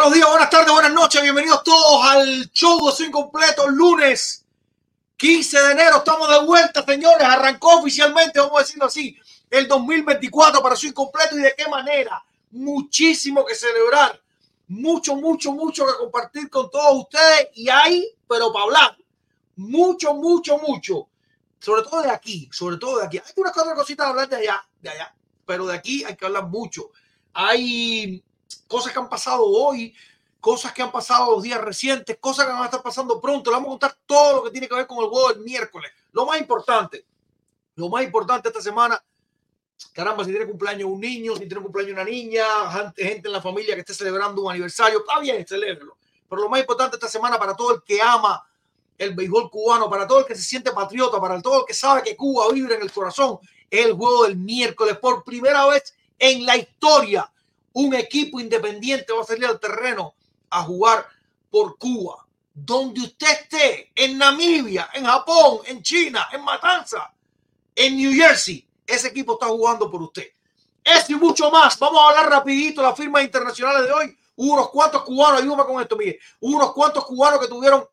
Buenos días, buenas tardes, buenas noches, bienvenidos todos al show de su incompleto, lunes 15 de enero, estamos de vuelta, señores, arrancó oficialmente, vamos a decirlo así, el 2024 para su incompleto y de qué manera, muchísimo que celebrar, mucho, mucho, mucho que compartir con todos ustedes. Y hay, pero para hablar, mucho, mucho, mucho, sobre todo de aquí, sobre todo de aquí, hay unas cuatro cositas a hablar de allá, de allá, pero de aquí hay que hablar mucho, hay cosas que han pasado hoy, cosas que han pasado los días recientes, cosas que van a estar pasando pronto. Le vamos a contar todo lo que tiene que ver con el juego del miércoles. Lo más importante, lo más importante esta semana, caramba, si tiene cumpleaños un niño, si tiene cumpleaños una niña, gente, en la familia que esté celebrando un aniversario, está bien, celébrelo. Pero lo más importante esta semana para todo el que ama el béisbol cubano, para todo el que se siente patriota, para todo el que sabe que Cuba vibra en el corazón, es el juego del miércoles. Por primera vez en la historia, un equipo independiente va a salir al terreno a jugar por Cuba. Donde usted esté, en Namibia, en Japón, en China, en Matanza, en New Jersey, ese equipo está jugando por usted. Eso y mucho más. Vamos a hablar rapidito de las firmas internacionales de hoy. Hubo unos cuantos cubanos, ayúdame con esto, Miguel. Hubo unos cuantos cubanos que tuvieron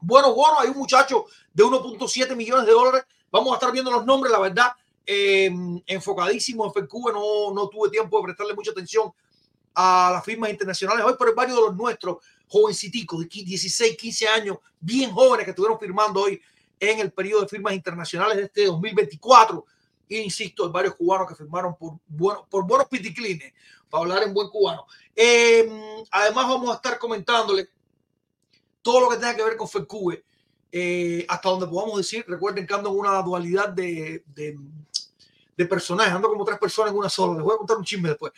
buenos bonos. Hay un muchacho de 1.7 millones de dólares. Vamos a estar viendo los nombres, la verdad eh, enfocadísimo en FECUBE, no, no tuve tiempo de prestarle mucha atención a las firmas internacionales hoy, pero varios de los nuestros, jovenciticos de 16, 15 años, bien jóvenes que estuvieron firmando hoy en el periodo de firmas internacionales de este 2024. E insisto, hay varios cubanos que firmaron por, bueno, por buenos piticlines, para hablar en buen cubano. Eh, además, vamos a estar comentándole todo lo que tenga que ver con FECUBE, eh, hasta donde podamos decir. Recuerden que ando en una dualidad de, de, personajes, ando como tres personas en una sola. Les voy a contar un chisme después.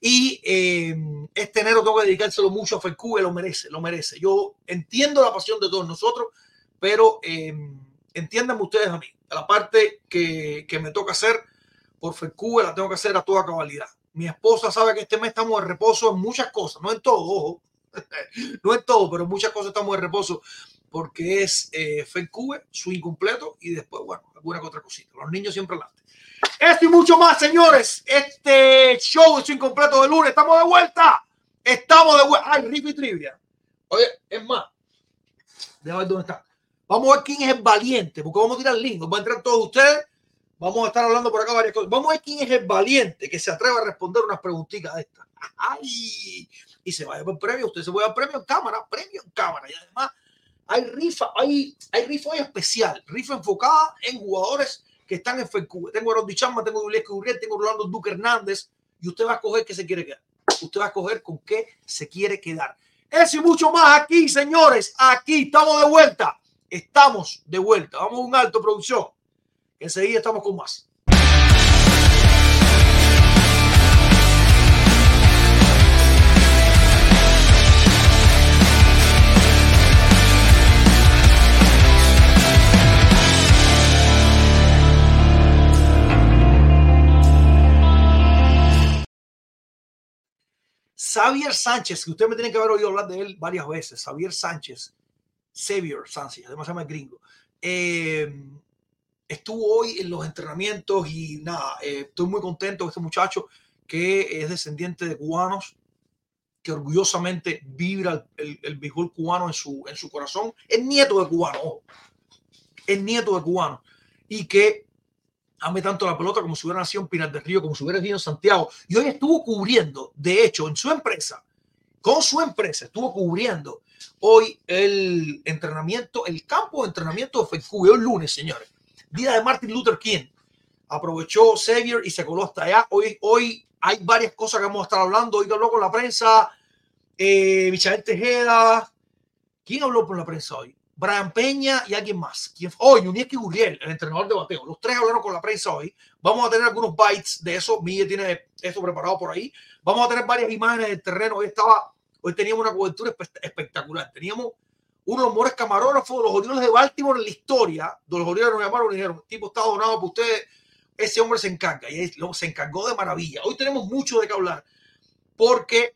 Y eh, este enero tengo que dedicárselo mucho a FECUBE, lo merece, lo merece. Yo entiendo la pasión de todos nosotros, pero eh, entiéndanme ustedes a mí. La parte que, que me toca hacer por FECUBE la tengo que hacer a toda cabalidad. Mi esposa sabe que este mes estamos de reposo en muchas cosas, no en todo, ojo, no en todo, pero en muchas cosas estamos de reposo porque es eh, su incompleto y después, bueno, alguna otra cosita. Los niños siempre adelante. Esto y mucho más, señores. Este show es incompleto de lunes. Estamos de vuelta. Estamos de vuelta. Ay, Riff y Trivia. Oye, es más. Déjame ver dónde está. Vamos a ver quién es el valiente, porque vamos a tirar link. Nos van a entrar todos ustedes. Vamos a estar hablando por acá varias cosas. Vamos a ver quién es el valiente que se atreve a responder unas preguntitas de estas. Ay, y se vaya por premio. Usted se va a premio en cámara, premio en cámara. Y además, hay rifa, hay, hay rifa hoy especial, rifa enfocada en jugadores que están en FECUBE. Tengo a Roddy Chamba, tengo a Gurriel, tengo a Rolando Duque Hernández y usted va a escoger qué se quiere quedar. Usted va a escoger con qué se quiere quedar. Eso y mucho más aquí, señores. Aquí estamos de vuelta. Estamos de vuelta. Vamos a un alto producción. Enseguida estamos con más. Xavier Sánchez, que usted me tiene que haber oído hablar de él varias veces. Xavier Sánchez, Xavier Sánchez, además se llama gringo. Eh, estuvo hoy en los entrenamientos y nada, eh, estoy muy contento de este muchacho que es descendiente de cubanos, que orgullosamente vibra el, el, cubano en su, corazón. Es nieto de cubano, es nieto de cubano y que ame tanto la pelota como si hubiera nacido en Pinar del Río, como si hubiera nacido en Santiago. Y hoy estuvo cubriendo, de hecho, en su empresa, con su empresa, estuvo cubriendo hoy el entrenamiento, el campo de entrenamiento de FECUBE, hoy lunes, señores, día de Martin Luther King. Aprovechó Xavier y se coló hasta allá. Hoy, hoy hay varias cosas que vamos a estar hablando. Hoy habló con la prensa eh, Michael Tejeda. ¿Quién habló con la prensa hoy? Brian Peña y alguien más. ¿Quién hoy, Yunieski Gurriel, el entrenador de bateo. Los tres hablaron con la prensa hoy. Vamos a tener algunos bytes de eso. Miguel tiene eso preparado por ahí. Vamos a tener varias imágenes del terreno. Hoy estaba, hoy teníamos una cobertura espectacular. Teníamos uno de mejores camarógrafos de los Orioles de Baltimore en la historia. De los Orioles nos llamaron y dijeron, tipo está donado para ustedes. Ese hombre se encarga y se encargó de maravilla. Hoy tenemos mucho de qué hablar porque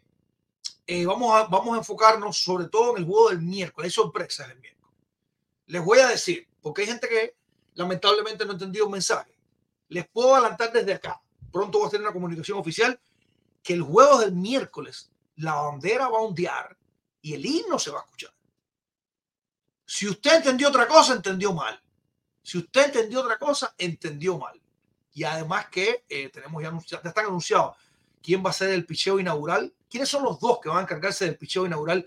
eh, vamos, a, vamos a enfocarnos sobre todo en el juego del miércoles. Hay sorpresas el miércoles. Les voy a decir, porque hay gente que lamentablemente no ha entendido el mensaje. Les puedo adelantar desde acá. Pronto voy a tener una comunicación oficial que el juego del miércoles, la bandera va a ondear y el himno se va a escuchar. Si usted entendió otra cosa, entendió mal. Si usted entendió otra cosa, entendió mal. Y además que eh, tenemos ya, anunciado, ya están anunciados quién va a ser el picheo inaugural. ¿Quiénes son los dos que van a encargarse del picheo inaugural?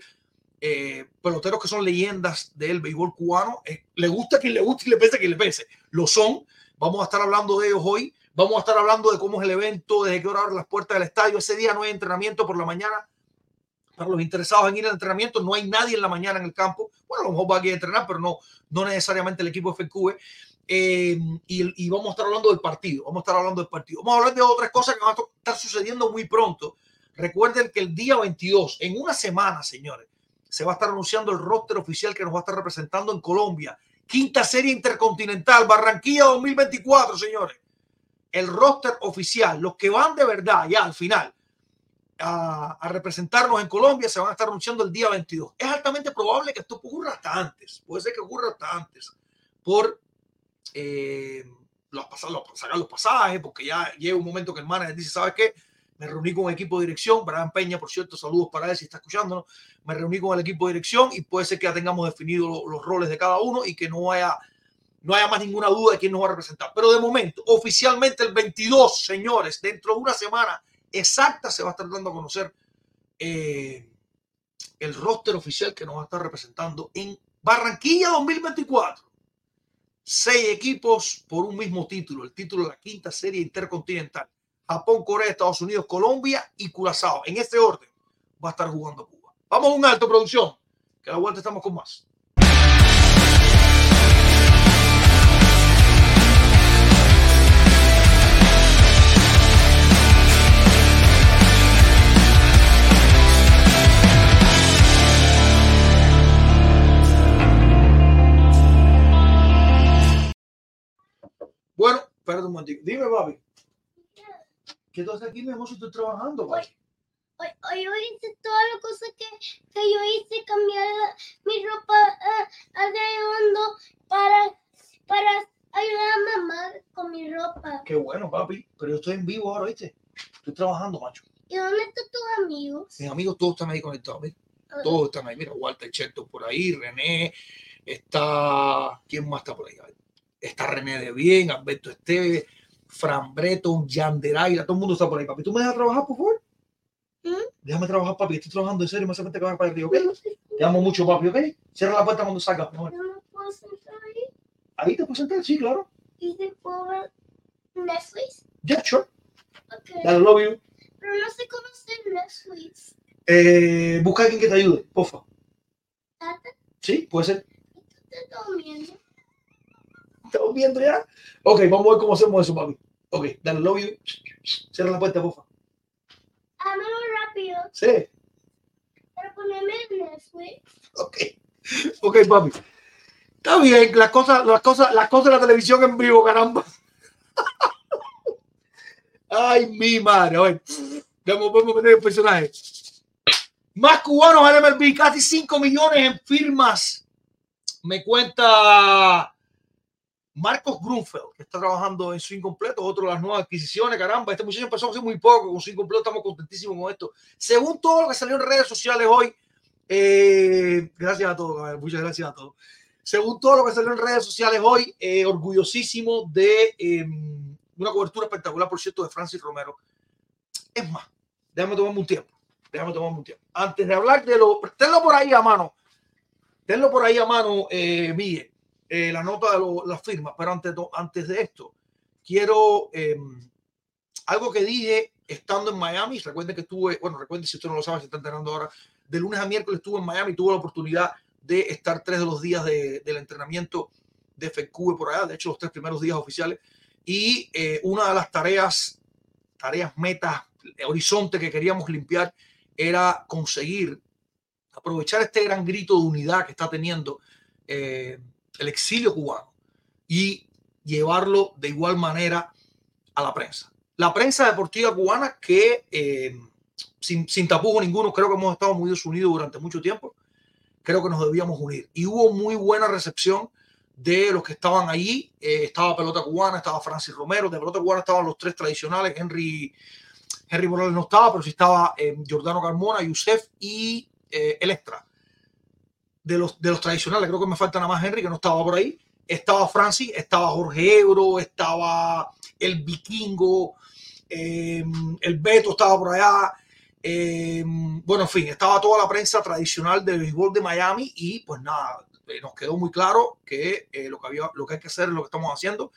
Eh, peloteros que son leyendas del béisbol cubano. Eh, le gusta quien le guste y le pese a quien le pese. Lo son. Vamos a estar hablando de ellos hoy. Vamos a estar hablando de cómo es el evento, desde qué hora abren las puertas del estadio. Ese día no hay entrenamiento por la mañana. Para los interesados en ir al entrenamiento, no hay nadie en la mañana en el campo. Bueno, a lo mejor va aquí a entrenar, pero no, no necesariamente el equipo FQV. Eh, y, y, vamos a estar hablando del partido. Vamos a estar hablando del partido. Vamos a hablar de otras cosas que van a estar sucediendo muy pronto. Recuerden que el día 22, en una semana, señores, se va a estar anunciando el roster oficial que nos va a estar representando en Colombia. Quinta serie intercontinental, Barranquilla 2024, señores. El roster oficial, los que van de verdad ya al final a, representarnos en Colombia se van a estar anunciando el día 22. Es altamente probable que esto ocurra hasta antes, puede ser que ocurra hasta antes, por eh, los, los, sacar los pasajes, porque ya llega un momento que el manager dice, ¿sabes qué? Me reuní con el equipo de dirección, Brian Peña, por cierto, saludos para él si está escuchándonos. Me reuní con el equipo de dirección y puede ser que ya tengamos definido los, los roles de cada uno y que no haya, no haya más ninguna duda de quién nos va a representar. Pero de momento, oficialmente el 22, señores, dentro de una semana exacta se va a estar dando a conocer eh, el roster oficial que nos va a estar representando en Barranquilla 2024 seis equipos por un mismo título, el título de la quinta serie intercontinental. Japón, Corea, Estados Unidos, Colombia y Curazao. En este orden va a estar jugando Cuba. Vamos a un alto, producción, que a la vuelta estamos con más. Bueno, perdón un momentito. Dime, papi. ¿Qué tú haces aquí, mi amor, si estoy trabajando, papi? Hoy, hoy, hoy hice todas las cosas que, que yo hice, cambiar mi ropa uh, alrededor para, para ayudar a mamá con mi ropa. Qué bueno, papi. Pero yo estoy en vivo ahora, ¿viste? Estoy trabajando, macho. ¿Y dónde están tus amigos? Mis amigos todos están ahí conectados, mira. Todos están ahí. Mira, Walter Cheto por ahí, René, está... ¿Quién más está por ahí? está René de Bien, Alberto Esteve, Fran Breton, Yanderaira, todo el mundo está por ahí, papi. ¿Tú me dejas trabajar, por favor? ¿Mm? Déjame trabajar, papi. Estoy trabajando en serio, me hace falta que vaya para el río, ¿ok? Te amo mucho, papi, ¿ok? Cierra la puerta cuando salgas, por favor. ¿No me puedo sentar ahí? ¿Ahí te puedo sentar? Sí, claro. ¿Y te puedo ver Netflix? Yeah, sure. Ok. I love you. Pero no sé cómo hacer Netflix. Eh, busca a alguien que te ayude, porfa. Tata, ¿Sí? ¿Puede ser? ¿tú estás durmiendo? ¿Estamos viendo ya? Ok, vamos a ver cómo hacemos eso, papi. Ok, dale, love you. Cierra la puerta, porfa. Hámelo rápido Sí. para ponerme en Netflix. Ok. Ok, papi. Está bien, las cosas, las cosas, las cosas de la televisión en vivo, caramba. Ay, mi madre. Vamos, vamos a meter el personaje. Más cubanos al MLB, casi 5 millones en firmas. Me cuenta Marcos Grunfeld, que está trabajando en su incompleto, otro de las nuevas adquisiciones. Caramba, este muchacho empezó hace muy poco con su incompleto, estamos contentísimos con esto. Según todo lo que salió en redes sociales hoy, eh, gracias a todos, muchas gracias a todos. Según todo lo que salió en redes sociales hoy, eh, orgullosísimo de eh, una cobertura espectacular, por cierto, de Francis Romero. Es más, déjame tomarme un tiempo. Déjame tomarme un tiempo. Antes de hablar de lo. Tenlo por ahí a mano. Tenlo por ahí a mano, eh, Miguel, eh, la nota de lo, las firmas. Pero antes, antes de esto, quiero. Eh, algo que dije estando en Miami. Recuerden que estuve. Bueno, recuerden si usted no lo sabe, se está enterando ahora. De lunes a miércoles estuve en Miami. Tuve la oportunidad de estar tres de los días de, del entrenamiento de FECUBE por allá. De hecho, los tres primeros días oficiales. Y eh, una de las tareas, tareas, metas, horizonte que queríamos limpiar era conseguir aprovechar este gran grito de unidad que está teniendo eh, el exilio cubano y llevarlo de igual manera a la prensa. La prensa deportiva cubana que eh, sin, sin tapujo ninguno, creo que hemos estado muy desunidos durante mucho tiempo, creo que nos debíamos unir. Y hubo muy buena recepción de los que estaban allí. Eh, estaba Pelota Cubana, estaba Francis Romero, de Pelota Cubana estaban los tres tradicionales, Henry, Henry Morales no estaba, pero sí estaba eh, Jordano Carmona, Yusef y eh, Electra. De los, de los tradicionales, creo que me falta nada más Henry, que no estaba por ahí. Estaba Francis, estaba Jorge Ebro, estaba el Vikingo, eh, el Beto estaba por allá. Eh, bueno, en fin, estaba toda la prensa tradicional del béisbol de Miami y pues nada, eh, nos quedó muy claro que lo que había, lo que hay que hacer es lo que estamos haciendo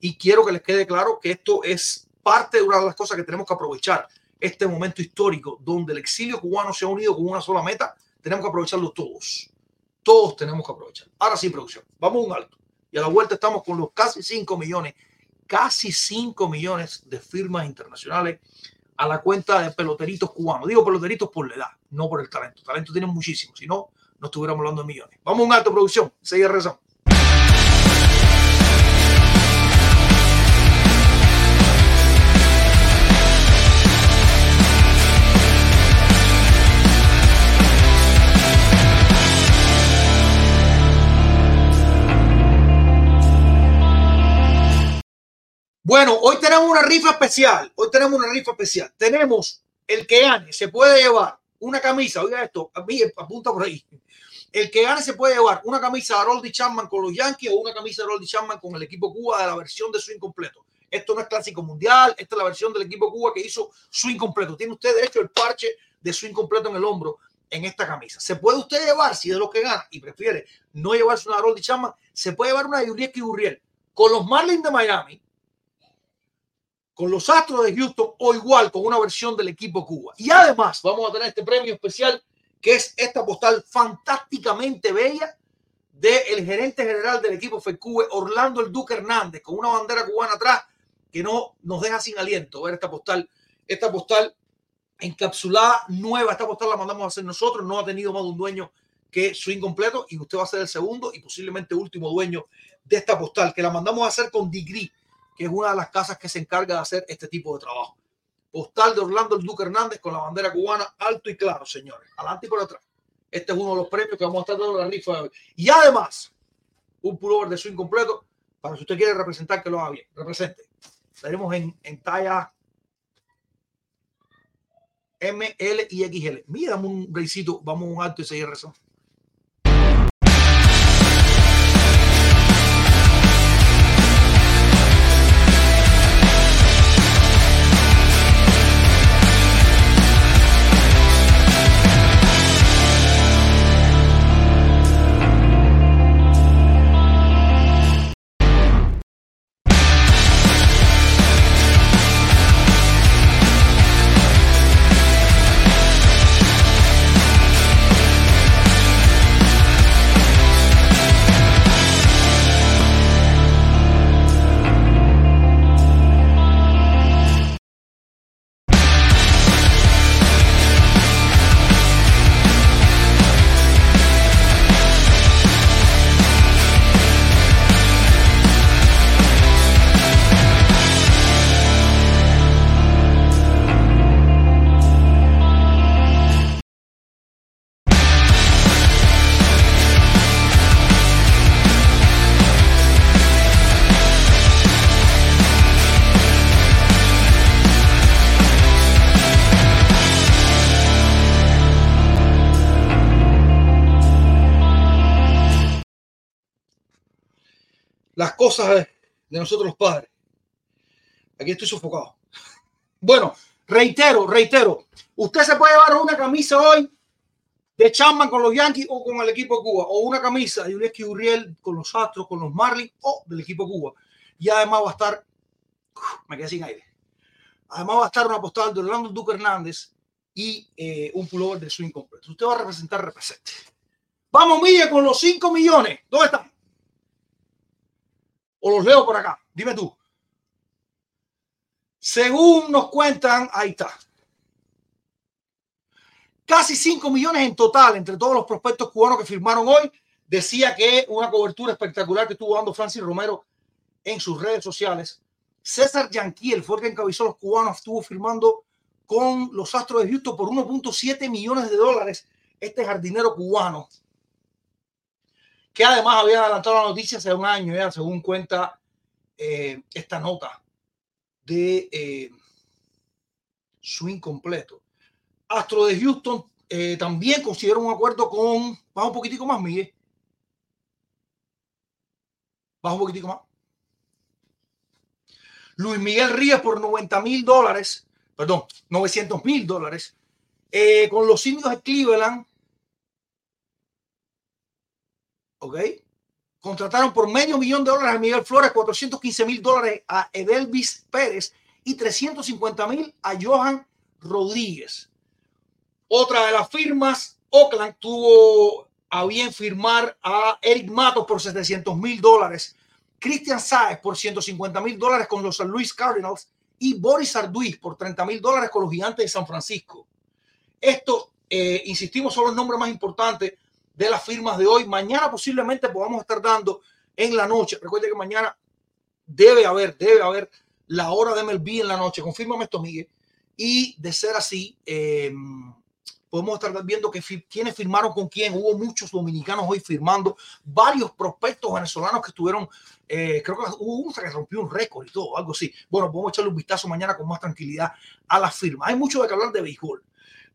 y quiero que les quede claro que esto es parte de una de las cosas que tenemos que aprovechar este momento histórico donde el exilio cubano se ha unido con una sola meta, tenemos que aprovecharlo todos. Todos tenemos que aprovechar. Ahora sí, producción, vamos a un alto. Y a la vuelta estamos con los casi 5 millones, casi 5 millones de firmas internacionales a la cuenta de peloteritos cubanos. Digo peloteritos por la edad, no por el talento. Talento tienen muchísimo, si no, no estuviéramos hablando de millones. Vamos a un alto producción, seguir rezando. Bueno, hoy tenemos una rifa especial. Hoy tenemos una rifa especial. Tenemos el que gane, se puede llevar una camisa. Oiga esto, a mí apunta por ahí. El que gane se puede llevar una camisa de Harold Chapman con los Yankees o una camisa de Harold Chapman con el equipo Cuba de la versión de su incompleto. Esto no es clásico mundial, esta es la versión del equipo Cuba que hizo su incompleto. Tiene usted, de hecho, el parche de su incompleto en el hombro en esta camisa. Se puede usted llevar, si de los que gana y prefiere no llevarse una Harold Chapman, se puede llevar una de Yuriek y Burriel con los Marlins de Miami, con los Astros de Houston o igual con una versión del equipo Cuba. Y además vamos a tener este premio especial que es esta postal fantásticamente bella del gerente general del equipo FECUBE, Orlando el Duque Hernández, con una bandera cubana atrás que no nos deja sin aliento ver esta postal, esta postal encapsulada nueva, esta postal la mandamos a hacer nosotros, no ha tenido más de un dueño que su incompleto y usted va a ser el segundo y posiblemente último dueño de esta postal, que la mandamos a hacer con Degree, que es una de las casas que se encarga de hacer este tipo de trabajo. Postal de Orlando el Duque Hernández con la bandera cubana alto y claro, señores. Adelante y por atrás. Este es uno de los premios que vamos a estar dando la rifa de hoy. Y además, un pullover de swing completo para si usted quiere representar que lo haga bien. Represente. Tenemos en, en talla M, L y XL. Mira, un breicito, vamos a un alto y seguir rezando. Cosas de, nosotros los padres. Aquí estoy sofocado. Bueno, reitero, reitero. Usted se puede llevar una camisa hoy de Chapman con los Yankees o con el equipo Cuba, o una camisa de Ulesky Uriel con los Astros, con los Marlins o del equipo Cuba. Y además va a estar, me quedé sin aire. Además va a estar una postal de Orlando Duque Hernández y eh, un pullover de swing completo. Usted va a representar, represente. Vamos, Milla, con los 5 millones. ¿Dónde están? O los leo por acá. Dime tú. Según nos cuentan, ahí está. Casi 5 millones en total entre todos los prospectos cubanos que firmaron hoy. Decía que una cobertura espectacular que estuvo dando Francis Romero en sus redes sociales. César Yanquiel fue el que encabezó a los cubanos, estuvo firmando con los Astros de Houston por 1.7 millones de dólares. Este jardinero cubano, que además había adelantado la noticia hace un año, ya, según cuenta eh, esta nota de eh, swing completo. Astro de Houston eh, también consiguieron un acuerdo con, baja un poquitico más, Miguel. Baja un poquitico más. Luis Miguel Ríos por 90 mil dólares, perdón, 900 mil dólares, eh, con los indios de Cleveland. Ok. Contrataron por medio millón de dólares a Miguel Flores, 415 mil dólares a Edelvis Pérez y 350 mil a Johan Rodríguez. Otra de las firmas, Oakland tuvo a bien firmar a Eric Matos por 700 mil dólares, Christian Saez por 150 mil dólares con los San Luis Cardinals y Boris Arduis por 30 mil dólares con los Gigantes de San Francisco. Esto, eh, insistimos, son los nombres más importantes de las firmas de hoy. Mañana posiblemente podamos estar dando en la noche. Recuerde que mañana debe haber, debe haber la hora de MLB en la noche. Confírmame esto, Miguel. Y de ser así, eh, podemos estar viendo que quienes firmaron con quién. Hubo muchos dominicanos hoy firmando, varios prospectos venezolanos que estuvieron, eh, creo que hubo uno que rompió un récord y todo, algo así. Bueno, podemos echarle un vistazo mañana con más tranquilidad a las firmas. Hay mucho de que hablar de béisbol,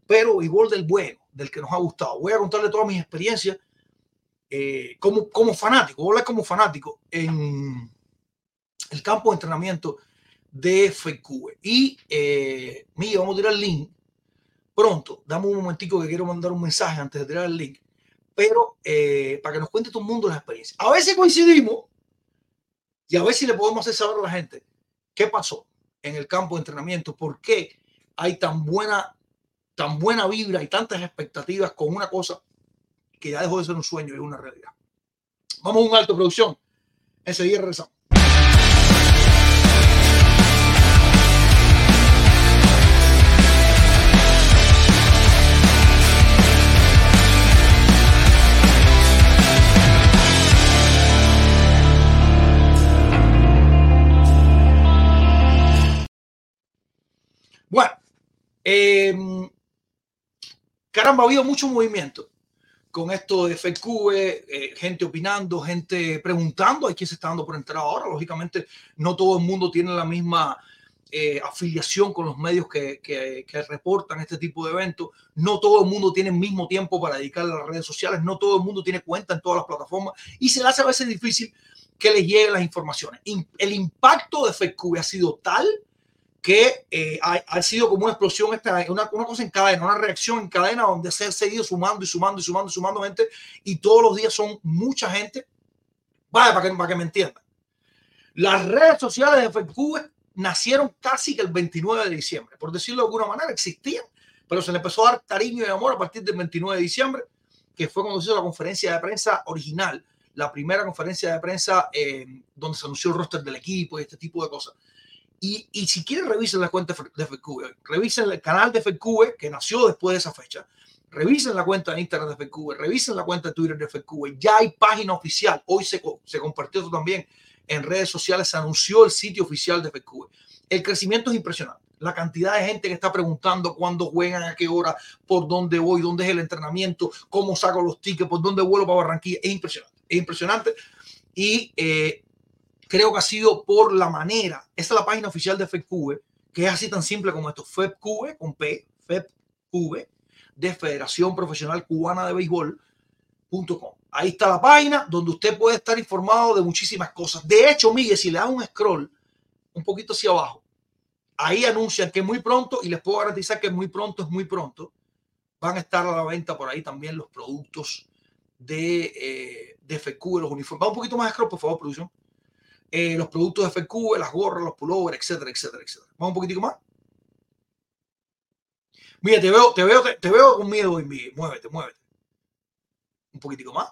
pero béisbol del bueno, del que nos ha gustado. Voy a contarle todas mis experiencias eh, como, como fanático, voy hablar como fanático en el campo de entrenamiento de FECUBE. Y, eh, mira, vamos a tirar el link pronto. Dame un momentico que quiero mandar un mensaje antes de tirar el link, pero eh, para que nos cuente todo el mundo la experiencia. A veces coincidimos y a veces le podemos hacer saber a la gente qué pasó en el campo de entrenamiento, por qué hay tan buena, tan buena vibra y tantas expectativas con una cosa que ya dejó de ser un sueño y es una realidad. Vamos a un alto producción. Enseguida regresamos. Bueno, eh, caramba, ha habido mucho movimiento con esto de FQ, eh, gente opinando, gente preguntando, hay quien se está dando por entrar ahora. Lógicamente, no todo el mundo tiene la misma eh, afiliación con los medios que, que, que, reportan este tipo de eventos. No todo el mundo tiene el mismo tiempo para dedicarle a las redes sociales, no todo el mundo tiene cuenta en todas las plataformas y se le hace a veces difícil que les lleguen las informaciones. El impacto de FQ ha sido tal que eh, ha, ha, sido como una explosión, esta, una, una, cosa en cadena, una reacción en cadena donde se ha seguido sumando y sumando y sumando y sumando gente y todos los días son mucha gente. Vaya, para que, para que me entiendan. Las redes sociales de FECUBE nacieron casi que el 29 de diciembre, por decirlo de alguna manera, existían, pero se le empezó a dar cariño y amor a partir del 29 de diciembre, que fue cuando se hizo la conferencia de prensa original, la primera conferencia de prensa eh, donde se anunció el roster del equipo y este tipo de cosas. Y, y, si quieren, revisen la cuenta de FQV, revisen el canal de FQV que nació después de esa fecha, revisen la cuenta de Instagram de FQV, revisen la cuenta de Twitter de FQV. Ya hay página oficial, hoy se, se compartió esto también en redes sociales, se anunció el sitio oficial de FQV. El crecimiento es impresionante. La cantidad de gente que está preguntando cuándo juegan, a qué hora, por dónde voy, dónde es el entrenamiento, cómo saco los tickets, por dónde vuelo para Barranquilla. Es impresionante. Es impresionante. Y eh, creo que ha sido por la manera. Esta es la página oficial de FEDCUBE, que es así tan simple como esto. FEDCUBE con P, FEDCUBE, de Federación Profesional Cubana de Béisbol.com. Ahí está la página donde usted puede estar informado de muchísimas cosas. De hecho, Miguel, si le da un scroll un poquito hacia abajo, ahí anuncian que muy pronto, y les puedo garantizar que muy pronto es muy pronto, van a estar a la venta por ahí también los productos de, eh, de FQ, los uniformes. Va un poquito más scroll, por favor, producción. Eh, los productos de FQ, las gorras, los pullovers, etcétera, etcétera, etcétera. Vamos un poquitico más. Mira, te veo, te veo, te, veo con miedo, Miguel. Muévete, muévete. Un poquitico más.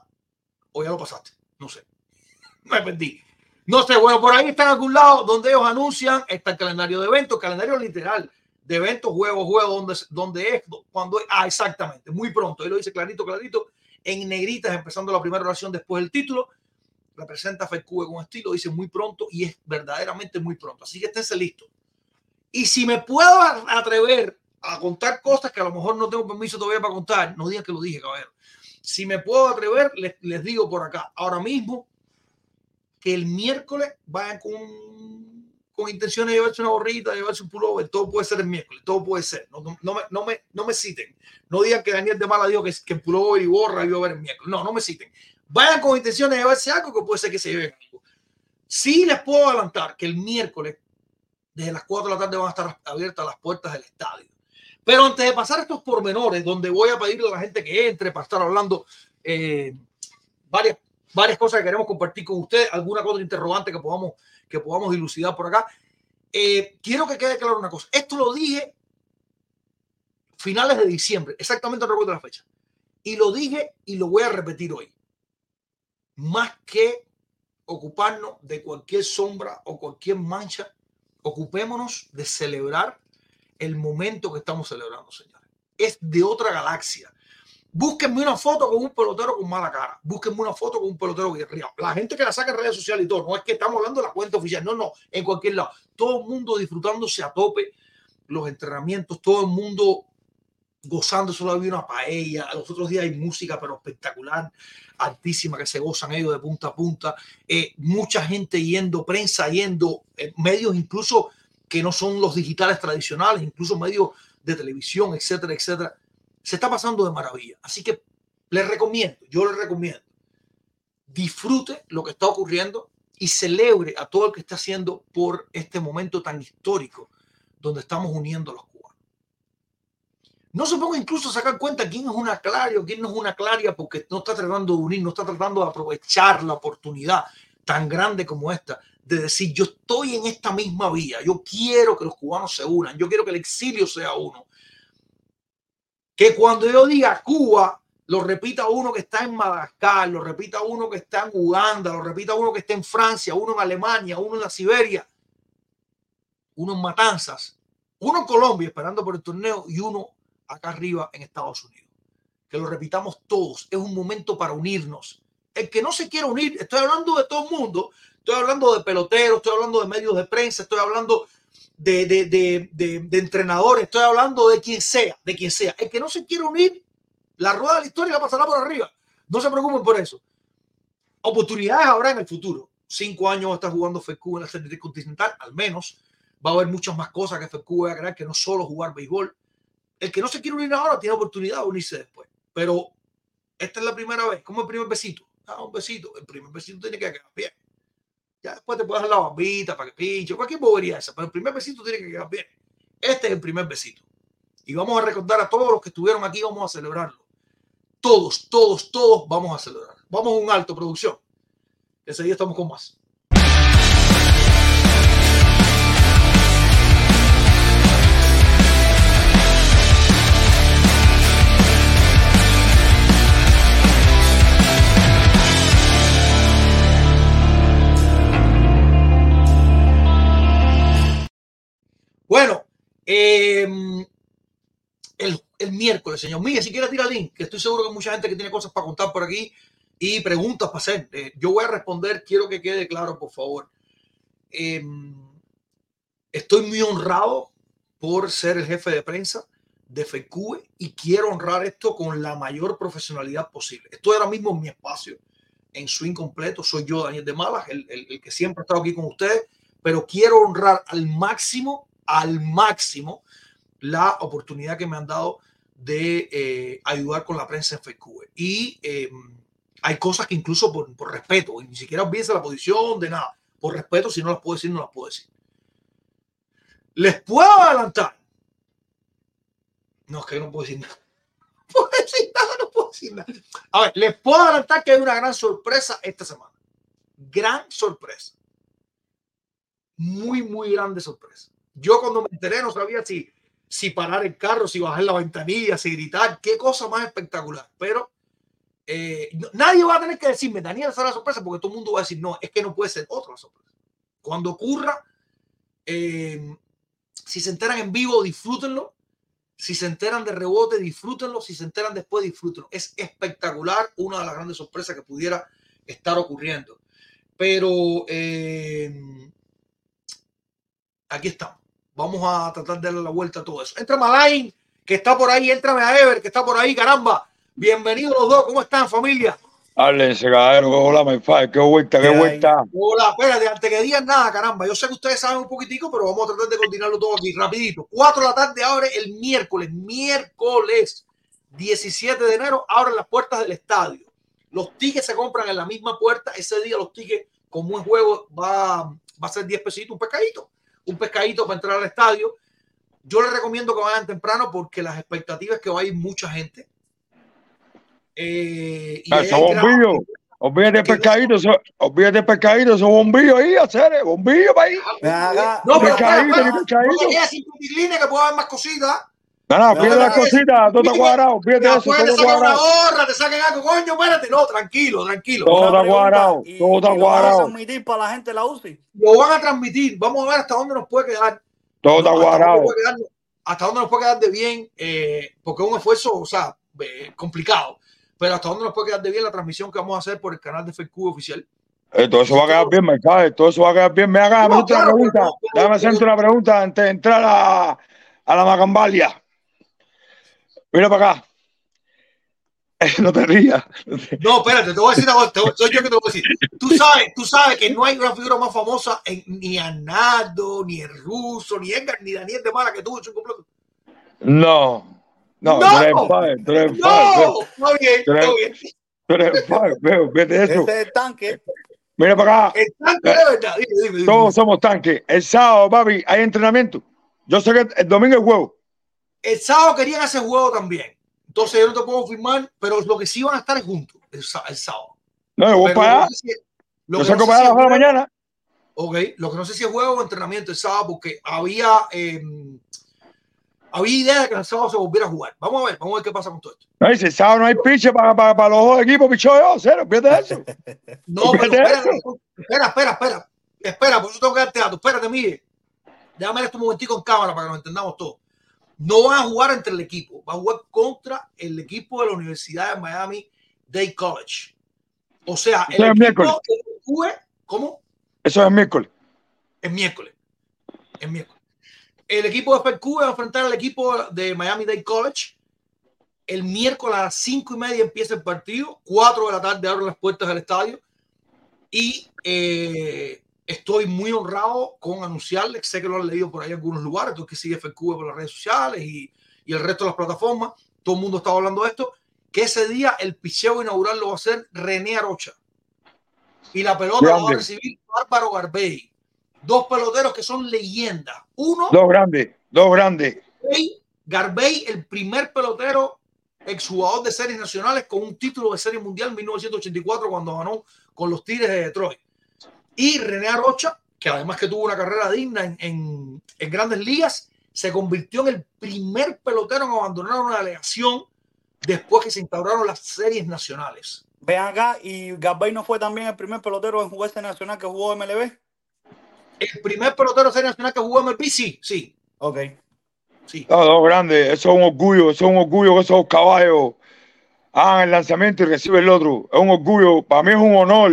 O ya lo pasaste. No sé. Me perdí. No sé, bueno, por ahí está en algún lado donde ellos anuncian, está el calendario de eventos, calendario literal de eventos, juegos, juegos, donde, donde es, cuando ah, exactamente, muy pronto, él lo dice clarito, clarito, en negritas, empezando la primera oración después del título, representa FedCube con estilo, dice muy pronto y es verdaderamente muy pronto, así que esténse listos. Y si me puedo atrever a contar cosas que a lo mejor no tengo permiso todavía para contar, no digan que lo dije, caballero. Si me puedo atrever, les, les digo por acá, ahora mismo, que el miércoles vayan con, con intención de llevarse una gorrita, llevarse un pullover, todo puede ser el miércoles, todo puede ser. No, no, me, no, me, no me citen. No digan que Daniel de Mala dijo que, que pullover y gorra iba a ver el miércoles. No, no me citen. Vayan con intención de llevarse algo que puede ser que se lleven algo. Sí les puedo adelantar que el miércoles, desde las 4 de la tarde, van a estar abiertas las puertas del estadio. Pero antes de pasar estos pormenores, donde voy a pedirle a la gente que entre para estar hablando eh, varias varias cosas que queremos compartir con usted, alguna cosa interrogante que podamos, que podamos dilucidar por acá. Eh, quiero que quede claro una cosa. Esto lo dije finales de diciembre, exactamente no recuerdo la fecha. Y lo dije y lo voy a repetir hoy. Más que ocuparnos de cualquier sombra o cualquier mancha, ocupémonos de celebrar el momento que estamos celebrando, señores. Es de otra galaxia. Búsquenme una foto con un pelotero con mala cara. Búsquenme una foto con un pelotero guerrero. La gente que la saca en redes sociales y todo, no es que estamos hablando de la cuenta oficial, no, no, en cualquier lado. Todo el mundo disfrutándose a tope los entrenamientos, todo el mundo gozando, solo había una paella. Los otros días hay música, pero espectacular, altísima, que se gozan ellos de punta a punta. Eh, mucha gente yendo, prensa yendo, eh, medios incluso que no son los digitales tradicionales, incluso medios de televisión, etcétera, etcétera se está pasando de maravilla. Así que le recomiendo, yo le recomiendo, disfrute lo que está ocurriendo y celebre a todo el que está haciendo por este momento tan histórico donde estamos uniendo los. No se ponga incluso sacar cuenta quién es una claria o quién no es una claria porque no está tratando de unir, no está tratando de aprovechar la oportunidad tan grande como esta de decir yo estoy en esta misma vía, yo quiero que los cubanos se unan, yo quiero que el exilio sea uno, que cuando yo diga Cuba, lo repita uno que está en Madagascar, lo repita uno que está en Uganda, lo repita uno que está en Francia, uno en Alemania, uno en Siberia, uno en Matanzas, uno en Colombia esperando por el torneo y uno acá arriba en Estados Unidos. Que lo repitamos todos. Es un momento para unirnos. El que no se quiere unir, estoy hablando de todo el mundo, estoy hablando de peloteros, estoy hablando de medios de prensa, estoy hablando de, de, de, de, entrenadores, estoy hablando de quien sea, de quien sea. El que no se quiere unir, la rueda de la historia la pasará por arriba. No se preocupen por eso. Oportunidades habrá en el futuro. Cinco años va a estar jugando FECU en la serie continental, al menos. Va a haber muchas más cosas que FECU va a crear que no solo jugar béisbol. El que no se quiere unir ahora tiene oportunidad de unirse después. Pero esta es la primera vez. como el primer besito? Ah, un besito. El primer besito tiene que quedar bien. Ya después te puedes dar la bambita para que pinche, cualquier bobería esa, pero el primer besito tiene que quedar bien. Este es el primer besito. Y vamos a recordar a todos los que estuvieron aquí, vamos a celebrarlo. Todos, todos, todos vamos a celebrar. Vamos a un alto, producción. Ese día estamos con más. Bueno, em, el, miércoles, señor Miguel, si quiere tirar link, que estoy seguro que mucha gente que tiene cosas para contar por aquí y preguntas para hacer. Eh, yo voy a responder, quiero que quede claro, por favor. Em, estoy muy honrado por ser el jefe de prensa de FECUE y quiero honrar esto con la mayor profesionalidad posible. Estoy ahora mismo en mi espacio, en su incompleto. Soy yo, Daniel de Malas, el, el que siempre ha estado aquí con ustedes, pero quiero honrar al máximo al máximo la oportunidad que me han dado de eh, ayudar con la prensa en FQ. Y eh, hay cosas que incluso por, por respeto, y ni siquiera olvídense la posición de nada, por respeto, si no las puedo decir, no las puedo decir. Les puedo adelantar. No, es que no puedo decir nada. No puedo decir nada, no puedo decir nada. A ver, les puedo adelantar que hay una gran sorpresa esta semana. Gran sorpresa. Muy, muy grande sorpresa. Yo cuando me enteré no sabía si, si parar el carro, si bajar la ventanilla, si gritar, qué cosa más espectacular. Pero eh, nadie va a tener que decirme, Daniel, esa es la sorpresa, porque todo el mundo va a decir, no, es que no puede ser otra sorpresa. Cuando ocurra, eh, si se enteran en vivo, disfrútenlo. Si se enteran de rebote, disfrútenlo. Si se enteran después, disfrútenlo. Es espectacular, una de las grandes sorpresas que pudiera estar ocurriendo. Pero eh, aquí estamos. Vamos a tratar de darle la vuelta a todo eso. Entra Malain, que está por ahí. Entrame a Ever, que está por ahí. Caramba. Bienvenidos los dos. ¿Cómo están, familia? Háblense, caballero. Hola, my father. Qué vuelta, qué vuelta. Hola, espérate, antes que digan nada, caramba. Yo sé que ustedes saben un poquitico, pero vamos a tratar de continuarlo todo aquí rapidito. 4 de la tarde abre el miércoles, miércoles 17 de enero, abren las puertas del estadio. Los tickets se compran en la misma puerta. Ese día los tickets, con buen juego, va, va a ser 10 pesitos, un pescadito. Un pescadito para entrar al estadio. Yo les recomiendo que vayan temprano porque las expectativas es que va a ir mucha gente. Eh, y Ah, hay gran- bombillos. Olvídate pescadito, eso- olvídate pescadito, esos bombillos ahí, hacer bombillos para ahí. No, pero Pescadito, pescadito. No sin que puede haber más cositas. No, no, no, las cositas, todo está cuadrado, de eso, todo te está sacan una cuadrado. gorra, te saquen algo, coño, espérate. No, tranquilo, tranquilo. Todo está cuadrado, todo está y lo van a cuadrado. transmitir para la gente de la UCI. Lo van a transmitir. Vamos a ver hasta dónde nos puede quedar. Todo está No, hasta dónde cuadrado. Hasta dónde nos puede quedar de bien, eh, porque es un esfuerzo, o sea, eh, complicado. Pero hasta dónde nos puede quedar de bien la transmisión que vamos a hacer por el canal de FQ oficial. Eh, todo eso va a quedar bien, my father, todo eso va a quedar bien. Me haga No, hacerte una claro, pregunta, déjame hacerte una pregunta antes de entrar a, a la macambalia. Mira para acá. No te rías. No, espérate, te voy a decir algo, te voy- soy yo que te voy a decir. Tú sabes, tú sabes que no hay una figura más famosa en, ni Arnaldo, ni el ruso, ni Edgar, ni Daniel de Mala que tú, en completo. No. No, No. tú eres el padre, tú eres el padre. No, está bien, está bien. Tú eres padre, veo, vete eso. Ese es el tanque. Mira para acá. El tanque de verdad, dime, dime, dime. Todos somos tanques. El sábado, papi, hay entrenamiento. Yo sé que el domingo es juego. El sábado querían hacer juego también. Entonces yo no te puedo firmar, pero lo que sí van a estar es juntos el, sá- el sábado. No, yo voy Pero para allá. lo que no saco sé para si la mañana. Ok, lo que no sé si es juego o entrenamiento el sábado, porque había, eh, había idea de que el sábado se volviera a jugar. Vamos a ver, vamos a ver qué pasa con todo esto. No, el sábado no hay piche para, para, para los dos equipos, picho yo, cero, fíjate eso. No, pero Fíjate espérate, espera, espera, espera. Espera, por eso tengo que darte datos. Espérate, mire. Déjame ver esto un momentico en cámara para que nos entendamos todos. No van a jugar entre el equipo, va a jugar contra el equipo de la Universidad de Miami Dade College. O sea, el Eso es equipo miércoles. ¿cómo? Eso es miércoles. Es miércoles. Es miércoles. El equipo de FQ va a enfrentar al equipo de Miami Dade College. El miércoles a las cinco y media empieza el partido. Cuatro de la tarde abren las puertas del estadio. Y eh, estoy muy honrado con anunciarles, sé que lo han leído por ahí en algunos lugares, tú que sigue FQ por las redes sociales y, y el resto de las plataformas, todo el mundo está hablando de esto, que ese día el picheo inaugural lo va a hacer René Arocha. Y la pelota la va a recibir Bárbaro Garbey. Dos peloteros que son leyendas. Uno, Dos grandes, dos grandes. Garbey, Garbey, el primer pelotero exjugador de series nacionales con un título de serie mundial en 1984 cuando ganó con los Tigres de Detroit. Y René Rocha, que además que tuvo una carrera digna en, en- en grandes ligas, se convirtió en el primer pelotero en abandonar una delegación después que se instauraron las series nacionales. Ven acá. Y Garbey no fue también el primer pelotero en juguete nacional que jugó MLB. El primer pelotero serie nacional que jugó MLB, sí, sí, Ok. sí. No, dos grandes. Eso es un orgullo, eso es un orgullo que esos caballos hagan el lanzamiento y reciben el otro. Es un orgullo. Para mí es un honor.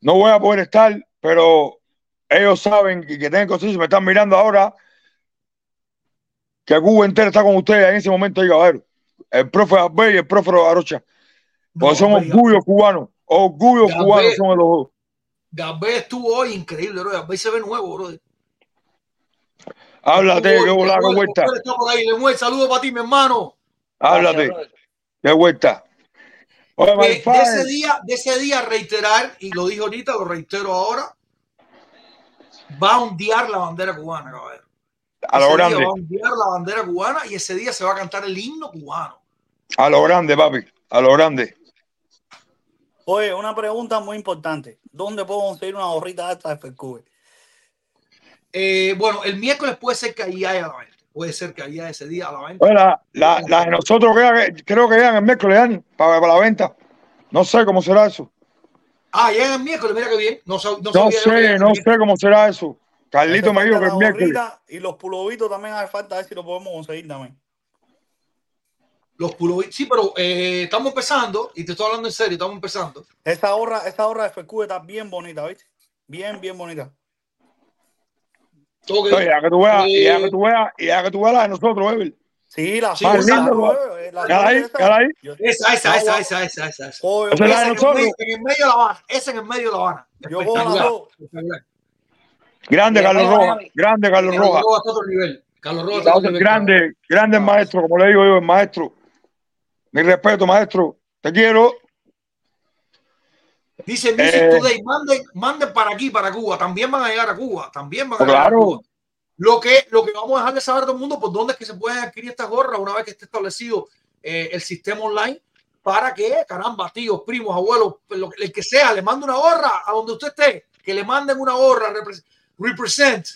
No voy a poder estar, pero ellos saben y que tienen conciencia, me están mirando ahora, que Cuba entera está con ustedes en ese momento ahí, caballero. El profe Abel y el profe Arocha. Porque son Garbey- orgullos cubanos. Orgullos cubanos son los dos. Garbey estuvo hoy increíble, bro. Garbey se ve nuevo, bro. Háblate, qué volada, qué vuelta. Está por ahí. Lemuel, saludo para ti, mi hermano. Háblate, qué vuelta. Eh, de ese día, de ese día reiterar, y lo dije ahorita, lo reitero ahora, va a ondear la bandera cubana, caballero. a lo Ese día grande, va a ondear la bandera cubana y ese día se va a cantar el himno cubano. a lo grande, papi, a lo grande. Oye, una pregunta muy importante. ¿Dónde puedo conseguir una gorrita de esta de FQ? Eh, bueno, el miércoles puede ser que ahí haya la. Puede ser que haya ese día a la venta. Oye, la, la, la de nosotros queda- creo que llegan el miércoles, Dani, para, para la venta. No sé cómo será eso. Ah, ya el miércoles, mira que bien. No, sab- no No sabía yo que sé, no sé cómo será eso. Carlito me dijo que el miércoles. Y los pulovitos también hace falta, a ver si lo podemos conseguir también. Los pulovi- Sí, pero eh, estamos empezando, y te estoy hablando en serio, estamos empezando. Esa gorra, esa gorra de FQ está bien bonita, ¿viste? Bien, bien bonita. Ok. Oye, ya que tú veas, y ya Eh, que tú veas, y ya que tú veas la de nosotros, Ever. Sí, la Sí, la- esa- la- la- Mira ahí, esa- Esa, esa, esa, esa, esa, esa, esa. Esa en, el nosotros. en el medio de La Habana. Esa en el medio de La Habana. Yo. Grande Carlos Rojas, grande Carlos Rojas. Carlos Rojas está a otro nivel. Grande, grande el maestro, como le digo yo, el maestro. Mi respeto, maestro. Te quiero. Dice Music Eh. Today, manden, manden para aquí, para Cuba. También van a llegar a Cuba. También van a Oh, llegar claro. a Cuba. Lo que, lo que vamos a dejar de saber a todo el mundo, por dónde es que se pueden adquirir estas gorras una vez que esté establecido eh, el sistema online para que, caramba, tíos, primos, abuelos, lo el que sea, le mande una gorra a donde usted esté, que le manden una gorra, repre- represent,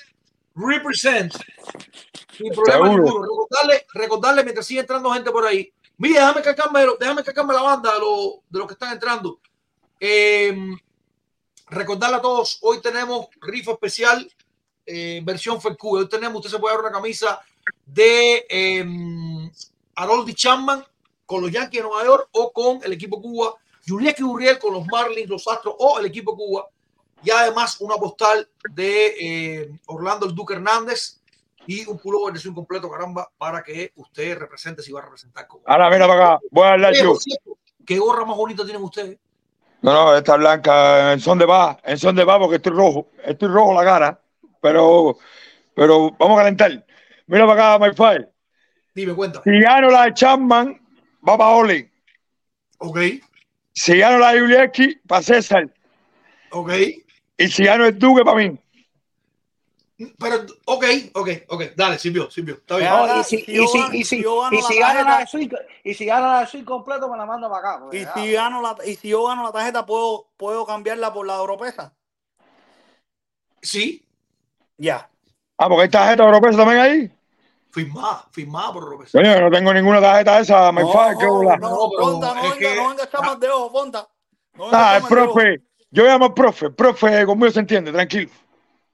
represent. Sin problema ninguno. Recordarle, recordarle mientras sigue entrando gente por ahí. Mira, déjame cargarme, déjame cargarme la banda de los de los que están entrando. Eh, recordarle a todos, hoy tenemos rifa especial, eh, versión FQ. Hoy tenemos, usted se puede dar una camisa de eh, Haroldi Chapman con los Yankees de Nueva York o con el equipo Cuba, Juliette Uriel con los Marlins, los Astros o el equipo Cuba. Y además una postal de eh, Orlando el Duque Hernández y un pullover de su completo, caramba, para que usted represente si va a representar como. Ahora mira para acá. Voy a hablar yo. ¿Qué gorra más bonita tienen ustedes? No, no, esta blanca en son de paz, en son de paz porque estoy rojo, estoy rojo la cara, pero, pero vamos a calentar. Mira para acá, my friend. Dime, cuenta. Si gano la de Chapman, va para Oli. Ok, Si gano la de Juliecki, para César. ok. Y si gano el Duque, para mí. Pero, ok, ok, ok. Dale, sirvió, sirvió. Está bien. No, y si, y yo si, gano- y si, si yo gano y la si gana la tarjeta- y si gana la de Swing completo, me la manda para acá. porque Y si gano la, y si yo gano la tarjeta, ¿puedo, puedo cambiarla por la europea? Sí, Ya. Ah, porque hay tarjeta europea también ahí. firmada, firmada por López. Coño, yo no tengo ninguna tarjeta esa, my No, friend, qué bola. no, No, no venga, que- no venga más de ojo, Fonta. No venga Ah, el profe. Yo llamo al profe, el profe conmigo se entiende, tranquilo.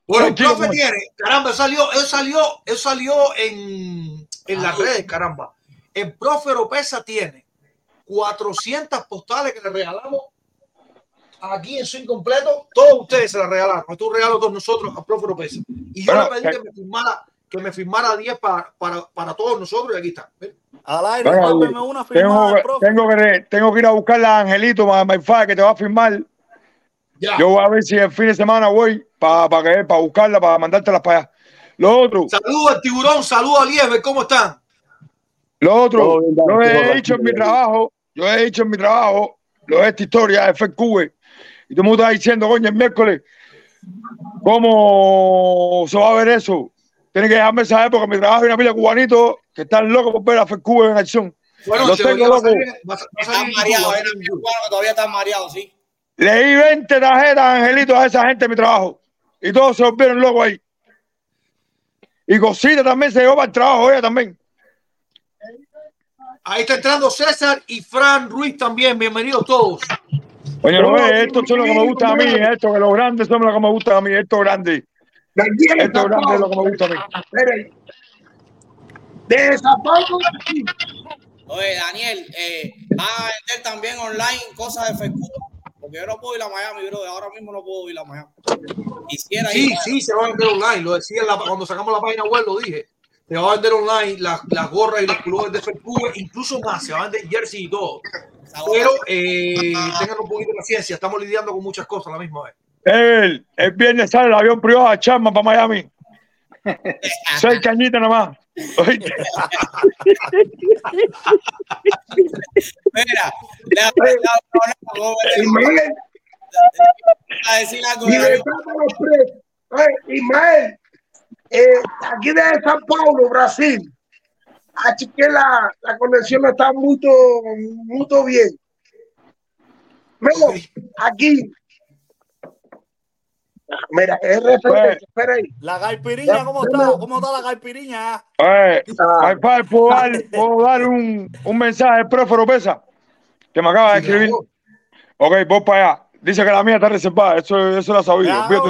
Bueno, el profe pues. tiene, caramba, él salió, él salió, él salió en, en las redes, caramba. El profe Oropesa tiene 400 postales que le regalamos aquí en su incompleto. Todos ustedes se las regalaron. Esto es un regalo a todos nosotros al profe Oropesa. Y yo Bueno, le pedí eh. que me firmara, que me firmara 10 para, para, para todos nosotros y aquí está. ¿Ven? Al aire, Bueno, una firmada Tengo, que- profe. tengo, que, tengo que ir a buscar a Angelito, my, que te va a firmar. Ya. Yo voy a ver si el fin de semana voy para para para buscarla, para mandártelas para allá. Lo otro, Saludos al tiburón, saludos a Lieber, ¿cómo están? lo otro, bien, yo he dicho en mi trabajo, yo he dicho en mi trabajo, lo de esta historia de FQ, y tú me estás diciendo, coño, el miércoles, ¿cómo se va a ver eso? Tienes que dejarme saber porque en mi trabajo hay una pila de cubanitos que están locos por ver a FQ en acción. Bueno, Lo teoría tengo va a loco. salir- va a- va a Están mareados, todavía están mareados, sí. Leí 20 tarjetas, Angelito, a esa gente en mi trabajo. Y todos se volvieron locos ahí. Y Cosita también se llevó para el trabajo, ella también. Ahí está entrando César y Fran Ruiz también. Bienvenidos todos. Oye, no ves, esto es lo que me gusta a mí, esto que los grandes son lo que me gusta a mí, esto grande. Esto grande es lo que me gusta a mí. Oye, Daniel, eh, a vender también online cosas de FQ. Porque yo no puedo ir a Miami, bro. Ahora mismo no puedo ir a Miami. Quisiera Sí, ir. sí, se va a vender online. Lo decía la- cuando sacamos la página web, lo dije. Se va a vender online las, las gorras y los colores de FQ, incluso más. Se va a vender jersey y todo. Pero eh, tengan un poquito de paciencia. Estamos lidiando con muchas cosas a la misma vez. El, el viernes sale el avión privado a Charma para Miami. Seis cañitas nada más. Mira, Ismael, a decir algo. Ismael, eh, aquí de San Paulo, Brasil, aquí que la, la conexión está muy, muy bien. Mira, aquí. Mira, es referencia, espera ahí. La gaipiriña, ¿cómo está? ¿Cómo está la gaipiriña? Oye, Ah. ¿puedo dar, puedo dar un, un mensaje al profe Oropesa que me acaba de escribir? Ok, voy para allá. Dice que la mía está reservada. Eso, eso lo sabía. Para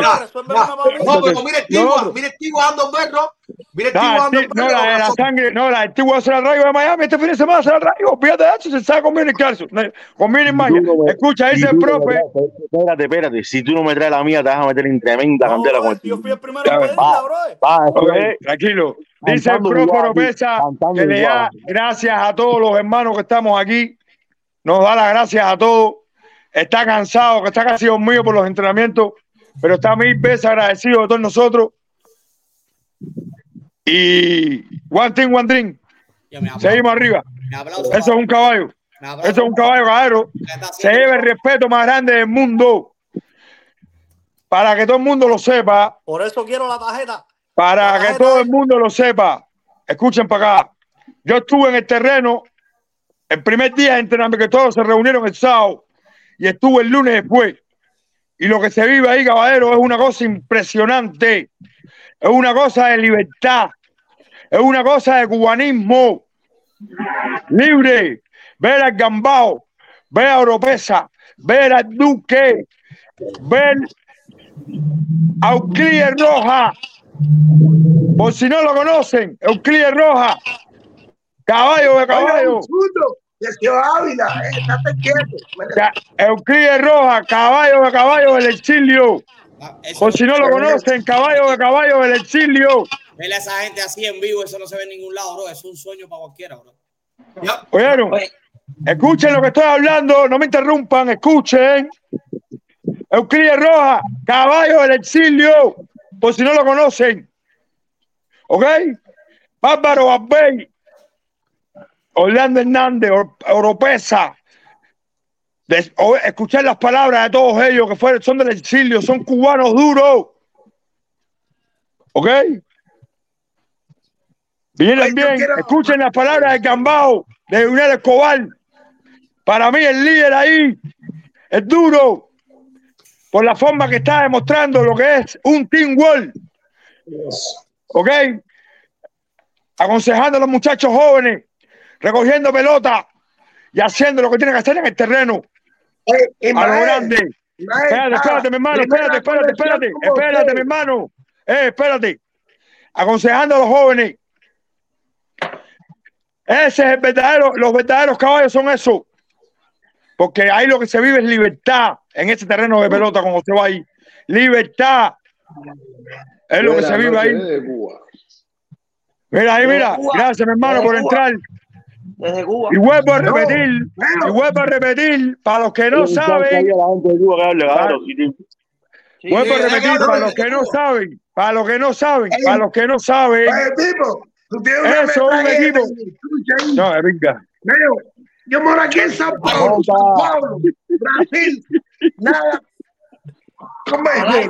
mí. No, pero mira el Tigua, mira el Tigua ando berro. Mira el No, Tigua el ando ti- no, la de la sangre, no, la del Tigua se la traigo de Miami este fin de semana, se la traigo. Olvídate de eso, se sabe con bien calcio. Con no me- Escucha, dice el profe. Espérate, espérate. Si tú no me traes la mía, te vas a meter en tremenda No, candela bro, con yo fui el primero ves. pedirla, bro. Tranquilo. Dice el profe cantando que le da gracias a todos los hermanos que estamos aquí. Nos da las gracias a todos. Está cansado, que está casi dormido por los entrenamientos, pero está mil veces agradecido de todos nosotros. Y one thing, one aplaudo, Seguimos arriba. Eso es un caballo. Eso es un caballo, caballero. ¿Qué está Se lleva el respeto más grande del mundo. Para que todo el mundo lo sepa, Por eso quiero la tarjeta. para La que tarjeta todo el mundo lo sepa. Escuchen para acá. Yo estuve en el terreno el primer día de entrenamiento que todos se reunieron el sábado y estuve el lunes después. Y lo que se vive ahí, caballero, es una cosa impresionante. Es una cosa de libertad. Es una cosa de cubanismo. Libre. Ver al Gambao, ver a Oropesa, ver al Duque, ver a Euclides Roja. Por si no lo conocen, Euclides Roja. Caballo de caballo. Sergio Ávila, eh, estate quieto. Euclides Roja, caballo de caballo del exilio. Ah, Por si no lo conocen, caballo de caballo del exilio. Verle a esa gente así en vivo, eso no se ve en ningún lado, bro. Es un sueño para cualquiera, bro. Ya. ¿Oyeron? Oye. Escuchen lo que estoy hablando, no me interrumpan, escuchen. Euclides Roja, caballo del exilio, por si no lo conocen. ¿Ok? Bárbaro Barbey, Orlando Hernández, Or- Oropesa. De- o- escuchar las palabras de todos ellos que fueron, son del exilio, son cubanos duros. ¿Ok? Vienen bien, quiero- escuchen las palabras de Gambao, de Leonel Escobar. Para mí el líder ahí es duro por la forma que está demostrando lo que es un team world. ¿Ok? Aconsejando a los muchachos jóvenes, recogiendo pelota y haciendo lo que tienen que hacer en el terreno. Oye, A lo grande. Espérate, ah, espérate, mi hermano, espérate, espérate, espérate, espérate, usted. mi hermano. Eh, espérate. Aconsejando a los jóvenes. Ese es el verdadero, los verdaderos caballos son eso. Porque ahí lo que se vive es libertad en ese terreno de pelota como se va ahí. Libertad. Es lo que se vive ahí. Mira ahí, mira. Gracias, mi hermano, por entrar. Desde Cuba. Y vuelvo a repetir, No. y vuelvo a repetir, para los que no Muchacho, saben, de Sí, Vuelvo a sí, repetir sí, para sí, los sí, que no sí. saben, para los que no saben, para los que no saben. Eso es un equipo. No, es venga. Leo, yo moro aquí en San Paulo, San Paulo, Brasil. Nada. ¿Cómo es?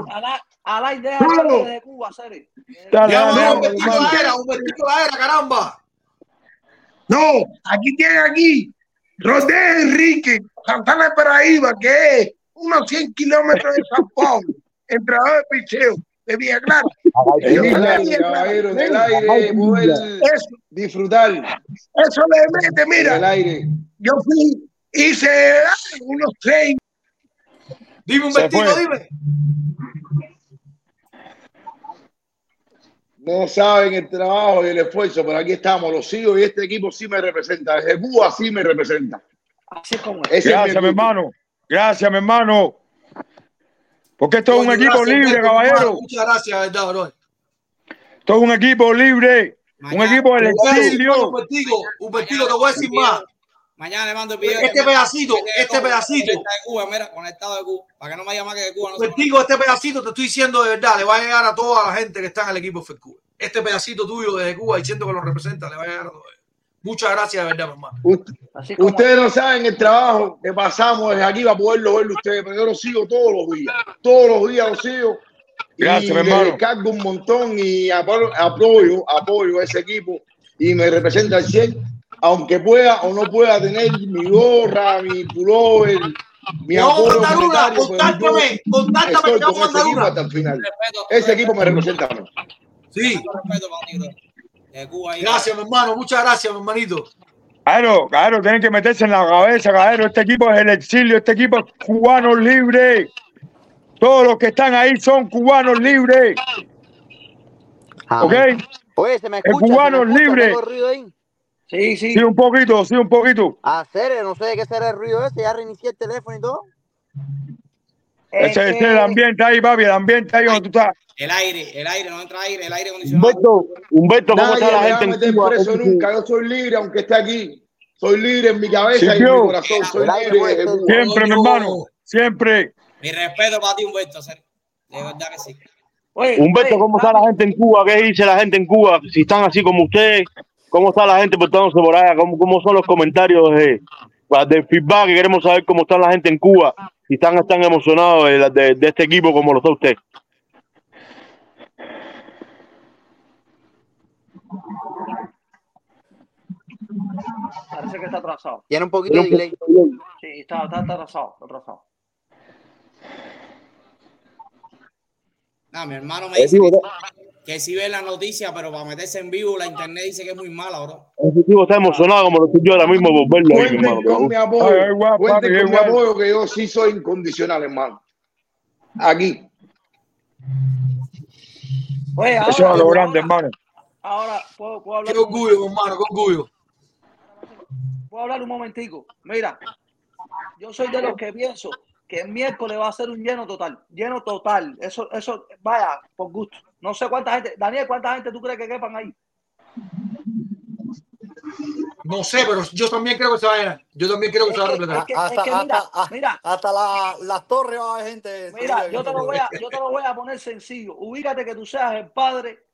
Alay, deja desde Cuba, serio. Dale, Ya, dale, vamos, un dale, vestido hermano. la era, un vestido la era, caramba. No, aquí tiene aquí Rodé Enrique, Santana de Paraíba, que es unos 100 kilómetros de San Paulo, entrenador de picheo de Villa Clara. Aire, poder Eso, disfrutar eso le mete, mira, aire. yo fui, hice ah, unos seis. Dime un vestido, dime. No saben el trabajo y el esfuerzo, pero aquí estamos, los sigo y este equipo sí me representa. Desde Cuba sí me representa. Así es como es. Ese es Gracias, mi hermano. Gracias, mi hermano. Porque esto es un equipo gracias, libre, caballero. Muchas gracias, verdad, bro. Esto es un equipo libre. Un Mañana- equipo del exilio. un vestido, un vestido, te voy a decir más. Mañana le mando el video. Este pedacito, este pedacito. De Cuba, mira, conectado de Cuba. Para que no me llame que de Cuba no se Testigo, este pedacito te estoy diciendo de verdad, le va a llegar a toda la gente que está en el equipo de Cuba. este pedacito tuyo desde Cuba diciendo que lo representa le va a llegar a todo. Muchas gracias, de verdad, hermano. Como Ustedes no saben el trabajo que pasamos desde aquí para poderlo verlo ustedes, pero yo lo sigo todos los días. Todos los días lo sigo. Gracias, y mi le hermano. descargo un montón y apo- apoyo, apoyo a ese equipo y me representa al 100, aunque pueda o no pueda tener mi gorra, mi pullover, mi a apoyo pero contáctame, yo contáctame estoy con ese equipo una. hasta el final. Respeto, Ese equipo me representa a mí. Sí, gracias, mi hermano. Muchas gracias, mi hermanito. Claro, claro, tienen que meterse en la cabeza, caballero. Este equipo es el exilio, este equipo es cubanos libres. Todos los que están ahí son cubanos libres. ¿Ok? Oye, ¿se me El escucha? ¿Se me cubano Sí, sí. Sí, un poquito, sí, un poquito. Serio, no sé de qué será el ruido ese. Ya reinicié el teléfono y todo. Ese, ese es el ambiente ahí, papi, el ambiente ahí donde tú estás. El aire, el aire, no entra aire, el aire acondicionado. Humberto, Humberto, ¿cómo Nadie está la me gente en meter Cuba? preso nunca. Yo soy libre aunque esté aquí. Soy libre en mi cabeza y en mi corazón. Soy libre. Siempre, mi hermano, siempre. Mi respeto para ti, Humberto. De verdad que sí. Oye, Humberto, oye, ¿cómo está la gente en Cuba? ¿Qué dice la gente en Cuba? Si están así como ustedes, ¿cómo está la gente portándose por allá? ¿Cómo, cómo son los comentarios de, del feedback? Que queremos saber cómo está la gente en Cuba. Si están tan emocionados de, de- de este equipo como lo está usted. Parece que está atrasado. Tiene un poquito de delay. Sí, está, está, está atrasado, está atrasado. Nah, mi hermano me dice que sí ve la noticia, pero para meterse en vivo, la internet dice que es muy mala, bro. Ese tipo está emocionado como lo estoy yo ahora mismo por verlo ahí, mi Cuenten hermano. con mi apoyo. ay, Cuenten con mi apoyo que yo sí soy incondicional, hermano. Aquí. Oye, Eso es ahora, lo grande, hermano. ahora ¿puedo, puedo Qué hablar un orgullo, mi hermano, qué orgullo. Puedo hablar un momentico. Mira, yo soy de los que pienso que el miércoles va a ser un lleno total. Lleno total. Eso, eso, vaya, por gusto. No sé cuánta gente. Daniel, ¿cuánta gente tú crees que quepan ahí? No sé, pero yo también creo que se va a llenar. Yo también creo que se va a repletar. es que- hasta, es que mira, hasta- ah, mira. hasta la, las torres va a haber gente. Mira, yo te, lo voy a, yo te lo voy a poner sencillo. Ubícate que tú seas el padre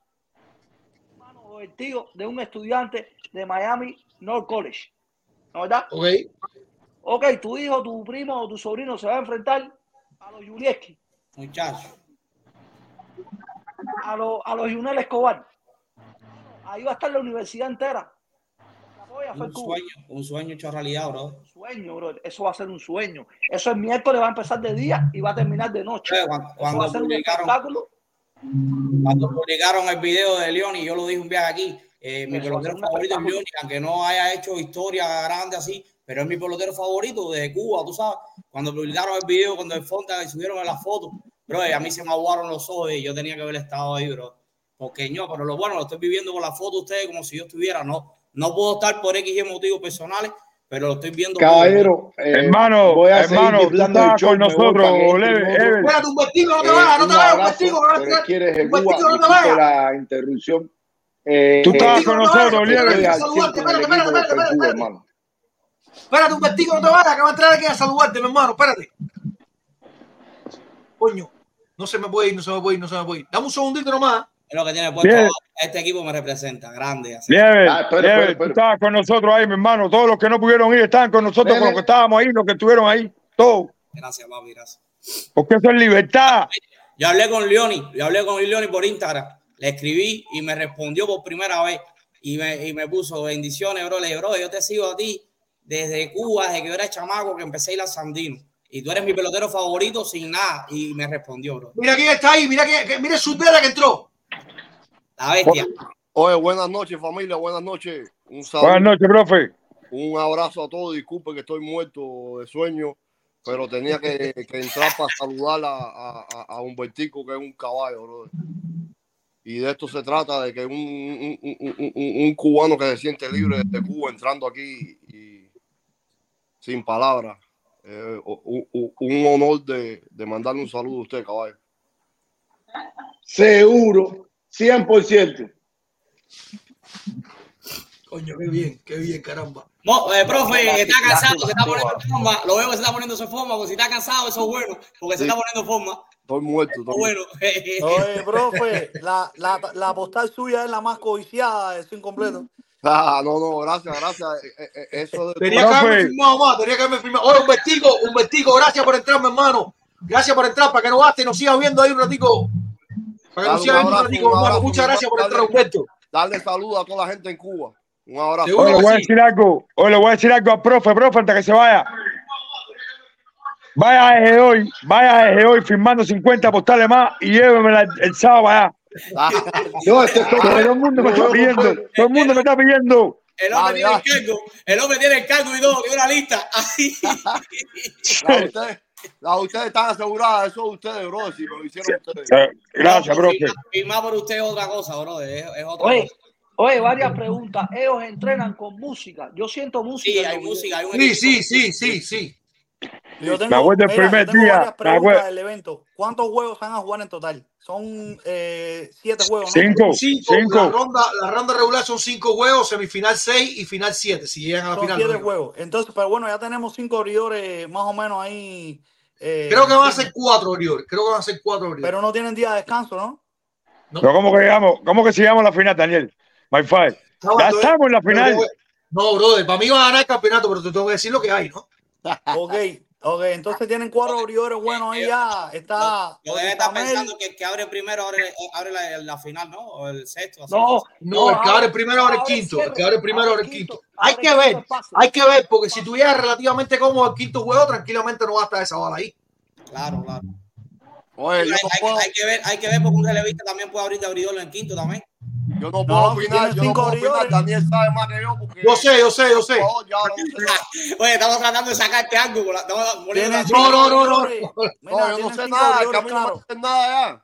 hermano o el tío de un estudiante de Miami North College. ¿No verdad? Ok. Ok, tu hijo, tu primo o tu sobrino se va a enfrentar a los Julieski, Muchachos. A los, a los Junel Escobar. Ahí va a estar la universidad entera. La Un sueño, un sueño hecho realidad, bro. sueño, bro. Eso va a ser un sueño. Eso el miércoles va a empezar de día y va a terminar de noche. Oye, cuando- cuando va a ser un publicaron- espectáculo. Cuando publicaron el video de León y yo lo dije un viaje aquí, eh, mi pelotero favorito es. León, aunque no haya hecho historia grande así, pero es mi pelotero favorito de Cuba, tú sabes. Cuando publicaron el video, cuando el Fonta subieron las fotos, bro, a mí se me aguaron los ojos y yo tenía que haber estado ahí, bro. Porque no, pero lo bueno, lo estoy viviendo con la foto de ustedes como si yo estuviera, no. No puedo estar por X y motivos personales, pero lo estoy viendo. Caballero, eh, Hermano, voy a hermano, tú show, con nosotros, Leve. Ever. Espérate, un vestido, no te Eh, vayas, no te vayas, un vestido, no pero te quieres Cuba, vestido, no te vayas. la interrupción. Eh, Tú estabas Vestido, con no te vayas, nosotros, que Lieber. estoy estoy aquí a al 100 saludarte. con el Espérate, espérate, espérate, espérate, espérate. un vestido, no te vayas, que va a entrar aquí a saludarte, mi hermano, espérate. Coño, no se me puede ir, no se me puede ir, no se me puede ir. Dame un segundito nomás. Es lo que tiene puesto. Bien. Este equipo me representa, grande. así. Lieber, Ah, estabas con nosotros ahí, mi hermano. Todos los que no pudieron ir estaban con nosotros, con los que estábamos ahí, los que estuvieron ahí, todos. Gracias, papi, gracias. Porque eso es libertad. Yo hablé con Leoni, yo hablé con Leoni por Instagram, le escribí y me respondió por primera vez y me, y me puso bendiciones, bro. Le dije, bro, yo te sigo a ti desde Cuba, desde que yo era chamaco, que empecé a ir a Sandino. Y tú eres mi pelotero favorito sin nada. Y me respondió, bro. Mira quién está ahí, mira quién, mira sudera que entró. La bestia. Oye, buenas noches, familia, buenas noches. Un saludo, Buenas noches, profe. un abrazo a todos. Disculpe que estoy muerto de sueño, pero tenía que, que entrar para saludar a, a, a- Humbertico, que es un caballo, brother. Y de esto se trata, de que un, un, un- un- un- un cubano que se siente libre de Cuba entrando aquí y sin palabras. Eh, un, honor de, de mandarle un saludo a usted, caballo. Seguro, 100%. Coño, qué bien, qué bien, caramba. No, eh, profe, está cansado, se está poniendo en forma. Lo veo que se está poniendo en forma, porque si está cansado, eso es bueno, porque se Sí. está poniendo en forma. Estoy muerto. Estoy bueno. Oye, profe, la, la, la postal suya es la más codiciada de su incompleto. Ah, no, no, gracias, gracias. Eh, eh, Eso de Tenía que haberme firmado más, tenía que haberme firmado. Oye, un vestigo, un vestigo, gracias por entrar, mi hermano. Gracias por entrar, para que no gaste y nos siga viendo ahí un ratico. Para que nos Dale siga un viendo un ratico, hermano. abrazo, Muchas gracias por entrar, Humberto. darle saludo a toda la gente en Cuba. Un abrazo. Oye, le voy a decir algo. Oye, le voy a decir algo al profe, profe, antes que se vaya. Vaya a Eje hoy, vaya a Eje hoy firmando 50 postales más y llévemela el, el sábado allá. No, este es Todo el mundo me está pidiendo, todo el mundo me está pidiendo. El hombre Dale, tiene el cargo, el hombre tiene el cargo y todo, tiene una lista. Ustedes, ustedes están aseguradas, eso de ustedes, bro. Si lo hicieron ustedes. Eh, Gracias, profe. firmar- por usted es otra cosa, bro. Es, es otra Oye, cosa. oye, varias preguntas. Ellos entrenan con música. Yo siento música. Sí, hay música, hay un Sí, sí, sí, sí, sí. Yo tengo, Me acuerdo el mira, yo primer tengo día, me acuerdo. del evento. ¿Cuántos juegos van a jugar en total? Son eh, siete juegos, ¿no? Cinco, Cinco, La, cinco. ronda, la ronda regular son cinco juegos, semifinal seis y final siete. Si llegan a la Son final. siete no. juegos. Entonces, pero bueno, ya tenemos cinco abridores más o menos ahí. eh, Creo que van a ser cuatro, Oriol. Creo que van a ser cuatro, Oriol. Pero no tienen día de descanso, ¿no? Pero ¿cómo que llegamos? ¿Cómo que llegamos a la final, Daniel? My five. Ya estamos en la final. No, brother, para mí van a ganar el campeonato, pero te tengo que decir lo que hay, ¿no? Ok, ok. Entonces tienen cuatro abridores buenos ahí ya. Está. Lo debe estar Isabel, pensando que el que abre primero abre, abre la, la final, ¿no? O el sexto. así. No, No, el que abre primero abre el quinto. El que abre primero abre el quinto. Hay que ver, hay que ver, porque si tuviera relativamente cómodo el quinto juego, tranquilamente no va a estar esa bala ahí. Claro, claro. Oye, Hay, yo que ver, hay que ver porque un relevista también puede abrir de abridor en el quinto también. Yo no puedo No, opinar, yo no puedo opinar. Daniel sabe más que yo porque. Yo sé, yo sé, yo sé. Oh, ya, no sé. Oye, estamos tratando de sacarte algo. no, no, no. abridores. Mira, No, yo no sé nada, abridores mí no dicen nada ya.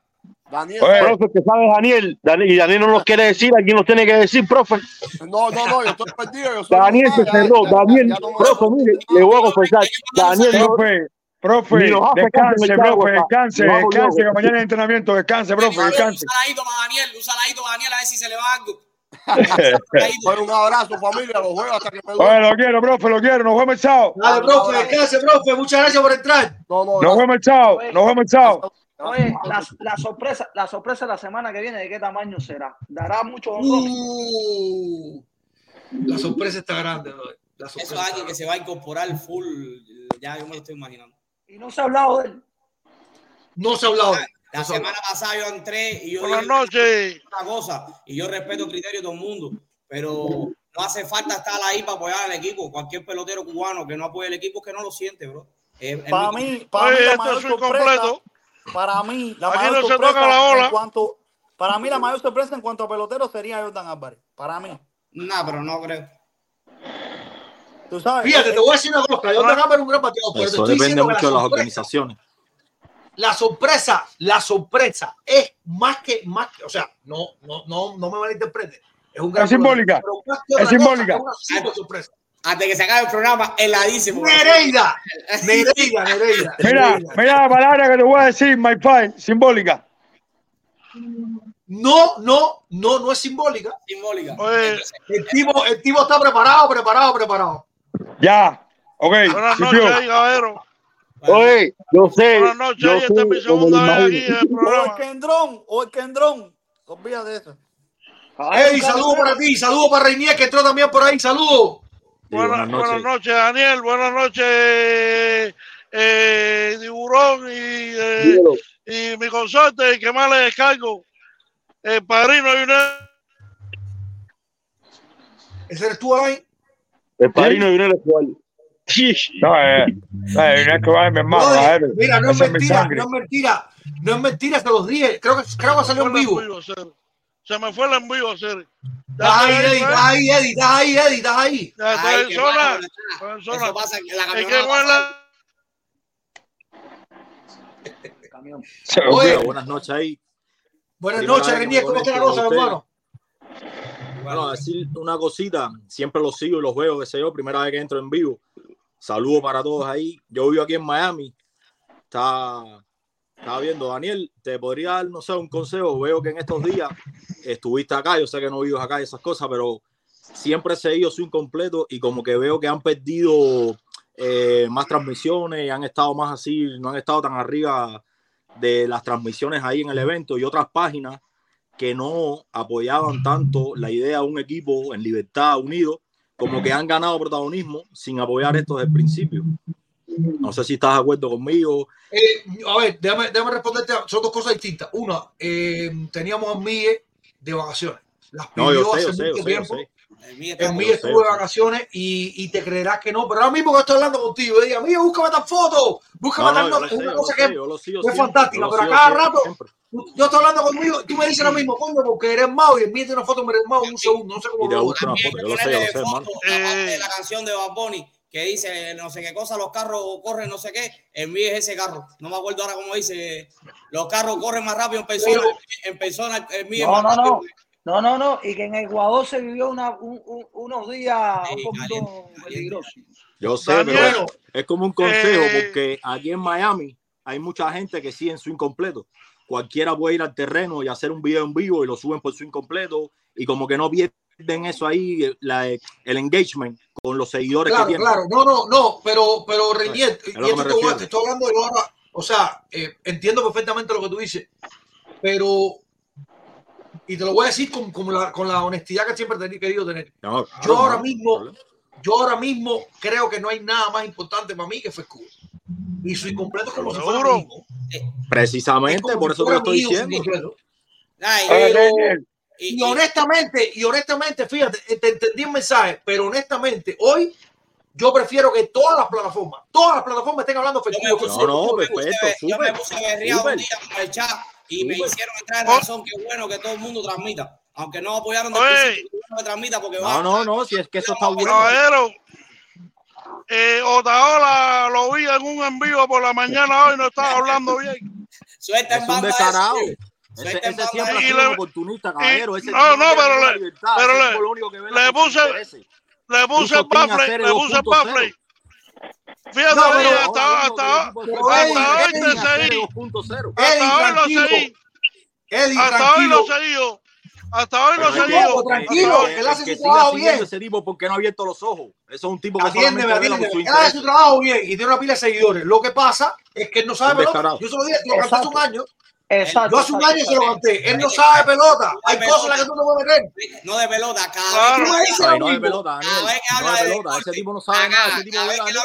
Daniel, Oye. Profe, que sabe Daniel, Daniel, y Daniel no nos quiere decir, aquí nos tiene que decir, profe. no, no, no, yo estoy perdido. Yo soy Daniel se ya, cerró, ya, ya, Daniel, ya no me- profe, mire, le voy a confesar, Daniel no, Profe, profe, descanse, profe, descanse, descanse, que mañana hay entrenamiento, descanse, profe, Un descanse. saladito para Daniel, un saladito para Daniel a ver si se le va algo. Oye, un abrazo, familia, los juegos hasta que me duele. lo quiero, profe, lo quiero, nos vemos el sábado. Dale, profe, descanse, profe. Muchas gracias por entrar. No, no, Nos vemos el sábado, nos vemos el sábado. Oye, la, la sorpresa, la sorpresa de la semana que viene, ¿de qué tamaño será? ¿Dará honrones? Uh, la sorpresa está grande. La Eso sorpresa es está alguien que se va a incorporar full. Ya yo me lo estoy imaginando. Y no se ha hablado de él. No se ha hablado. de él. La No se ha semana pasada yo entré y yo Buenas noches. una cosa, y yo respeto el criterio de todo el mundo, pero no hace falta estar ahí para apoyar al equipo. Cualquier pelotero cubano que no apoye el equipo que no lo siente, bro. Para mí, para mí Oye, la esto mayor sorpresa, para mí, la Aquí mayor no se sorpresa toca la ola. en cuanto, para mí la mayor sorpresa en cuanto a pelotero sería Jordan Álvarez. Para mí. No, pero no creo. Tú sabes. Fíjate, eh, te voy a decir una cosa. Yo te un gran bateador, pero te Eso estoy que mucho de la las sorpresa, organizaciones. la sorpresa, la sorpresa es más que, más que, o sea, no, no, no, no me malinterprete. Es un gran Es simbólica. Es cosa, simbólica. es una super sorpresa. Antes que se acabe el programa, heladísimo. Nereida, Nereida, Nereida. Mira, Nereida. mira la palabra que te voy a decir, my five, simbólica. No, no, no, no es simbólica. Simbólica. Oye, El tipo, el tipo está preparado, preparado, preparado. Ya, ok, buenas noches, ahí, caballero. Oye, yo sé, Buenas noches, yo esta es mi segunda vez aquí en el O el programa. Kendrón, o el Kendrón. Olvídate de eso. Ey, saludo para ti, saludo para Reinier que entró también por ahí, saludo. Sí, Buenas, buenas noches. buenas noches, Daniel. Buenas noches, eh, Tiburón y, eh, y mi consorte, que más le descargo. El padrino y una. Ese eres tú ahí. El padrino de. No, eh, eh, no es que va mi hermano, Brother, a ver, mira, no es mentira, no es mentira, no es mentira, se los dije. Creo que, creo que salió en vivo. Se me fue el envío, ser. Estás ahí, Eddie, estás ahí, Eddie, estás ahí, Eddie, estás ahí. Ya estoy Ay, en qué zona. malo, Estoy en Eso zona. pasa que la Es camioneta que buena. Camión. Se- Oye, Hola, buenas noches ahí. buenas noches, ¿cómo está la cosa, hermano? Bueno, decir una cosita, siempre los sigo y los veo, qué sé yo, primera vez que entro en vivo. Saludos para todos ahí. Yo vivo aquí en Miami. Está, estaba viendo, Daniel, te podría dar, no sé, un consejo. Veo que en estos días estuviste acá, yo sé que no vives acá y esas cosas, pero siempre he seguido su incompleto y como que veo que han perdido eh, más transmisiones, han estado más así, no han estado tan arriba de las transmisiones ahí en el evento y otras páginas que no apoyaban tanto la idea de un equipo en libertad unido, como que han ganado protagonismo sin apoyar esto desde el principio. No sé si estás de acuerdo conmigo. Eh, a ver, déjame, déjame responderte. Son dos cosas distintas. Una, eh, teníamos a Miguel de vacaciones. Las No, yo pidió sé, yo hace sé, yo mucho sé, yo tiempo. sé. En mí sé, estuve de sé. vacaciones y, y te creerás que no, pero ahora mismo que estoy hablando contigo, yo digo, mira, búscame tal foto, búscame No, tal no, sé, una yo cosa sé, que sigo es fantástica, pero a cada siempre, rato siempre. yo estoy hablando conmigo, tú me dices lo mismo, coño, porque eres Mao y envíate una foto, me eres Mao en un segundo, no sé cómo lo foto, yo lo sé, yo lo sé, de la canción de Bad Bunny que dice no sé qué cosa, los carros corren no sé qué, envíe ese carro. No me acuerdo ahora cómo dice, los carros corren más rápido en persona, en persona, envíe No, más no, rápido. no. No, no, no. Y que en Ecuador se vivió una, un- un- unos días un poquito peligrosos. Yo sé, Daniel, pero es como un consejo, eh, porque aquí en Miami hay mucha gente que sigue en su incompleto. Cualquiera puede ir al terreno y hacer un video en vivo y lo suben por su incompleto y como que no pierden eso ahí, la- el engagement con los seguidores Claro, que tienen. claro, no, no, no, pero, pero Renier, estoy hablando yo ahora, o sea, eh, entiendo perfectamente lo que tú dices, pero, y te lo voy a decir con, con la, con la honestidad que siempre he querido tener. No, Yo ahora no, mismo, yo ahora mismo creo que no hay nada más importante para mí que Fescudo. Y su incompleto es como si fuera. Precisamente, por eso te lo estoy diciendo. incompleto. Ay, Pero- y honestamente, y honestamente, fíjate, eh, te entendí el mensaje, pero honestamente, hoy yo prefiero que todas las plataformas, todas las plataformas estén hablando. No, no, perfecto, yo me puse un día con el chat y me hicieron entrar en razón. Qué bueno que todo el mundo transmita. Aunque no apoyaron de Oye. principio, qué bueno que transmita porque va. No, no, no, si es que eso está bueno. Caballero, eh, Otaola lo vi en un en vivo por la mañana hoy, no estaba hablando bien. Suelta Es un descarado. Ese, Suelta ese en siempre ha banda. sido Y le- un oportunista, caballero. Ese no, no, pero le- libertad, pero le- le puse-. Le puse el hacer le puse el 2.0. Fíjate, No, pero- hasta, hasta, Pero hasta Eddie, hoy te seguí. Hasta hoy lo seguí. Eddie, Hasta hoy lo seguí. Hasta hoy seguí. que- Loco, tranquilo, él hace su trabajo bien. ese tipo porque no ha abierto los ojos. Eso es un tipo que su atiéndeme. Él hace su trabajo bien y tiene una pila de seguidores. Lo que pasa es que él no sabe. Yo se lo dije, lo canté hace un año. Exacto. Yo hace un exacto, año se lo canté. Él no sabe pelota. Hay cosas en las que tú no puedes meter. No de pelota, Ay, lo no de pelota, Daniel. No habla de de pelota. Ese tipo no sabe nada. Ese tipo ve la liga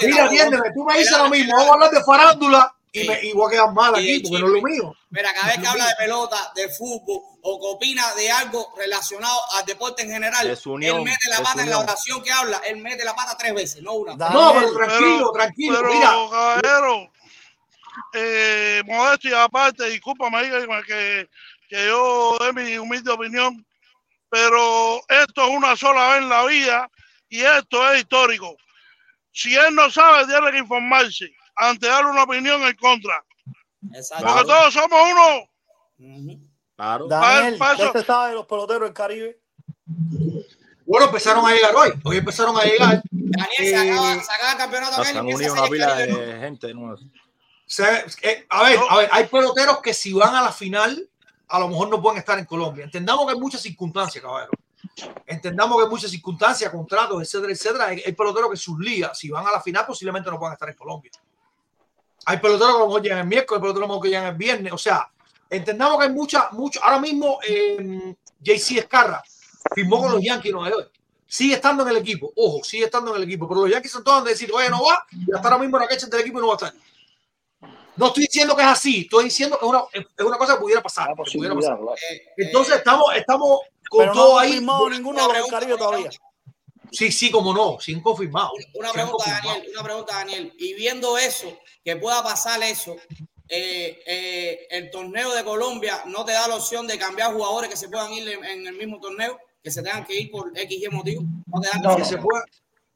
de. Mira, atiéndeme. Tú me dices lo mismo. Vamos a hablar de farándula y, me, y voy a quedar mal aquí porque no es lo mío. Mira, cada vez que habla de pelota, de fútbol o que opina de algo relacionado al deporte en general, De él mete la de pata en la oración que habla, él mete la pata tres veces, no una. No, pero tranquilo, tranquilo. Pero, Mira, caballero, eh, modestia aparte, discúlpame ahí que, que yo dé mi humilde opinión, pero esto es una sola vez en la vida y esto es histórico. Si él no sabe, tiene que informarse antes de dar una opinión en contra. Exacto. Porque todos somos uno. Claro. Daniel, ¿qué se sabe de los peloteros del Caribe? bueno, empezaron a llegar hoy. Hoy empezaron a llegar. Daniel Eh, se acaba, se acaba el campeonato Se han unido una pila de gente nueva. Se- eh, a ver, a ver, hay peloteros que si van a la final, a lo mejor no pueden estar en Colombia. Entendamos que hay muchas circunstancias, caballero. Entendamos que hay muchas circunstancias, contratos, etcétera, etcétera. Hay, hay peloteros que sus ligas, si van a la final, posiblemente no puedan estar en Colombia. Hay peloteros que a lo mejor llegan el miércoles, hay peloteros que llegan el viernes. O sea, entendamos que hay mucha, mucho. Ahora mismo, eh, JC Escarra firmó con los Yankees de Nueva York. Sigue estando en el equipo. Ojo, sigue estando en el equipo. Pero los Yankees son todos de decir, oye, no va. Y hasta ahora mismo la quecha del equipo y no va a estar. No estoy diciendo que es así, estoy diciendo que es una, es una cosa que pudiera pasar. que pudiera pasar. Entonces estamos, estamos con Pero no todo ahí. firmado ninguno de los Caribe todavía. Sí, sí, como no, sin confirmado. Una pregunta, confirmado. Daniel, una pregunta, Daniel. Y viendo eso, que pueda pasar eso, eh, eh, el torneo de Colombia no te da la opción de cambiar jugadores que se puedan ir en, en el mismo torneo, que se tengan que ir por X y motivo. No te dan Que opción. se pueda-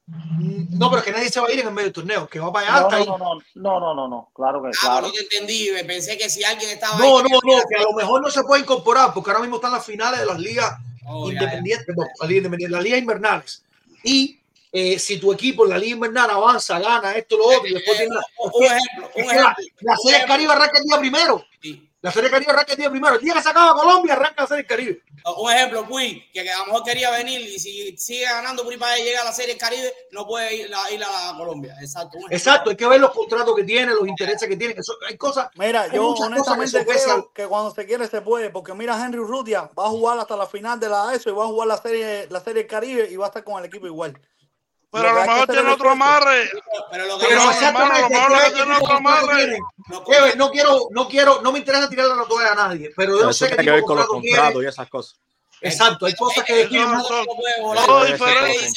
No, pero que nadie se va a ir en el medio del torneo, que va para allá No, hasta no, ahí. no, no, no, no, no, claro que Ah, claro. no te entendí. me Pensé que si alguien estaba No, ahí, no, no, que a lo mejor no se puede incorporar porque ahora mismo están las finales de las ligas Oh, ya, independientes, perdón, las ligas independientes, las ligas invernales. Y eh, si tu equipo en la liga invernal avanza, gana esto, lo otro, y después tiene la, un- ejemplo, un la, ejemplo, la Serie. Caribe arranca el día primero. Sí. La Serie Caribe arranca el día primero. El día que se acaba Colombia, arranca la Serie Caribe. Un ejemplo, Puy, que a lo mejor quería venir y si sigue ganando Puy para llega a la Serie Caribe, no puede ir, a- ir a Colombia. Exacto. Exacto, hay que ver los contratos que tiene, los intereses que tiene. Eso, hay cosas. Mira, hay yo que honestamente pesan. creo que cuando se quiere se puede, porque mira Henry Urrutia va a jugar hasta la final de la ESO y va a jugar la serie la serie Caribe y va a estar con el equipo igual. Pero a lo mejor tiene otro amarre. Pero lo mejor ¿qué- le qué tiene otro amarre. no quiero, no quiero, no me interesa tirarle la toalla a nadie, pero yo sé qué tiene que ver con los contratos y esas cosas. Exacto, hay cosas que son- No puede Eso volar. Todo diferente.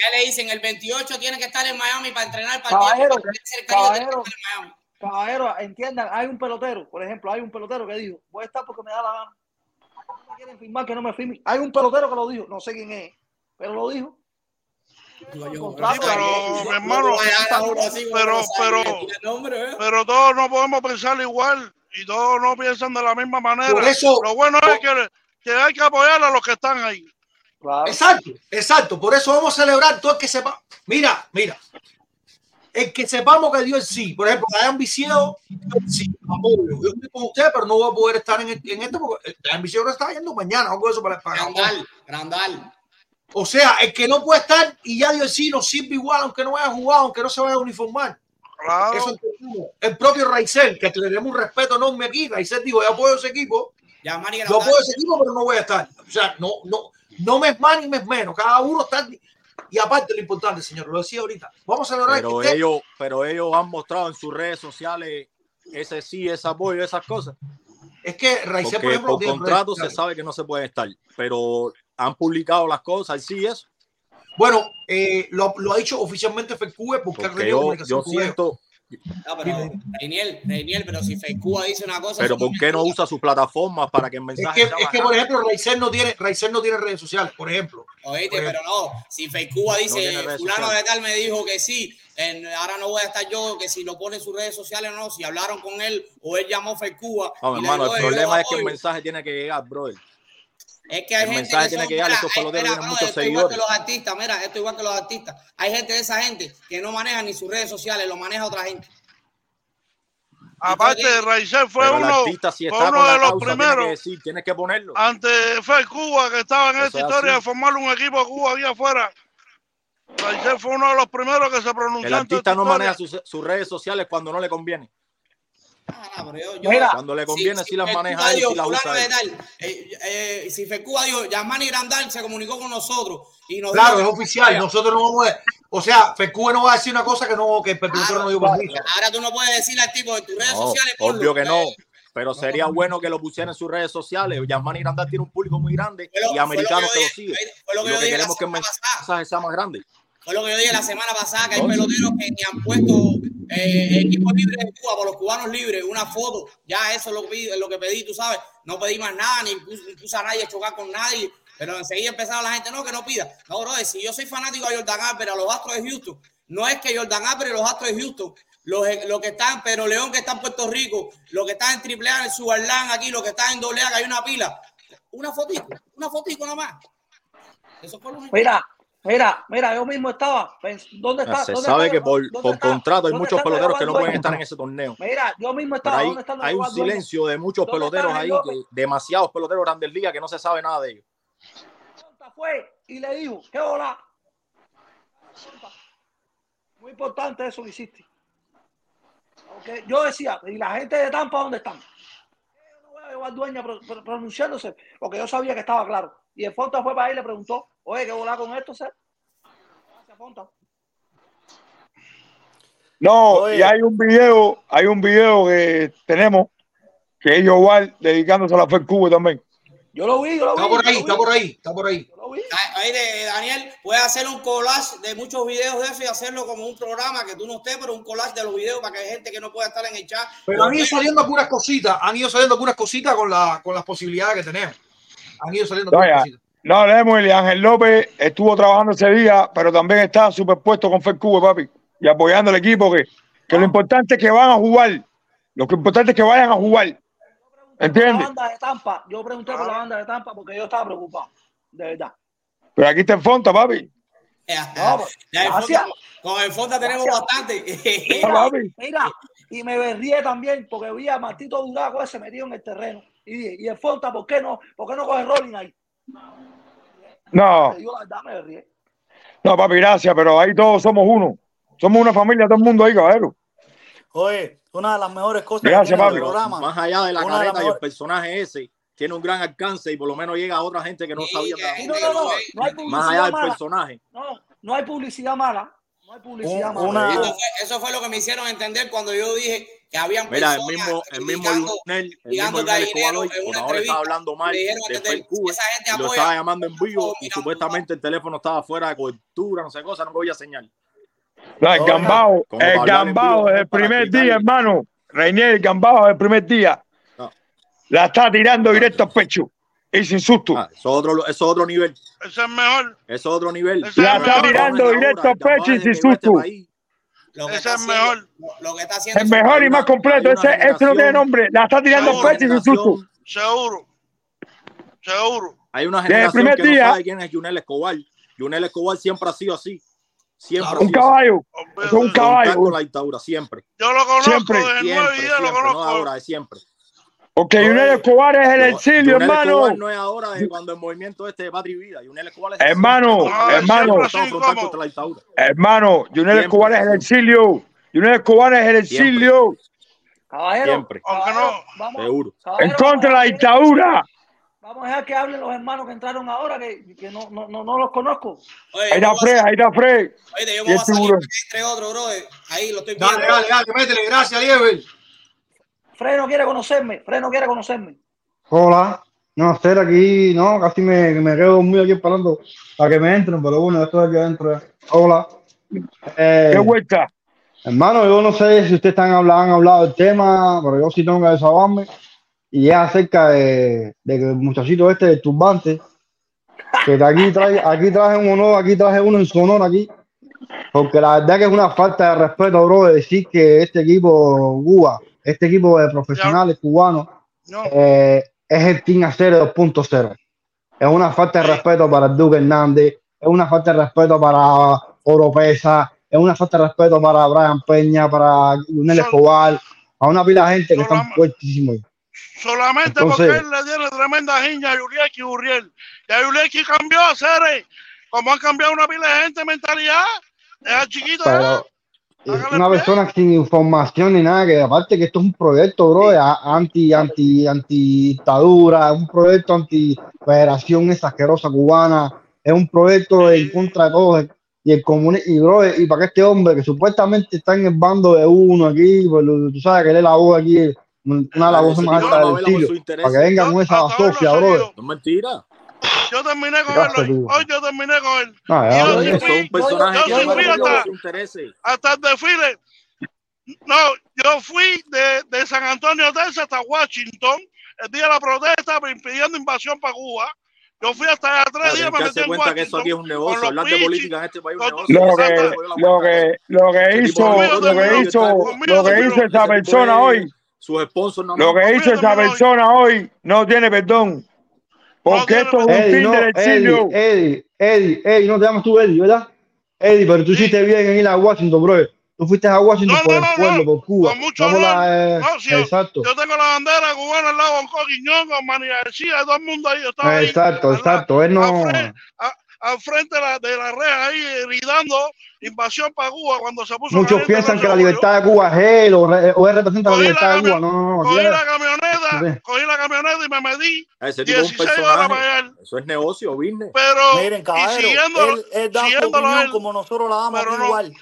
Ya le dicen, el 28 tiene que estar en Miami para entrenar para el Caballero, que que caballero, estar en Miami. caballero, entiendan, hay un pelotero, por ejemplo, hay un pelotero que dijo, voy a estar porque me da la gana. No me quieren firmar, que no me firmen. Hay un pelotero que lo dijo, no sé quién es, pero lo dijo. Digo Sí, pero, mi hermano, pero- pero- el ¿eh? Pero todos no podemos pensar igual y todos no piensan de la misma manera. Por eso- Lo bueno es que, que hay que apoyar a los que están ahí. Claro. Exacto, exacto. Por eso vamos a celebrar todo el que sepa. Mira, mira. El que sepamos que dio el sí. Por ejemplo, dio el sí, apoyo. Yo estoy con usted, pero no voy a poder estar en, el- en esto porque Viciado no está yendo mañana. Algo eso para, para Grandal, Grandal. O sea, el que no puede estar y ya dio el sí, nos sirve igual, aunque no vaya a jugar, aunque no se vaya a uniformar. Claro. Eso. El propio Raizel, que le tenemos un respeto enorme aquí. Raizel dijo: Yo apoyo ese equipo. Ya, Manny Yo apoyo ese equipo, pero no voy a estar. O sea, no, no, no me es más ni me es menos. Cada uno está. Y aparte, lo importante, señor, lo decía ahorita. Vamos a celebrar Pero que usted- ellos, pero ellos han mostrado en sus redes sociales ese sí, ese apoyo, esas cosas. Es que Raizel, por ejemplo, por contrato se sabe que no se puede estar, pero han publicado las cosas, sí eso. Bueno, eh, lo, lo ha dicho oficialmente FECUBE porque, Porque yo, yo siento, No, pero Reiniel, Reiniel, pero si Feicúa dice una cosa, pero ¿por qué no usa sus plataformas para que el Es mensaje que, sea es que, por ejemplo, Raizel no tiene, Raizel no tiene redes sociales, por ejemplo. Oíste, Por pero no, si Feicúa dice, redes fulano de tal me dijo que sí, en- ahora no voy a estar yo, que si lo pone en sus redes sociales o no, si hablaron con él o él llamó a Feicúa. No, hermano, el "Oye, yo problema es que el apoyo". mensaje tiene que llegar, brother. Es que hay el gente mensaje que tiene que llegar, tienen no, muchos esto igual que los artistas, mira, esto igual que los artistas. Hay gente de esa gente que no maneja ni sus redes sociales, lo maneja otra gente. Aparte, Raizel fue uno, artista, si fue uno de los causa, primeros que decir, tienes que ponerlo. ante Fe Cuba que estaba en Eso esta es historia así. de formar un equipo de Cuba aquí afuera. Raizel fue uno de los primeros que se pronunció El artista no historia. maneja sus, sus redes sociales cuando no le conviene. Ah, pero yo- yo- Mira, Cuando le conviene, sí las Fecuba maneja él, dijo, sí las usa él. tal, eh, eh, si Fecuba dijo, Yamani Grandal se comunicó con nosotros y nos Claro, es dijo- oficial. Nosotros no vamos a. O sea, FECUBE no va a decir una cosa que no que el pelotero no dio permiso. Ahora tú no puedes decirle al tipo de tus redes No, sociales. ponlo. obvio que no. Pero sería bueno que lo pusieran en sus redes sociales. Yasmani Grandal tiene un público muy grande lo- y americanos que lo que lo yo siguen. lo que lo que queremos es que el mensaje sea más grande. Fue lo que yo dije la semana pasada, que hay peloteros que ni han puesto eh, equipos libres de Cuba por los cubanos libres, una foto, ya eso es lo que, pedí, lo que pedí, tú sabes, no pedí más nada, ni puse, ni puse a nadie a chocar con nadie, pero enseguida empezaba la gente, no, que no pida. No, bro, si yo soy fanático de Jordan Álvarez, a los Astros de Houston, no es que Jordan Álvarez y los Astros de Houston, los, los que están, pero León que está en Puerto Rico, los que están en Triple A, en Subarlán aquí, los que están en Doble A, que hay una pila, una fotico, una fotico nomás. Eso fue lo único. Mira, mira, mira, yo mismo estaba. ¿Dónde está? Se ¿Dónde sabe está- que por, dónde por está- contrato hay muchos peloteros que no pueden estar en ese torneo. Mira, yo mismo estaba. hay, ¿Dónde está hay un silencio de muchos ¿Dónde está peloteros ahí, que, demasiados peloteros grandes ligas que no se sabe nada de ellos. fue y le dijo, ¿qué hola? Muy importante eso que hiciste. Yo decía, ¿y la gente de Tampa dónde están? Yo no voy a llevar dueña pro- pro- pronunciándose, porque yo sabía que estaba claro. Y el Fonta fue para ahí y le preguntó, oye, ¿qué volar con esto, Seth? Gracias, Fonta. No, Oye. y hay un video, hay un video que tenemos que es igual dedicándose a la Fed Cuba también. Yo lo vi, yo lo vi. Está por ahí, yo lo está vi, por ahí, está por ahí. yo lo vi. Ah, Oye, Daniel, puedes hacer un collage de muchos videos de eso y hacerlo como un programa que tú no estés, pero un collage de los videos para que hay gente que no pueda estar en el chat. Pero han ido saliendo algunas cositas, han ido saliendo algunas cositas con, la, con las posibilidades que tenemos. Han ido saliendo No. No, Lemuel, Ángel López estuvo trabajando ese día, pero también está superpuesto con Fed Cuba, papi, y apoyando al equipo que, que lo importante es que van a jugar. Lo que importante es que vayan a jugar. Por la ¿Entiendes? banda de Tampa, yo pregunté por la banda de Tampa porque yo estaba preocupado, de verdad. Pero aquí está el Fonta, papi. No, pues, el. Fonda- con el Fonda tenemos Gracias. bastante. Ah. Mira, y me berrié también porque vi a Martito Durago ese metido en el terreno. Y dije, y el Fonta, ¿por qué no? ¿Por qué no coge rolling ahí? No, Te digo la verdad, me berrié. no, papi, gracias, pero ahí todos somos uno. Somos una familia, todo el mundo ahí, caballero. Oye, una de las mejores cosas Gracias, que tiene el programa. Más allá de la Una de careta y el personaje ese, tiene un gran alcance y por lo menos llega a otra gente que no sabía de no, no, no, Más allá del mala. personaje. No, no hay publicidad mala. No hay publicidad Un- mala. Eso fue, eso fue lo que me hicieron entender cuando yo dije que habían Mira, el personas mismo, el mismo Yunel, el mismo Escobar gallinero hoy, en por una ahora entrevista, estaba hablando mal dijeron del lo estaba llamando en vivo y supuestamente el teléfono estaba fuera de cobertura, no sé cosa, no cogía señal. No, el gambao, el gambao desde el primer día, hermano. Reinier, el gambao desde el primer día. No. La está tirando directo al pecho. Y sin susto. Ah, eso es otro, eso es otro nivel. Ese es mejor. Eso es otro nivel. La está tirando directo al pecho y sin susto. Lo que Ese está es mejor. haciendo- Lo que está haciendo El mejor y más completo. Ese, ese no tiene nombre. La está tirando sin susto. Seguro. Seguro. Hay una Desde el generación primer que no día. sabe quién es Yunel Escobar. Yunel Escobar siempre ha sido así. Siempre ha Un sido caballo. es un caballo. Con la dictadura, siempre. Yo lo conozco Siempre. desde Siempre, nueve días, lo siempre, no conozco. ahora, de siempre. Porque Yunel Escobar es el exilio, hermano. Escobar no es ahora de cuando el movimiento este de Patria y Vida. Yunel Escobar es Hermano, siempre. hermano. Frontal contra la dictadura. Hermano, Yunel Escobar es el exilio. Yunel Escobar es el exilio. Caballero, Siempre. caballero, vamos, Seguro. En contra de la dictadura. vamos a dejar que hablen los hermanos que entraron ahora, que, que no, no, no, no los conozco. Oye, Ahí está Fred, ahí está Fred. Oye, yo Y me el voy a salir entre otros, brother. Ahí lo estoy viendo. Dale, dale, dale, métele. Gracias, Lieber. Fred no quiere conocerme, Fred no quiere conocerme. Hola. No, hacer aquí, no, casi me, me quedo muy aquí esperando para que me entren, pero bueno, estoy aquí adentro. Hola. Eh, ¿Qué vuelta? hermano, yo no sé si ustedes están hablando, han hablado del tema, pero yo sí tengo que desahogarme. Y es acerca de, de que el muchachito este del turbante, que de aquí trae, aquí traje un honor, aquí traje uno en su honor aquí. Porque la verdad que es una falta de respeto, bro, de decir que este equipo Cuba, este equipo de profesionales cubanos, eh, es el Team Acero 2.0. Es una falta de respeto para el Duque Hernández, es una falta de respeto para Oropesa, es una falta de respeto para Brian Peña, para Junel Escobar, a una pila de gente que están fuertísimos. Solamente Entonces- porque él le tiene tremenda jiña a Yuriaki Uriel. Y a Yuriaki cambió a Cere. Como han cambiado una pila de gente mentalidad. Es chiquito. Pero una persona sin información ni nada, que aparte que esto es un proyecto, bro, anti, anti, anti dictadura, un proyecto anti federación esa asquerosa cubana, es un proyecto en contra de todos y el comuni y bro, y para que este hombre que supuestamente está en el bando de uno aquí, pues, tú sabes que él es la voz aquí, una de las voces más altas del interés. para que vengan con esa sofia, bro. No es mentira. Yo terminé con Gracias, él hoy. yo terminé con él. Ah, Y yo sí fui- yo sí hasta, el desfile. No, yo fui de, de San Antonio Texas hasta Washington el día de la protesta impidiendo invasión para Cuba. Yo fui hasta allá tres días, me que metí en cuenta que eso aquí es un negocio. Hablar de política en este país es un negocio. Lo que, lo que, lo que hizo, lo que hizo, lo que hizo esa persona hoy, Sus sponsors no lo que hizo esa persona hoy no tiene perdón. Porque esto es un Eddie, fin no, del exilio. Eddie, Eddie, Eddie, Eddie, no te llamas tú Eddie, ¿verdad? Eddie, pero tú hiciste bien en ir a Washington, bro. Tú fuiste a Washington por el pueblo, por Cuba. mucho no por honor. la, eh, No, si exacto, Yo tengo la bandera cubana al lado con Coquiñón, con Manny García, todo el mundo ahí. Yo estaba ahí exacto, exacto. Él no. a- al frente de la, de la red ahí gritando invasión para Cuba cuando se puso Muchos piensan que la libertad de Cuba es él o, él representa la libertad de Cuba. No, no, no. Cogí la camioneta, cogí la camioneta y me medí Ese tipo es un 16 horas para personaje. allá. Eso es negocio, business. Pero, Miren, y caballero, siguiéndolo, él, él da su siguiéndolo a opinión él, como nosotros la damos pero aquí no- igual.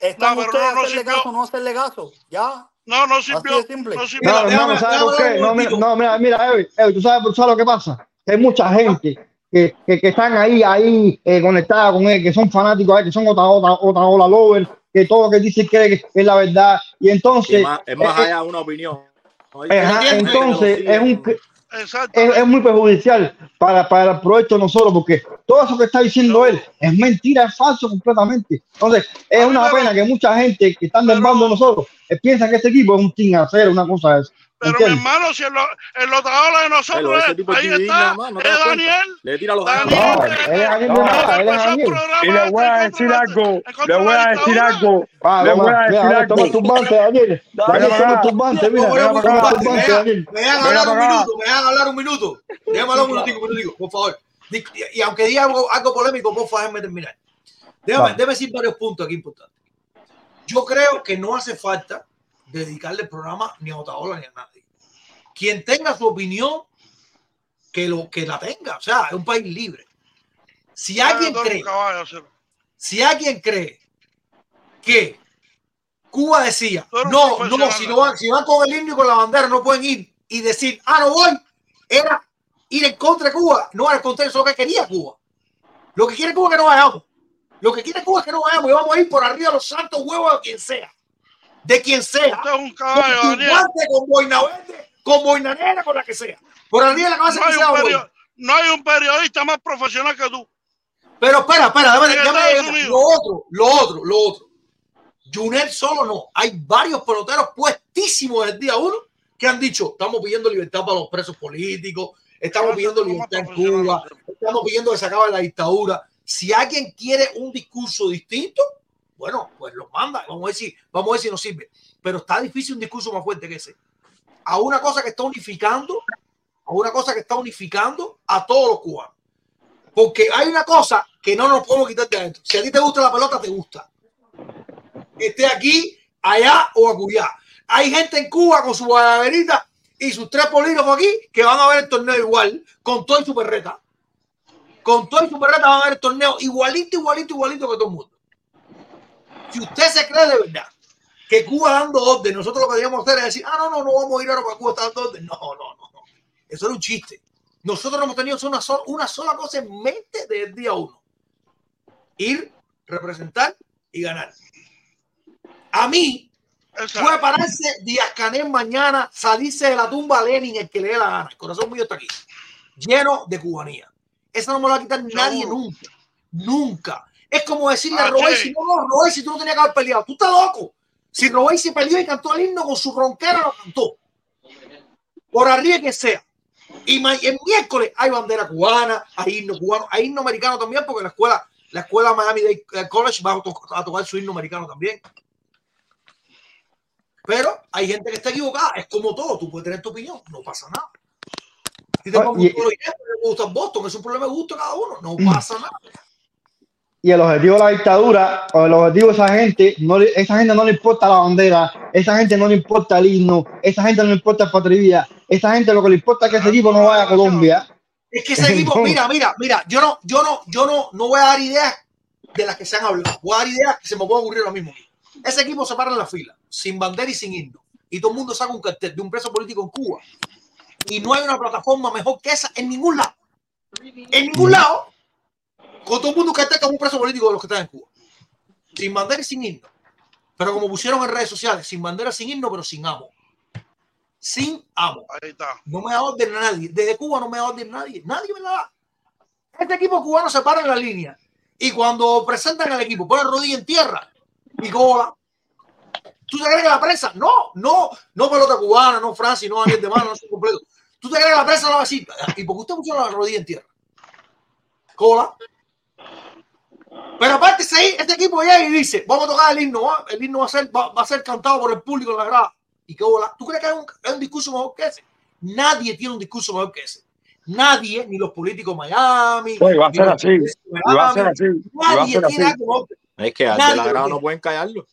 Están No, ustedes no, no hacerle caso, no hacerle caso. Ya. No, no Así sirvió. de simple. No sirvió. No, hermano, ¿sabes por qué? No, mira, no, mira, mira, Evi, Evi, tú sabes, tú sabes lo que pasa. Que hay mucha gente que, que, que están ahí, ahí eh, conectada con él, que son fanáticos, eh, que son otra, otra, otra ola lover, que todo lo que dicen que es la verdad. Y entonces, es más, es más eh, allá de una opinión. eh, ajá, entonces es un es, es muy perjudicial para, para el proyecto de nosotros, porque todo eso que está diciendo él es mentira, es falso completamente. Entonces, es una pena que mucha gente que están del bando de nosotros eh, piensan que este equipo es un team a cero, una cosa de esa. Pero mi ¿entiendes? hermano, si en los, en los trabajos de Pero nosotros, ese es- ahí está, más, no es. Daniel. Le tira los Daniel, No, que- él es Daniel No. nada, él es empezó el Daniel. Y le voy a decir algo, le contra voy a decir algo, Ah, le voy toma, a mira, decir toma algo. tu turbante, Daniel. Daniel, toma turbante, mira. Toma tu turbante, turbante, me dejan, Daniel. me dejan hablar un minuto, me dejan hablar un minuto. Déjame hablar un minutico, un minutico, por favor. Y, aunque diga algo, algo polémico, por favor, déjame terminar. Déjame decir varios puntos aquí importantes. Yo creo que no hace falta dedicarle el programa ni a Otaola ni a nadie. Quien tenga su opinión, que, lo, que la tenga. O sea, es un país libre. Si alguien cree, si alguien cree que Cuba decía, no, no, si, no van, si van con el himno y con la bandera no pueden ir y decir, ah, no voy, era ir en contra de Cuba, no era el contrario, eso que quería Cuba. Lo que quiere Cuba es que no vayamos. Lo que quiere Cuba es que no vayamos y vamos a ir por arriba de los santos huevos de quien sea. De quien sea. Usted es un Con caballo, Daniel. turbante, con boina verde, con boina negra, con la que sea. Por arriba de la cabeza No que hay, sea. un perio- no hay un periodista más profesional que tú. Pero espera, espera, déjame, déjame- lo otro, lo otro, lo otro. Junel solo no. Hay varios peloteros puestísimos desde el día uno que han dicho, estamos pidiendo libertad para los presos políticos, estamos pidiendo libertad en Cuba, estamos pidiendo que se acabe la dictadura. Si alguien quiere un discurso distinto, bueno, pues lo manda. Vamos a ver si, vamos a ver si nos sirve. Pero está difícil un discurso más fuerte que ese. A una cosa que está unificando, a una cosa que está unificando a todos los cubanos. Porque hay una cosa que no nos podemos quitar de adentro. Si a ti te gusta la pelota, te gusta. Esté aquí, allá o acullá. Hay gente en Cuba con su guadaberita y sus tres polígrafos aquí que van a ver el torneo igual, con todo y su perreta. Con todo y su perreta van a ver el torneo igualito, igualito, igualito que todo el mundo. Si usted se cree de verdad que Cuba dando orden, nosotros lo que deberíamos hacer es decir, ah, no, no, no vamos a ir ahora porque Cuba está dando orden. No, no, no, no. Eso era un chiste. Nosotros no hemos tenido una sola, una sola cosa en mente desde el día uno. Ir, representar y ganar. A mí puede pararse Díaz Canel mañana, salirse de la tumba Lenin, el que le dé la gana. El corazón mío está aquí, lleno de cubanía. Eso no me lo va a quitar nadie nunca. Nunca. Es como decirle a Ah, Robey, no, no, Robey, si tú no tenías que haber peleado. Tú estás loco. Si Robey se peleó y cantó el himno con su ronquera, lo cantó. Por arriba que sea. Y el miércoles hay bandera cubana, hay himno cubano, hay himno americano también, porque la escuela, la escuela Miami Dade College va a, to- a tocar su himno americano también. Pero hay gente que está equivocada, es como todo, tú puedes tener tu opinión, no pasa nada. Si te gusta y- te gusta Boston, es un problema de gusto cada uno, no pasa nada. Y el objetivo de la dictadura, o el objetivo de esa gente, no esa gente no le importa la bandera, esa gente no le importa el himno, esa gente no le importa el patria, esa gente lo que le importa es que ese equipo no vaya a Colombia. Es que ese equipo, mira, mira, mira, yo no, yo no, yo no, no voy a dar ideas de las que se han hablado, voy a dar ideas que se me puede ocurrir ahora mismo. Ese equipo se para en la fila, sin bandera y sin himno, y todo el mundo saca un cartel de un preso político en Cuba. Y no hay una plataforma mejor que esa en ningún lado. En ningún lado, con todo el mundo que está como un preso político de los que están en Cuba. Sin bandera y sin himno. Pero como pusieron en redes sociales, sin bandera, sin himno, pero sin amo. Sin amo. Ahí está. No me da orden a nadie. Desde Cuba no me da orden a nadie. Nadie me la da. Este equipo cubano se para en la línea. Y cuando presentan al equipo, ponen rodilla en tierra y cola. ¿Tú te crees que la prensa? No, no, no pelota cubana, no Francia, no Daniel de mano, no soy completo. ¿Tú te crees que la prensa no va a decir? ¿Y por qué usted puso la rodilla en tierra? Cola. Pero aparte, ahí, este equipo llega y dice, vamos a tocar el himno, ¿va? el himno va a ser, va, va a ser cantado por el público en la grada. ¿Y qué bola? ¿Tú crees que hay un, hay un discurso mejor que ese? Nadie tiene un discurso mejor que ese. Nadie, ni los políticos de Miami. Pues, va a ser así, y va a ser Miami, así, y va a Nadie ser tiene así. algo mejor. Es que al Nadie de la grada no pueden callarlo.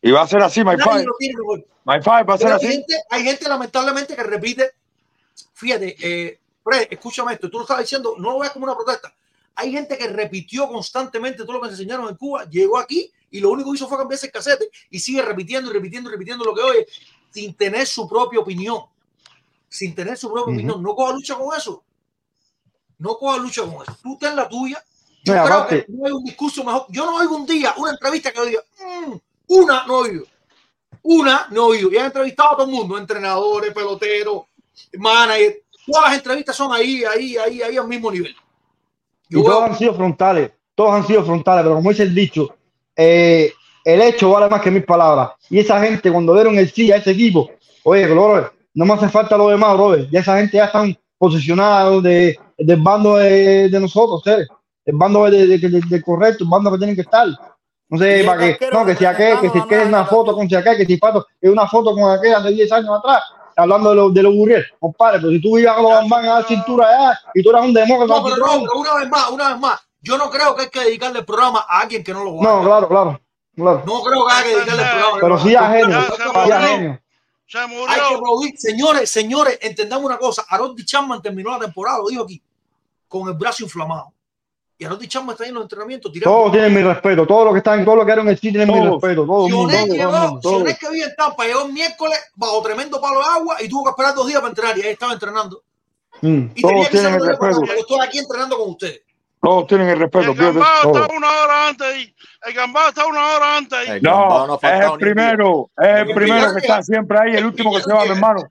Y va a ser así, my Nadie five. My five va a ser hay así. gente, hay gente lamentablemente que repite, fíjate, eh, Fred, escúchame esto, tú lo estabas diciendo, no lo veas como una protesta. Hay gente que repitió constantemente todo lo que se enseñaron en Cuba, llegó aquí y lo único que hizo fue cambiarse el casete y sigue repitiendo y repitiendo y repitiendo lo que oye sin tener su propia opinión. Sin tener su propia opinión. No coja lucha con eso. No coja lucha con eso. Tú ten la tuya. Yo creo que no hay un discurso mejor. Yo no oigo un día una entrevista que diga, "Mm, una no oído. Una no oído. Y han entrevistado a todo el mundo, entrenadores, peloteros, managers. Todas las entrevistas son ahí, ahí, ahí, ahí al mismo nivel. Yo Y todos veo- han sido frontales, todos han sido frontales, pero como dice el dicho, eh, el hecho vale más que mil palabras. Y esa gente, cuando dieron el sí a ese equipo, oye, no me hace falta lo demás, brother. Ya esa gente ya están posicionados de, del bando de, de nosotros, ustedes. El bando de, de, correcto, el bando que tienen que estar. No sé, para que, no, que si aquel, que si que es una foto con si aquel, que si pato, es una foto con aquel hace 10 años atrás, hablando de los de los Gurriel. Compadre, pero si tú ibas a los bambán a dar cintura allá y tú eras un demócrata, No, pero no, pero una vez más, una vez más. Yo no creo que hay que dedicarle el programa a alguien que no lo guarda. no, claro, claro, claro. No creo que haya que dedicarle el programa. Pero sí a genio, sí a murió. genio. Se Hay que murió. aplaudir. Señores, señores, entendamos una cosa. Aroldi Chapman terminó la temporada, lo dijo aquí, con el brazo inflamado. Y Aroldi Chapman está ahí en los entrenamientos tirando. Todos tienen mi respeto, todos los que están, todos los que eran el sí tienen mi Todos. respeto, todo el mundo, Sionet el llegó, todos. Sionet que vive en Tampa, llegó el miércoles bajo tremendo palo de agua y tuvo que esperar dos días para entrenar y ahí estaba entrenando. Mm, Y Todos tenía que tienen ser el respeto. pero estoy aquí entrenando con ustedes. Todos tienen el respeto, El gambado todos. está una hora antes ahí. El gambado está una hora antes ahí. El No, no es el primero, es el primero que está siempre ahí, el último que se va, mi hermano.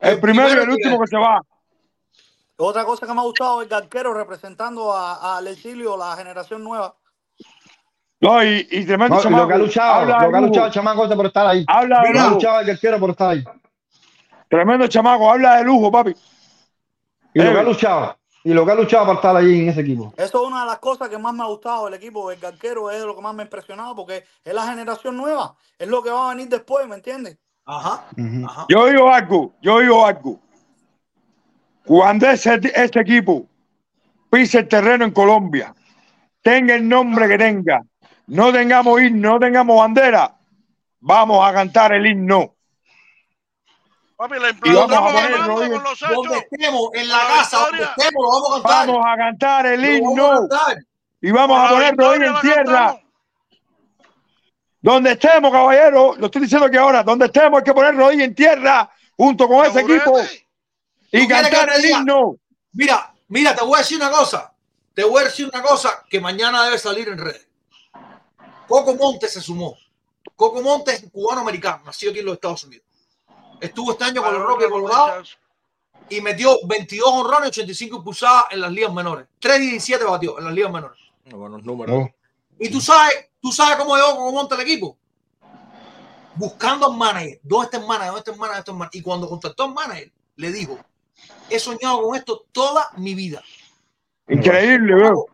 El primero y el último que se va. Otra cosa que me ha gustado es Garquero representando a, al exilio, la generación nueva. No, y, y tremendo No, chamaco. lo que ha luchado, Habla lo que ha luchado el chamaco este por estar ahí. Habla de Lo que ha lujo. luchado el guerrero por estar ahí. Tremendo chamaco, habla de lujo, papi. Y lo que ha luchado, y lo que ha luchado para estar ahí en ese equipo. Eso es una de las cosas que más me ha gustado del equipo del Garquero, es lo que más me ha impresionado porque es la generación nueva, es lo que va a venir después, ¿me entiendes? Ajá, Ujú. ajá. Yo digo algo, yo digo algo. Cuando ese, ese equipo pise el terreno en Colombia, tenga el nombre que tenga, no tengamos himno, no tengamos bandera, vamos a cantar el himno. Papi, la Y vamos a implantamos poner ganando Rodríguez. con los. Donde estemos, en la casa, donde victoria. estemos, lo vamos a cantar. Vamos a cantar el Lo vamos a himno cantar. y vamos Con a poner rodillas en tierra. cantamos. Donde estemos, caballero, lo estoy diciendo que ahora, donde estemos hay que poner rodillas en tierra junto con ese equipo y ¿Tú quieres cantar el diga? himno. Mira, mira, te voy a decir una cosa. Te voy a decir una cosa que mañana debe salir en redes. Coco Montes se sumó. Coco Montes es cubano-americano, nacido aquí en los Estados Unidos. Estuvo este año con los Rockies de Colorado y metió 22 honrones, 85 impulsadas en las ligas menores. 3 batió en las ligas menores. Buenos números. Y tú sabes, tú sabes cómo llegó Coco Montes al equipo. Buscando al manager. ¿Dónde está el manager? ¿Dónde está el manager? ¿Dónde está el manager? Y cuando contactó al manager, le dijo, he soñado con esto toda mi vida. Increíble, veo.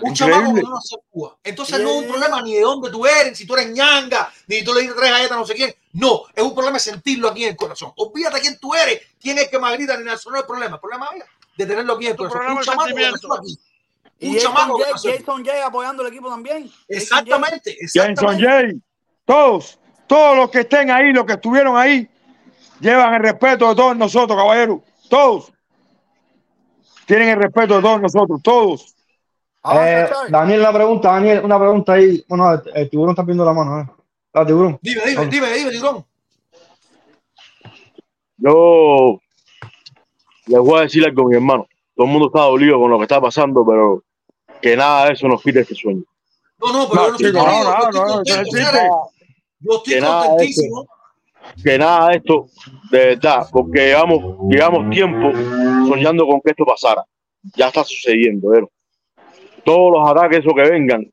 Un chamaco que no en Cuba. Entonces no es un problema ni de dónde tú eres, si tú eres ñanga, ni si tú le dices tres galletas no sé quién. No, es un problema sentirlo aquí en el corazón. Olvídate quién tú eres, quién es que más grita ni nada. Eso no es el problema. El problema es de tenerlo aquí en el corazón. problema Un chamaco que sentimiento. nació aquí. Un Jason chamaco Jay. Jason Jay apoyando el equipo también. Jay. Exactamente, Jason exactamente. Jay, todos, todos los que estén ahí, los que estuvieron ahí, llevan el respeto de todos nosotros, caballeros. Todos. Tienen el respeto de todos nosotros, todos. Eh. Daniel, una pregunta, Daniel, una pregunta ahí. Bueno, el, el tiburón está pidiendo la mano, ¿eh? La tiburón. Dime, dime, dime, dime, tiburón. Yo les voy a decir algo, mi hermano. Todo el mundo está dolido con lo que está pasando, pero que nada de eso nos quite este sueño. No, no, pero No, yo no estoy dolido, no, no, no. Yo estoy contentísimo. Que nada de esto, de verdad, porque llevamos, llevamos tiempo soñando con que esto pasara. Ya está sucediendo, pero todos los ataques esos que vengan,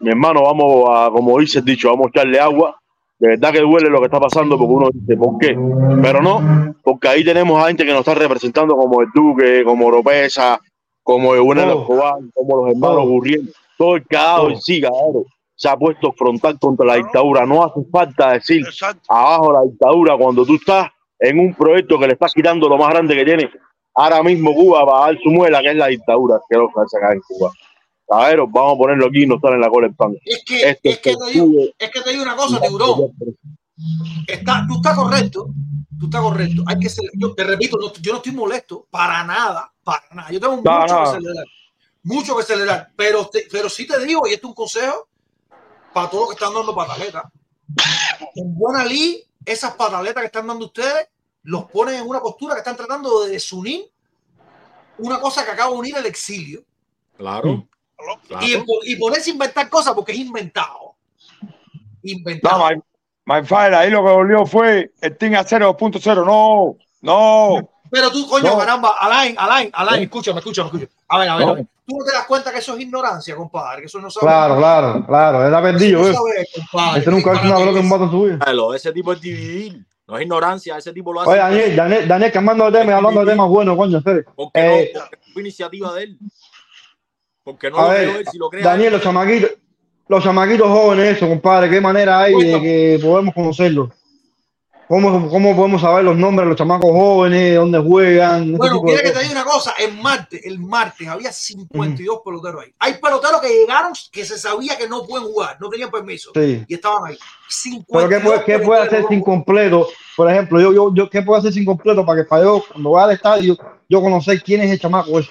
mi hermano, vamos a, como dice el dicho, vamos a echarle agua. De verdad que duele lo que está pasando porque uno dice, ¿por qué? Pero no, porque ahí tenemos a gente que nos está representando como el Duque, como Oropesa, como Eugene Todo. Escobar, como los hermanos Todo. Gurriel, todo el dado en sí, cabrón, se ha puesto frontal contra la dictadura. No hace falta decir Exacto. abajo la dictadura cuando tú estás en un proyecto que le estás quitando lo más grande que tiene ahora mismo Cuba para dar su muela, que es la dictadura que lo hace acá en Cuba. Caberos, vamos a ponerlo aquí y no estar en la cola el pan. Es que, es que te digo, es que te digo una cosa, tiburón. Está, tú estás correcto, tú estás correcto. Hay que ser, yo te repito, no- yo no estoy molesto para nada, para nada. Yo tengo mucho que celebrar, mucho que celebrar, pero, te- pero sí te digo, y esto es un consejo para todos los que están dando pataletas. En buena ley, esas pataletas que están dando ustedes, los ponen en una postura que están tratando de desunir una cosa que acaba de unir el exilio Claro. claro. y, y ponerse a inventar cosas porque es inventado. Inventado. No, my, my father, ahí lo que volvió fue el Team a 0.0. No, no. Pero tú, coño, No. caramba, Alain, Alain, Alain, escúchame, escúchame, escúchame. A ver, a ver, No. a ver. Tú no te das cuenta que eso es ignorancia, compadre, que eso no sabe. Claro, claro, claro. Eso perdido, no ¿eh? sabe, compadre. Este nunca ha una pelota en bata en su vida. Lo de ese tipo es dividir. No es ignorancia, ese tipo lo hace Oye, Daniel, Daniel, Daniel, cambiando de tema hablando de temas buenos, coño, serio. porque, Eh, no, porque fue iniciativa de él. Porque no a lo ver, él, si lo crea Daniel, los chamaquitos, los chamaquitos jóvenes, eso, compadre, ¿qué manera hay de que podemos conocerlos? ¿Cómo, ¿Cómo podemos saber los nombres de los chamacos jóvenes, dónde juegan? ese Bueno, quiere que te diga una cosa, el martes, el martes había 52 peloteros ahí. Hay peloteros que llegaron que se sabía que no pueden jugar, no tenían permiso Sí. y estaban ahí. Pero 52 ¿qué puede, qué puede hacer sin completo? Por ejemplo, yo, yo, yo, ¿qué puedo hacer sin completo para que para yo, cuando vaya al estadio, yo conocer quién es el chamaco ese?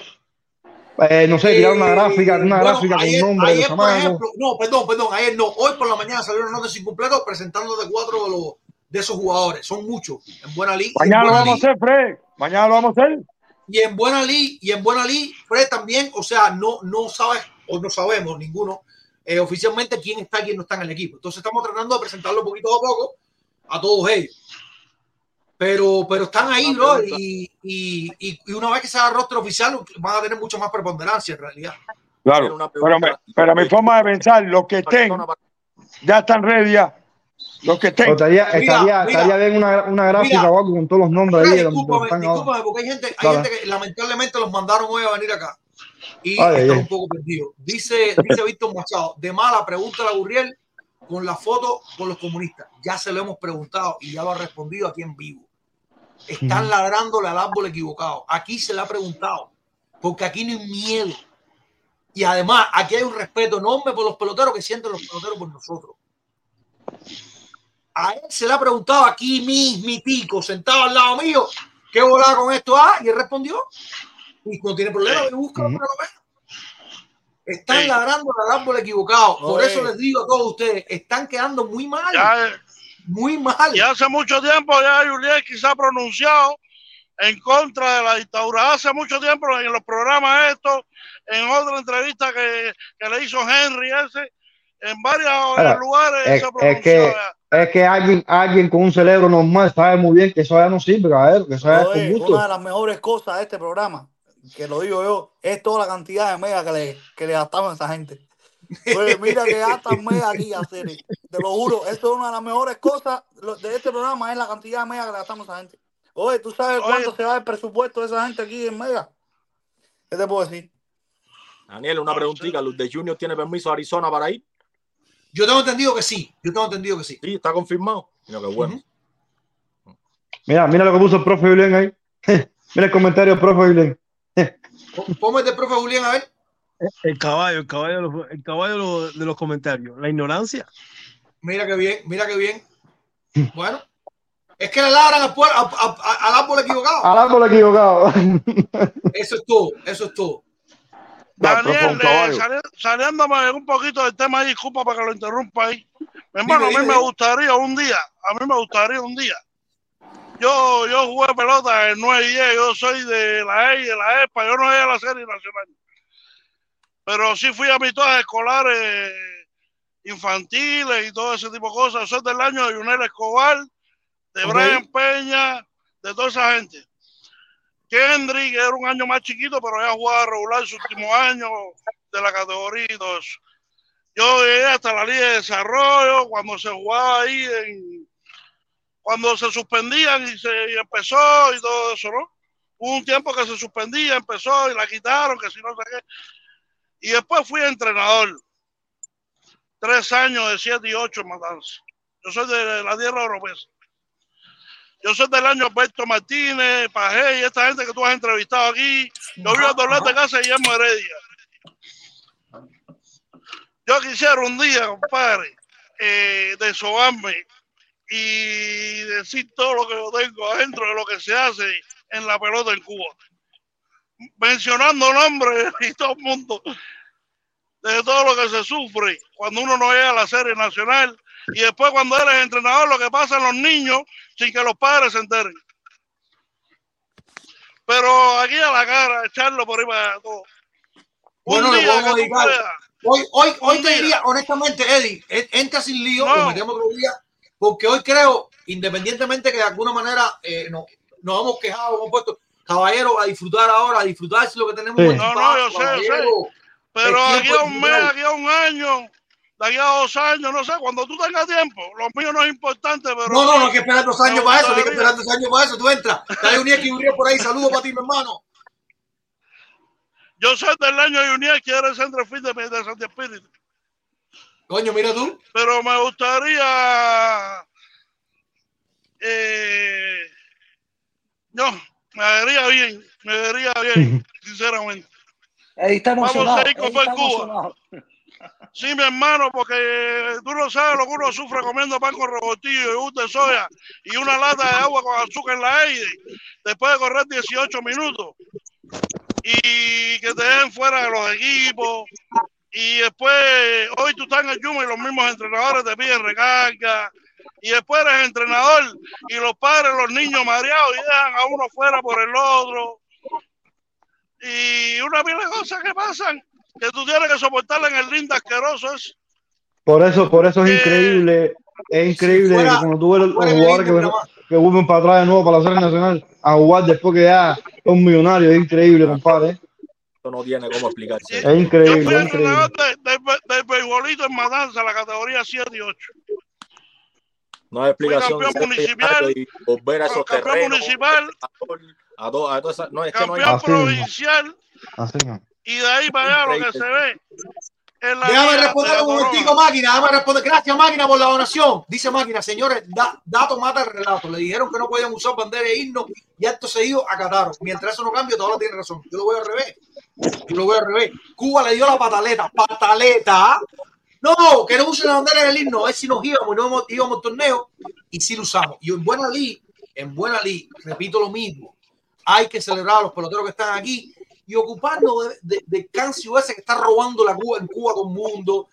Eh, no sé, tirar una gráfica, una Bueno, gráfica con ayer, nombre de los ayer, por ejemplo, no, perdón, perdón, ayer no, hoy por la mañana salió una nota sin completo presentando de cuatro de, los, de esos jugadores, son muchos, en buena liga. Mañana lo vamos a hacer, Fred. Mañana lo vamos a hacer. Y en buena liga, y en buena liga, Fred también, o sea, no, no sabes, o no sabemos ninguno eh, oficialmente quién está y quién no está en el equipo. Entonces estamos tratando de presentarlo poquito a poco a todos ellos. Pero, pero están ahí, bro, y, y, y, y una vez que se haga roster oficial, van a tener mucho más preponderancia en realidad. Claro, pero, pero mi forma de pensar, los que estén, ya están ready ya. Los que estén. Estaría, Mira, estaría, mira, estaría bien una, una gráfica mira. o algo con todos los nombres ahí. Discúlpame, porque hay gente, hay gente que lamentablemente los mandaron hoy a venir acá. Y Ay, están ay. un poco perdidos. Dice, dice Víctor Machado, de mala, pregúntale a Gurriel con la foto con los comunistas. Ya se lo hemos preguntado y ya lo ha respondido aquí en vivo. Están ladrándole al árbol equivocado. Aquí se le ha preguntado, porque aquí no hay miedo. Y además, aquí hay un respeto enorme por los peloteros que sienten los peloteros por nosotros. A él se le ha preguntado aquí mismitico, sentado al lado mío, ¿qué volaba con esto? Ah, y él respondió. Y no tiene problema, busca Están ladrando al árbol equivocado. Por eso les digo a todos ustedes, están quedando muy mal. Ya, muy mal. Y hace mucho tiempo ya Julián quizá ha pronunciado en contra de la dictadura. Hace mucho tiempo en los programas estos, en otra entrevista que, que le hizo Henry ese, en varios lugares es, se es pronunció. que, ya. Es que alguien, alguien con un cerebro normal sabe muy bien que eso ya no sirve, caballero, que eso ya es con gusto. una de las mejores cosas de este programa, que lo digo yo, es toda la cantidad de mega que le, que le gastamos a esa gente. Oye, mira que gastan mega aquí, hacer, te lo juro, eso es una de las mejores cosas de este programa, es la cantidad de mega que le gastamos a esa gente. Oye, ¿tú sabes cuánto se va el presupuesto de esa gente aquí en mega? ¿Qué te puedo decir? Daniel, una preguntita. ¿Luz de Junior tiene permiso a Arizona para ir? Yo tengo entendido que sí. Yo tengo entendido que sí. Sí, está confirmado. Mira qué bueno. Mira, mira lo que puso el profe Julián ahí. mira el comentario del profe Julián. Póngate el profe Julián a ver. El caballo, el caballo, de los- el caballo de los, de los comentarios. La ignorancia. Mira qué bien, mira qué bien. Bueno, es que le ladran al, puer- a- a- a- al árbol equivocado. Al árbol equivocado. Eso es todo, eso es todo. Daniel, eh, sali- saliéndome un poquito del tema, ahí, disculpa para que lo interrumpa ahí. Mi hermano, Dime, a mí dime. me gustaría un día, a mí me gustaría un día. Yo, yo jugué pelota en 9 y 10, yo soy de la E y de la ESPA, yo no llegué a la serie nacional. Pero sí fui a mis todas escolares infantiles y todo ese tipo de cosas. Soy del año de Junel Escobar, de. Brian Peña, de toda esa gente. Kendrick era un año más chiquito, pero ya jugaba regular su último año de la categoría y todo eso. Yo llegué hasta la Liga de Desarrollo cuando se jugaba ahí, en, cuando se suspendían y se empezó y todo eso, ¿no? Hubo un tiempo que se suspendía, empezó y la quitaron, que si no sé qué. Y después fui entrenador. Tres años de siete y ocho en Matanza. Yo soy de la tierra europea. Yo soy del año Alberto Martínez, Pajé y esta gente que tú has entrevistado aquí. Yo vivo a Dolores de Casa y Guillermo Heredia. Yo quisiera un día, compadre, eh, desobarme y decir todo lo que yo tengo adentro de lo que se hace en la pelota en Cuba. Mencionando nombres y todo el mundo de todo lo que se sufre cuando uno no llega a la serie nacional y después cuando eres entrenador lo que pasa en los niños sin que los padres se enteren. Pero aquí a la cara, echarlo por ahí para todo. Un Bueno, le día podemos que tú. Hoy, hoy, hoy Un te día. diría, honestamente, Eddie, en- entra sin lío, No. lo metemos otro día, porque hoy creo, independientemente que de alguna manera eh, no, nos hemos quejado, hemos puesto, caballero, a disfrutar ahora, a disfrutarse lo que tenemos Sí. No, paz, no, yo sé, yo sé. Pero aquí a un mes, aquí a un año de aquí a dos años, no sé, cuando tú tengas tiempo. Lo mío no es importante, pero. No, no, no hay que esperar dos años para eso, no hay que esperar dos años para eso. Tú entras, dale un y un río por ahí, saludos para ti, mi hermano. Yo soy del año de que era el centro fin de, de Santi Espíritu. Coño, mira tú. Pero me gustaría. Eh, no, me vería bien, me vería bien, sinceramente. Ahí está Vamos emocionado. a seguir ahí con está Cuba. emocionado. Sí, mi hermano, porque tú no sabes lo que uno sufre comiendo pan con robotillo y un de soya y una lata de agua con azúcar en la aire después de correr 18 minutos y que te dejen fuera de los equipos y después hoy tú estás en el Yuma y los mismos entrenadores te piden recarga y después eres entrenador y los padres, los niños mareados y dejan a uno fuera por el otro y una de cosas que pasan que tú tienes que soportar en el ring asqueroso es Por eso, por eso es increíble, es increíble fuera- que cuando tú ves los jugadores que, ven- que vuelven para atrás de nuevo para la serie nacional a jugar después que ya son millonarios, es increíble, compadre. Esto no tiene cómo explicarse. Es increíble, Yo fui entrenador del beisbolito en Matanza, la categoría 7 y 8. No hay explicación. campeón de ser municipal, y volver a esos campeón terrenos. municipal, A todo, a esas- no, es que no hay campeón Así provincial Así no. Y de ahí para allá lo que se ve es Déjame responder un momentico, máquina. Déjame responder. Gracias, máquina, por la donación. Dice máquina, señores, da- dato mata el relato. Le dijeron que no podían usar bandera e himno y acto seguido acataron. Mientras eso no cambie, todavía tiene razón. Yo lo voy al revés. Yo lo voy al revés. Cuba le dio la pataleta. Pataleta. No, que no use la bandera del himno. A ver si nos íbamos no íbamos, íbamos al torneo. Y sí lo usamos. Y en buena ley, en buena ley, repito lo mismo. Hay que celebrar a los peloteros que están aquí y ocuparnos de, de, de Cancio ese que está robando la Cuba en Cuba el mundo.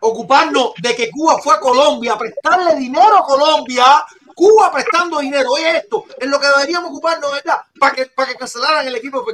Ocuparnos de que Cuba fue a Colombia prestarle dinero a Colombia. Cuba prestando dinero. Oye, esto es lo que deberíamos ocuparnos, ¿verdad? Para que, para que cancelaran el equipo de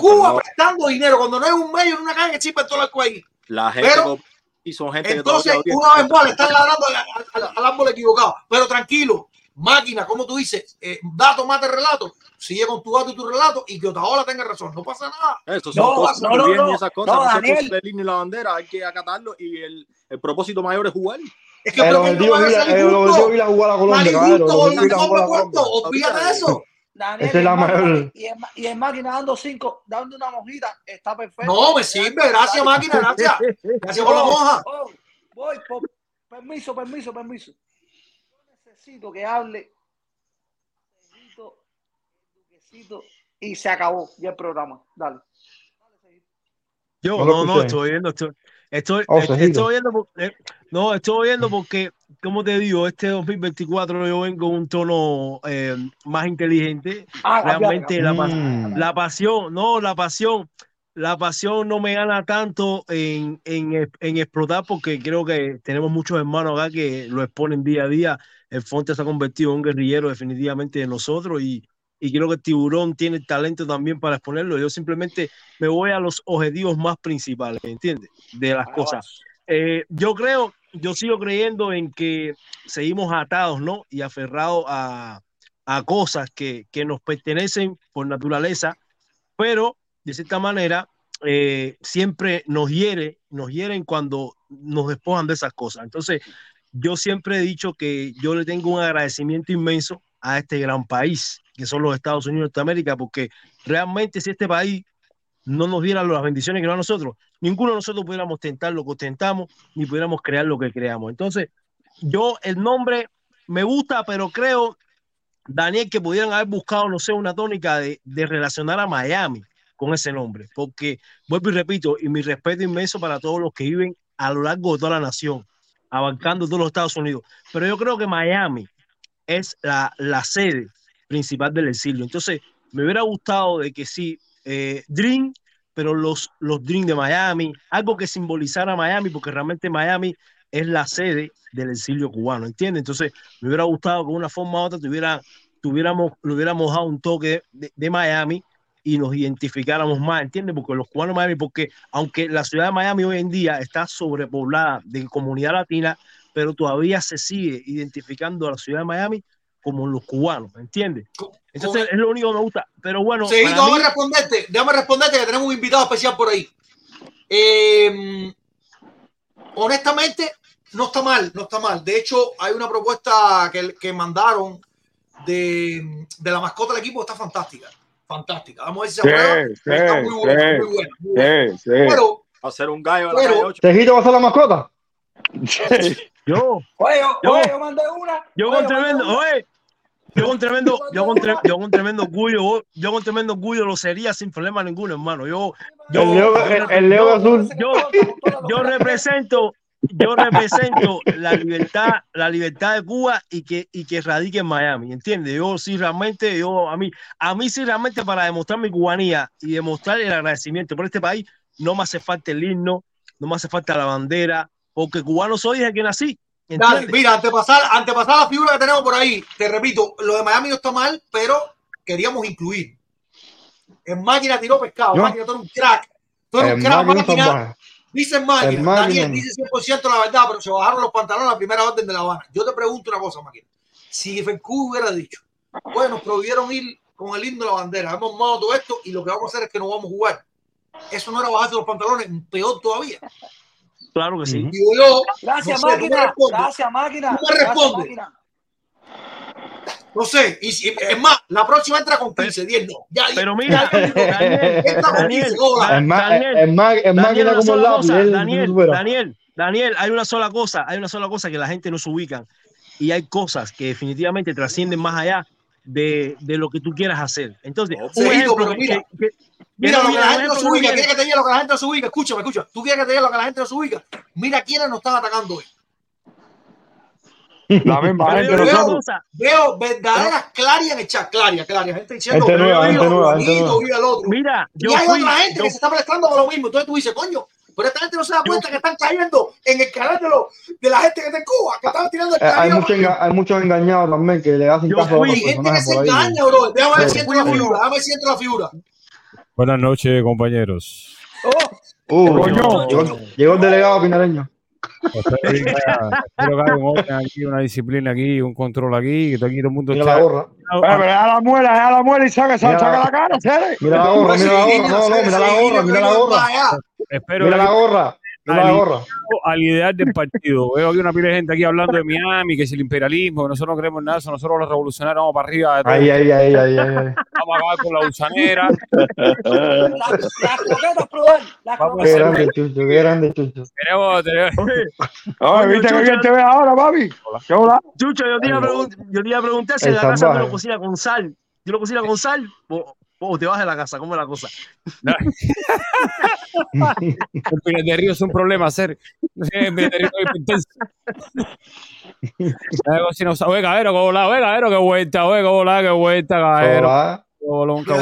Cuba no, prestando dinero cuando no hay un medio en una chispa en todo el ahí. la gente Pero- y son gente Entonces, que una vez más le están ladrando al, al- al árbol equivocado. Pero tranquilo, máquina, como tú dices, eh, dato mata el relato. Sigue con tu dato y tu relato y que Otaola tenga razón. No pasa nada. Eso son No, cosas no, no, bien no. y esas cosas. No, No, Daniel. el himno y la bandera hay que acatarlo y el, el propósito mayor es jugar. Es que pero no el es ir a jugar a Colombia, no. Colombia. Olvídate de eso. Daniel, Esa es la mejor. y ma- y máquina dando cinco, dando una mojita, está perfecto. No, me sirve. Gracias, máquina. Gracias. Gracias por la Oh, moja. oh, voy, por- permiso, permiso, permiso. Que hable Duquecito, y se acabó ya el programa. Dale. Yo No no, estoy viendo, estoy, estoy, Oh, estoy viendo, eh, no, estoy viendo porque, como te digo, este 2024 yo vengo en un tono eh, más inteligente. Ah, Realmente la, Mm. la pasión, no, la pasión, la pasión no me gana tanto en, en, en explotar porque creo que tenemos muchos hermanos acá que lo exponen día a día. El Fonte se ha convertido en un guerrillero definitivamente de nosotros y, y creo que el tiburón tiene el talento también para exponerlo. Yo simplemente me voy a los objetivos más principales, ¿entiendes? De las cosas. Eh, yo creo, yo sigo creyendo en que seguimos atados, ¿no? Y aferrados a, a cosas que, que nos pertenecen por naturaleza, pero de cierta manera eh, siempre nos hiere, nos hieren cuando nos despojan de esas cosas. Entonces, yo siempre he dicho que yo le tengo un agradecimiento inmenso a este gran país, que son los Estados Unidos de Norteamérica, porque realmente si este país no nos diera las bendiciones que nos a nosotros, ninguno de nosotros pudiéramos tentar lo que ostentamos, ni pudiéramos crear lo que creamos. Entonces, yo el nombre me gusta, pero creo, Daniel, que pudieran haber buscado, no sé, una tónica de, de relacionar a Miami con ese nombre, porque vuelvo y repito, y mi respeto inmenso para todos los que viven a lo largo de toda la nación, abarcando todos los Estados Unidos, pero yo creo que Miami es la, la sede principal del exilio. Entonces, me hubiera gustado de que sí, eh, Dream, pero los, los Dream de Miami, algo que simbolizara Miami, porque realmente Miami es la sede del exilio cubano, ¿entiendes? Entonces, me hubiera gustado que de una forma u otra tuviera, tuviéramos, le hubiéramos dado un toque de, de Miami y nos identificáramos más, ¿entiendes? Porque los cubanos de Miami, porque aunque la ciudad de Miami hoy en día está sobrepoblada de comunidad latina, pero todavía se sigue identificando a la ciudad de Miami como los cubanos, ¿entiendes? Entonces es lo único que me gusta. Pero bueno, Sí, déjame mí- responderte, déjame responderte que tenemos un invitado especial por ahí. Eh, honestamente, no está mal, no está mal. De hecho, hay una propuesta que, que mandaron de, de la mascota del equipo, está fantástica. Fantástica. Vamos a ver si se Sí, aprueba, sí, está muy buena, sí, muy buena, muy buena. sí, sí. Pero, Va a ser un gallo a la Pero- calle 8. ¿Tejito va a ser la mascota? Yo, Oye, yo, Yo- oye, yo mandé una. yo oye, con tremendo, una. oye, yo con tremendo, yo con, tre- yo con tremendo orgullo, yo con tremendo orgullo lo sería sin problema ninguno, hermano. Yo, yo, El Leo, yo el, el Leo azul. yo, yo represento, yo represento la libertad, la libertad de Cuba y que, y que radique en Miami, ¿entiendes? Yo sí realmente, yo a mí, a mí sí realmente para demostrar mi cubanía y demostrar el agradecimiento por este país, no me hace falta el himno, no me hace falta la bandera, porque cubano soy desde que nací, Dale, mira, antepasar, antepasar la figura que tenemos por ahí, te repito, lo de Miami no está mal, pero queríamos incluir. En máquina tiró pescado, Yo- máquina, tú eres un crack. Tú eres un crack, máquina máquina. salvaje. Dice El máquina. Daniel dice 100% la verdad, pero se bajaron los pantalones a la primera orden de La Habana. Yo te pregunto una cosa, máquina. Si Fencú hubiera dicho, bueno, nos prohibieron ir con el himno de la bandera, hemos armado todo esto y lo que vamos a hacer es que no vamos a jugar. Eso no era bajarse los pantalones, peor todavía. Claro que sí. Yo, Gracias, no sé, tú me máquina. Gracias, máquina. Tú me Gracias, respondes. máquina. No sé, y si, es más, la próxima entra con 15, 10 no. Ya, Pero mira, Daniel, Daniel, 15, hola. Es ma- Daniel, Daniel, hay una sola cosa, hay una sola cosa que la gente no se ubican y hay cosas que definitivamente trascienden más allá de, de lo que tú quieras hacer. Entonces, un ejemplo pero mira, que- que- Mira que lo que la gente no se ubica. viene. ¿Quieres que te diga lo que la gente no se ubica? Escúchame, escucha. ¿Tú quieres que te diga lo que la gente no se ubica? Mira quiénes nos están atacando hoy. La misma gente una nosotros. Veo verdaderas clarias en el chat. Claria, claria. Gente diciendo Gente que nueva, gente nueva, el otro. Mira, yo y hay fui, otra gente yo- que se está prestando por lo mismo. Entonces tú dices, coño, pero esta gente no se da cuenta que están cayendo en el canal de, los de la gente que está en Cuba, que están tirando el Eh, hay, mucho enga- hay muchos engañados también que le hacen Yo caso a fui- otros Hay gente que se engaña, bro. Déjame ver si entra la figura. Déjame ver si entra la figura. Buenas noches, compañeros. Uh, Coño. llegó, llegó el delegado pinareño. Espero que haya, espero que haya un orden aquí, una disciplina aquí, un control aquí, que todo aquí todo el mundo Mira la gorra. Deja la muela, deja la muela y saca, saca, Mira- saca la cara, ¿sabes? Mira la gorra, mira la gorra. No, no, mira la gorra, mira la gorra. Espero Mira la gorra. La al, ideal del partido. Veo aquí una pila de gente aquí hablando de Miami, que es el imperialismo, que nosotros no queremos en nada, nosotros los revolucionarios vamos para arriba. de todo. Ahí, ahí, ahí, ahí, ahí. ahí. Vamos a acabar con la gusanera. Las grande, Chucho, qué grande, Chucho. Tenemos, ¿viste que bien te ves ahora, papi? ¿Qué hola? Chucho, yo te iba a preguntar, yo te iba a preguntar si la casa salvaje. lo cocinas con sal. ¿Tú lo cocinas con sal? O, te vas de la casa, ¿cómo es la cosa? el Pinar de Río es un problema hacer. No sé, el Pinar de Río es intenso. Algo así no sabe. Oye, cabero, qué vuelta, oye, la, qué vuelta, cabero. Vuelta.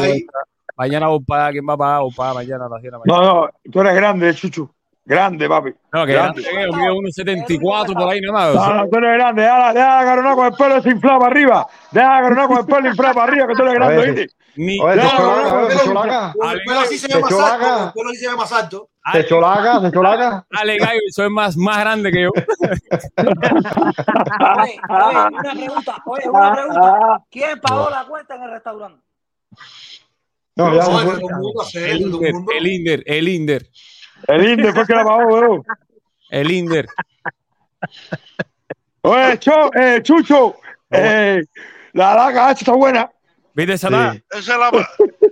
Mañana vos pagas, ¿quién va a? Vos pagas mañana a las 10 de la mañana. No, no, tú eres grande, Chuchu. Grande, papi. No, que Grande. grande, que yo mido 1.74 por ahí nada No, más. no, tú eres grande. Deja, la- deja la carona con el pelo desinflado para arriba. Deja la carona con el pelo inflado para arriba, que tú eres grande, Oye, Ni Oye, te No, echó no, la no, cara, te no, echó la cara. Con el pelo así se ve Te más echó la alto. Pelo así se ve más alto. Cara. Ale Gallo, soy más, más grande que yo. Oye, oye, una pregunta. Oye, una pregunta. ¿Quién pagó la cuenta en el restaurante? No, ya No, el Inder, el Inder, el Inder, fue que la pagó, weón. el Inder. Oye, Cho, eh, Chucho, eh, la laga esta está buena. ¿Viste esa es, la, esa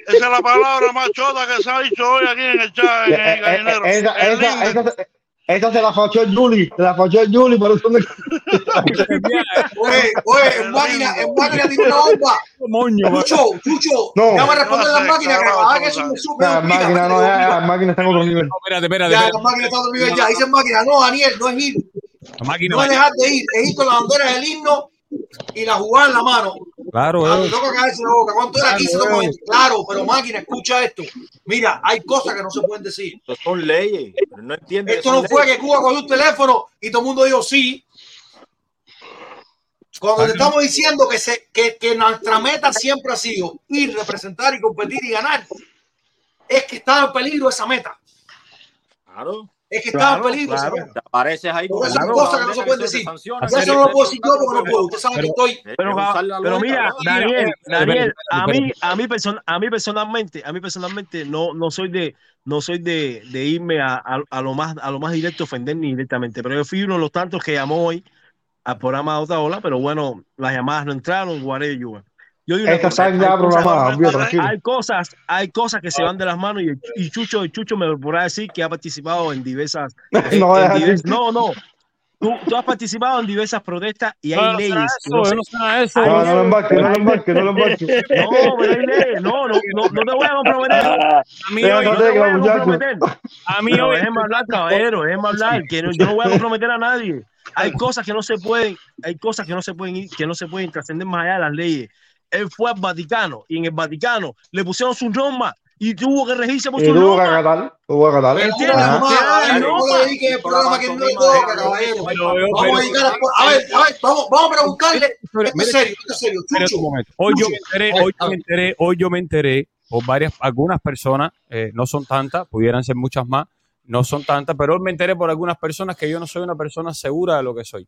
es la palabra más chota que se ha dicho hoy aquí en el chat, en Eh, el eh, gallinero. eh, Esa, El esa, Inder. esa, esa se la fachó el Juli, se la fachó el Juli, por eso me... Oye, oye, en máquina, en máquina tiene una bomba. Moño. Chucho, Chucho, No. déjame responder No las máquinas que la que no eso sé. me sube. La máquina no, ya, la máquina está en otro nivel. No, espérate, espérate, Ya, espérate. la máquina está a otro nivel ya. Dicen máquina, no, Daniel, no es ir. La máquina No es dejar de ir, es ir con la bandera del himno y la jugada en la mano. Claro, Ah, eh. toca caerse la boca. ¿Cuánto era? 15 Claro, toma 20. Claro, pero máquina, escucha esto. Mira, hay cosas que no se pueden decir. Estos son leyes. pero no entienden que Esto no fue leyes. que Cuba cogió un teléfono y todo el mundo dijo sí. Cuando te estamos diciendo que, se, que, que nuestra meta siempre ha sido ir, representar y competir y ganar, es que está en peligro esa meta. Claro. Es que estaba en Claro, peligro. claro. Te apareces ahí con logo, cosas que no se pueden decir. Por eso no lo puedo decir yo porque no puedo. Usted sabe que estoy. Pero, pero mira. Daniel, Daniel, a mí, a mí, person- a mí personalmente, a mí personalmente no, no soy de, no soy de, de irme a, a- a lo más, a lo más directo, ofender ni directamente. Pero yo fui uno de los tantos que llamó hoy al programa de otra ola, pero bueno, las llamadas no entraron, you want. Yo digo una Esta cosa, está ya hay cosas, programada, olvídate, tranquilo. hay cosas, hay cosas que se van de las manos y, y Chucho, Chucho me podrá decir que ha participado en diversas, en- No, en deja divers- no, no. Tú, tú has participado en diversas protestas y hay No, no leyes que eso, no no eso. No, no lo embarque, no lo embarque, no lo embarque. no, pero hay leyes, no, no, no, no te voy a comprometer. A mí hoy, No te voy a comprometer. a mí hoy, déjeme hablar, caballero, déjeme hablar, que no- yo no voy a comprometer a nadie. Hay cosas que no se pueden, hay cosas que no se pueden ir, que no se pueden trascender más allá de las leyes. Él fue al Vaticano y en el Vaticano le pusieron sus normas y tuvo que regirse por Y sus tuvo que acatar, tuvo que acatar. ¿Entiendes? una Ajá. Que llamada, hagan a ver, no a ver, a ver, vamos, vamos a preguntarle. pero- Esto es serio, esto es serio. Chucho. Hoy yo me enteré, hoy yo me enteré, hoy yo me enteré por varias, algunas personas, eh, no son tantas, pudieran ser muchas más, no son tantas, pero hoy me enteré por algunas personas que yo no soy una persona segura de lo que soy.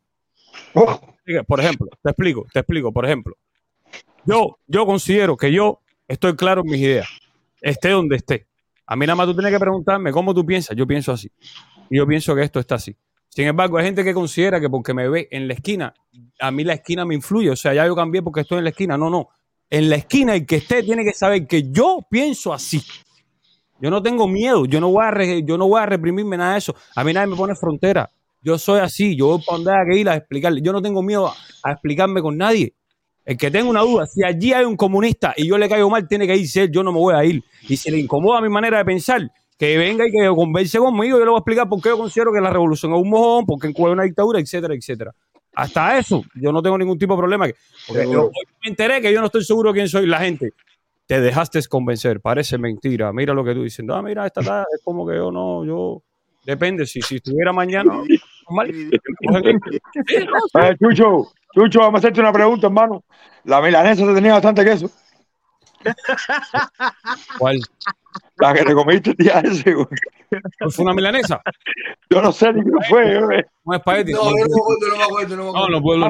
Oh, Por ejemplo, te explico, te explico, por ejemplo, yo, yo considero que yo estoy claro en mis ideas, esté donde esté. A mí nada más tú tienes que preguntarme cómo tú piensas, yo pienso así. Y yo pienso que esto está así. Sin embargo, hay gente que considera que porque me ve en la esquina, a mí la esquina me influye. O sea, ya yo cambié porque estoy en la esquina. No, no. En la esquina el que esté tiene que saber que yo pienso así. Yo no tengo miedo, yo no voy a, re- yo no voy a reprimirme nada de eso. A mí nadie me pone frontera. Yo soy así, yo voy para donde haya que ir a explicarle. Yo no tengo miedo a explicarme con nadie. El que tenga una duda, si allí hay un comunista y yo le caigo mal, tiene que irse él, yo no me voy a ir. Y si le incomoda mi manera de pensar, que venga y que converse conmigo, yo le voy a explicar por qué yo considero que la revolución es un mojón, porque en Cuba hay una dictadura, etcétera, etcétera. Hasta eso, yo no tengo ningún tipo de problema. Porque yo, me enteré que yo no estoy seguro quién soy. La gente, te dejaste convencer, parece mentira. Mira lo que tú diciendo. Ah, mira, esta ta- es como que yo no, yo. Depende, si, si estuviera mañana, Chucho, Chucho, vamos a hacerte una pregunta, hermano. La milanesa te tenía bastante queso. ¿Cuál? La que te comiste el día ese, güey. ¿Fue una milanesa? Yo no sé ni qué fue, güey. Un espagueti. No, yo no no no No, no puedo, no,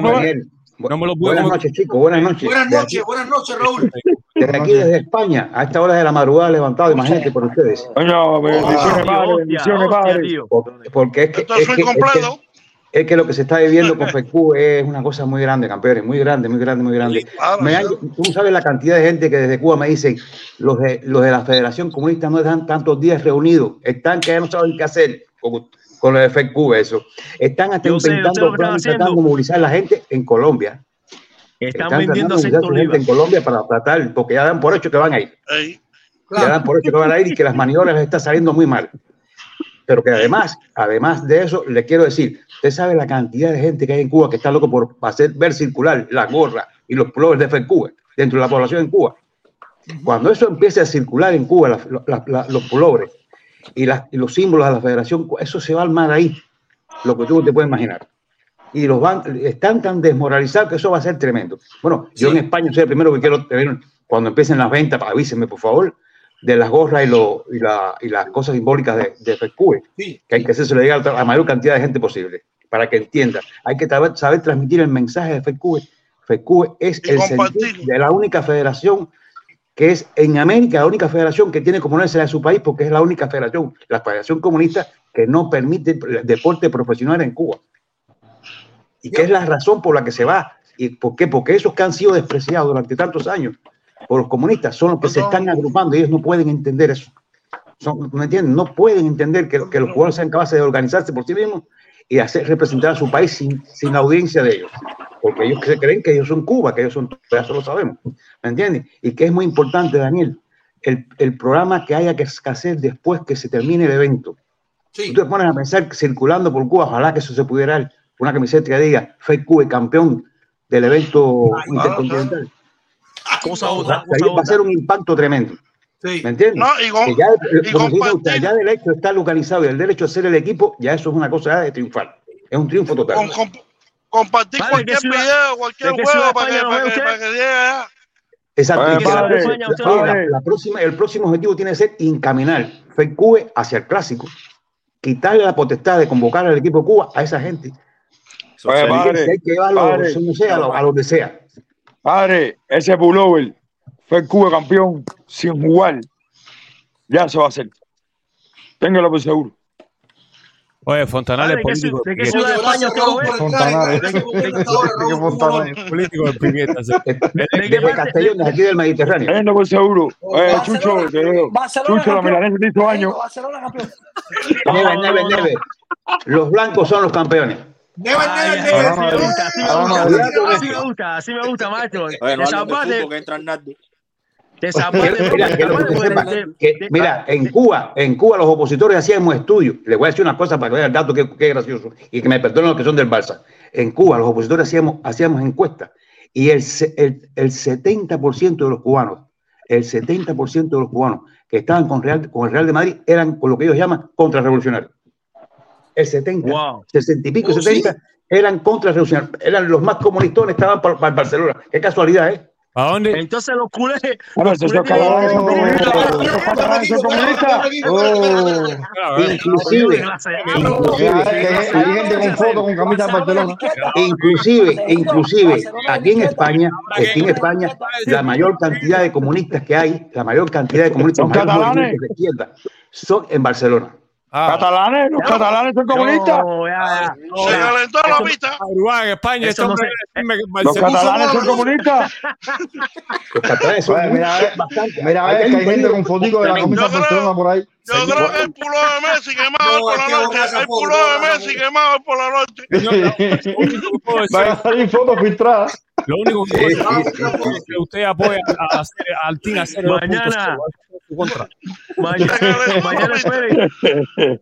no me lo puedo buenas noches, chicos, buenas noches. Buenas noches, buenas noches, Raúl. Desde aquí, desde España, a esta hora de la madrugada levantado, imagínate por ustedes. Coño, bendiciones, padre, bendiciones, padre. Porque es que, Esto es es que, es que, lo que se está viviendo con FECU es una cosa muy grande, campeones, muy grande, muy grande, muy grande. Claro, Me han- tú sabes la cantidad de gente que desde Cuba me dicen, los de, los de la Federación Comunista no están tantos días reunidos, están que ya no saben qué hacer con, con lo de FECU, eso. Están hasta Yo sé, están movilizar a la gente en Colombia. Están Están vendiendo aceite movilizar de a su gente oliva. en Colombia para tratar, porque ya dan por hecho que van a ir. Ey, Ya dan por hecho que van a ir y que las maniobras les está saliendo muy mal. Pero que además, además de eso, le quiero decir, usted sabe la cantidad de gente que hay en Cuba que está loco por hacer ver circular las gorras y los pullovers de FECUBA dentro de la población en Cuba. Cuando eso empiece a circular en Cuba, la- la- la- los pullovers y, los símbolos de la federación, eso se va al mar ahí, lo que tú te puedes imaginar. Y los van, están tan desmoralizados que eso va a ser tremendo. Bueno, yo en España soy el primero que quiero tener, cuando empiecen las ventas, avísenme por favor, de las gorras y, lo- y, la- y las cosas simbólicas de, de FECUBE, Sí. que hay que hacerse llegar a la mayor cantidad de gente posible, para que entienda. Hay que saber, saber transmitir el mensaje de FECUBE. FECUBE es Y el de la única federación que es en América la única federación que tiene como de su país, porque es la única federación, la Federación Comunista, que no permite deporte profesional en Cuba. Y que es la razón por la que se va. ¿Y por qué? Porque esos que han sido despreciados durante tantos años por los comunistas son los que se están agrupando y ellos no pueden entender eso. Son, ¿Me entienden? No pueden entender que, que los jugadores sean capaces de organizarse por sí mismos y hacer representar a su país sin, sin la audiencia de ellos. Porque ellos se creen que ellos son Cuba, que ellos son, ya eso lo sabemos. ¿Me entiendes? Y que es muy importante, Daniel, el, el programa que haya que hacer después que se termine el evento. Sí. Tú te pones a pensar circulando por Cuba, ojalá que eso se pudiera una camiseta que diga Fake Cuba campeón del evento intercontinental. Cosa Va, otra, va cosa a ser un impacto tremendo. Sí. ¿Me entiendes? No, y con- Que ya, y usted, compartir. ya del hecho de estar localizado y el derecho de ser el equipo, ya eso es una cosa de triunfar. Es un triunfo total. con- con- compartir Vale, cualquier ¿de qué ciudad- video, cualquier juego para que, para que, para que llegue allá. Exacto. Que la, próxima- usted la- padre. la próxima, el próximo objetivo tiene que ser encaminar FECUBE hacia el clásico. quitarle la potestad de convocar al equipo de Cuba a esa gente. Oye, Si padre, hay que llevarlo padre, no sé, a, lo- a donde sea. Padre, ese pullover fue el Cuba campeón sin jugar. Ya se va a hacer. Téngalo por seguro. Oye, Fontanales Padre, ¿de político. de qué de ciudad de España? Fontanales. Político de Pimienta. Desde Castellón, de aquí del Mediterráneo. Téngalo por seguro. Eh, Chucho, te. Barcelona Chucho, la milanesa te hizo años. Barcelona campeón. Neve, neve, neve. Los blancos son los campeones. Así me gusta, así me gusta, así me gusta, así me gusta, maestro. Oye, Te salvaste, te salvaste, Mira, en Cuba, en Cuba los opositores hacíamos estudios. Les voy a decir una cosa para que vean el dato que, que es gracioso y que me perdonen los que son del Barça. En Cuba los opositores hacíamos, hacíamos encuestas y el, el, el 70% de los cubanos, el 70% de los cubanos que estaban con, Real, con el Real de Madrid eran con lo que ellos llaman contrarrevolucionarios. El 70, 60 y pico, 70 eran contrarrevolucionarios. Eran los más comunistones, estaban para, para Barcelona. Qué casualidad, ¿eh? ¿A dónde? Entonces los culés. Bueno, los culés son comunistas. Inclusive, Hay gente con foto con camisa de Barcelona. Inclusive, inclusive, aquí en España, aquí en España, la mayor cantidad de comunistas que hay, la mayor cantidad de comunistas, de izquierda, son en Barcelona. Catalanes, los catalanes son comunistas. No, ya, Se calentó la pista. Uruguay, en España, Eso no se- decirme que Los catalanes son comunistas. Los catalanes son Oye, mira, a ver, bastante. mira, a ver, que hay gente con fotico de la creo- Barcelona por ahí. Yo creo que el pulo de Messi quemado No, por la noche. El pulo de Messi quemado por la noche. Van a salir fotos filtradas. Lo único que puedo decir es que usted apoya a hacer, al Team Mañana. Su contra. Mañana, mañana esperen,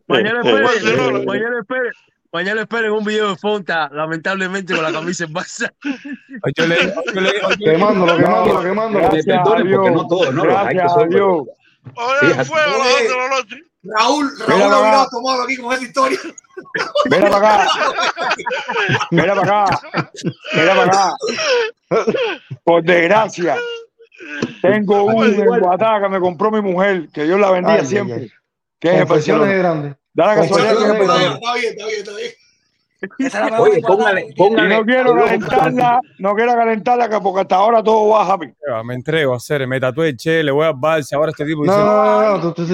mañana esperen, mañana esperen. Mañana esperen un video de Fonta, lamentablemente con la camisa en Barça. Yo le, yo le, Quemándolo, quemándolo, quemándolo. Que me perdonen porque no todos, no, los hay que Gracias son- Dios. Oye, fuego a las 8 de la noche. Raúl, Mira Raúl para ha acá. tomado aquí con esa historia. Mira para acá. Mira para acá. Mira para acá. Por desgracia, tengo uno en Guatá que me compró mi mujer, que Dios la bendiga Ay, siempre. ay. Que es de Confesiones Barcelona. grandes. Da la casualidad que es. Está bien, está bien, está bien. Oye, póngale, Y no quiero calentarla, no quiero calentarla que porque hasta ahora todo va happy. Me entrego a hacer, me tatué el che, le voy al Barça, ahora este tipo No, dice, no, no, no, tú, tú,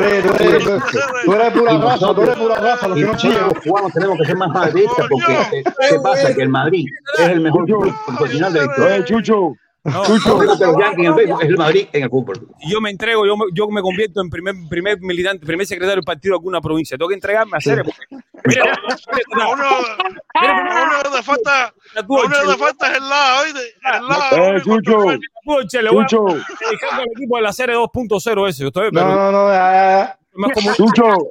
eres, tú eres, tú, tú eres pura raza, tú eres pura raza, los que no chillan. los cubanos tenemos que ser más madridistas porque ¿qué pasa? Que el Madrid es el mejor profesional de la historia. Oye, Chucho, no, el béisbol, es el Madrid en el fútbol. yo me entrego, yo me, yo me convierto en primer, primer militante, primer secretario del partido de alguna provincia. Tengo que entregarme a hacer. Mira, único, lo único que te falta, único que te falta es el lado, ¿oíste? El lado. lo eh, Chucho, le a Chucho, al equipo de la serie 2.0 ese. Usted ve, No, pero no, no, ya, ya, Chucho,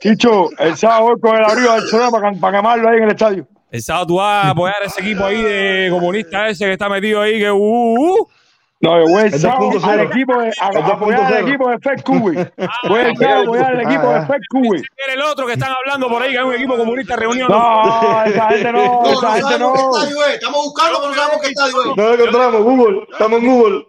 Chicho, el sábado con el abrigo de Barcelona para, para quemarlo ahí en el estadio. El sábado tú a apoyar a ese equipo ahí de comunista ese que está metido ahí, que uh, uh, uh. No, yo voy el El sábado 2.0. al equipo de, a, El a apoyar al 2.0. equipo de Fed Cubi. Voy el sábado a apoyar al equipo de ya. Fed Cubi. Era el otro que están hablando por ahí, que es un equipo comunista reunión. No, esa gente no, No, no esa gente qué no. estadio es. Estamos buscando, pero no sabemos qué estadio es. No lo encontramos, Google. Estamos en Google.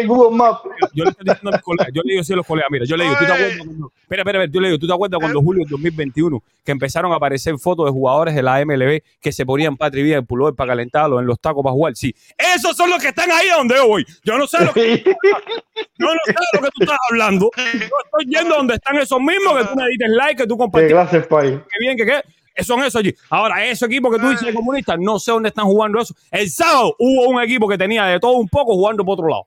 En Google Maps. Yo le estoy diciendo a mis colegas, yo le digo así a los colegas, mira, yo le digo, ¿tú te acuerdas cuando, espera, espera, espera, yo le digo, ¿tú te acuerdas cuando julio del 2021 que empezaron a aparecer fotos de jugadores de la MLB que se ponían patria y vida en pullover para calentarlos, en los tacos para jugar? Sí, esos son los que están ahí donde yo voy. Yo no sé lo que, yo no sé lo que tú estás hablando. Yo estoy yendo donde están esos mismos que tú me dices like, que tú Qué compartiste, clase de país. que bien, que qué. Son esos allí. Ahora, ese equipo que tú dices de comunista, no sé dónde están jugando eso. El sábado hubo un equipo que tenía de todo un poco jugando por otro lado.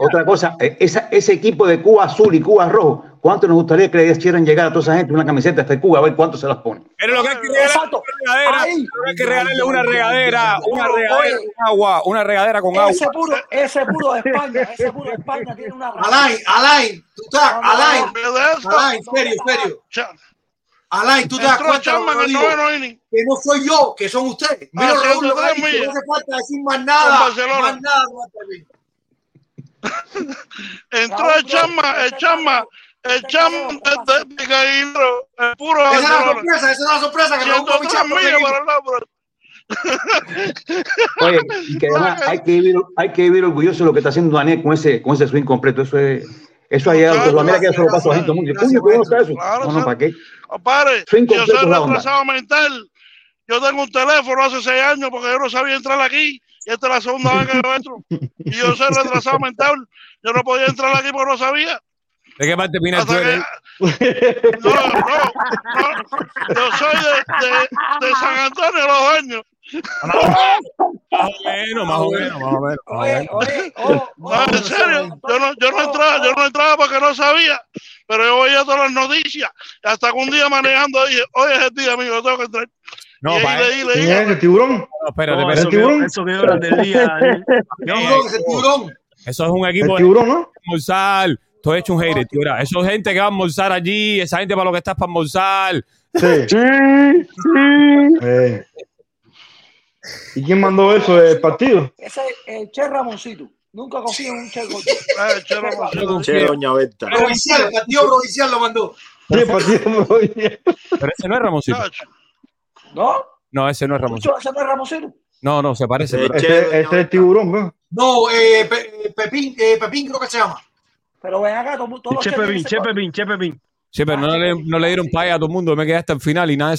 Otra cosa, esa, ese equipo de Cuba azul y Cuba rojo, ¿cuánto nos gustaría que le hicieran llegar a toda esa gente una camiseta de Cuba a ver cuánto se las pone? Pero lo que hay que regalar Exacto. una regadera, Ahí. lo que hay que regalarle una regadera, una regadera con agua, una regadera con agua. Ese puro, ese puro de España, ese puro de España tiene una Alain, Alain, tú estás, Alain. Alain, serio, serio. Alain, tú te das cuenta que no soy yo, que son ustedes. Mira, Ah, Raúl, 103 dicho, no hace falta decir más nada. más nada. Entró el chama, el chama, el chama de, el puro Esa es la sorpresa, esa es la sorpresa que me busco mi 103 chamba. millas para el lado, bro. Oye, y que además hay que vivir, hay que vivir orgulloso de lo que está haciendo Daniel con ese, con ese swing completo. Eso es, eso ha llegado a Sudamérica, que eso lo pasa a la gente. Mundo. Coño, ¿cómo está eso? Claro, No, no, ¿para qué? Compadre, Swing yo soy retrasado mental. Yo tengo un teléfono hace seis años porque yo no sabía entrar aquí y esta es la segunda vez que yo entro. Y yo soy retrasado mental. Yo no podía entrar aquí porque no sabía. ¿De qué parte Pina tú eres? No, no, no. Yo soy de, de, de San Antonio, los dueños. Más o menos, más o menos, más o menos. más o menos. No, en serio, yo no, yo no entraba, yo no entraba porque no sabía, pero yo veía todas las noticias, hasta que un día manejando dije, hoy es el día, amigo, tengo que entrar. No, y pa' ahí leí, leí, ¿Quién es ese tiburón? No, espérate, No, espérate. eso, que, eso que horas del día. Daniel. Tiburón, tiburón. Eso es un equipo El de tiburón, ¿no? almorzar. Tú has hecho un hater, tío. Mira, Eso es gente que va a almorzar allí. Esa gente para lo que estás para almorzar. Sí. Sí, sí. Eh. ¿Y quién mandó eso del partido? Ese es el Che Ramoncito. Nunca confío en un Che Gordo. Ah, Che Ramoncito. Che, doña Berta. Provincial, el partido provincial lo mandó. Sí, el partido Pero ese no es Ramoncito. ¿No? No, ese no es Ramoncito. Ese no es Ramoncito. No, no, se parece. Ese ese es el tiburón, ¿no? No, eh, Pe- Pepín, eh, Pepín creo que se llama. Pero ven acá, todo- todos los Che Che Pepín, tienen Che ese- Pepín, Che Pepín. Sí, pero no le, no le dieron paya a todo el mundo. Me quedé hasta el final y nada.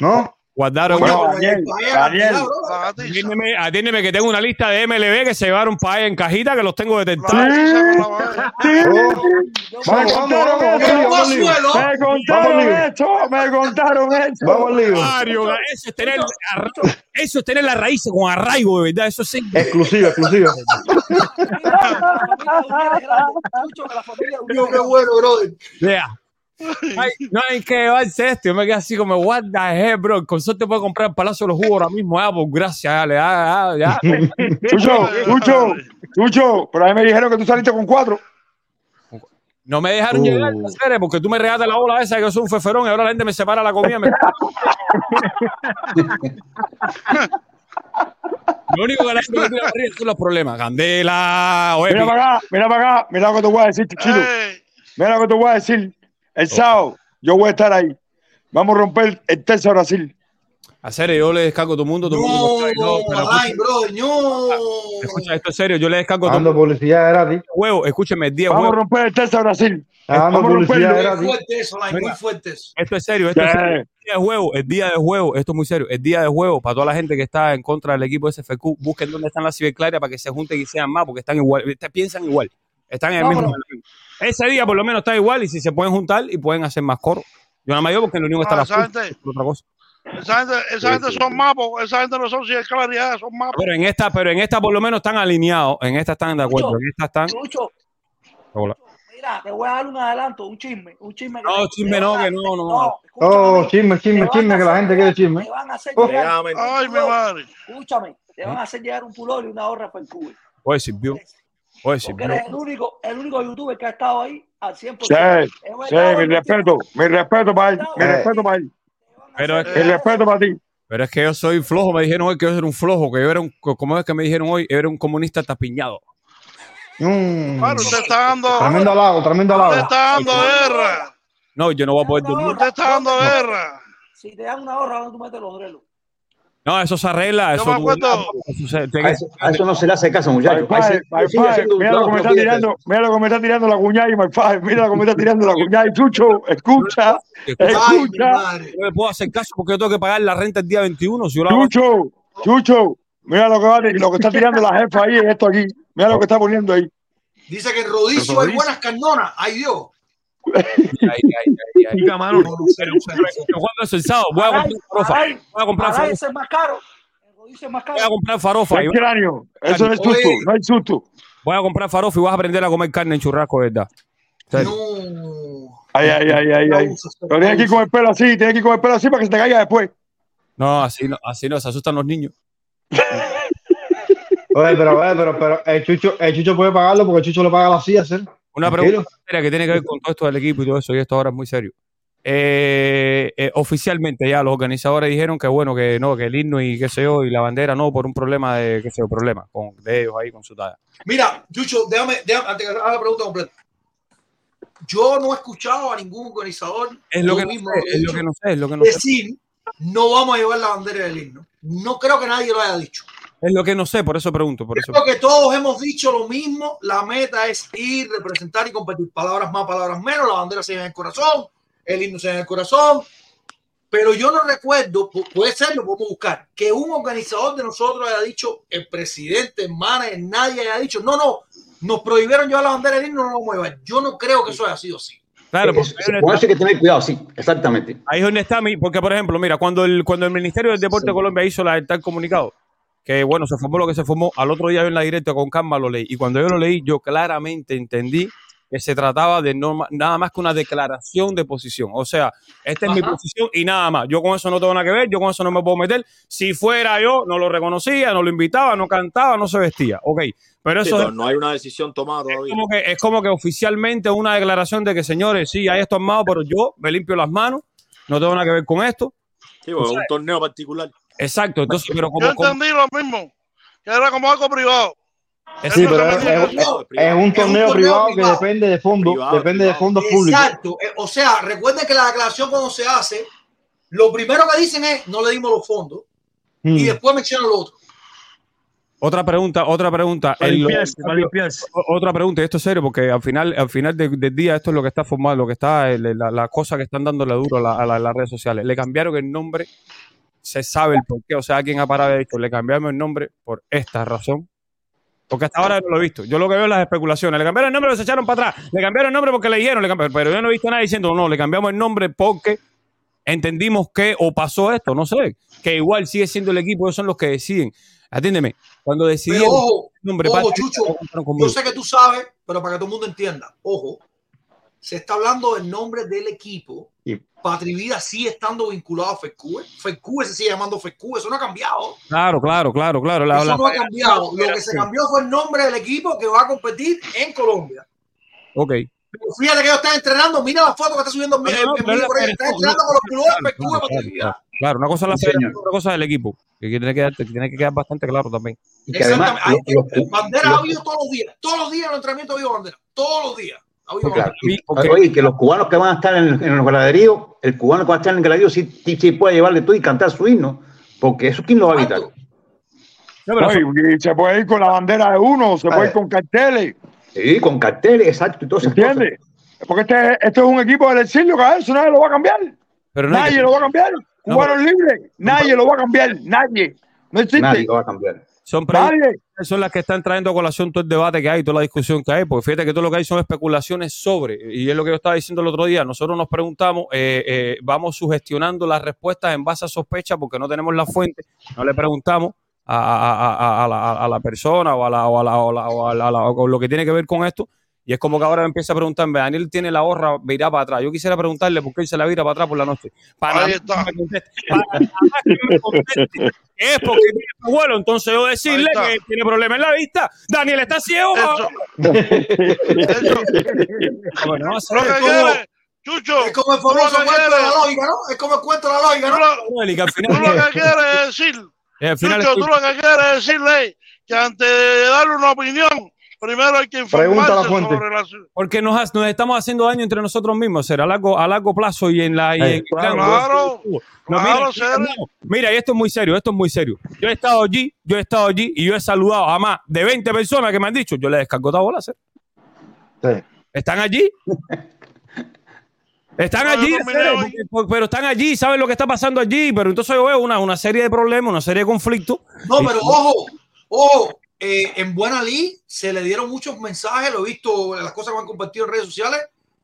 ¿No? Guardaron. Bueno, Daniel, Daniel, Atiéndeme, atiéndeme que tengo una lista de MLB que se llevaron paya en cajita que los tengo detectados. Me contaron esto. Me Vamos, contaron esto. Me contaron esto. Vamos al lío. Mario, eso es tener, eso es tener la raíz con arraigo, de verdad. Eso sí. Exclusiva, exclusiva. Dios, qué bueno, brother. Vea. Ay, no hay que llevarse esto. Yo me quedé así como, what the hell, bro. Con suerte puedo comprar el Palacio de los Jugos ahora mismo. Ya, por gracias. Dale, ya, ya, ya. Chucho, Chucho, Chucho, pero a mí me dijeron que tú saliste con cuatro. No me dejaron Uh. llegar, porque tú me regaste la bola esa que yo soy un feferón y ahora la gente me separa la comida. me- Lo único que la gente me arriba son los problemas. Candela, oye, Mira para acá, mira para acá, mira lo que te voy a decir, Chuchito. Mira lo que te voy a decir. El sábado, yo voy a estar ahí. Vamos a romper el tercio a Brasil. a serio, yo le descargo a todo el mundo. Todo el mundo No, no, pero ay, brother, no. escucha, esto es serio. Yo le descargo a todo el Dando mundo. publicidad gratis. Huevo, escúcheme, 10 Vamos a romper el tercio a Brasil. Dando Vamos a publicidad romperlo. Muy fuerte eso, muy fuerte eso. Esto es serio, esto es serio. El día de juego, el día de juego, esto es muy serio. El día de juego, para toda la gente que está en contra del equipo SFQ, busquen dónde están las ciberclarias para que se junten y sean más, porque están igual, piensan igual. Están en el No, mismo. pero- Ese día por lo menos está igual y si se pueden juntar y pueden hacer más coro. Yo nada más digo porque en la unión está la gente- otra cosa. Esa gente, esa gente son mapos, esa gente no son sin claridad, son mapos. Pero en esta, pero en esta por lo menos están alineados, en esta están de acuerdo, en esta están. Chucho, Hola. mira, te voy a dar un adelanto, un chisme, un chisme. que No, te- chisme no, que no, no. No, Oh, chisme, chisme, chisme, que la gente quiere chisme. Te van a hacer Oh. llegar. Ay, mi madre. Escúchame, te van a hacer llegar un pulor y una horra para el cubo. Oye, sirvió. Oye, Porque sirvió. eres el único, el único youtuber que ha estado ahí al 100%. Sí, sí, mi respeto, mi respeto para él, mi Eh. respeto para él, Pero es que, respeto para ti. pero es que yo soy flojo. Me dijeron hoy que yo era un flojo, que yo era un, ¿cómo es que me dijeron hoy? Yo era un comunista tapiñado. Mm. Claro, usted está dando, Tremendo halago, tremendo usted halago. está dando guerra. No, yo no voy a poder dormir. Usted está dando guerra. Si te dan una horra, ¿dónde tú metes los drelos? No, eso se arregla. Yo Eso, me acuerdo- eso se- A eso, a eso no se le hace caso, muchachos. Mira lo que me está no tirando, mira lo que me está tirando la cuñada y my father, mira lo que me está tirando la cuñada y Chucho, escucha, escucha, no le puedo hacer caso porque yo tengo que pagar la renta el día 21. Si yo la hago- Chucho, Chucho, mira lo que va, lo que está tirando la jefa ahí esto aquí, mira lo que está poniendo ahí. Dice que en Rodicio hay buenas carnonas. Ay, Dios. Y camarón. No, no sé, no sé, no sé. Pero ¿Cuándo es el sábado? Voy a comprar farofa. Voy a comprar farofa. ese es más caro. Voy a comprar farofa. y El cráneo, eso no es susto, no hay susto. Voy a comprar farofa y vas a aprender a comer carne en churrasco, ¿verdad? No. Ay, ay, ay, ay, ay. Pero tienes que ir con el pelo así, tienes que ir con el pelo así para que se te caiga después. No, así no, así no, se asustan los niños. Oye, pero, oye, pero, pero el Chucho, el Chucho puede pagarlo porque el Chucho le paga la silla, ¿sí? Una pregunta seria que tiene que ver con todo esto del equipo y todo eso, y esto ahora es muy serio. Eh, eh, oficialmente ya los organizadores dijeron que bueno, que no, que el himno y qué sé yo, y la bandera no, por un problema de, qué sé yo, problema con, de ellos ahí con su talla. Mira, Chucho, déjame, déjame, antes que haga la pregunta completa. Yo no he escuchado a ningún organizador Es lo yo que no mismo sé, lo he es lo dicho, que no sé, es lo que no sé. decir no vamos a llevar la bandera del himno. no creo que nadie lo haya dicho. Es lo que no sé, por eso pregunto. Por eso. Creo que todos hemos dicho lo mismo. La meta es ir, representar y competir. Palabras más, palabras menos. La bandera se lleva en el corazón. El himno se lleva en el corazón. Pero yo no recuerdo, pu- puede ser, lo podemos buscar, que un organizador de nosotros haya dicho, el presidente, el manager, nadie haya dicho, no, no, nos prohibieron llevar la bandera del himno, no la vamos a llevar. Yo no creo que eso haya sido así. Claro, porque con eso hay que tener cuidado, sí, exactamente. Ahí es donde está mi, porque por ejemplo, mira, cuando el, cuando el Ministerio del Deporte de Colombia hizo la, el tal comunicado, que bueno, se formó lo que se formó, al otro día yo en la directa con calma lo leí, y cuando yo lo leí, yo claramente entendí que se trataba de nada más que una declaración de posición. O sea, esta es mi posición y nada más. Yo con eso no tengo nada que ver, yo con eso no me puedo meter. Si fuera yo, no lo reconocía, no lo invitaba, no cantaba, no se vestía. Ok, pero Sí, eso pero es no hay una decisión tomada todavía. como que, es como que oficialmente una declaración de que, señores, sí, hay esto armado, pero yo me limpio las manos, no tengo nada que ver con esto. Sí, es un torneo particular. Exacto, entonces, pero Yo como, como- entendí lo mismo, que era como algo privado. Sí, pero es, me es- dijo. es- es un torneo privado que depende de fondos, Privado, depende de fondos públicos. Exacto. Eh, O sea, recuerden que la declaración cuando se hace, lo primero que dicen es, no le dimos los fondos, y después mencionan lo otro. otra pregunta, otra pregunta. El- limpiarse, limpiarse. otra pregunta, y esto es serio, porque al final, al final de- del día esto es lo que está formado, lo que está, el- la, la cosa que están dándole duro a, la- a la- a las redes sociales. Le cambiaron el nombre, se sabe el por qué, o sea, alguien ha parado de dicho, le cambiamos el nombre por esta razón. Porque hasta ahora no lo he visto. Yo lo que veo es las especulaciones. Le cambiaron el nombre, se echaron para atrás. Le cambiaron el nombre porque le dijeron, le cambiaron. Pero yo no he visto nada diciendo, no, le cambiamos el nombre porque entendimos que o pasó esto, no sé. Que igual sigue siendo el equipo, ellos son los que deciden. Atiéndeme, cuando Pero decidieron ojo, el nombre, ojo, Chucho, yo sé que tú sabes, pero para que todo el mundo entienda, ojo, se está hablando del nombre del equipo. Y- Patri Vida sigue estando vinculado a FECUE. FECUE se sigue llamando FECUE, eso no ha cambiado. Claro, claro, claro, claro. La, Eso la- no ha cambiado. Lo que se cambió fue el nombre del equipo que va a competir en Colombia. Ok. Pero fíjate que ellos están entrenando. Mira la foto que está subiendo en mi- No, no, no, en entrenando no, con los pulores claro, FECUE claro, Patri claro, Vida. claro. Claro, una cosa es la federación, otra cosa es el equipo. Que tiene que, quedar, tiene que quedar bastante claro también. Y que además, los- Bandera los- ha habido todos los días. Todos los días en el entrenamiento ha habido bandera. Todos los días. Claro, y- Oye, que los cubanos que van a estar en, en los graderíos, el cubano que va a estar en el graderío sí, sí, sí puede llevarle todo y cantar su himno, porque eso quién lo va a evitar. No, y se puede ir con la bandera de uno, se puede ir con carteles. Sí, con carteles, exacto, y todas esas cosas. ¿Entiendes? Porque este, este es un equipo del exilio, que a eso nadie lo va a cambiar. Pero no nadie lo va a cambiar. Cubanos libres, nadie lo va a cambiar. Nadie. No existe. Nadie lo va a cambiar. Son preguntas son las que están trayendo a colación todo el debate que hay, toda la discusión que hay, porque fíjate que todo lo que hay son especulaciones sobre, y es lo que yo estaba diciendo el otro día, nosotros nos preguntamos, eh, eh, vamos sugestionando las respuestas en base a sospechas porque no tenemos la fuente, no le preguntamos a, a- a- a la, la persona o a, la, o, a o o lo que tiene que ver con esto, y es como que ahora me empieza a preguntarme, Daniel tiene la horra virada para atrás, yo quisiera preguntarle por qué él se la vira para atrás por la noche, para Ahí más que me conteste, para que me conteste es porque tiene abuelo, entonces yo decirle está. que tiene problema en la vista. Daniel está ciego. Eso. Bueno, no, Lo que quiere, Chucho, Es como el lo famoso cuento de la lógica, ¿no? Es como el cuento de la lógica, tú ¿no? lo- tú final, lo que quieres decir, eh, Chucho, tú lo que quieres decirle es que antes de darle una opinión, primero hay que Pregunta a la informarse fuente. sobre la porque nos, estamos haciendo daño entre nosotros mismos, será a largo, a largo plazo y en la y Eh, en- claro, No, mira, claro, no, mira, y esto es muy serio, esto es muy serio. Yo he estado allí, yo he estado allí y yo he saludado a más de 20 personas que me han dicho, yo les descargo esta bola. Sí. ¿Están allí? Están No, allí, pero están allí, saben lo que está pasando allí, pero entonces yo veo una, una serie de problemas, una serie de conflictos. No, pero ojo, ojo, eh, en Buena Lee se le dieron muchos mensajes, lo he visto en las cosas que han compartido en redes sociales,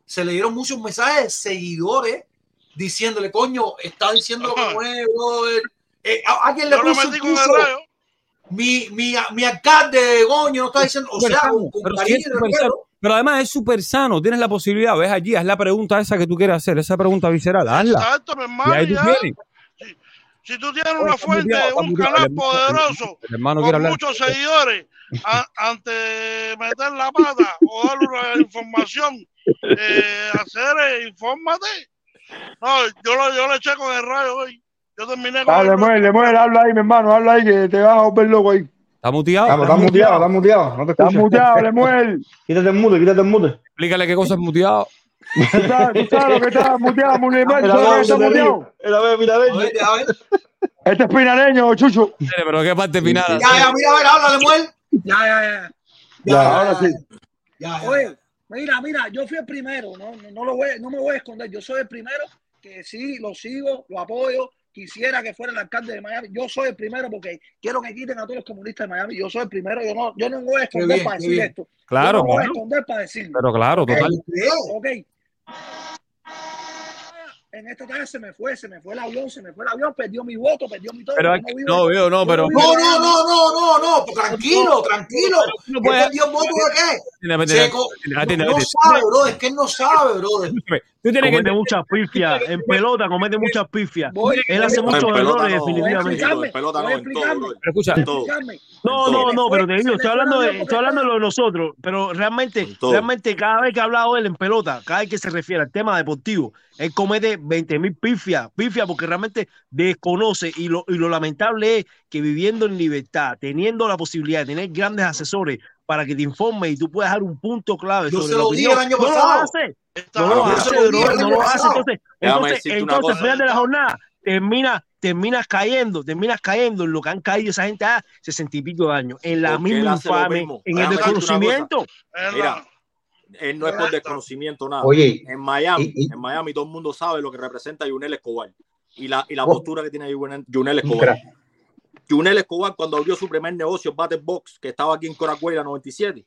se le dieron muchos mensajes de seguidores diciéndole, coño, está diciendo lo que no brother. Eh, a- alguien le lo puso mi, mi, mi alcalde, Goño, no está diciendo, o sea, sano, con, con pero cariño y sano. Además es súper sano, tienes la posibilidad, ves allí, haz la pregunta esa que tú quieres hacer, esa pregunta visceral, hazla. Exacto, mi Y hermano, ahí tú ya. tienes. Si tú tienes una está fuente, está un canal poderoso, con hablar. muchos seguidores, a- antes de meter la pata o darle una información, eh, hacer, eh, infórmate. No, yo, lo, yo le eché con el rayo hoy. Yo terminé con Dale, el muere, muere, habla ahí, mi hermano, habla ahí que te vas a volver loco ahí. Está muteado. Estás muteado, estás muteado, no te escucho. muteado, Lemuel. Quítate el mute, quítate el mute. Explícale qué cosa es muteado claro que estaba muteado, está muteado. Era ver, mira, ver. Este es pinareño, Chucho. Pero qué parte pinada. Ya, ya, mira, a ver, habla de muel. Ya, ya, ya. Ya, ahora sí. Ya. Oye, mira, mira, yo fui el primero, no, no, lo voy, no me voy a esconder. Yo soy el primero que sí, lo sigo, lo apoyo. Quisiera que fuera el alcalde de Miami. Yo soy el primero porque quiero que quiten a todos los comunistas de Miami. Yo soy el primero. Yo no, yo no me voy a esconder para decir esto. Claro. Yo no me voy a esconder para decir. Pero claro, total. Ok. En esta tarde se me fue, se me fue el avión, se me fue el avión, perdió mi voto, perdió mi todo. No, no, no, pero. No, no, no, no, no, tranquilo, pues tranquilo. No puede... Voto de qué? No sabe, bro, es que él no sabe, bro. Tú tienes comete que... muchas pifias, en pelota comete muchas pifias. Él hace muchos errores, definitivamente. En pelota no, en todo, escucha, en. No, no, no, pero te digo, estoy hablando de, estoy hablando de lo de nosotros, pero realmente, realmente cada vez que ha hablado él en pelota, cada vez que se refiere al tema deportivo, él comete 20 mil pifias, pifias porque realmente desconoce y lo, y lo lamentable es que viviendo en libertad, teniendo la posibilidad de tener grandes asesores, para que te informe y tú puedas dar un punto clave. Yo se lo dije el año pasado. No lo hace, no lo hace, no lo hace. Entonces, entonces, final de la jornada, termina, terminas cayendo, terminas cayendo en lo que han caído esa gente a sesenta y pico de años, en la misma infame, en el desconocimiento. Mira, él no es por desconocimiento nada. Oye, en Miami, en Miami todo el mundo sabe lo que representa Junel Escobar y la, y la oh. postura que tiene Junel Escobar. Junel Escobar, cuando abrió su primer negocio, Battle Box, que estaba aquí en Coracuela 97,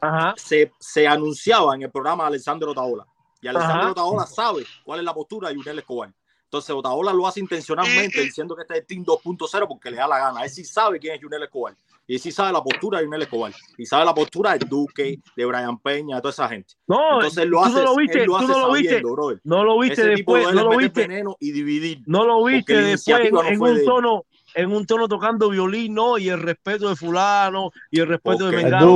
Ajá. Se, se, anunciaba en el programa de Alessandro Otaola. Y Alessandro Otaola sabe cuál es la postura de Junel Escobar. Entonces Otaola lo hace intencionalmente eh, eh. diciendo que este es el Team 2.0 porque le da la gana. Él sí sabe quién es Junel Escobar. Y él sí sabe la postura de Junel Escobar. Y sabe la postura del Duque, de Brian Peña, de toda esa gente. No, Entonces lo hace, no lo viste, hace no lo viste. No lo viste después, no lo viste. Veneno y dividir, no lo viste después en, en un tono en un tono tocando violín, no, y el respeto de fulano, y el respeto okay. de Mengano.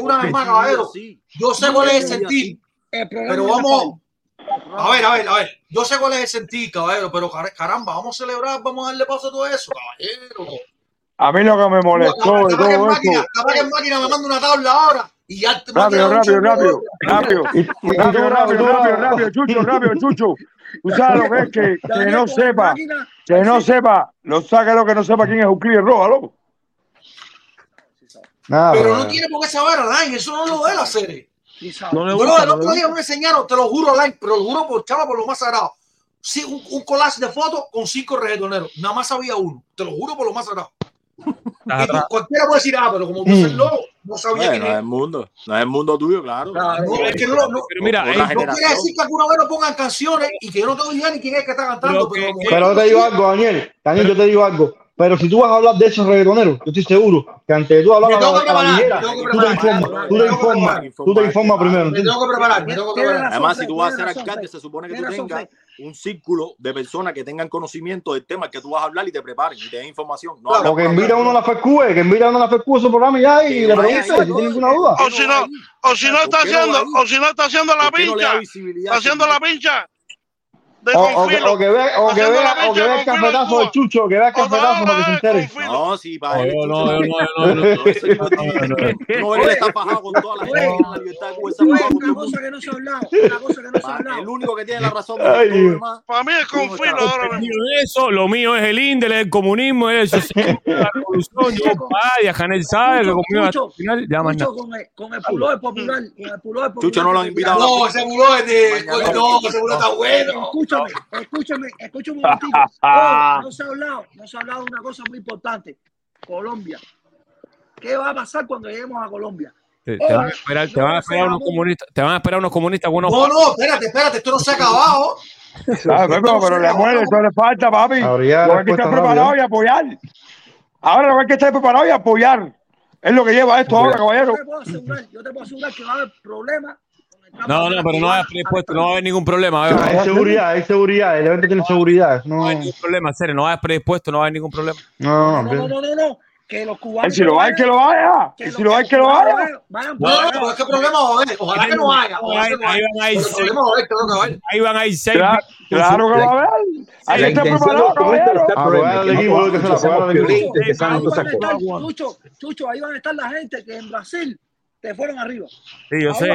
Una vez más, caballero, yo sé cuál es el sentir, pero vamos, a ver, a ver, a ver, yo sé cuál es el sentir, caballero, pero caramba, vamos a celebrar, vamos a darle paso a todo eso, caballero. A mí lo que me molestó. Caballero, de. Máquina, caballero, máquina me manda una tabla ahora y ya te rápido, rápido, rápido, rápido, rápido, rápido, rápido, rápido, Chucho, rápido, Chucho. Tú sabes lo que es que, que no sepa, que no sepa, lo saca lo que no sepa quién es Euclides Roja, loco. Nada, pero no tiene por qué saber, Alain, eso no lo de la serie. No le gusta, Bro, el otro día me enseñaron, te lo juro, Alain, pero lo juro por chava, por lo más sagrado. Sí, un, un collage de fotos con cinco reggaetoneros. Nada más había uno. Te lo juro por lo más sagrado. Cualquiera puede decir, ah, pero como tú eres mm. lobo, no sabía que no es el mundo, no es el mundo tuyo, claro. claro no, es que no, no, mira, no, no quiere decir que alguna vez no pongan canciones y que yo no tengo idea ni quién es que está cantando. Pero, pero, te digo algo, Daniel. Daniel, yo te digo algo. Pero si tú vas a hablar de esos reggaetoneros, yo estoy seguro que antes de tú hablar a la, la ligera, tú te informas, tú te informas, tú te informas primero. Me tengo que preparar, me tengo que preparar. Además, si tú vas a ser alcalde, se supone que tú tengas un círculo de personas que tengan conocimiento del tema que tú vas a hablar y te preparen y te den información. No claro, o que invita a uno a la FECUE, que invita a uno a la FECUE su programa y le pregunte si tiene ninguna duda. O si no, o si no está haciendo, o si no está haciendo la pincha, está haciendo la pincha o, que vea, el cafetazo de Chucho, que vea el cafetazo que se entere. No, sí, para. No, no, no, no, no, Una cosa que no se ha hablado, no. El único que tiene la razón para mí es confilo ahora. Eso, lo mío es el índole, el comunismo, el socialismo, la revolución, Janel sabe, lo conmigo al final, ya el de con el puló de popular. Chucho no lo ha invitado. No, ese puló es de, no, ese puló está bueno escúchame, escúchame, escúchame un momentito. No se ha hablado, no se ha hablado de una cosa muy importante. Colombia. ¿Qué va a pasar cuando lleguemos a Colombia? Te, van a esperar, unos comunistas, buenos. No, no, espérate, espérate, esto no se ha acabado. Pero, le muere, esto le falta, papi. Lo hay que estar preparado y apoyar. Ahora lo hay que estar preparado y apoyar. Es lo que lleva esto ahora, caballero. Yo te puedo asegurar, yo te puedo asegurar que va a haber problemas no, no, pero no va a expuesto, no va a haber ningún problema. Hay seguridad, hay seguridad, el evento tiene no, seguridad. No. no. hay ningún problema, serio, no va a predispuesto, no va a haber ningún problema. No, no, no, no, no, que los cubanos. Si lo hay, que lo haya. Que si lo hay, que lo haya. No, no, ¿qué problema va a haber? Ojalá que no haya. Ahí van a ir seis. Claro que va a haber. Ahí está preparado, caballero. Chucho, Chucho, ahí van a estar la gente que en Brasil te fueron arriba. Sí, yo sé.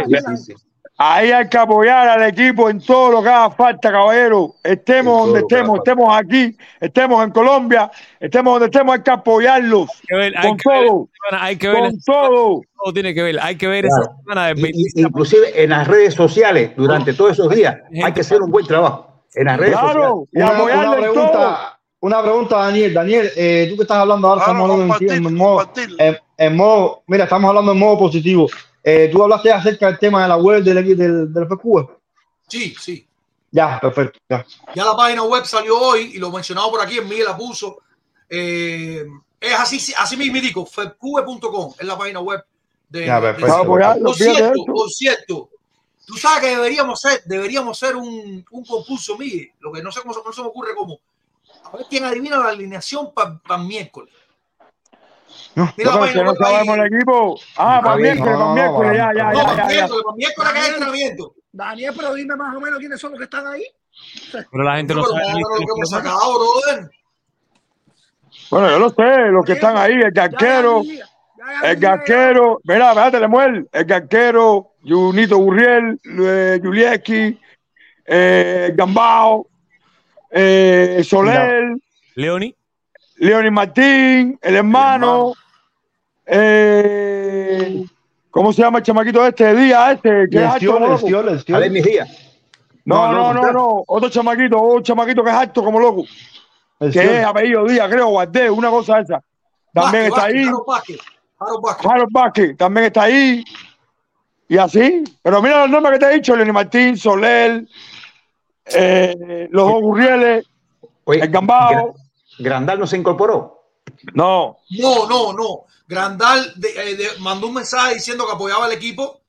Ahí hay que apoyar al equipo en todo lo que haga falta, caballero. Estemos donde estemos, estemos aquí, estemos en Colombia, estemos donde estemos, hay que apoyarlos. Hay que ver, hay Con que ver todo, semana, hay que ver con todo. todo tiene que ver, hay que ver Claro. esa semana del Y- 27 y- inclusive en las redes sociales, durante todos esos días, hay que hacer un buen trabajo. En las redes sociales. Claro, y Una, una en todo. pregunta, una pregunta, Daniel. Daniel, eh, tú que estás hablando ahora, Claro, estamos hablando en, modo, en, en modo, mira, estamos hablando en modo positivo. Eh, tú hablaste acerca del tema de la web del, del, del FQ. Sí, sí. Ya, perfecto. Ya. Ya la página web salió hoy y lo mencionado por aquí, Miguel la puso. Eh, es así, así mismo digo, febcube.com es la página web de, Ya, de- perfecto. apoyarlo, Por cierto, por cierto, tú sabes que deberíamos hacer, deberíamos hacer un, un concurso, Miguel, lo que no sé cómo no se me ocurre cómo. A ver quién adivina la alineación para miércoles. No, Mira no el equipo. Ah, para miércoles, No, para miércoles, ya, ya, No, ya, para ya, ya. miércoles, para miércoles que hay Daniel. entrenamiento. Daniel, pero dime más o menos quiénes son los que están ahí. Pero la gente No, sabe. Bueno, yo lo sé, los que están ahí, el garquero, el garquero, mira, espérate, Lemuel, el garquero, Junito Gurriel, eh, Julieski, eh, Gambao, eh, Soler, Leoni, Leonis Martín, el hermano, eh, ¿cómo se llama el chamaquito este? Díaz, este, que es. No, No, no, no, otro chamaquito, otro chamaquito que es alto como loco, que es apellido Díaz, creo, Guardé, una cosa esa. También está ahí. Harold Vázquez, también está ahí. Y así. Pero mira los nombres que te he dicho: Lenny Martín, Soler, eh, los dos Gurrieles, Oye, el Gambao. Grandal no se incorporó. No, No, no, no. Grandal de- eh, de- mandó un mensaje diciendo que apoyaba al equipo,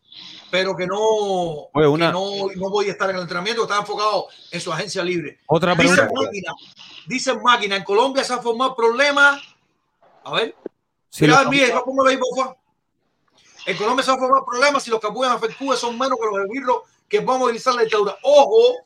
pero que no, Oye, una- que no, no podía estar en el entrenamiento, que estaba enfocado en su agencia libre. Otra pregunta. máquina, dice máquina, en Colombia se ha formado problemas. A ver, Si mira. En Colombia se ha formado problemas si los que apoyan a FEDCUBE son menos que los de Birro que van a movilizar la dictadura. Ojo,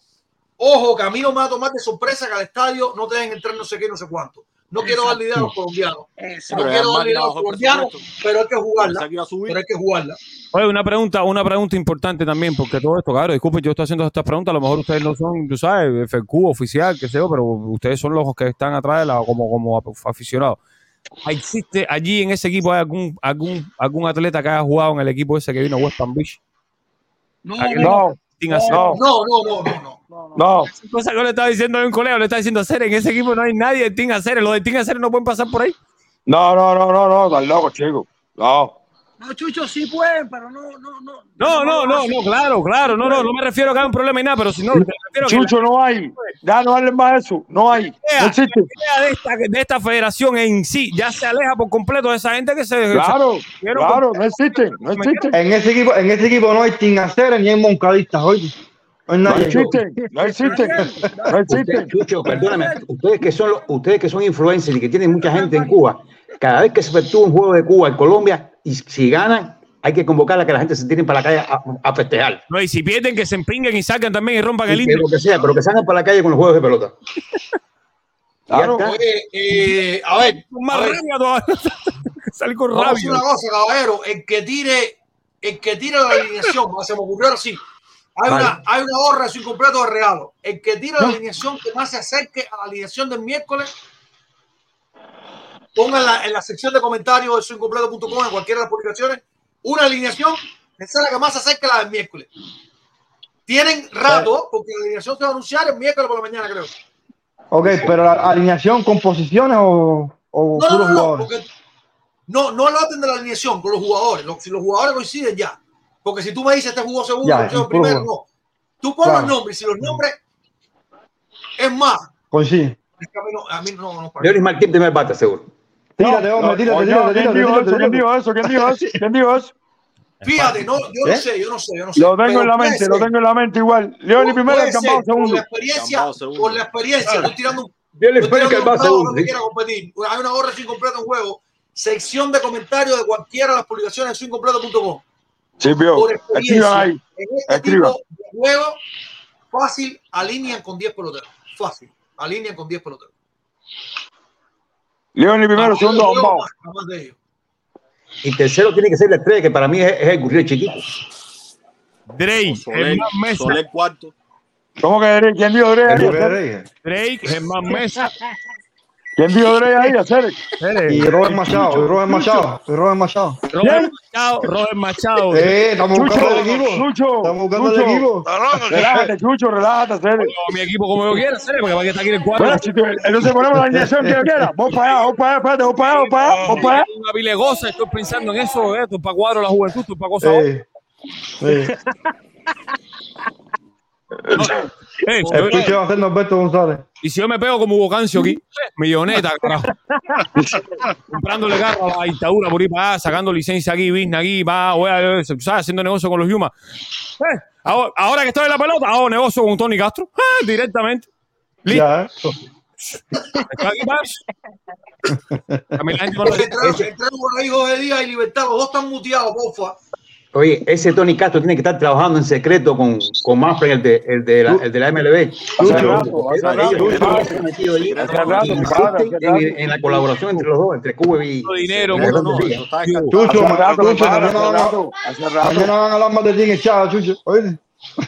ojo, que a mí no me va a tomar de sorpresa que al estadio no te dejen entrar no sé qué, no sé cuánto. No quiero idea a los colombianos. No quiero idea a los colombianos, pero hay que jugarla. Pero hay que jugarla. Oye, una pregunta, una pregunta importante también, porque todo esto, claro, disculpen, yo estoy haciendo estas preguntas, a lo mejor ustedes no son, tú sabes, FQ oficial, qué sé yo, pero ustedes son los que están atrás de la, como, como aficionados. ¿Existe allí en ese equipo hay algún, algún, algún atleta que haya jugado en el equipo ese que vino a West Palm Beach? No, no, Team Hacer. no, No, no, no, no, no. no. Cosa que le estaba diciendo a un colega, le estaba diciendo hacer, en ese equipo no hay nadie de Team Hacer, los de Team Hacer no pueden pasar por ahí. No, no, no, no, no, estás loco, chico. No. No, Chucho, sí pueden, pero no, no, no. No, no, no, no, claro, claro, no, no, no me refiero a que haya un problema y nada, pero si no, me refiero que Chucho, no hay. Ya no hablen más de eso. No hay. No idea, existe. la idea de, esta, de esta federación en sí ya se aleja por completo de esa gente que se... Claro, se- claro, no existen. No existen. En ese equipo, en ese equipo no hay Tingaceres ni hay Moncadistas, oye. No existen. No existen. No existen. Chucho, perdóname, ustedes que son ustedes que son influencers y que tienen mucha gente en Cuba, cada vez que se efectúa un juego de Cuba en Colombia y si ganan, hay que convocar a que la gente se tire para la calle a, a festejar. No, y si pierden, que se empinguen y salgan también y rompan el índice. lo que sea, pero que salgan para la calle con los juegos de pelota. Claro. Oye, eh, a ver, más a ver, rabia todavía. Salí con vamos a hacer rabia. una cosa, caballero. El que tire, el que tire la alineación, se me ocurrió ahora sí. Hay, Vale. una, hay una gorra sin completo de regalo. El que tire la alineación que más se acerque a la alineación del miércoles, ponga en la, sección de comentarios de suincompleto.com en cualquiera de las publicaciones una alineación que sea la que más se acerque a la del miércoles. Tienen rato, porque la alineación se va a anunciar el miércoles por la mañana, creo. Ok, pero la alineación con posiciones o, o No, no, puros no, no, jugadores. porque no, no el orden de la alineación con los jugadores. Los- si los jugadores coinciden ya. Porque si tú me dices este jugó segundo, Ya, este el puro primero, no. jugador. Tú pones Claro. los nombres. Si los nombres es más, Coincide. es que a mí no, a mí no, no. Leonis Martín, primer bate, seguro. Tírate, hombre, No, tírate, tírate, ¿Quién tírate, dijo tírate, eso? ¿Quién dijo eso? ¿Quién dijo eso? ¿Quién dijo eso? Fíjate, no, yo no ¿Eh? sé, yo no sé, yo no sé. Lo tengo Pero en la mente, lo tengo en la mente igual. Leoni primero, Campao ser, Por segundo. la experiencia, segundo. por la experiencia, estoy tirando un Pérez, tirando que va segundo. Hay una gorra sin completo en juego. Sección de comentarios de cualquiera de las publicaciones de suincompleto.com. Sí, vio. Por experiencia, ahí. en este Escriban. tipo de juego, fácil, alinean con 10 peloteros. Fácil, alinean con 10 peloteros. Leoni primero, Ah, segundo. Y tercero tiene que ser la estrella, que para mí es, es el Gurriel chiquito. Drake, Germán Mesa. Soler cuarto. ¿Cómo que Drake? ¿Quién dijo Drake? Drake, Germán Mesa. ¿Quién dijo Drake ahí, Acere? Y Robert Machado, y Robert Machado, y Robert Machado. Robert Machado, Robert Machado. Eh, estamos buscando Chucho, el equipo. Chucho, Estamos buscando el equipo. Relájate, Chucho, relájate, Acere. No, mi equipo como yo quiera, Cere, porque para que está aquí en el cuadro. Entonces ponemos la inyección que yo quiera. Vos para allá, vos para allá, espérate, vos para allá, vos para allá, vos para allá. Una vilegosa, estoy pensando en eso, eh, esto es para cuadro la juventud, esto es para cosas. Eh, eh. Eh, si El yo- pinche va a ser Norberto González. y si yo me pego como Hugo Cancio aquí, milloneta, carajo. Comprándole carro a la dictadura por ir para allá, sacando licencia aquí, business aquí, va, voy a, ¿sabes? haciendo negocio con los Yuma. Eh, ahora, ahora que estoy en la pelota, hago negocio con Tony Castro, eh, directamente. Listo. Ya, eh. Estoy aquí para eso. A mí la gente no lo- Entraron, entraron por ahí José Díaz y Libertad, los dos están muteados, porfa. Oye, ese Tony Castro tiene que estar trabajando en secreto con, con Manfred, el de, el de, la, el de la MLB. En, la colaboración entre los dos, entre Cuba y dinero, Grandes no, Chucho, Chucho, mañana van a hablar más de ti en el chat, Chucho. Oíste.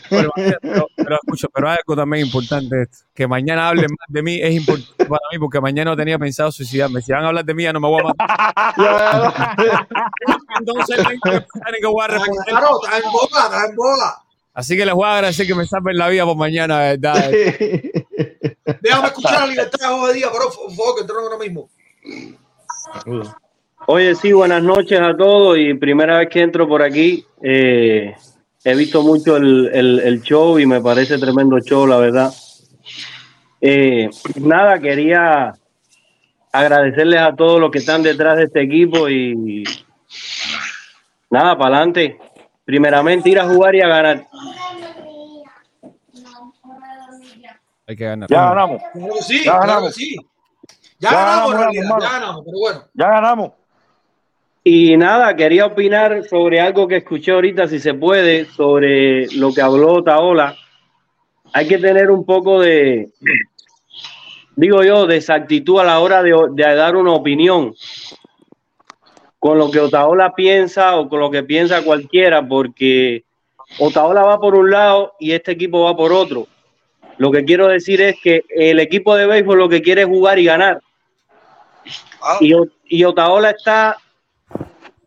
Pero, pero, pero escucha, pero hay algo también importante esto, que mañana hablen más de mí es importante para mí porque mañana no tenía pensado suicidarme. Si van a hablar de mí ya no me voy a matar. Entonces tienen que pensar en que voy a responder. Claro, está en boga, está en boga. Así que les voy a agradecer que me salven la vida por mañana, ¿verdad? Déjame escuchar a Libertad de José Díaz, por favor, que entraron ahora mismo. Oye, sí, buenas noches a todos y primera vez que entro por aquí. eh, he visto mucho el, el- el show y me parece tremendo show, la verdad. Eh, nada, quería agradecerles a todos los que están detrás de este equipo y nada, para adelante. Primeramente ir a jugar y a ganar. Hay que ganar. Ya ganamos. Claro sí, Ya claro que ganamos. sí. Ya, Ya ganamos, ganamos, ya ganamos, pero bueno. Ya ganamos. Y nada, quería opinar sobre algo que escuché ahorita, si se puede, sobre lo que habló Taola. Hay que tener un poco de, digo yo, de exactitud a la hora de, de dar una opinión con lo que Otaola piensa o con lo que piensa cualquiera, porque Otaola va por un lado y este equipo va por otro. Lo que quiero decir es que el equipo de béisbol lo que quiere es jugar y ganar. Y, O- y Otaola está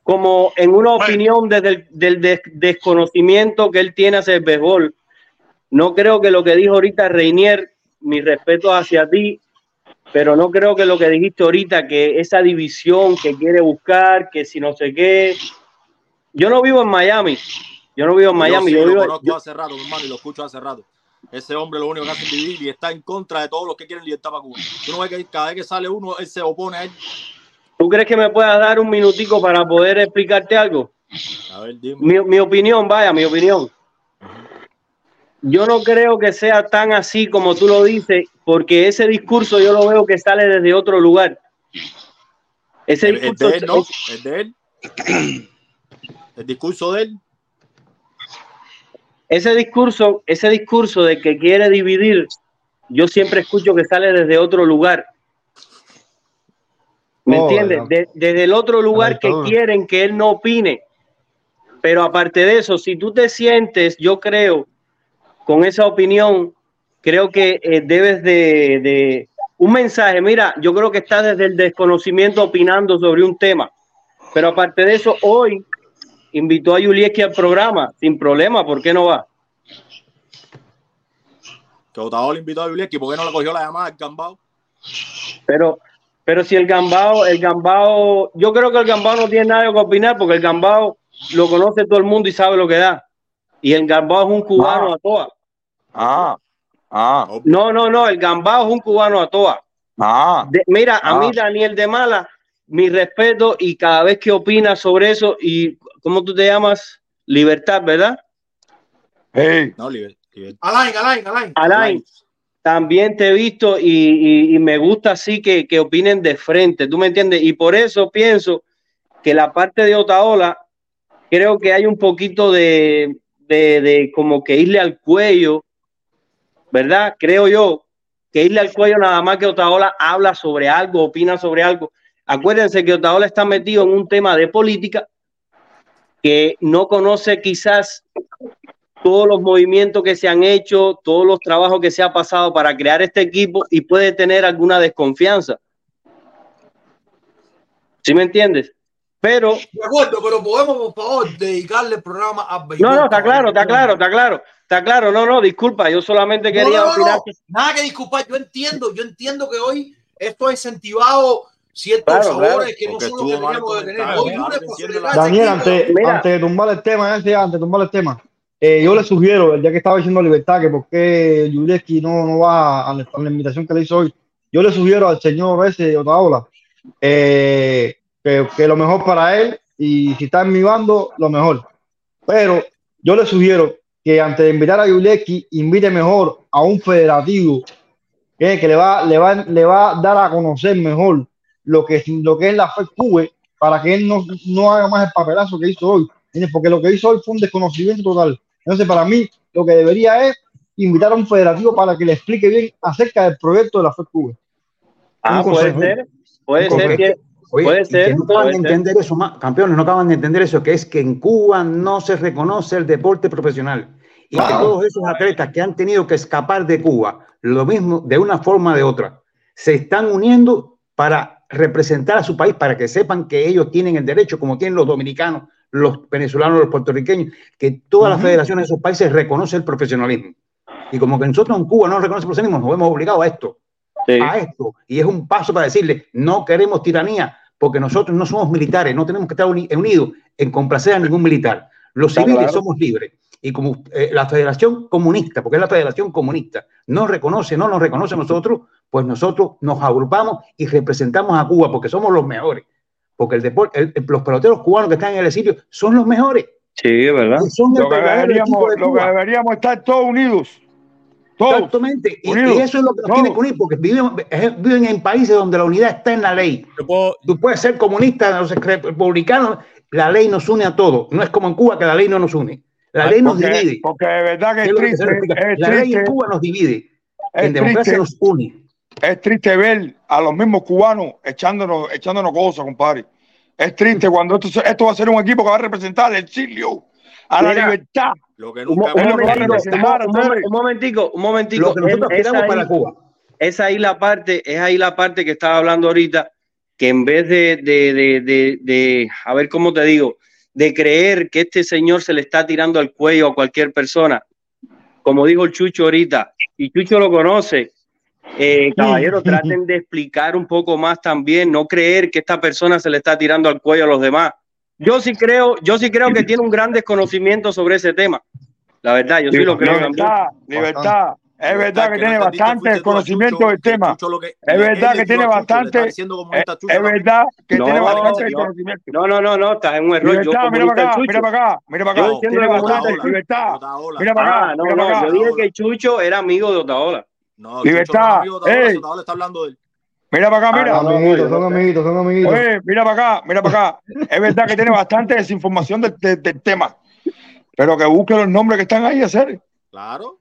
como en una opinión desde el del des- desconocimiento que él tiene hacia el béisbol. No creo que lo que dijo ahorita Reinier, mi respeto hacia ti, pero no creo que lo que dijiste ahorita, que esa división que quiere buscar, que si no sé qué. Yo no vivo en Miami. Yo no vivo en Miami. Yo, Yo sí, lo vivo, conozco hace rato, hermano, y lo escucho hace rato. Ese hombre lo único que hace es vivir y está en contra de todos los que quieren libertad para Cuba. Tú no ves que cada vez que sale uno, él se opone a él. ¿Tú crees que me puedas dar un minutico para poder explicarte algo? A ver, dime. Mi, mi opinión, vaya, mi opinión. Yo no creo que sea tan así como tú lo dices, porque ese discurso yo lo veo que sale desde otro lugar. Ese El, el discurso, de él, ¿no? El de él. El discurso de él. ese discurso, ese discurso de que quiere dividir, yo siempre escucho que sale desde otro lugar. ¿Me Oh, entiendes? De- desde el otro lugar que quieren que él no opine. Pero aparte de eso, si tú te sientes, yo creo, con esa opinión, creo que eh, debes de, de un mensaje. Mira, yo creo que estás desde el desconocimiento opinando sobre un tema. Pero aparte de eso, hoy invitó a Yulieski al programa, sin problema, ¿por qué no va? Que Otavio le invitó a Bibliaki, ¿por qué no le cogió la llamada al Gambao? Pero, pero si el Gambao, el Gambao, yo creo que el Gambao no tiene nada que opinar porque el Gambao lo conoce todo el mundo y sabe lo que da. Y el Gambao es un cubano a toa. Ah, ah, No, no, no, el Gambao es un cubano a toa. ah. De- mira, a Ah. mí Daniel de Mala, mi respeto y cada vez que opina sobre eso y ¿cómo tú te llamas? Libertad, ¿verdad? Hey. No, Liber- Liber- Alain, Alain, Alain. Alain, también te he visto y, me gusta así que, que opinen de frente, ¿tú me entiendes? Y por eso pienso que la parte de Otaola, creo que hay un poquito de, de, de como que irle al cuello, ¿verdad? Creo yo que irle al cuello nada más que Otaola habla sobre algo, opina sobre algo. Acuérdense que Otaola está metido en un tema de política que no conoce quizás todos los movimientos que se han hecho, todos los trabajos que se ha pasado para crear este equipo y puede tener alguna desconfianza. ¿Sí me entiendes? Pero De acuerdo, pero podemos, por favor, dedicarle el programa a no, no, está claro, está claro, está claro, está claro. No, no, disculpa, yo solamente quería no, no, nada que disculpar. Yo entiendo, yo entiendo que hoy esto ha incentivado ciertos Claro, sabores claro. que nosotros deberíamos de tener. Hoy Daniel, antes, antes de tumbar el tema ese, antes de tumbar el tema, eh, yo le sugiero, día que estaba diciendo Libertad, que por qué no, no va a la, invitación que le hizo hoy, yo le sugiero al señor ese, Otaola, eh, que, lo mejor para él, y si está en mi bando, lo mejor. Pero yo le sugiero que antes de invitar a Yuleski, invite mejor a un federativo que, que le, va, le, va, le va a dar a conocer mejor lo que, lo que es la FECUBE para que él no, no haga más el papelazo que hizo hoy. Porque lo que hizo hoy fue un desconocimiento total. Entonces, para mí, lo que debería es invitar a un federativo para que le explique bien acerca del proyecto de la FECUBE. Ah, puede consejo. ser, puede ser que Oye, puede ser, que no acaban de ser. entender eso, campeones, no acaban de entender eso, que es que en Cuba no se reconoce el deporte profesional y que todos esos atletas que han tenido que escapar de Cuba, lo mismo de una forma o de otra, se están uniendo para representar a su país, para que sepan que ellos tienen el derecho, como tienen los dominicanos, los venezolanos, los puertorriqueños, que todas las Ujú. federaciones de esos países reconocen el profesionalismo. Y como que nosotros en Cuba no reconocemos el profesionalismo, nos vemos obligados a esto Sí. a esto. Y es un paso para decirle, no queremos tiranía, porque nosotros no somos militares, no tenemos que estar uni- unidos en complacer a ningún militar. Los Está civiles claro. somos libres. Y como eh, la Federación Comunista, porque es la Federación Comunista, no reconoce, no nos reconoce a nosotros, pues nosotros nos agrupamos y representamos a Cuba, porque somos los mejores. Porque el deporte, el- el- los peloteros cubanos que están en el exilio son los mejores. Sí, es verdad. Son el Lo que verdadero deberíamos, de lo que deberíamos estar todos unidos. Todos. Exactamente. Y, unidos, y eso es lo que nos todos. tiene que unir, porque viven, viven en países donde la unidad está en la ley. Puedo- Tú puedes ser comunista, no sé, republicano, la ley nos une a todos. No es como en Cuba que la ley no nos une. La ley nos porque, divide. porque de verdad que Es es que triste, explica. es La ley triste, en Cuba nos divide. es En democracia triste, nos une. Es triste ver a los mismos cubanos echándonos, echándonos cosas, compadre. Es triste cuando esto, esto va a ser un equipo que va a representar el exilio, a la Mira, libertad. Lo que nunca un un, un momentico, un momentico. Lo que nosotros Es- ahí- para Cuba. es ahí la parte, es ahí la parte que estaba hablando ahorita, que en vez de, de, de, de, de- a ver cómo te digo, de creer que este señor se le está tirando al cuello a cualquier persona, como dijo el Chucho ahorita, y Chucho lo conoce, eh, caballero, traten de explicar un poco más también, no creer que esta persona se le está tirando al cuello a los demás. Yo sí creo, yo sí creo que tiene un gran desconocimiento sobre ese tema. La verdad, yo sí lo creo también. Libertad, libertad. Es verdad que tiene bastante conocimiento del tema. Es verdad que tiene bastante, diciendo es, verdad que No, tiene bastante yo- conocimiento. No, no, no, no, estás en un error. Yo Libertad, mira para acá, Chucho. mira para acá, mira para Yo acá. que comunista bastante libertad. Mira para acá, no, no, acá. yo dije que Chucho era amigo de Otaola. No, Libertad, amigo de ey. está hablando de él. Mira para acá, Ah, mira. no, no, amiguitos, yo son amiguitos, son amiguitos. Oye, mira para acá, mira para acá. Es verdad que tiene bastante desinformación del, del- del tema. Pero que busque los nombres que están ahí a hacer. Claro,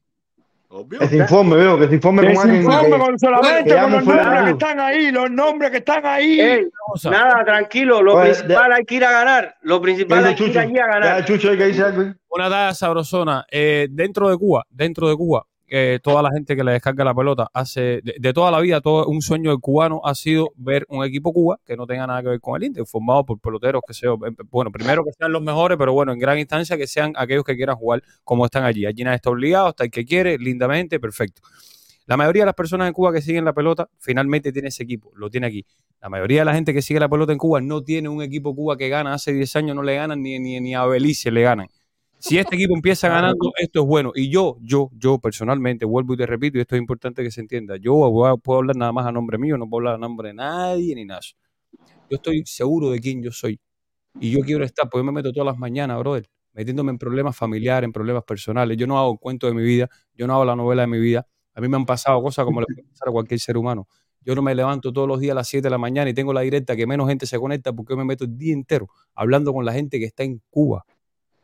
obvio. Que se informe, veo, que se informe con alguien que, con que solamente ya con los nombres que están ahí, los nombres que están ahí. Ey, nada, tranquilo. Lo Pues, principal hay que ir a ganar. Lo ¿Qué principal hay que ir allí a Ya, ganar. Chucho, hay que algo. Una talla sabrosona. Eh, dentro de Cuba, dentro de Cuba, eh, toda la gente que le descarga la pelota hace, de, toda la vida, todo un sueño del cubano ha sido ver un equipo Cuba que no tenga nada que ver con el Inter, formado por peloteros que sean, eh, bueno, primero que sean los mejores, pero bueno, en gran instancia que sean aquellos que quieran jugar como están allí. Allí nadie está obligado, hasta el que quiere, lindamente, perfecto. La mayoría de las personas en Cuba que siguen la pelota finalmente tiene ese equipo, lo tiene aquí. La mayoría de la gente que sigue la pelota en Cuba no tiene un equipo Cuba que gana. Hace 10 años no le ganan ni, ni, ni a Belice le ganan. Si este equipo empieza ganando, esto es bueno. Y yo, yo, yo personalmente, vuelvo y te repito, y esto es importante que se entienda, yo a- puedo hablar nada más a nombre mío, no puedo hablar a nombre de nadie ni nada. Yo estoy seguro de quién yo soy. Y yo quiero estar, porque yo me meto todas las mañanas, brother, metiéndome en problemas familiares, en problemas personales. Yo no hago el cuento de mi vida, yo no hago la novela de mi vida. A mí me han pasado cosas como le puede pasar a cualquier ser humano. Yo no me levanto todos los días a las 7 de la mañana y tengo la directa que menos gente se conecta porque yo me meto el día entero hablando con la gente que está en Cuba.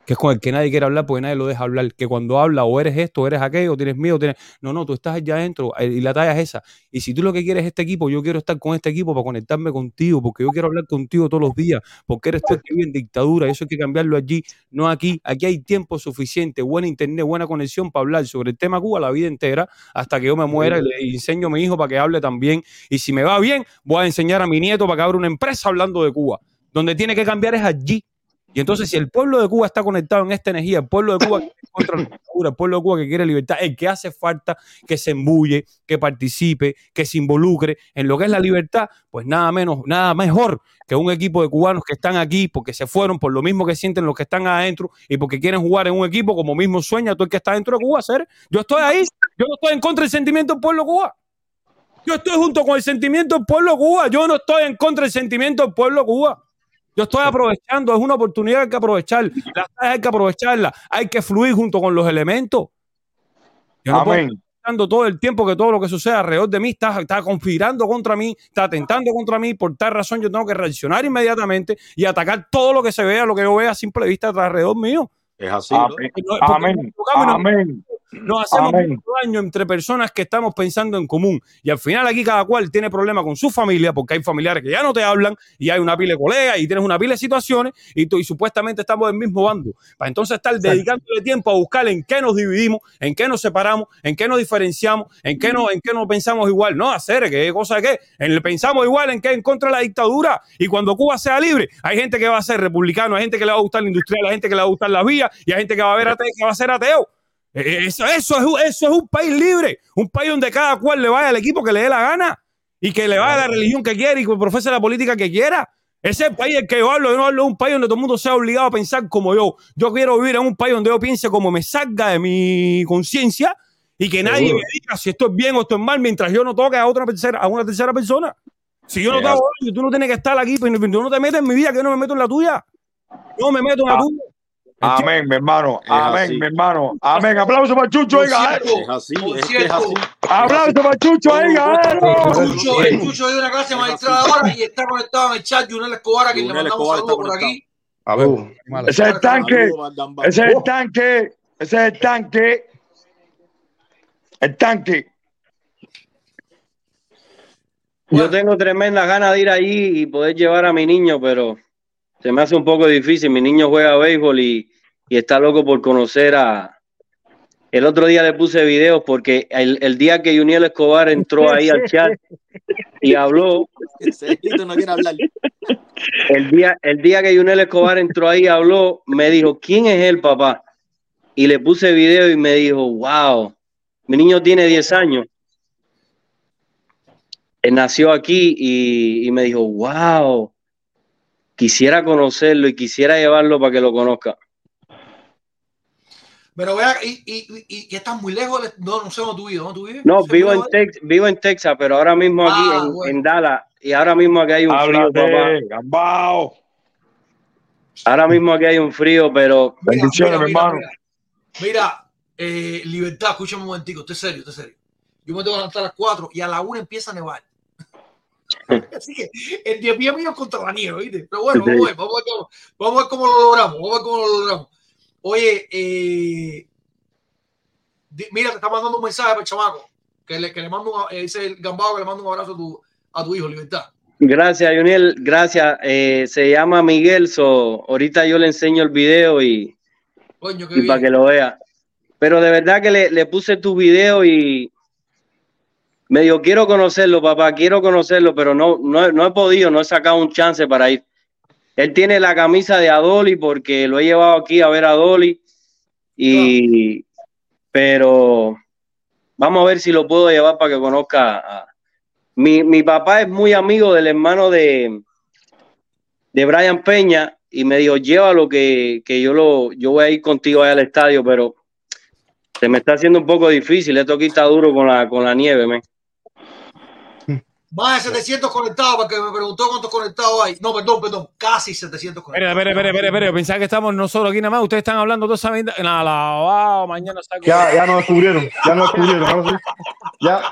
Que es con el que nadie quiere hablar porque nadie lo deja hablar, que cuando habla o eres esto, o eres aquello, o tienes miedo, tienes... no, no, tú estás allá adentro eh, y la talla es esa. Y si tú lo que quieres es este equipo, yo quiero estar con este equipo para conectarme contigo, porque yo quiero hablar contigo todos los días, porque eres tú el que vive en dictadura, y eso hay que cambiarlo allí, no aquí. Aquí hay tiempo suficiente, buena internet, buena conexión para hablar sobre el tema Cuba la vida entera, hasta que yo me muera y le enseño a mi hijo para que hable también. Y si me va bien, voy a enseñar a mi nieto para que abra una empresa hablando de Cuba. Donde tiene que cambiar es allí. Y entonces, si el pueblo de Cuba está conectado en esta energía, el pueblo de Cuba que contra la dictadura, el pueblo de Cuba que quiere libertad, el que hace falta que se embulle, que participe, que se involucre en lo que es la libertad, pues nada menos, nada mejor que un equipo de cubanos que están aquí porque se fueron por lo mismo que sienten los que están adentro y porque quieren jugar en un equipo como mismo sueña todo el que está dentro de Cuba hacer. Yo estoy ahí, yo no estoy en contra del sentimiento del pueblo de Cuba. Yo estoy junto con el sentimiento del pueblo de Cuba. Yo no estoy en contra del sentimiento del pueblo de Cuba. Yo estoy aprovechando, es una oportunidad que hay que aprovechar. Las hay que aprovecharla. Hay que fluir junto con los elementos. Yo no puedo Amén. estar pensando todo el tiempo que todo lo que sucede alrededor de mí está, está conspirando contra mí, está atentando contra mí. Por tal razón, yo tengo que reaccionar inmediatamente y atacar todo lo que se vea, lo que yo vea a simple vista alrededor mío. Es así, Amén. No- Amén. Nos hacemos daño entre personas que estamos pensando en común. Y al final aquí cada cual tiene problemas con su familia, porque hay familiares que ya no te hablan, y hay una pila de colegas, y tienes una pila de situaciones, y, tú, y supuestamente estamos del mismo bando. Para entonces estar dedicándole tiempo a buscar en qué nos dividimos, en qué nos separamos, en qué nos diferenciamos, en qué no, en qué no pensamos igual. No, hacer, ¿qué cosa? En, pensamos igual en qué en contra de la dictadura. Y cuando Cuba sea libre, hay gente que va a ser republicano, hay gente que le va a gustar la industrial, hay gente que le va a gustar la vía, y hay gente que va a ver ateo, que va a ser ateo. Eh, Eso, eso, es, un- eso es un país libre, un país donde cada cual le vaya al equipo que le dé la gana y que le vaya a la religión que quiera y que profese la política que quiera. Ese es el país del que yo hablo. Yo no hablo de un país donde todo el mundo sea obligado a pensar como yo. Yo quiero vivir en un país donde yo piense como me salga de mi conciencia y que nadie Seguro. me diga si esto es bien o esto es mal mientras yo no toque a otra tercera, a una tercera persona. Si yo no te hago tú no tienes que estar aquí, pero tú no te metes en mi vida, que yo no me meto en la tuya. No me meto en la Ah, tuya. Amén, mi hermano. Es Amén, así. mi hermano. Amén. Aplauso para Chucho, Por oiga. cierto, Es así, por es que es cierto, así. Aplauso para Chucho, oiga. Chucho, el Chucho dio una clase magistrada ahora y está conectado en el chat Junel Escobar, a quien le mandamos está por aquí. A ver, Ese es el tanque. Ese es el tanque. Ese es el tanque. El tanque. Yo tengo tremendas ganas de ir allí y poder llevar a mi niño, pero se me hace un poco difícil. Mi niño juega béisbol y, y está loco por conocer a... El otro día le puse videos porque el, el día que Juniel Escobar entró ahí al chat y habló, Ese hijito no quiere hablar. el día, el día que Juniel Escobar entró ahí y habló, me dijo, ¿quién es él, papá? Y le puse video y me dijo, wow, mi niño tiene 10 años. Él nació aquí y, y me dijo, wow, quisiera conocerlo y quisiera llevarlo para que lo conozca. Pero vea, y, y, y, y estás muy lejos, no, no sé dónde tú vives, ¿dónde tú vives? No, ¿Seguro vivo en, Tex- vivo en Texas, pero ahora mismo aquí Ah, en, bueno. en Dallas y ahora mismo aquí hay un frío, papá. Háblate. Ahora mismo aquí hay un frío, pero Mira, Bendiciones, mira, mi mira, hermano. mira. Mira, eh, Libertad, escúchame un momentico, estoy serio, estoy serio. Yo me tengo que levantar a las 4 y a la 1 empieza a nevar. Así que el día mío mío contra la nieve, ¿viste? Pero bueno, vamos a ver, vamos a ver cómo, vamos a ver cómo lo logramos, vamos a ver cómo lo logramos. Oye, eh, mira, te está mandando un mensaje para el chamaco, que le, que le mando un, eh, el gambado que le mando un abrazo a tu, a tu hijo, Libertad. gracias, Juniel, gracias. Eh, se llama Miguel, so, ahorita yo le enseño el video y, Coño, y para que lo vea. Pero de verdad que le, le puse tu video y me dijo, quiero conocerlo, papá, quiero conocerlo, pero no, no, no he podido, no he sacado un chance para ir. Él tiene la camisa de Adoli porque lo he llevado aquí a ver a Adoli y pero vamos a ver si lo puedo llevar para que conozca a- mi, mi papá es muy amigo del hermano de, de Brian Peña y me dijo, llévalo que, que yo lo yo voy a ir contigo allá al estadio, pero se me está haciendo un poco difícil, esto aquí está duro con la, con la nieve, men. Más de 700 conectados, porque me preguntó cuántos conectados hay. No, perdón, perdón, casi 700 Espera, conectados. espera, espera, espera, espera. Pensaba que estamos nosotros aquí nada más. Ustedes están hablando toda esa. Nada, lavado, mañana. Ya, ya nos descubrieron, ya nos descubrieron. ahora sí. Ya,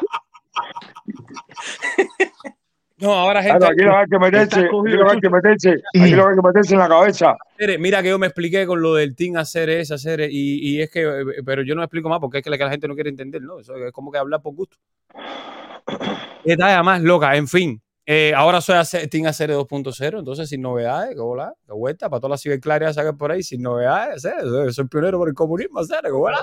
No, ahora gente. Claro, aquí lo hay que meterse, aquí lo hay que meterse, aquí lo que hay que meterse en la cabeza. Mira que yo me expliqué con lo del team hacer ese, hacer e- y, y es que, eh, pero yo no me explico más porque es que la, que la gente no quiere entender, ¿no? Eso es como que hablar por gusto. Qué talla más loca, en fin. Eh, ahora soy Team hacer 2.0, entonces sin novedades, que hola, que vuelta, para todas las ciberclarias que por ahí, sin novedades, ¿eh? soy, soy pionero por el comunismo, hacer, que hola.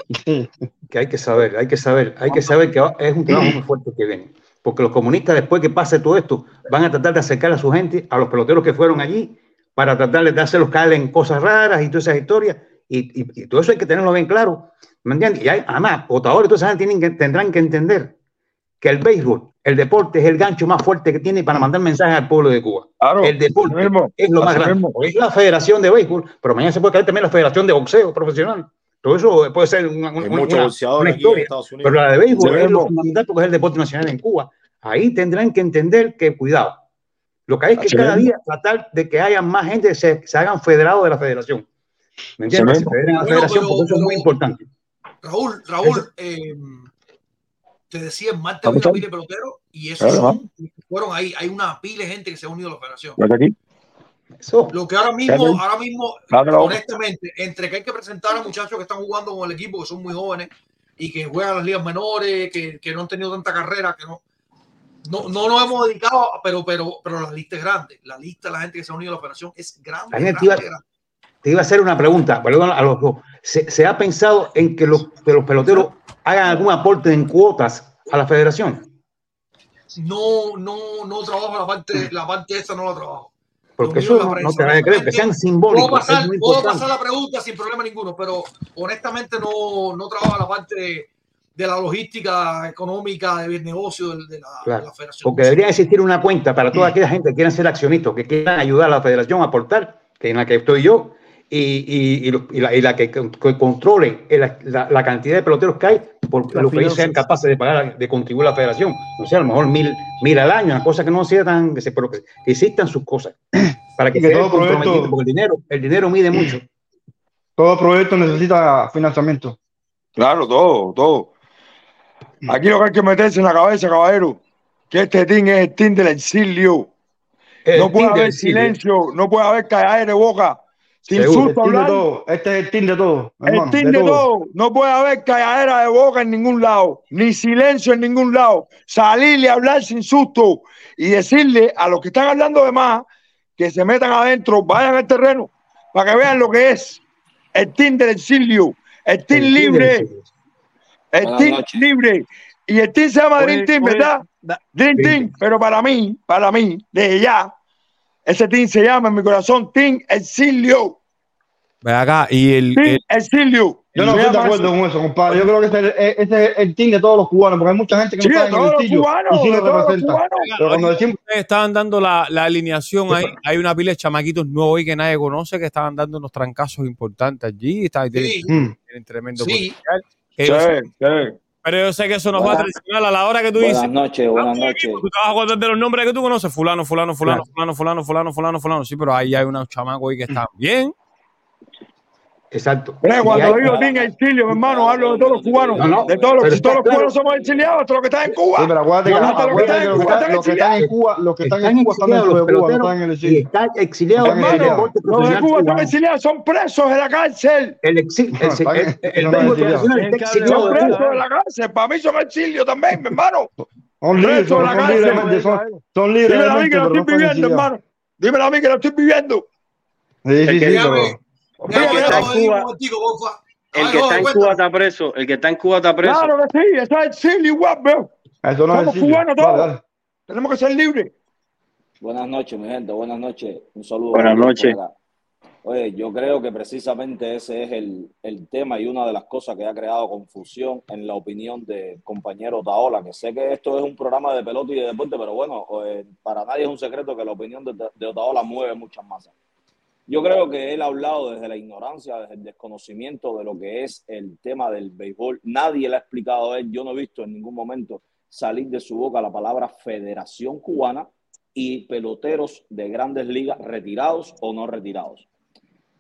que hay que saber, hay que saber, hay que saber que es un trabajo muy fuerte que viene. Porque los comunistas, después que pase todo esto, van a tratar de acercar a su gente, a los peloteros que fueron allí, para tratar de hacerlos caer en cosas raras y todas esas historias. Y, y- y todo eso hay que tenerlo bien claro. ¿Me entiendes? Y hay, además, Otador y tienen que, tendrán que entender que el béisbol, el deporte, es el gancho más fuerte que tiene para mandar mensajes al pueblo de Cuba. el deporte es lo más grande. mismo. Es la federación de béisbol, pero mañana se puede caer también la federación de boxeo profesional. Todo eso puede ser una, una- una- una historia. Estados Unidos. Pero la de béisbol es lo fundamental porque es el deporte nacional en Cuba. Ahí tendrán que entender que, cuidado, lo que hay es que cada mismo. día tratar de que haya más gente que se, se hagan federados de la federación. ¿Me entiendes? Se mismo. federen a la Bueno, federación pero- porque eso es muy importante. Raúl, Raúl, eh, te decía, en Marte hay Vamos una pila de peloteros y esos Claro, son, fueron ahí, hay una pila de gente que se ha unido a la federación. Pues aquí. Lo que ahora mismo, ahora mismo, honestamente, entre que hay que presentar a muchachos que están jugando con el equipo, que son muy jóvenes y que juegan las ligas menores, que, que no han tenido tanta carrera, que no, no, no nos hemos dedicado, pero, pero, pero la lista es grande. La lista de la gente que se ha unido a la federación es grande. Daniel, grande, te iba, grande. te iba a hacer una pregunta, perdón a los dos. ¿Se, se ha pensado en que los, que los peloteros hagan algún aporte en cuotas a la federación? No, no, no trabajo la parte, la parte esa no la trabajo. Porque eso no, no te vaya a creer, que sean simbólicos. Puedo pasar, puedo pasar la pregunta sin problema ninguno, pero honestamente no, no trabajo la parte de, de la logística económica del negocio de, de la, de la federación. porque debería existir una cuenta para toda aquella gente que quieran ser accionistas, que quieran ayudar a la federación a aportar, que en la que estoy yo, y, y- y la, y la que, que controle la, la- la cantidad de peloteros que hay, por Las lo que ellos sean capaces de pagar, de contribuir a la federación. No sé, a lo mejor mil, mil al año, una cosa que no sea tan, que se- pero que, existan sus cosas, para que que todo proyecto- porque el dinero, el dinero mide mucho. Todo proyecto necesita financiamiento. Claro, todo, todo. Aquí lo que hay que meterse en la cabeza, caballero, que este team es el team del exilio. El no puede haber silencio, no puede haber calladera de boca. Team de hablar. todo. Este es el team de todo. El team de todo. No puede haber calladera de boca en ningún lado, ni silencio en ningún lado. Salirle a hablar sin susto y decirle a los que están hablando de más que se metan adentro, vayan al terreno, para que vean lo que es el team del exilio, el team El libre, el Buenas team noches. libre. Y el team se llama Dream Team, oye, ¿verdad? da- Dream Dream Team, pero para mí, para mí, desde ya, ese team se llama en mi corazón Team Exilio. Ve acá, y el, Team el- Exilio. Yo no estoy de acuerdo con eso, compadre. Yo creo que ese, es el- el team de todos los cubanos, porque hay mucha gente que Sí, no está en el los listillo cubanos, y sí lo representa. Pero cuando decimos Ustedes estaban dando la, la alineación ahí. Hay una pila de chamaquitos nuevos ahí que nadie conoce que estaban dando unos trancazos importantes allí. Estaban, tienen, Sí. Mm. tienen tremendo Sí. potencial. Sí, sé- sí. Pero yo sé que eso nos va a Buenas- traicionar a la hora que tú dices. Buenas noches, buenas noches. Tú te vas a acordar de los nombres que tú conoces. Fulano, fulano, fulano, fulano, fulano, fulano, fulano, fulano. Sí, pero ahí hay unos chamacos ahí que están bien. Exacto. Mira, cuando hay- digo Exilio, mi hermano, hablo de todos los cubanos. No, no, de todos los, todos los claro. cubanos somos exiliados, hasta los que están en Cuba. Sí, pero acuérdate que, No, hasta los que acuérdate están que en los que Cuba están, los que están en. Cuba, los que están Están en Cuba están exiliados dentro los de Cuba, no están en el y exilio. están exiliados Están del exiliados. deporte Los de Cuba están cubano. exiliados, son presos en la cárcel. El, exi- No, el, están- el, el, eso no es béisbol exiliado. profesional está Tienen que exiliado Son de presos en la cárcel. Para mí son exilios también, mi hermano. Son libres, Presos son, en la son cárcel. libremente, son, son libres Dímelo a mí de que lo estoy viviendo, hermano. Dímelo a mí que lo estoy viviendo. Sí, sí, sí, Que está en Cuba-. El que está en. Cuba está preso. El que está en Cuba está preso. Claro que sí, eso es exilio igual, bro. Eso no es Somos exilio. cubanos Vale, todos. Tenemos que ser libres. Buenas noches, mi gente. Buenas noches. Un saludo. Buenas a todos noches. Oye, yo creo que precisamente ese es el, el tema y una de las cosas que ha creado confusión en la opinión del compañero Taola, que sé que esto es un programa de pelota y de deporte, pero bueno, eh, para nadie es un secreto que la opinión de, de Otaola mueve muchas masas. Yo creo que él ha hablado desde la ignorancia, desde el desconocimiento de lo que es el tema del béisbol. Nadie le ha explicado a él. Yo no he visto en ningún momento salir de su boca la palabra Federación Cubana y peloteros de grandes ligas retirados o no retirados.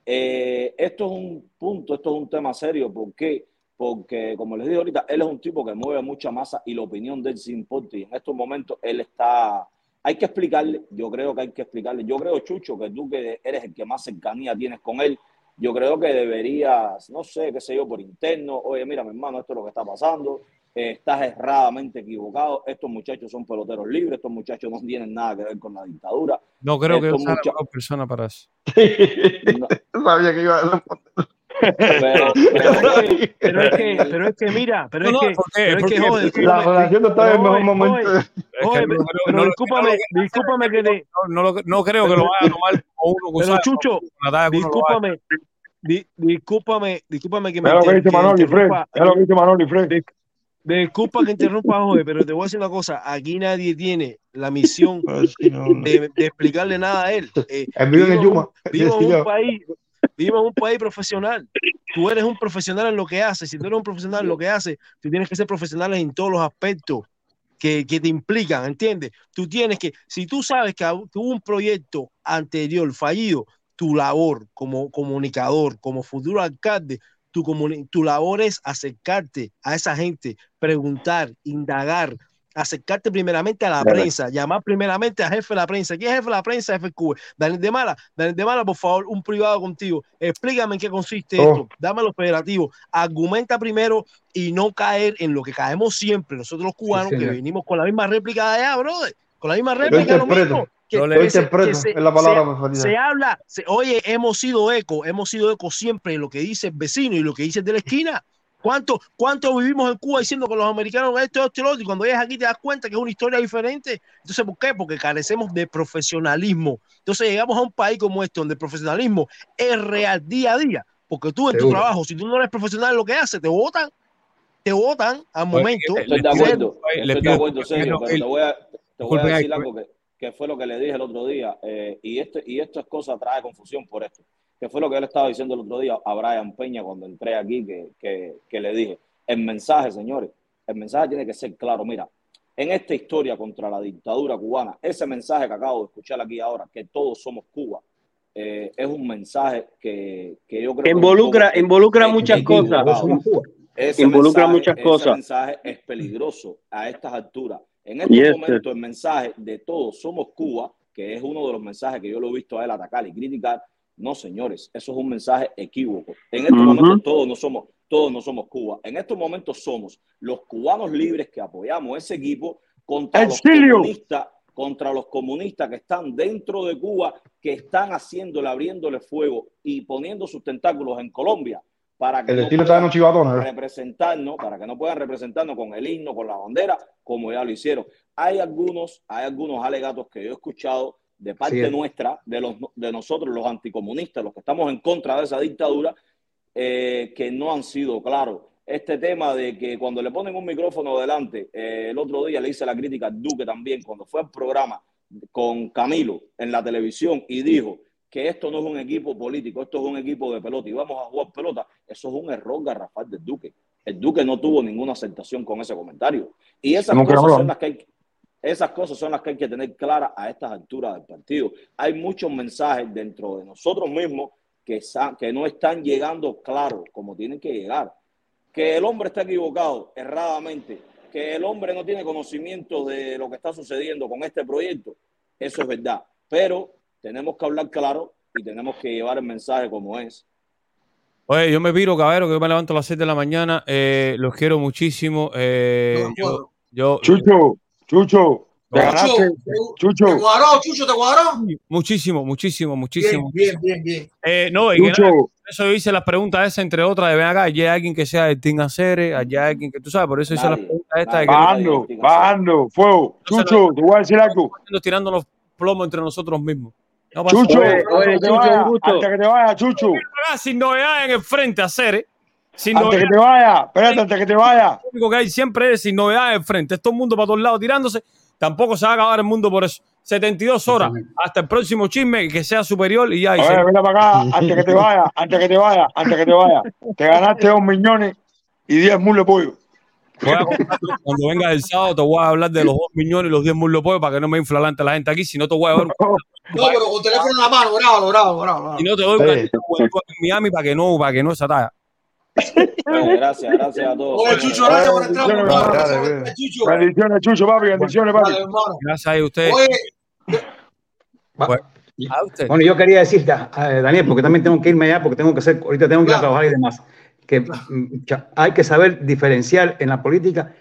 Eh, esto es un punto, esto es un tema serio. ¿Por qué? Porque, como les dije ahorita, él es un tipo que mueve mucha masa y la opinión de él en estos momentos él está Hay que explicarle, yo creo que hay que explicarle. Yo creo, Chucho, que tú que eres el que más cercanía tienes con él, yo creo que deberías, no sé, qué sé yo, por interno, oye, mira, mi hermano, esto es lo que está pasando, eh, estás erradamente equivocado, estos muchachos son peloteros libres, estos muchachos no tienen nada que ver con la dictadura. No creo que yo sea la mucha- mejor persona para eso. Sabía que iba a. Pero, Pero es que, pero es que, pero es que mira, pero No, es que, ¿por qué? pero es ¿Por que, qué? joder, La relación no está en el mejor momento. joder, joder, no, pero, creo- pero no lo- discúlpame, no lo- discúlpame que te, no, no creo que lo vaya a tomar como uno que pero Chucho, discúlpame, di- discúlpame, discúlpame que me lo que inter- dice que Manoli, Fred. interrumpa, Mira lo que dice Manoli, Fred. Dis- disculpa que interrumpa, joder, pero te voy a decir una cosa, aquí nadie tiene la misión de, de explicarle nada a él. Eh, El vivimos, en Yuma. vivimos en un país, vivimos en un país profesional. Tú eres un profesional en lo que haces. Si tú eres un profesional en lo que haces, tú tienes que ser profesional en todos los aspectos que, que te implican, ¿entiendes? Tú tienes que, si tú sabes que, hubo un proyecto anterior fallido, tu labor como comunicador, como futuro alcalde, tu, tu labor es acercarte a esa gente, preguntar, indagar, acercarte primeramente a la Dale. prensa, llamar primeramente al jefe de la prensa. ¿Quién es el jefe de la prensa? Jefe Cuba. Daniel de Mala, Daniel de Mala, por favor, un privado contigo. Explícame en qué consiste Oh. esto. Dame los operativos. Argumenta primero y no caer en lo que caemos siempre nosotros los cubanos, que señor. venimos con la misma réplica de allá, brother. Con la misma réplica, lo interpreto. mismo. Que, Yo que se- que interpreto. se- Es la palabra se- se habla, se- oye, hemos sido eco, hemos sido eco siempre de lo que dice el vecino y lo que dice el de la esquina. ¿Cuánto, ¿Cuánto vivimos en Cuba diciendo que los americanos esto, esto y lo otro? Y cuando llegas aquí te das cuenta que es una historia diferente. Entonces, ¿por qué? Porque carecemos de profesionalismo. Entonces, llegamos a un país como este, donde el profesionalismo es real día a día. Porque tú en tu trabajo, si tú no eres profesional en lo que haces, te votan. Te votan al momento. le- Estoy de acuerdo, le estoy de acuerdo, Sergio, pero te voy a, te voy a disculpen, decir algo que, que fue lo que le dije el otro día, eh, y, esto, y esto es cosa, trae confusión por esto, que fue lo que él estaba diciendo el otro día a Brian Peña cuando entré aquí, que, que, que le dije, el mensaje, señores, el mensaje tiene que ser claro, mira, en esta historia contra la dictadura cubana, ese mensaje que acabo de escuchar aquí ahora, que todos somos Cuba, eh, es un mensaje que, que yo creo que Involucra, poco involucra e- muchas cosas. Ese Involucra mensaje- muchas ese cosas. mensaje es peligroso a estas alturas. En estos Yes, momentos, el mensaje de todos somos Cuba, que es uno de los mensajes que yo lo he visto a él atacar y criticar. No, señores, eso es un mensaje equívoco. En estos Ujú. momentos todos no somos, todos no somos Cuba. En estos momentos somos los cubanos libres que apoyamos ese equipo contra los comunistas, contra los comunistas que están dentro de Cuba, que están haciéndole, abriéndole fuego y poniendo sus tentáculos en Colombia para que El no puedan. ¿eh? representarnos, para que no puedan representarnos con el himno, con la bandera, como ya lo hicieron. Hay algunos, hay algunos alegatos que yo he escuchado de parte Sí. nuestra, de, los, de nosotros, los anticomunistas, los que estamos en contra de esa dictadura, eh, que no han sido claros. Este tema de que cuando le ponen un micrófono delante, eh, el otro día le hice la crítica al Duque también, cuando fue al programa con Camilo en la televisión y dijo que esto no es un equipo político, esto es un equipo de pelota y vamos a jugar pelota, eso es un error garrafal del Duque. El Duque no tuvo ninguna aceptación con ese comentario. Y esas cosas son las que hay, esas cosas son las que hay que tener claras a estas alturas del partido. Hay muchos mensajes dentro de nosotros mismos que, no están llegando claros como tienen que llegar. Que el hombre está equivocado erradamente, que el hombre no tiene conocimiento de lo que está sucediendo con este proyecto, eso es verdad. Pero tenemos que hablar claro y tenemos que llevar el mensaje como es. Oye, yo me viro, caballero, que yo me levanto a las 6 de la mañana. eh, los quiero muchísimo. eh, yo, yo, Chucho, Chucho, te Chucho, ganaste. Chucho, ¿Te cuadró, Chucho? ¿Te cuadró? muchísimo, muchísimo, Bien, muchísimo. bien, bien, bien. Eh, no, y Chucho. nada, eso yo hice las preguntas esas, entre otras, de ven acá, allí hay alguien que sea de Team Acere, allá hay alguien que tú sabes, por eso hice las preguntas estas de bajando, bajando, fuego. Chucho, te voy a decir algo. tirando los plomos entre nosotros mismos. No Chucho, antes que te vaya, antes que te vaya, Chucho, Sin novedad en el frente, Acere. Sin antes que te vaya, espérate, antes que te vaya. Lo único que hay siempre es sin novedad en el frente. Es todo el mundo para todos lados tirándose. Tampoco se va a acabar el mundo por eso. 72 horas hasta el próximo chisme que sea superior y ya. y A se- ver, ven para acá, antes que te vaya, antes que te vaya, antes que te vaya. Te ganaste dos millones y diez mulos de pollo. Voy a contar, cuando vengas el sábado te voy a hablar de los 2 millones y los 10 muslos de pollo para que no me infla delante la gente aquí. Si no te voy a ver. No, pero con teléfono en la mano, bravo, bravo, bravo. Si no te doy una en Miami para que no, para que no esa talla. Bueno, gracias, gracias a todos. Oye, Chucho, gracias por entrar, Chucho. Bendiciones, Chucho, papi, bendiciones, papi. Gracias a ustedes. Oye, Pues, Bueno, yo quería decirte, eh, Daniel, porque también tengo que irme ya, porque tengo que hacer, ahorita tengo que ir a trabajar y demás, que mm, hay que saber diferenciar en la política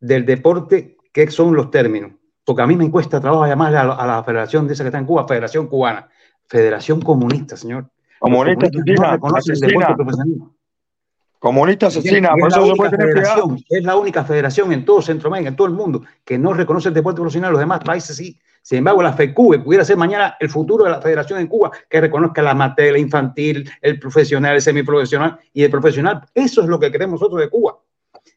del deporte qué son los términos. Porque a mí me cuesta trabajo llamarle a la, a la federación de esa que está en Cuba, Federación Cubana, Federación Comunista, señor. Los Comunista comunistas no reconocen el deporte profesional. Comunista asesina, por es, eso se única puede tener es la única federación en todo Centroamérica, en todo el mundo, que no reconoce el deporte profesional. Los demás países sí. Sin embargo, la FECUBE pudiera ser mañana el futuro de la federación en Cuba, que reconozca la amateur, el infantil, el profesional, el semiprofesional y el profesional. Eso es lo que queremos nosotros de Cuba.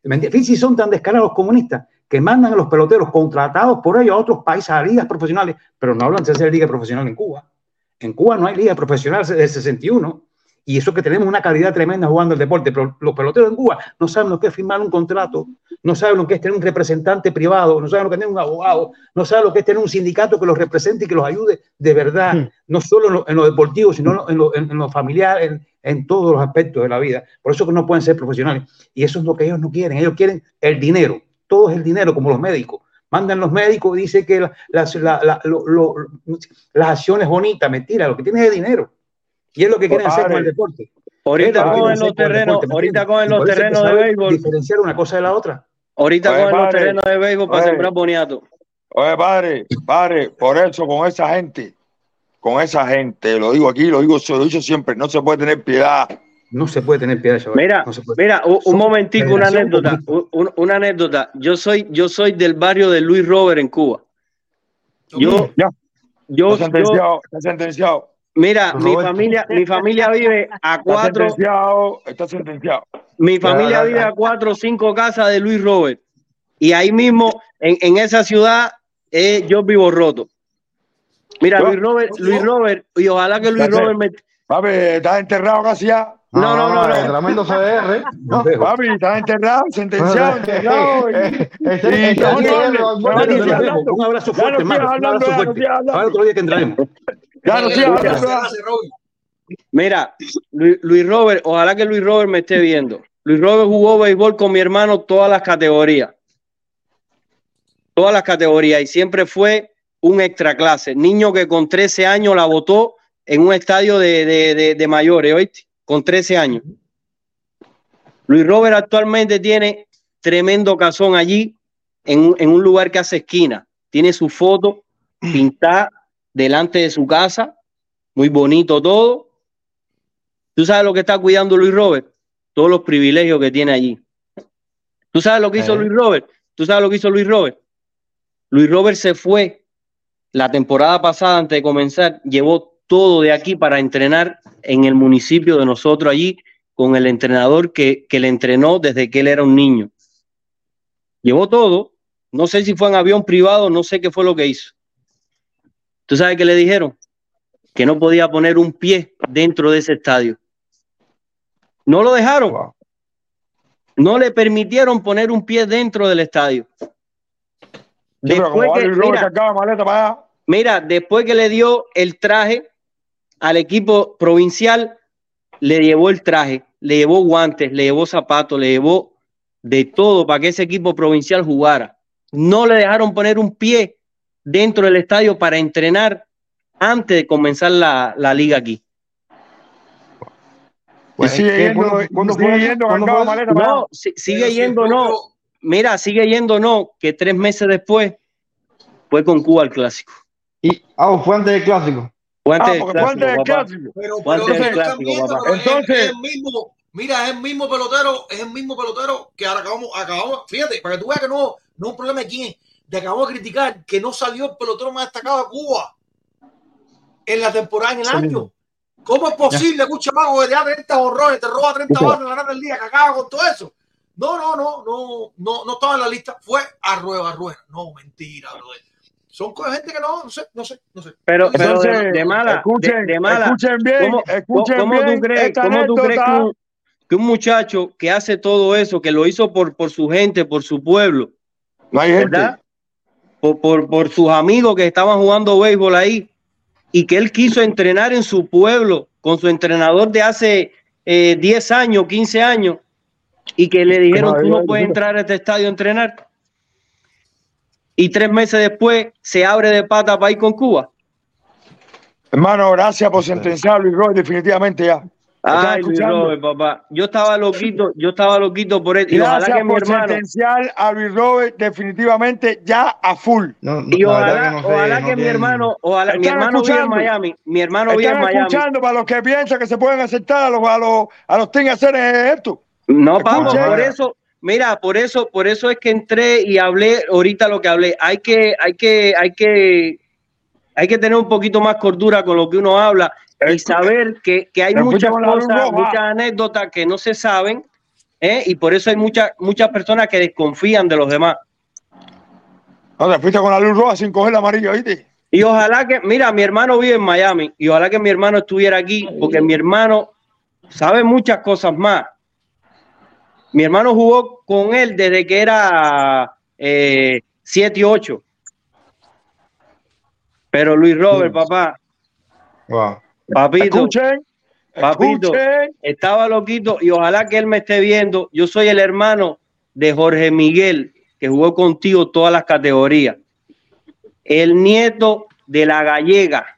Fíjense si son tan descarados los comunistas que mandan a los peloteros contratados por ellos a otros países, a ligas profesionales, pero no hablan de hacer liga profesional en Cuba. En Cuba no hay liga profesional desde el 61. Y eso que tenemos una calidad tremenda jugando el deporte, pero los peloteros en Cuba no saben lo que es firmar un contrato, no saben lo que es tener un representante privado, no saben lo que es tener un abogado, no saben lo que es tener un sindicato que los represente y que los ayude de verdad, no solo en lo, en lo deportivo, sino en lo, en, en lo familiar, en, en todos los aspectos de la vida. Por eso que no pueden ser profesionales. Y eso es lo que ellos no quieren. Ellos quieren el dinero. Todo es el dinero, como los médicos. Mandan los médicos y dicen que la- las, la- la- lo- lo- las acciones bonitas, mentira, lo que tienen es dinero. Y es lo que quieren hacer con el deporte. Ahorita cogen los terrenos, deporte, ¿me ahorita cogen los terrenos de béisbol. Diferenciar una cosa de la otra. Ahorita Oye, cogen los terrenos de béisbol para oye. sembrar boniato. Oye, padre, padre, por eso con esa gente, con esa gente, lo digo aquí, lo digo, se lo dicho siempre, no se puede tener piedad. No se puede tener piedad, chaval. Mira, No mira, un, momentico, una anécdota, un- un- una anécdota. Yo soy, yo soy del barrio de Luis Robert en Cuba. Yo, Ya, yo, está yo, sentenciado, está sentenciado. Mira, mi Roberto. familia, mi familia vive a Está cuatro, sentenciado, está sentenciado. mi familia vive a cuatro o cinco casas de Luis Robert. Y ahí mismo, en, en esa ciudad, eh, yo vivo roto. Mira, Luis Robert, Luis Robert, y ojalá que Luis. Robert me, Papi, estás enterrado casi ya. No, no, no, no. Tremendo CDR. No, papi, estás enterrado, sentenciado, enterrado. Este- este. Un abrazo fuerte, hermano. Un abrazo fuerte. Para otro día que entraremos. Hablando. ya. Mira, Luis, Luis Robert, ojalá que Luis Robert me esté viendo. Luis Robert jugó béisbol con mi hermano todas las categorías. Todas las categorías. Y siempre fue un extra clase. Niño que con 13 años la votó en un estadio de, de- de- de mayores, ¿oíste? Con 13 años. Luis Robert actualmente tiene tremendo casón allí, en, un- en un lugar que hace esquina. Tiene su foto pintada delante de su casa, muy bonito todo. ¿Tú sabes lo que está cuidando Luis Robert? Todos los privilegios que tiene allí. ¿Tú sabes lo que hizo Eh. Luis Robert? ¿Tú sabes lo que hizo Luis Robert? Luis Robert se fue la temporada pasada antes de comenzar, llevó todo de aquí para entrenar en el municipio de nosotros allí con el entrenador que, que le entrenó desde que él era un niño. Llevó todo, no sé si fue en avión privado, no sé qué fue lo que hizo. ¿Tú sabes qué le dijeron? Que no podía poner un pie dentro de ese estadio. No lo dejaron. No le permitieron poner un pie dentro del estadio. Sí, Después que- mira, maleta para. Mira, después que le dio el traje al equipo provincial, le llevó el traje, le llevó guantes, le llevó zapatos, le llevó de todo para que ese equipo provincial jugara. No le dejaron poner un pie dentro del estadio para entrenar antes de comenzar la, la liga aquí. Y sigue yendo, ¿Cuándo- sigue yendo ¿Cuándo cargado fue maleta para allá. No, si- sigue yendo, no. Mira, sigue yendo, no, que tres meses después fue con Cuba al clásico. Y, ah, fue antes del clásico. Fue antes Ah, del porque fue antes del clásico, papá. clásico. Entonces- es, el mismo, mira, es el mismo pelotero, es el mismo pelotero que ahora acabamos, acabamos, fíjate, para que tú veas que no, no es un problema de quién es, de acabamos de criticar que no salió el pelotero más destacado de Cuba en la temporada en el Sí año. mismo. ¿Cómo es posible que un chamaco que te da 30 horrores, te roba 30 Escucha. bases en la gana del día, que acaba con todo eso? No, no, no, no, no, no estaba en la lista. Fue a rueda, a rueda. No, mentira, brother. Son gente que no, no sé, no sé, no sé. Pero, pero de, mala, escuchen, de, de mala. escuchen bien, ¿Cómo, escuchen cómo bien tú crees, cómo tú crees que, un, que un muchacho que hace todo eso, que lo hizo por, por su gente, por su pueblo, No hay gente. Por, sus amigos que estaban jugando béisbol ahí, y que él quiso entrenar en su pueblo con su entrenador de hace eh, 10 años, 15 años, y que le dijeron, tú no, puedes entrar a este estadio a entrenar. Y tres meses después se abre de pata para ir con Cuba. Hermano, gracias por sentenciar a Luis Roy, definitivamente ya. ¿Me están Ay, Luis escuchando? Robert, papá. Yo estaba loquito, yo estaba loquito por él. Y ojalá que mi por hermano, sentenciar a Luis Robert definitivamente ya a full. y ojalá, ojalá que mi hermano, ojalá, mi hermano vive en. Miami. Mi hermano vive en Están Miami. escuchando para los que piensan que se pueden aceptar a los, a los, a los hacer esto. No, vamos, Escuchen. por eso, mira, por eso, por eso es que entré y hablé ahorita lo que hablé. Hay que, hay que, hay que, hay que tener un poquito más cordura con lo que uno habla y saber que, que hay muchas cosas, muchas anécdotas que no se saben, ¿eh? y por eso hay muchas, muchas personas que desconfían de los demás. No, te fuiste con la luz roja sin coger la amarilla, ¿viste? Y ojalá que, mira, mi hermano vive en Miami y ojalá que mi hermano estuviera aquí porque mi hermano sabe muchas cosas más. Mi hermano jugó con él desde que era 7 y 8. Pero Luis Robert, papá, Wow. Papito, Escuchen, papito, escuchen. estaba loquito y ojalá que él me esté viendo. Yo soy el hermano de Jorge Miguel, que jugó contigo todas las categorías. El nieto de la gallega,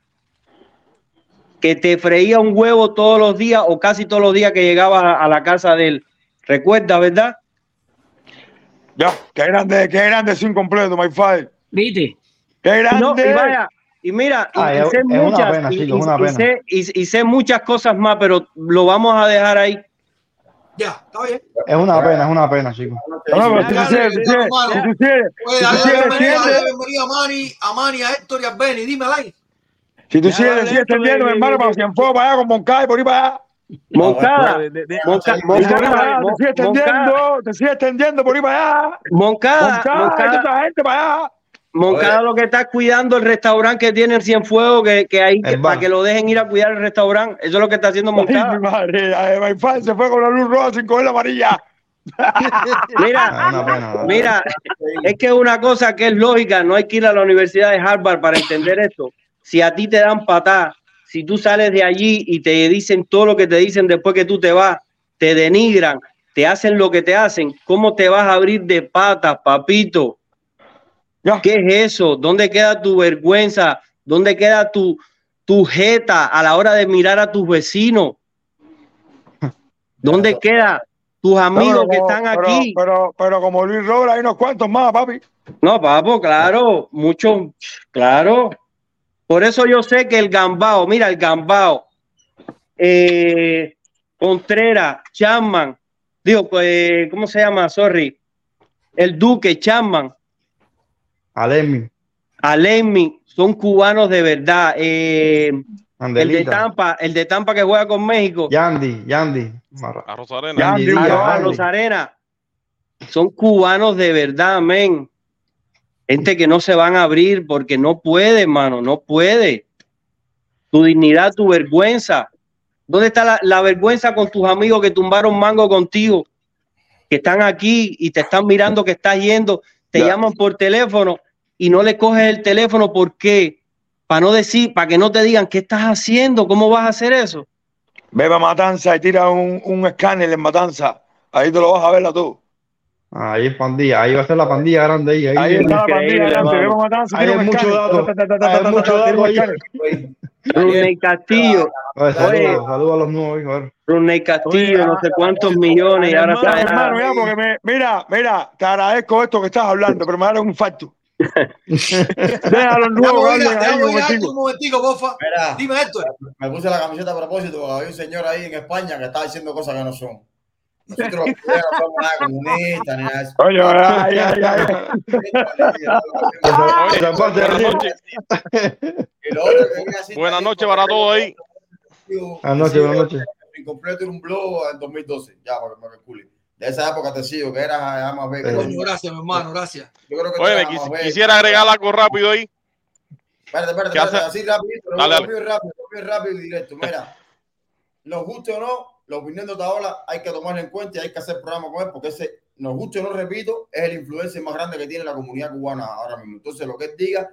que te freía un huevo todos los días o casi todos los días que llegabas a, la casa de él. ¿Recuerdas, verdad? Ya, qué grande, qué grande es incompleto, my father. ¿Viste? Qué grande. No, y vaya, y mira, y, sé muchas, cosas más, pero lo vamos a dejar ahí. Ya, está bien. Es una pena, es una pena, chicos. No, pero si tú quieres, si tú quieres, si quieres, si quieres, a Mani, a Mani, a Héctor y a Benny. Dime si tú Ya, sigues, dale, sigues esto de- tendiendo, de- hermano, para Cienfuegos, para allá con Moncada y por ahí para allá. Moncada, te sigues Moncada, tendiendo, te sigues tendiendo por ahí para allá. Moncada, Moncada, esa gente para allá. Moncada lo que está cuidando el restaurante que tiene en Cienfuegos, que, que ahí que- para que lo dejen ir a cuidar el restaurante. Eso es lo que está haciendo Ay, mi Moncada. madre, ay, se fue con la luz roja sin coger la amarilla. Mira, Es pena. Mira, es que una cosa que es lógica, no hay que ir a la Universidad de Harvard para entender esto. Si a ti te dan patá, si tú sales de allí y te dicen todo lo que te dicen después que tú te vas, te denigran, te hacen lo que te hacen, ¿cómo te vas a abrir de patas, papito? ¿Qué es eso? ¿Dónde queda tu vergüenza? ¿Dónde queda tu, tu jeta a la hora de mirar a tus vecinos? ¿Dónde queda tus amigos que están pero- aquí? Pero, pero como Luis Robert, hay unos cuantos más, papi. No, papo, claro, mucho, claro. Por eso yo sé que el Gambao, mira, el Gambao, eh, Contreras, Chapman, digo, pues, ¿cómo se llama? Sorry. El Duque, Chapman, Alemi, Alemi, son cubanos de verdad. Eh, el de Tampa, el de Tampa que juega con México, Yandy, Yandy. A Rosarena. Yandy a. Rosarena, son cubanos de verdad, men. Gente que no se van a abrir porque no puede, hermano, no puede. Tu dignidad, tu vergüenza. ¿Dónde está la, la vergüenza con tus amigos que tumbaron mango contigo? Que están aquí y te están mirando que estás yendo, te Ya. llaman por teléfono y no le coges el teléfono. ¿Por qué? Para no decir, para que no te digan qué estás haciendo, cómo vas a hacer eso. Bebe a Matanza y tira un, un escáner en Matanza. Ahí te lo vas a ver tú. Ahí es pandilla, ahí va a ser la pandilla grande ahí. Ahí, Ahí está la pandilla delante. hermano. Bebe a Matanza, Ahí hay mucho dato. Hay mucho dato ahí. Rudney Castillo, Oye, saludos, a los nuevos, hijo, a ver. Rudney Castillo, no sé cuántos millones y ahora está porque mira, mira, te agradezco esto que estás hablando, pero me da un infarto. Que ir, hablen ahí déjame un momentico. un momentico, porfa. Mira, Dime, Héctor. me puse la camiseta a propósito porque había un señor ahí en España que estaba diciendo cosas que no son. Nosotros no somos nada comunistas ni nada de eso. Oye, ay, ay, ay. Buenas noches. Y lo otro que quería decir Buenas también, noches para todos ahí. Buenas noches, buenas noches. Incompleto era un blog en 2012, ya para que me calcule. De esa época te sigo, que era más B. Coño, gracias, mi hermano, gracias. Yo creo que Oye, quis- quisiera agregar algo rápido ahí. Espérate, espérate, espérate, así rapidito, Dale, dale. rápido, rápido, rápido, rápido y directo. Mira, nos guste o no, la opinión de Otaola hay que tomarla en cuenta y hay que hacer programa con él porque ese, nos guste o no, repito, es el influencer más grande que tiene la comunidad cubana ahora mismo. Entonces, lo que él diga,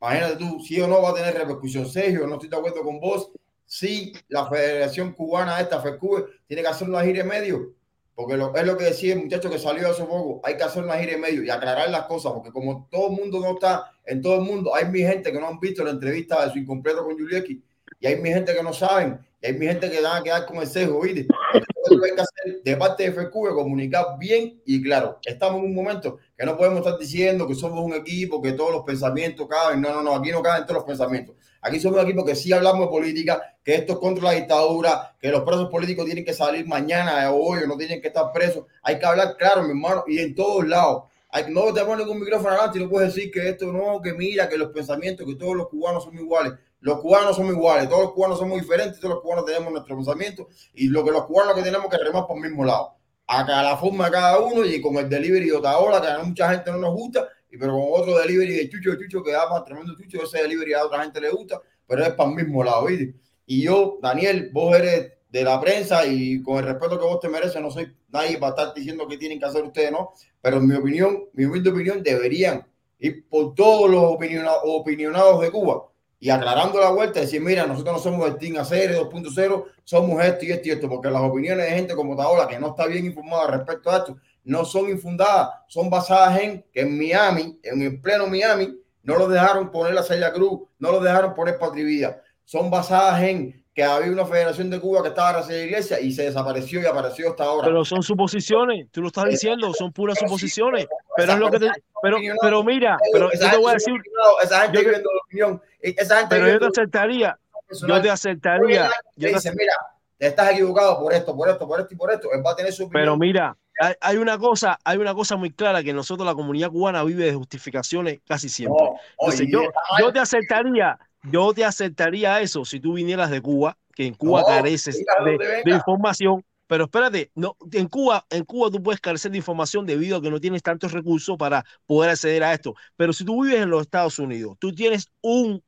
imagínate tú, si o no va a tener repercusión. Sergio, no estoy de acuerdo con vos. Si la Federación Cubana, esta FECUBE, tiene que hacer una gira en medio, porque lo- es lo que decía el muchacho que salió hace poco, hay que hacer una gira en medio y aclarar las cosas, porque como todo el mundo no está en todo el mundo, hay mi gente que no han visto la entrevista de su incompleto con Julieski, y hay mi gente que no saben, y hay mi gente que van a quedar con el sesgo, ¿viste? Entonces, lo hay que hacer de parte de FQ comunicar bien y claro. Estamos en un momento que no podemos estar diciendo que somos un equipo, que todos los pensamientos caben. No, no, no, aquí no caben todos los pensamientos. Aquí somos un equipo que sí hablamos de política, que esto es contra la dictadura, que los presos políticos tienen que salir mañana o hoy, no tienen que estar presos. Hay que hablar claro, mi hermano, y en todos lados. Hay, no te pones un micrófono adelante y no puedes decir que esto no, que mira, que los pensamientos, que todos los cubanos son iguales. Los cubanos somos iguales, todos los cubanos somos diferentes, todos los cubanos tenemos nuestro pensamiento y lo que los cubanos que tenemos que remar por el mismo lado. A cada forma de cada uno y con el delivery de Otaola, que a mucha gente no nos gusta, pero con otro delivery de Chucho de Chucho que da más tremendo Chucho, ese delivery a otra gente le gusta, pero es para el mismo lado, ¿viste? Y yo, Daniel, vos eres de la prensa y con el respeto que vos te mereces, no soy nadie para estar diciendo que tienen que hacer ustedes, ¿no? Pero en mi opinión, mi humilde opinión, deberían ir por todos los opiniona- opinionados de Cuba y aclarando la vuelta, decir, mira, nosotros no somos el Team ACR 2.0, somos esto y esto y esto, porque las opiniones de gente como Taola, que no está bien informada respecto a esto, no son infundadas, son basadas en que en Miami, en el pleno Miami, no lo dejaron poner la Celia Cruz, no lo dejaron poner Patria Vida, son basadas en que había una federación de Cuba que estaba en la iglesia y se desapareció y apareció hasta ahora. Pero son suposiciones, tú lo estás diciendo, son puras Pero suposiciones. pero Pero es lo que te, pero, pero mira, pero esa yo te voy a decir, esa gente yo viviendo la opinión, esa gente pero yo te aceptaría, yo te aceptaría, yo te dice, mira, te estás equivocado por esto, por esto, por esto y por esto. Él va a tener su opinión. Pero mira, hay, hay una cosa, hay una cosa muy clara que nosotros la comunidad cubana vive de justificaciones casi siempre. Entonces oye, yo, te aceptaría, yo te aceptaría eso si tú vinieras de Cuba, que en Cuba careces de, de información. Pero espérate, no, en Cuba, en Cuba tú puedes carecer de información debido a que no tienes tantos recursos para poder acceder a esto. Pero si tú vives en los Estados Unidos, tú tienes un-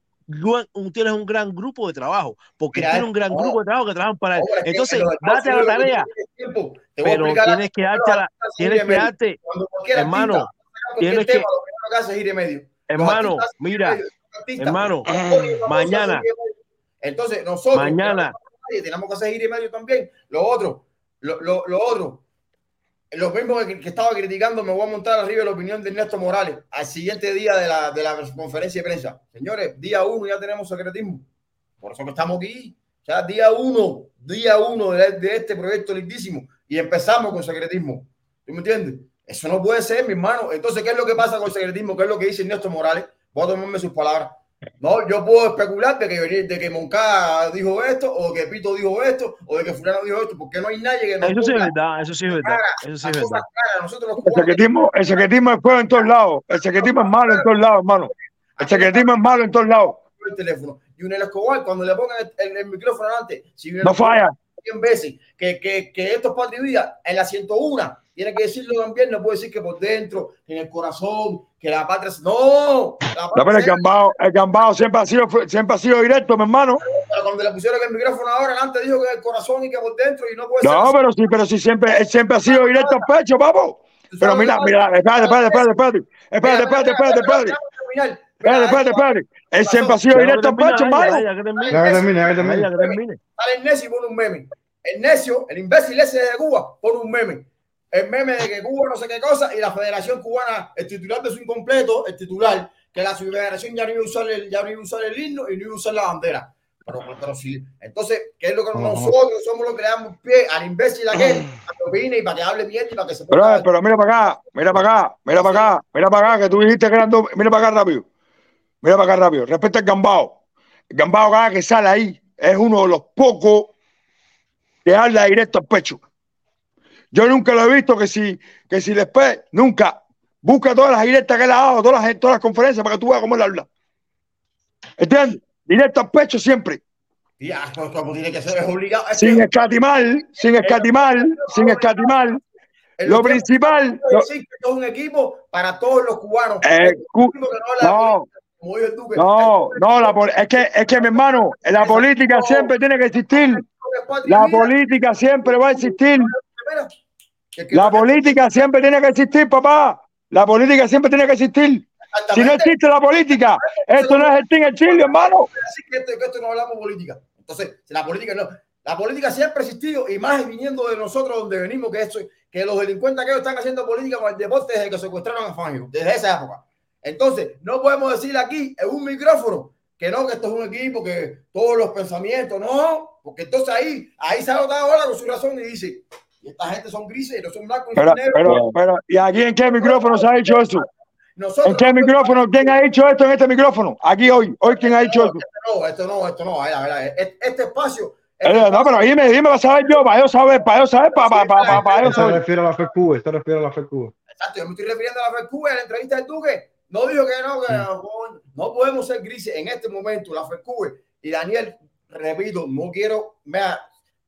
tienes un gran grupo de trabajo, porque Mira, tienes un gran grupo de trabajo que trabajan para él. Entonces, date a la tarea, pero tienes que darte, la, tienes que darte, hermano, tienes que, hermano, mira, hermano, mañana, entonces nosotros mañana. tenemos que hacer ir y medio también. Lo otro, lo, lo, lo otro, lo mismo que, que estaba criticando, me voy a montar arriba la opinión de Ernesto Morales al siguiente día de la, de la conferencia de prensa. Señores, día uno ya tenemos secretismo. Por eso que estamos aquí. Sea, día uno, día uno de, de este proyecto lindísimo. Y empezamos con secretismo. ¿Tú me entiendes? Eso no puede ser, mi hermano. Entonces, ¿qué es lo que pasa con el secretismo? ¿Qué es lo que dice Ernesto Morales? Voy a tomarme sus palabras. No, yo puedo especular de que, de que Moncada dijo esto, o que Pito dijo esto, o de que Fulano dijo esto, porque no hay nadie que nos eso sí es verdad, eso sí es verdad, cara, eso sí es verdad. Nosotros El secretismo, el secretismo es feo en todos lados. El secretismo es malo en todos lados, hermano. El secretismo es malo en todos lados. el teléfono. Y un Escobar, cuando le pongan el, el- el micrófono adelante, si No Escobar falla. 100 veces que, que, que esto es patria y vida, en la 101, tiene que decirlo también, no puede decir que por dentro, en el corazón, que la patria es... ¡No! La No, patria el es- gambao, el gambao siempre ha sido, siempre ha sido directo, mi hermano. Pero cuando le pusieron el micrófono ahora, antes dijo que el corazón y que por dentro, y no puede No, ser... pero sí, pero sí siempre, él siempre ha sido directo al pecho, papo. Pero mira, mira, espérate, espérate, espérate, espérate, espérate, espérate, espérate, espérate. Espérate, espérate, espérate. Él siempre ha sido directo al pecho, hermano. ya, que termine. Ya que termine, el necio y pone un meme. El necio, el imbécil ese de Cuba, pone un meme. El meme de que Cuba no sé qué cosa y la Federación Cubana, el titular de su incompleto, el titular, que la Federación ya no iba a usar el, ya no iba a usar el himno y no iba a usar la bandera. Pero, pero sí. Entonces, ¿qué es lo que nosotros somos los que le damos pie al imbécil aquel para que opine y para que hable bien y para que se Pero, ponga pero mira para acá, mira para acá, mira para acá, mira para acá, que tú dijiste que eran dos. Mira para acá rápido. Mira para acá rápido. Respecto al gambao. El gambao cada que sale ahí es uno de los pocos que habla directo al pecho. Yo nunca lo he visto que si, que si después, nunca, busca todas las directas que él ha dado, todas las, todas las conferencias para que tú veas cómo él habla. ¿Entiendes? Directo al pecho siempre. Ya, pues, como tiene que ser, es obligado. Sin escatimar, sin escatimar, sin escatimar. Lo principal, lo- es un equipo para todos los cubanos. Eh, no no, no, la es que, es que mi hermano, la política siempre tiene que existir. La política siempre va a existir. La política siempre tiene que existir, papá. La política siempre tiene que existir. Si no existe la política, esto no es el el Chile, hermano. Así que esto, que esto no hablamos política. Entonces, la política no. La política siempre ha existido y más viniendo de nosotros donde venimos, que, eso, que los delincuentes que están haciendo política con el deporte desde que secuestraron a Fangio, desde esa época. Entonces, no podemos decir aquí en un micrófono que no, que esto es un equipo, que todos los pensamientos, no, porque entonces ahí, ahí se ha notado ahora con su razón y dice, y esta gente son grises y no son blancos y Pero, negros. pero, pero, ¿y aquí en qué micrófono se ha dicho eso? Nosotros- ¿En qué micrófono? ¿Quién ha dicho esto en este micrófono? Aquí hoy. Hoy, ¿quién ha dicho esto? No, esto no, esto no, mira, mira, este, este espacio, Eh, no, pero dime, dime para saber yo, para yo saber, para yo saber, para, para, para, para yo Esto se saber. refiere a la FECU, esto refiere a la FECU. Exacto, yo me estoy refiriendo a la FECU en la entrevista del Duque. No dijo que no, que no, no podemos ser grises en este momento, la FECU. Y Daniel, repito, no quiero, vea,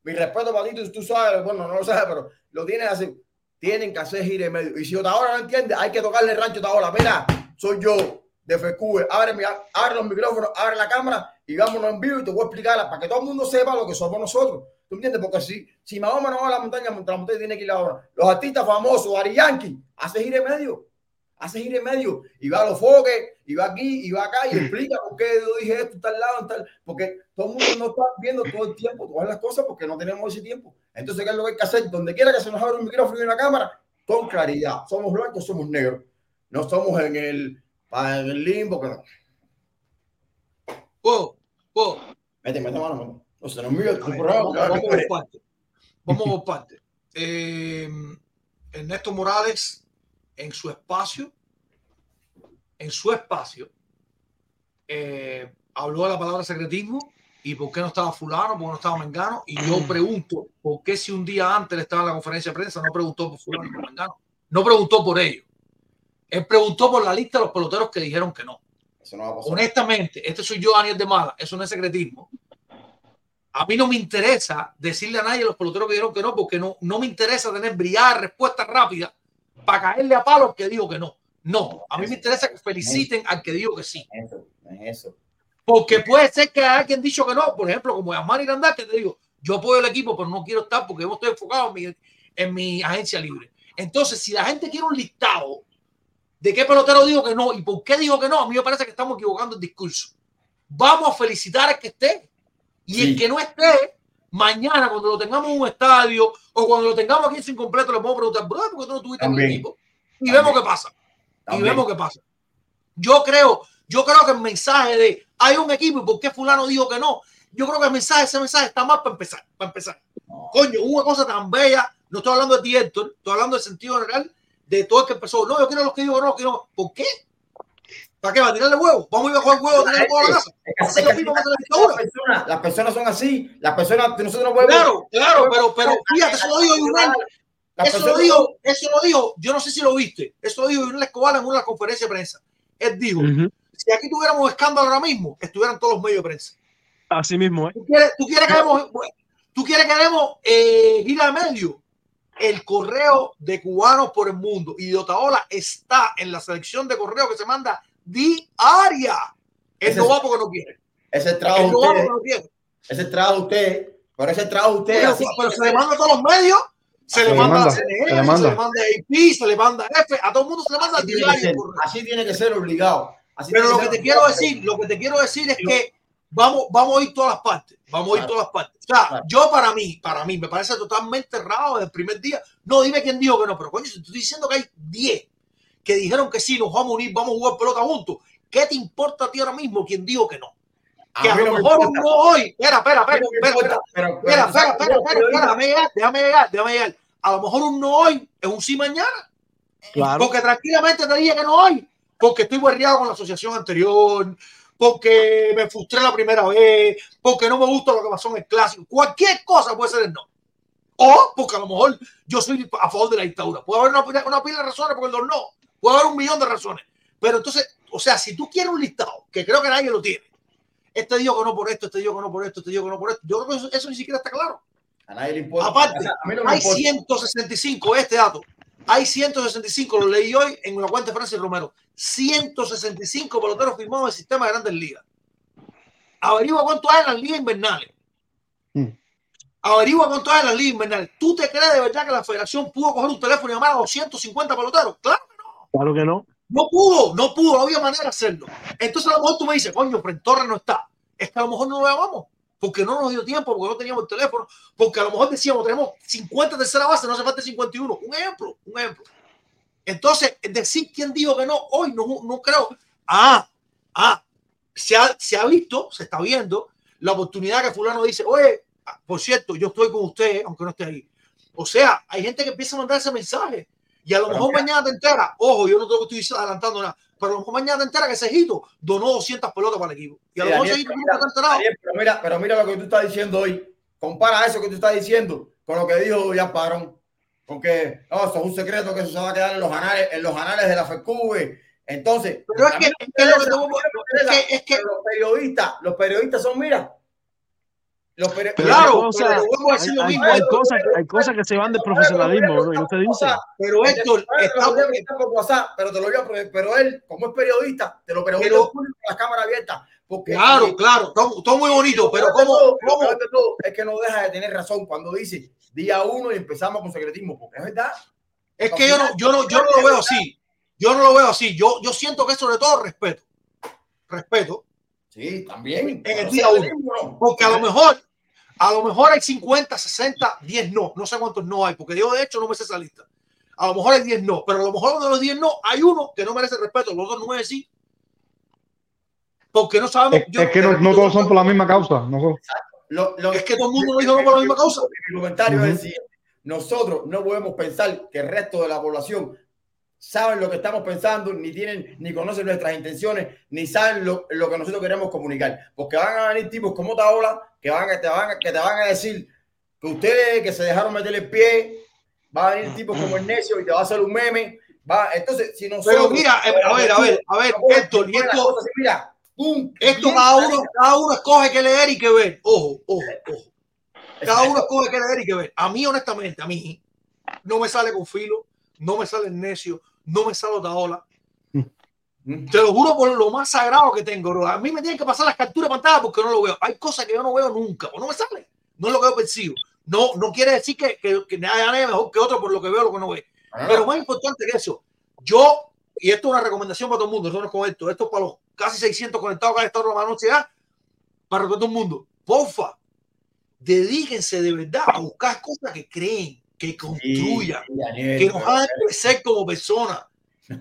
mi respeto para ti, tú, sabes, bueno, no lo sabes, pero lo tienes así. Tienen que hacer gira y medio. Y si ahora no entiende, hay que tocarle el rancho ahora. Mira, soy yo de FECU. Abre, abre los micrófonos, abre la cámara y vámonos en vivo y te voy a explicar para que todo el mundo sepa lo que somos nosotros. ¿Tú entiendes? Porque si, si Mahoma no va a la montaña, la montaña tiene que ir ahora. Los artistas famosos, Ari Yankee, hace gira y medio. Hace gira y medio. Y va a los foques, y va aquí, y va acá, y explica por qué yo dije esto, en tal lado, en tal. Porque todo el mundo no está viendo todo el tiempo todas las cosas porque no tenemos ese tiempo. Entonces, ¿qué es lo que hay que hacer? Donde quiera que se nos abra un micrófono y una cámara, con claridad. Somos blancos, somos negros. No somos en el, en el limbo. Que no. Mete, mete mano, mano. No se nos mira ver, programa. vamos, vamos por parte. Vamos por parte. Eh, Ernesto Morales, en su espacio, en su espacio, eh, habló de la palabra secretismo y por qué no estaba fulano, por qué no estaba mengano. Y yo pregunto, ¿por qué si un día antes estaba en la conferencia de prensa no preguntó por fulano y por mengano? No preguntó por ellos. Él preguntó por la lista de los peloteros que dijeron que no. Eso no va a pasar. Honestamente, este soy yo, Daniel de Mala, eso no es secretismo. A mí no me interesa decirle a nadie a los peloteros que dijeron que no, porque no, no me interesa tener brillada respuesta rápida para caerle a palos que digo que no. No, a mí me interesa que feliciten al que digo que sí. Eso, es eso. Porque puede ser que haya quien dicho que no, por ejemplo, como Yasmani Grandal, que te digo, yo apoyo el equipo, pero no quiero estar porque yo estoy enfocado en mi, en mi agencia libre. Entonces, si la gente quiere un listado de qué pelotero digo que no y por qué digo que no, a mí me parece que estamos equivocando el discurso. Vamos a felicitar al que esté. Y el Sí. que no esté, mañana cuando lo tengamos en un estadio o cuando lo tengamos aquí sin completo, le podemos preguntar, bro, ¿por qué tú no tuviste en el También. equipo? Y vemos qué pasa. Y vemos qué pasa. Yo creo, yo creo que el mensaje de hay un equipo y por qué fulano dijo que no, yo creo que el mensaje, ese mensaje está mal para empezar, para empezar. Coño, una cosa tan bella, no estoy hablando de ti, Héctor, estoy hablando del sentido general de todo el que empezó. No, yo quiero los que digo no, que no. ¿Por qué? ¿Para qué? ¿Para tirarle huevo? ¿Vamos a ir a jugar huevo a tirarle huevo a la casa? Es que- ¿Hacer es lo que mismo que hace la las personas, las personas son así, las personas, nosotros no podemos. Claro, claro, pero, pero fíjate, eso lo dijo Yunel. Eso lo dijo, eso lo dijo, yo no sé si lo viste, eso lo dijo Yunel Escobar en una conferencia de prensa. Él dijo, si aquí tuviéramos escándalo ahora mismo, estuvieran todos los medios de prensa. Así mismo, ¿eh? ¿Tú quieres, tú quieres que demos, tú quieres que demos eh, gira de medio? El correo de cubanos por el mundo y de Otaola está en la selección de correo que se manda diaria. Él Ese no va porque no quiere. Ese trabajo Él va porque no quiere. Ese trabajo de ustedes. Pero ese trabajo de ustedes. Pero, así pero que- se le manda a todos los medios, se le Se le manda a la manda, CNN, se le se le manda. manda a AP, se le manda a F, a todo el mundo se le manda Así tiene que diario. correo. así tiene que ser obligado. Así Pero tiene lo que te quiero decir, lo que te quiero decir es que vamos, vamos a ir todas las partes. Vamos a ir todas las partes. O sea, yo para mí, para mí, me parece totalmente errado desde el primer día. No, dime quién dijo que no, pero coño, si te estoy diciendo que hay 10 que dijeron que sí, nos vamos a unir, vamos a jugar pelota juntos. ¿Qué te importa a ti ahora mismo quién dijo que no? A Que a lo no me mejor importa. no hoy. Espera, espera, espera, me espera, espera. Espera, espera, déjame llegar, déjame llegar, déjame llegar. A lo mejor un no hoy es un sí mañana. Claro. Porque tranquilamente te dije que no hoy. Porque estoy guerreado con la asociación anterior. Porque me frustré la primera vez. Porque no me gusta lo que pasó en el clásico. Cualquier cosa puede ser el no. O porque a lo mejor yo soy a favor de la dictadura. Puede haber una, pila- una pila de razones porque los no. Puede haber un millón de razones. Pero entonces, o sea, si tú quieres un listado, que creo que nadie lo tiene. Este dijo que no por esto, este dijo que no por esto, este dijo que no por esto. Yo creo que eso, eso ni siquiera está claro. A nadie le importa. Aparte, a mí no me hay importa. 165, este dato, hay 165, lo leí hoy en la cuenta de Francis Romero, 165 peloteros firmados en el sistema de grandes ligas. Averigua cuánto hay en las ligas invernales. Averigua cuánto hay en las ligas invernales. ¿Tú te crees de verdad que la federación pudo coger un teléfono y llamar a 250 peloteros? Claro. Claro que no. No pudo, no pudo, no había manera de hacerlo. Entonces a lo mejor tú me dices, coño, Fred Torres no está. Es que a lo mejor no lo llamamos. porque no nos dio tiempo, porque no teníamos el teléfono, porque a lo mejor decíamos, tenemos 50 tercera base, no hace falta 51. Un ejemplo, un ejemplo. Entonces, decir quién dijo que no, hoy no, no creo. Ah, ah, se ha, se ha visto, se está viendo la oportunidad que fulano dice, oye, ah, por cierto, yo estoy con usted, aunque no esté ahí. O sea, hay gente que empieza a mandar ese mensaje y a lo Pero mejor mira. mañana te entera, ojo, yo no tengo que estoy adelantando nada, pero a lo mejor mañana te entera que Cejito donó 200 pelotas para el equipo. Y a lo Sí, mejor Cejito te ha enterado. Daniel, pero mira, pero mira lo que tú estás diciendo hoy. Compara eso que tú estás diciendo con lo que dijo Jan Padrón. Porque no, eso es un secreto que eso se va a quedar en los anales, en los anales de la FECUBE. Entonces, Pero es que- es que lo que es que- es que- los periodistas, los periodistas son, mira, los peri- Pero Claro, pero decir hay, lo hay- mismo. hay cosas, hay cosas que se van del profesionalismo, bro, y no dice. Pero Héctor, Te lo está- por WhatsApp, pero te lo voy a pero él, como es periodista, te lo pregunto con la cámara abierta. Porque Claro, claro, todo, todo muy bonito, pero de ¿cómo, todo, cómo? de todo es que no deja de tener razón cuando dice día uno y empezamos con secretismo, porque es verdad. Es que yo no, yo no, yo no lo veo así. Yo no lo veo así. Yo, yo siento que es sobre todo respeto. Respeto. Sí, también. En el día uno. Porque a lo mejor, a lo mejor hay 50, 60, 10 no. No sé cuántos no hay, porque yo de hecho no me sé esa lista. A lo mejor hay 10 no, pero a lo mejor de los 10 no hay uno que no merece respeto, los otros 9 sí. Porque no sabemos. Es, yo- es que no, no todos son por la misma causa. No son. Lo- lo- es que todo el mundo no dijo no por la misma causa. Mi comentario Ujú. es el siguiente. Nosotros no podemos pensar que el resto de la población saben lo que estamos pensando, ni tienen, ni conocen nuestras intenciones, ni saben lo, lo que nosotros queremos comunicar. Porque van a venir tipos como Taola que, van, a- te van, a- que te van a decir que ustedes que se dejaron meter el pie, va a venir tipos como el necio y te va a hacer un meme. Va, entonces, si nosotros. Pero mira, eh, a ver, a ver, a ver, esto, así, mira, pum, esto cada uno, cada uno escoge qué leer y qué ver. Ojo, ojo, ojo. Cada uno escoge qué leer y qué ver. A mí, honestamente, a mí no me sale con filo, no me sale el necio, no me sale Otaola. Te lo juro por lo más sagrado que tengo, bro. A mí me tienen que pasar las capturas de pantalla porque no lo veo. Hay cosas que yo no veo nunca, o no me sale. No es lo que yo percibo. No, no quiere decir que, que, que nadie es mejor que otro por lo que veo lo que no ve. Ah. Pero más importante que eso, yo, y esto es una recomendación para todo el mundo, esto no es con esto, esto es para los casi 600 conectados que han estado en la noche ya, para todo el mundo. Porfa, dedíquense de verdad a buscar cosas que creen, que construyan, Sí, Daniel, que nos pero- hagan crecer como personas. Tú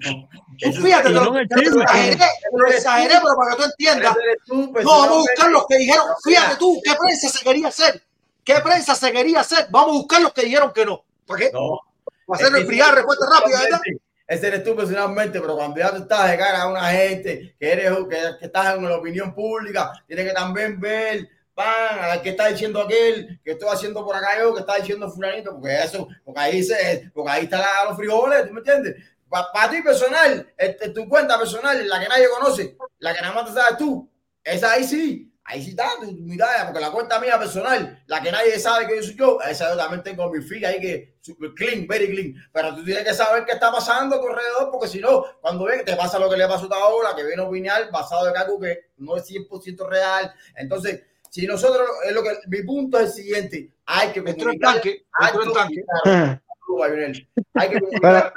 Eso- fíjate, no te lo exageré, te lo exageré, pero para que tú entiendas. Pero tú, No, vamos a buscar los que dijeron. No, Fíjate tú, ¿qué prensa se quería hacer? ¿Qué prensa se quería hacer? Vamos a buscar los que dijeron que no. ¿Para qué? No. Para hacer Es el que brigar respuesta rápida, ¿verdad? Ese eres tú personalmente, pero cuando ya tú estás de cara a una gente que eres que, que estás en la opinión pública, tienes que también ver, pan, a ver qué está diciendo aquel, que estoy haciendo por acá yo, que está diciendo fulanito, porque eso, porque ahí se, porque ahí están los frijoles, ¿tú me entiendes? Para ti personal, este, tu cuenta personal, la que nadie conoce, la que nada más te sabes tú, esa ahí sí, ahí sí está tu, mirada, porque la cuenta mía personal, la que nadie sabe que yo soy yo, esa yo también tengo mi feed ahí que clean, very clean, pero tú tienes que saber qué está pasando a tu alrededor, porque si no, cuando ven, te pasa lo que le pasó a ahora, que viene a opinar basado en algo que no es 100% real, entonces, si nosotros, es lo que, mi punto es el siguiente, hay que comunicar tanque, alto en y tanque. claro. Hay que comunicar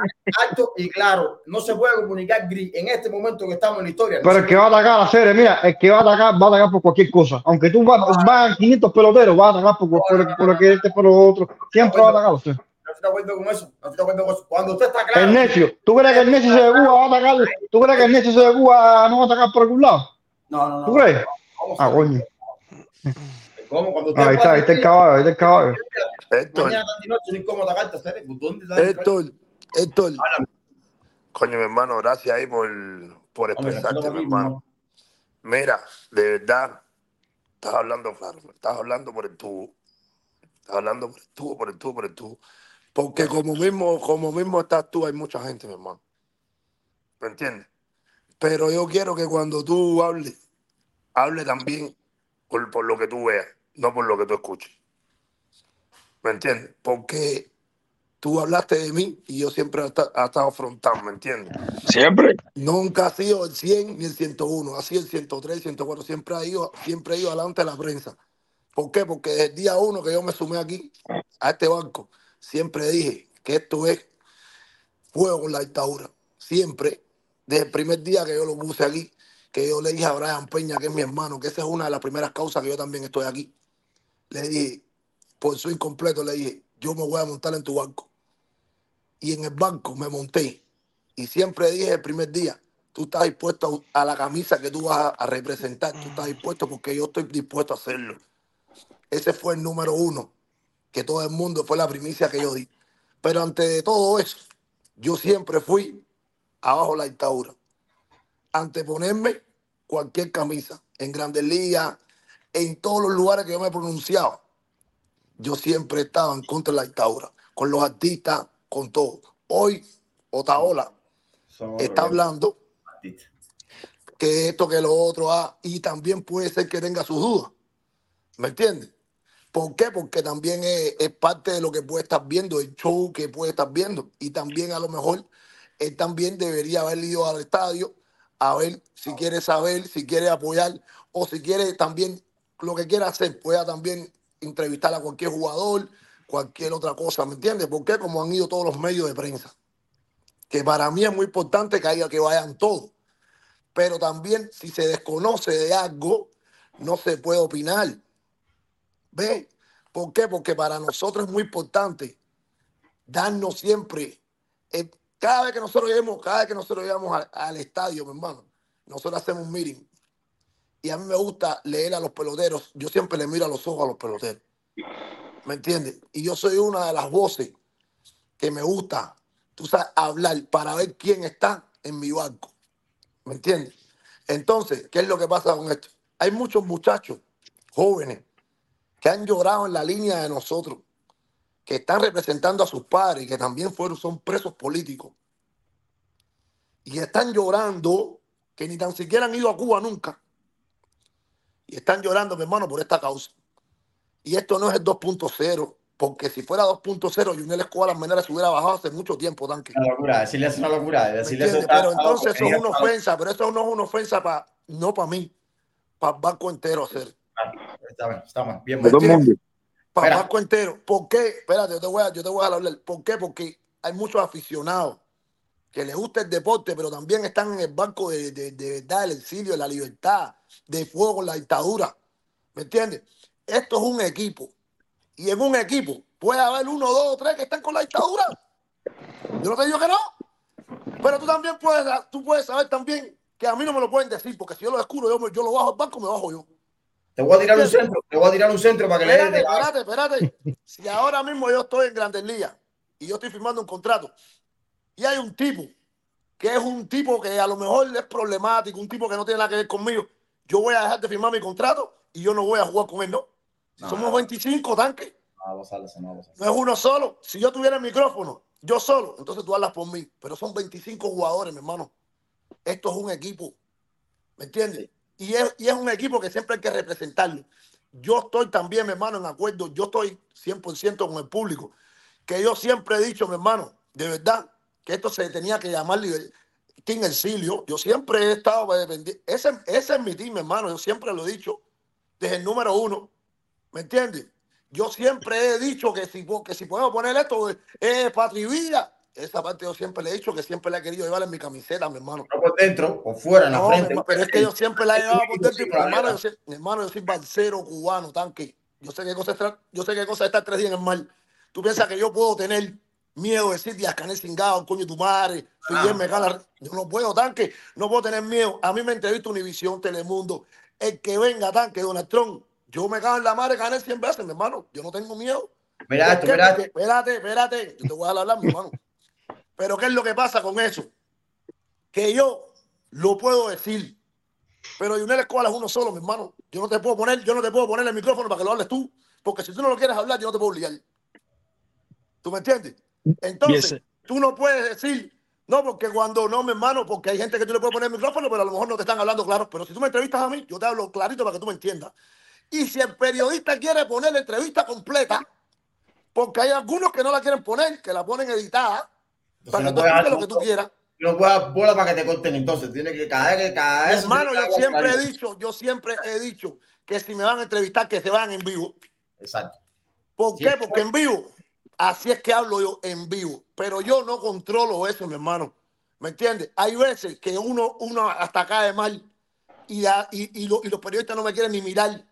alto y claro. No se puede comunicar gris en este momento que estamos en la historia. Pero el que va a atacar a la serie, mira, el que va a atacar, va a atacar por cualquier cosa. Aunque tú vas, vayan 500 peloteros, va a atacar por, por, por, por lo que este, por lo otro. Siempre va a atacar a serie. No estoy de acuerdo con eso. No estoy de acuerdo con eso. Cuando usted está claro. El necio, ¿tú crees que el necio se de Cuba va a atacar? ¿Tú crees que el necio se de Cuba no va a atacar por algún lado? No, no, no. ¿Tú crees? Ah, coño. ¿Cómo? Cuando usted Ah, ahí está, ahí está el caballo, ahí está el caballo. Mañana tarde y noche, no hay cómo atacarte, ¿sabes? ¿Dónde está el- Héctor, Héctor. Coño, mi hermano, gracias ahí por, por expresarte, mi hermano. Mira, de verdad, estás hablando claro, estás hablando por el tubo. Estás hablando por el tubo, por el tubo, por el tubo. Porque como mismo, como mismo estás tú, hay mucha gente, mi hermano. ¿Me entiendes? Pero yo quiero que cuando tú hables, hable también por, por lo que tú veas, no por lo que tú escuches. ¿Me entiendes? Porque tú hablaste de mí y yo siempre he esta- he estado frontal, ¿me entiendes? Siempre. Nunca ha sido el 100 ni el 101, ha sido el 103, el 104, siempre ha ido, siempre ha ido adelante de la prensa. ¿Por qué? Porque desde el día uno que yo me sumé aquí, a este banco, siempre dije que esto es fuego con la dictadura. Siempre, desde el primer día que yo lo puse aquí, que yo le dije a Brian Peña, que es mi hermano, que esa es una de las primeras causas que yo también estoy aquí. Le dije, por su incompleto, le dije, yo me voy a montar en tu banco. Y en el banco me monté. Y siempre dije el primer día, tú estás dispuesto a la camisa que tú vas a, representar, tú estás dispuesto porque yo estoy dispuesto a hacerlo. Ese fue el número uno, que todo el mundo fue la primicia que yo di. Pero ante todo eso, yo siempre fui abajo la dictadura. Anteponerme cualquier camisa, en Grandes Ligas, en todos los lugares que yo me he pronunciado. Yo siempre he estado en contra de la dictadura, con los artistas, con todo. Hoy, Otaola está hablando que esto, que lo otro, ah, y también puede ser que tenga sus dudas. ¿Me entiendes? ¿Por qué? Porque también es, es parte de lo que puede estar viendo, el show que puede estar viendo. Y también a lo mejor él también debería haber ido al estadio a ver si quiere saber, si quiere apoyar o si quiere también lo que quiera hacer, pueda también entrevistar a cualquier jugador, cualquier otra cosa, ¿me entiendes? Porque como han ido todos los medios de prensa, que para mí es muy importante que haya que vayan todos, pero también si se desconoce de algo, no se puede opinar. ¿Ve? ¿Por qué? Porque para nosotros es muy importante darnos siempre, eh, cada vez que nosotros lleguemos, cada vez que nosotros llegamos al, estadio, mi hermano, nosotros hacemos un meeting. Y a mí me gusta leer a los peloteros. Yo siempre le miro a los ojos a los peloteros. ¿Me entiendes? Y yo soy una de las voces que me gusta, tú sabes, hablar para ver quién está en mi banco. ¿Me entiendes? Entonces, ¿qué es lo que pasa con esto? Hay muchos muchachos jóvenes que han llorado en la línea de nosotros, que están representando a sus padres y que también fueron, son presos políticos. Y están llorando que ni tan siquiera han ido a Cuba nunca. Y están llorando, mi hermano, por esta causa. Y esto no es el 2.0, porque si fuera 2.0, Junior Escobar las Meneras se hubiera bajado hace mucho tiempo, tanque. Una locura, decirle es una locura. ¿Me Decirle eso entiendes? está- Pero entonces eso es una ofensa, pero eso no es una ofensa para, no para mí, para el banco entero hacer. Está bien, está bien, bien. Para banco entero. ¿Por qué? Espérate, yo te voy a, yo te voy a hablar. ¿Por qué? Porque hay muchos aficionados que les gusta el deporte, pero también están en el banco de, de, de verdad, del exilio, de la libertad, de fuego con la dictadura. ¿Me entiendes? Esto es un equipo. Y en un equipo puede haber uno, dos o tres que están con la dictadura. Yo no te digo que no. Pero tú también puedes, tú puedes saber también que a mí no me lo pueden decir, porque si yo lo descubro, yo, yo lo bajo al banco, me bajo yo. Te voy a tirar un centro, te voy a tirar un centro para que le Espérate, espérate, espérate. Si ahora mismo yo estoy en Grandes Ligas y yo estoy firmando un contrato y hay un tipo que es un tipo que a lo mejor es problemático, un tipo que no tiene nada que ver conmigo, yo voy a dejar de firmar mi contrato y yo no voy a jugar con él, ¿no? No. Somos 25 tanques, no es uno solo. Si yo tuviera el micrófono, yo solo, entonces tú hablas por mí, pero son 25 jugadores, mi hermano. Esto es un equipo, ¿me entiendes? Y es, y es un equipo que siempre hay que representarlo. Yo estoy también, mi hermano, en acuerdo, yo estoy 100% con el público, que yo siempre he dicho, mi hermano, de verdad, que esto se tenía que llamar Team Exilio. Yo siempre he estado pendiente. Ese, ese es mi team, mi hermano, yo siempre lo he dicho, desde el número uno. ¿Me entiendes? Yo siempre he dicho que si, que si podemos poner esto, es Patri Villa. Esa parte yo siempre le he dicho que siempre la he querido llevar en mi camiseta, mi hermano. No por dentro, por fuera, en la No, frente. pero es que yo siempre la he llevado por dentro. y, mi, hermano, yo soy, mi hermano, yo soy balsero cubano, tanque. Yo sé qué cosa es, tra- yo sé qué cosa es estar tres días en el mar. Tú piensas que yo puedo tener miedo de decir Díaz Canel Cingado, coño tu madre, Fidel me gana. Yo no puedo, tanque. No puedo tener miedo. A mí me entrevista Univisión, Telemundo. El que venga, tanque, Donald Trump. Yo me cago en la madre Canel 100 veces, mi hermano. Yo no tengo miedo. Mira Porque- espérate, espérate. Yo te voy a hablar, mi hermano. Pero ¿qué es lo que pasa con eso? Que yo lo puedo decir. Pero Junel Escobar es uno solo, mi hermano. Yo no te puedo poner, yo no te puedo poner el micrófono para que lo hables tú. Porque si tú no lo quieres hablar, yo no te puedo obligar. ¿Tú me entiendes? Entonces, Yes. tú no puedes decir, no, porque cuando no, mi hermano, porque hay gente que tú le puedes poner el micrófono, pero a lo mejor no te están hablando claro. Pero si tú me entrevistas a mí, yo te hablo clarito para que tú me entiendas. Y si el periodista quiere poner la entrevista completa, porque hay algunos que no la quieren poner, que la ponen editada, para no que tú lo que tú quieras. No dar bola para que te corten entonces. Tiene que caer, caer. eso Hermano, que yo siempre he dicho, yo siempre he dicho que si me van a entrevistar, que se vayan en vivo. Exacto. ¿Por qué? Porque en vivo, así es que hablo yo en vivo. Pero yo no controlo eso, mi hermano. ¿Me entiendes? Hay veces que uno, uno hasta cae mal y, a- y, y lo- y los periodistas no me quieren ni mirar.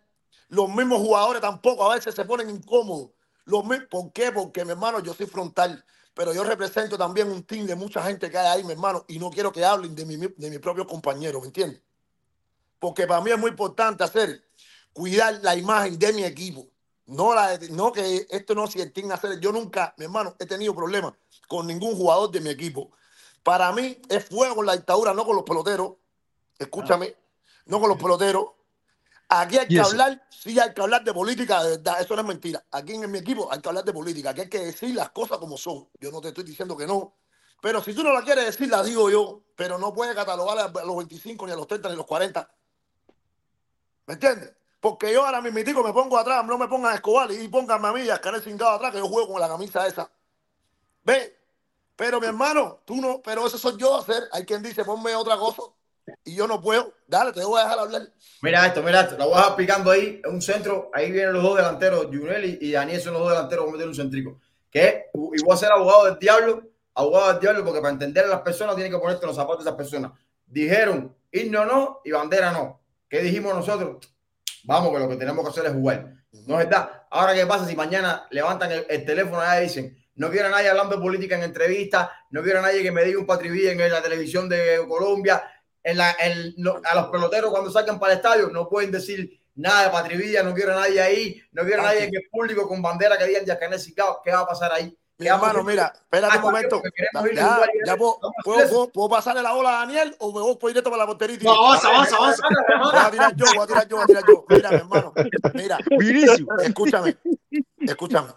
Los mismos jugadores tampoco a veces se ponen incómodos. Los ¿Por qué? Porque, mi hermano, yo soy frontal, pero yo represento también un team de mucha gente que hay ahí, mi hermano, y no quiero que hablen de mi, de mi propio compañero, ¿me entiendes? Porque para mí es muy importante hacer, cuidar la imagen de mi equipo. No, la no que esto no si el team hacer. Yo nunca, mi hermano, he tenido problemas con ningún jugador de mi equipo. Para mí es fuego con la dictadura, no con los peloteros. Escúchame, no con los peloteros. Aquí hay que hablar, sí hay que hablar de política, de verdad, eso no es mentira. Aquí en mi equipo hay que hablar de política, aquí hay que decir las cosas como son. Yo no te estoy diciendo que no, pero si tú no la quieres decir, la digo yo, pero no puedes catalogar a los 25, ni a los 30, ni a los 40. ¿Me entiendes? Porque yo ahora mismo me pongo atrás, no me pongan a Escobar y pónganme a mí y a Canel Cingado atrás, que yo juego con la camisa esa. ¿Ve? Pero mi hermano, tú no, pero eso soy yo hacer. Hay quien dice, ponme otra cosa. Y yo no puedo. Dale, te voy a dejar hablar. Mira esto, mira esto. La voy a dejar picando ahí. Es un centro. Ahí vienen los dos delanteros. Junel y, Daniel son los dos delanteros. Vamos a meter un centrico. Que y voy a ser abogado del diablo. Abogado del diablo, porque para entender a las personas tienes que ponerte en los zapatos de esas personas. Dijeron himno no y bandera no. ¿Qué dijimos nosotros? Vamos, que lo que tenemos que hacer es jugar. No es verdad. Ahora, ¿qué pasa si mañana levantan el, el teléfono y dicen, no quiero a nadie hablando de política en entrevistas, no quiero a nadie que me diga un patribí en la televisión de Colombia, en la, en- no- a los peloteros cuando salgan para el estadio no pueden decir nada de patrivilla, no quiero a nadie ahí, no quiero a nadie en el público con bandera que digan Yacané Cicao. ¿Qué va a pasar ahí? Mi ¿Qué va a hermano, mira, espérate un Ah, momento. ir a Ya, y ganar. puedo, puedo, puedo- puedo pasarle la bola a Daniel o me voy por directo para la portería. y No, avanza, avanza, avanza. Voy a tirar yo, voy a tirar yo, voy a tirar yo. Mira, mi hermano, mira. Vinicio. Escúchame, escúchame.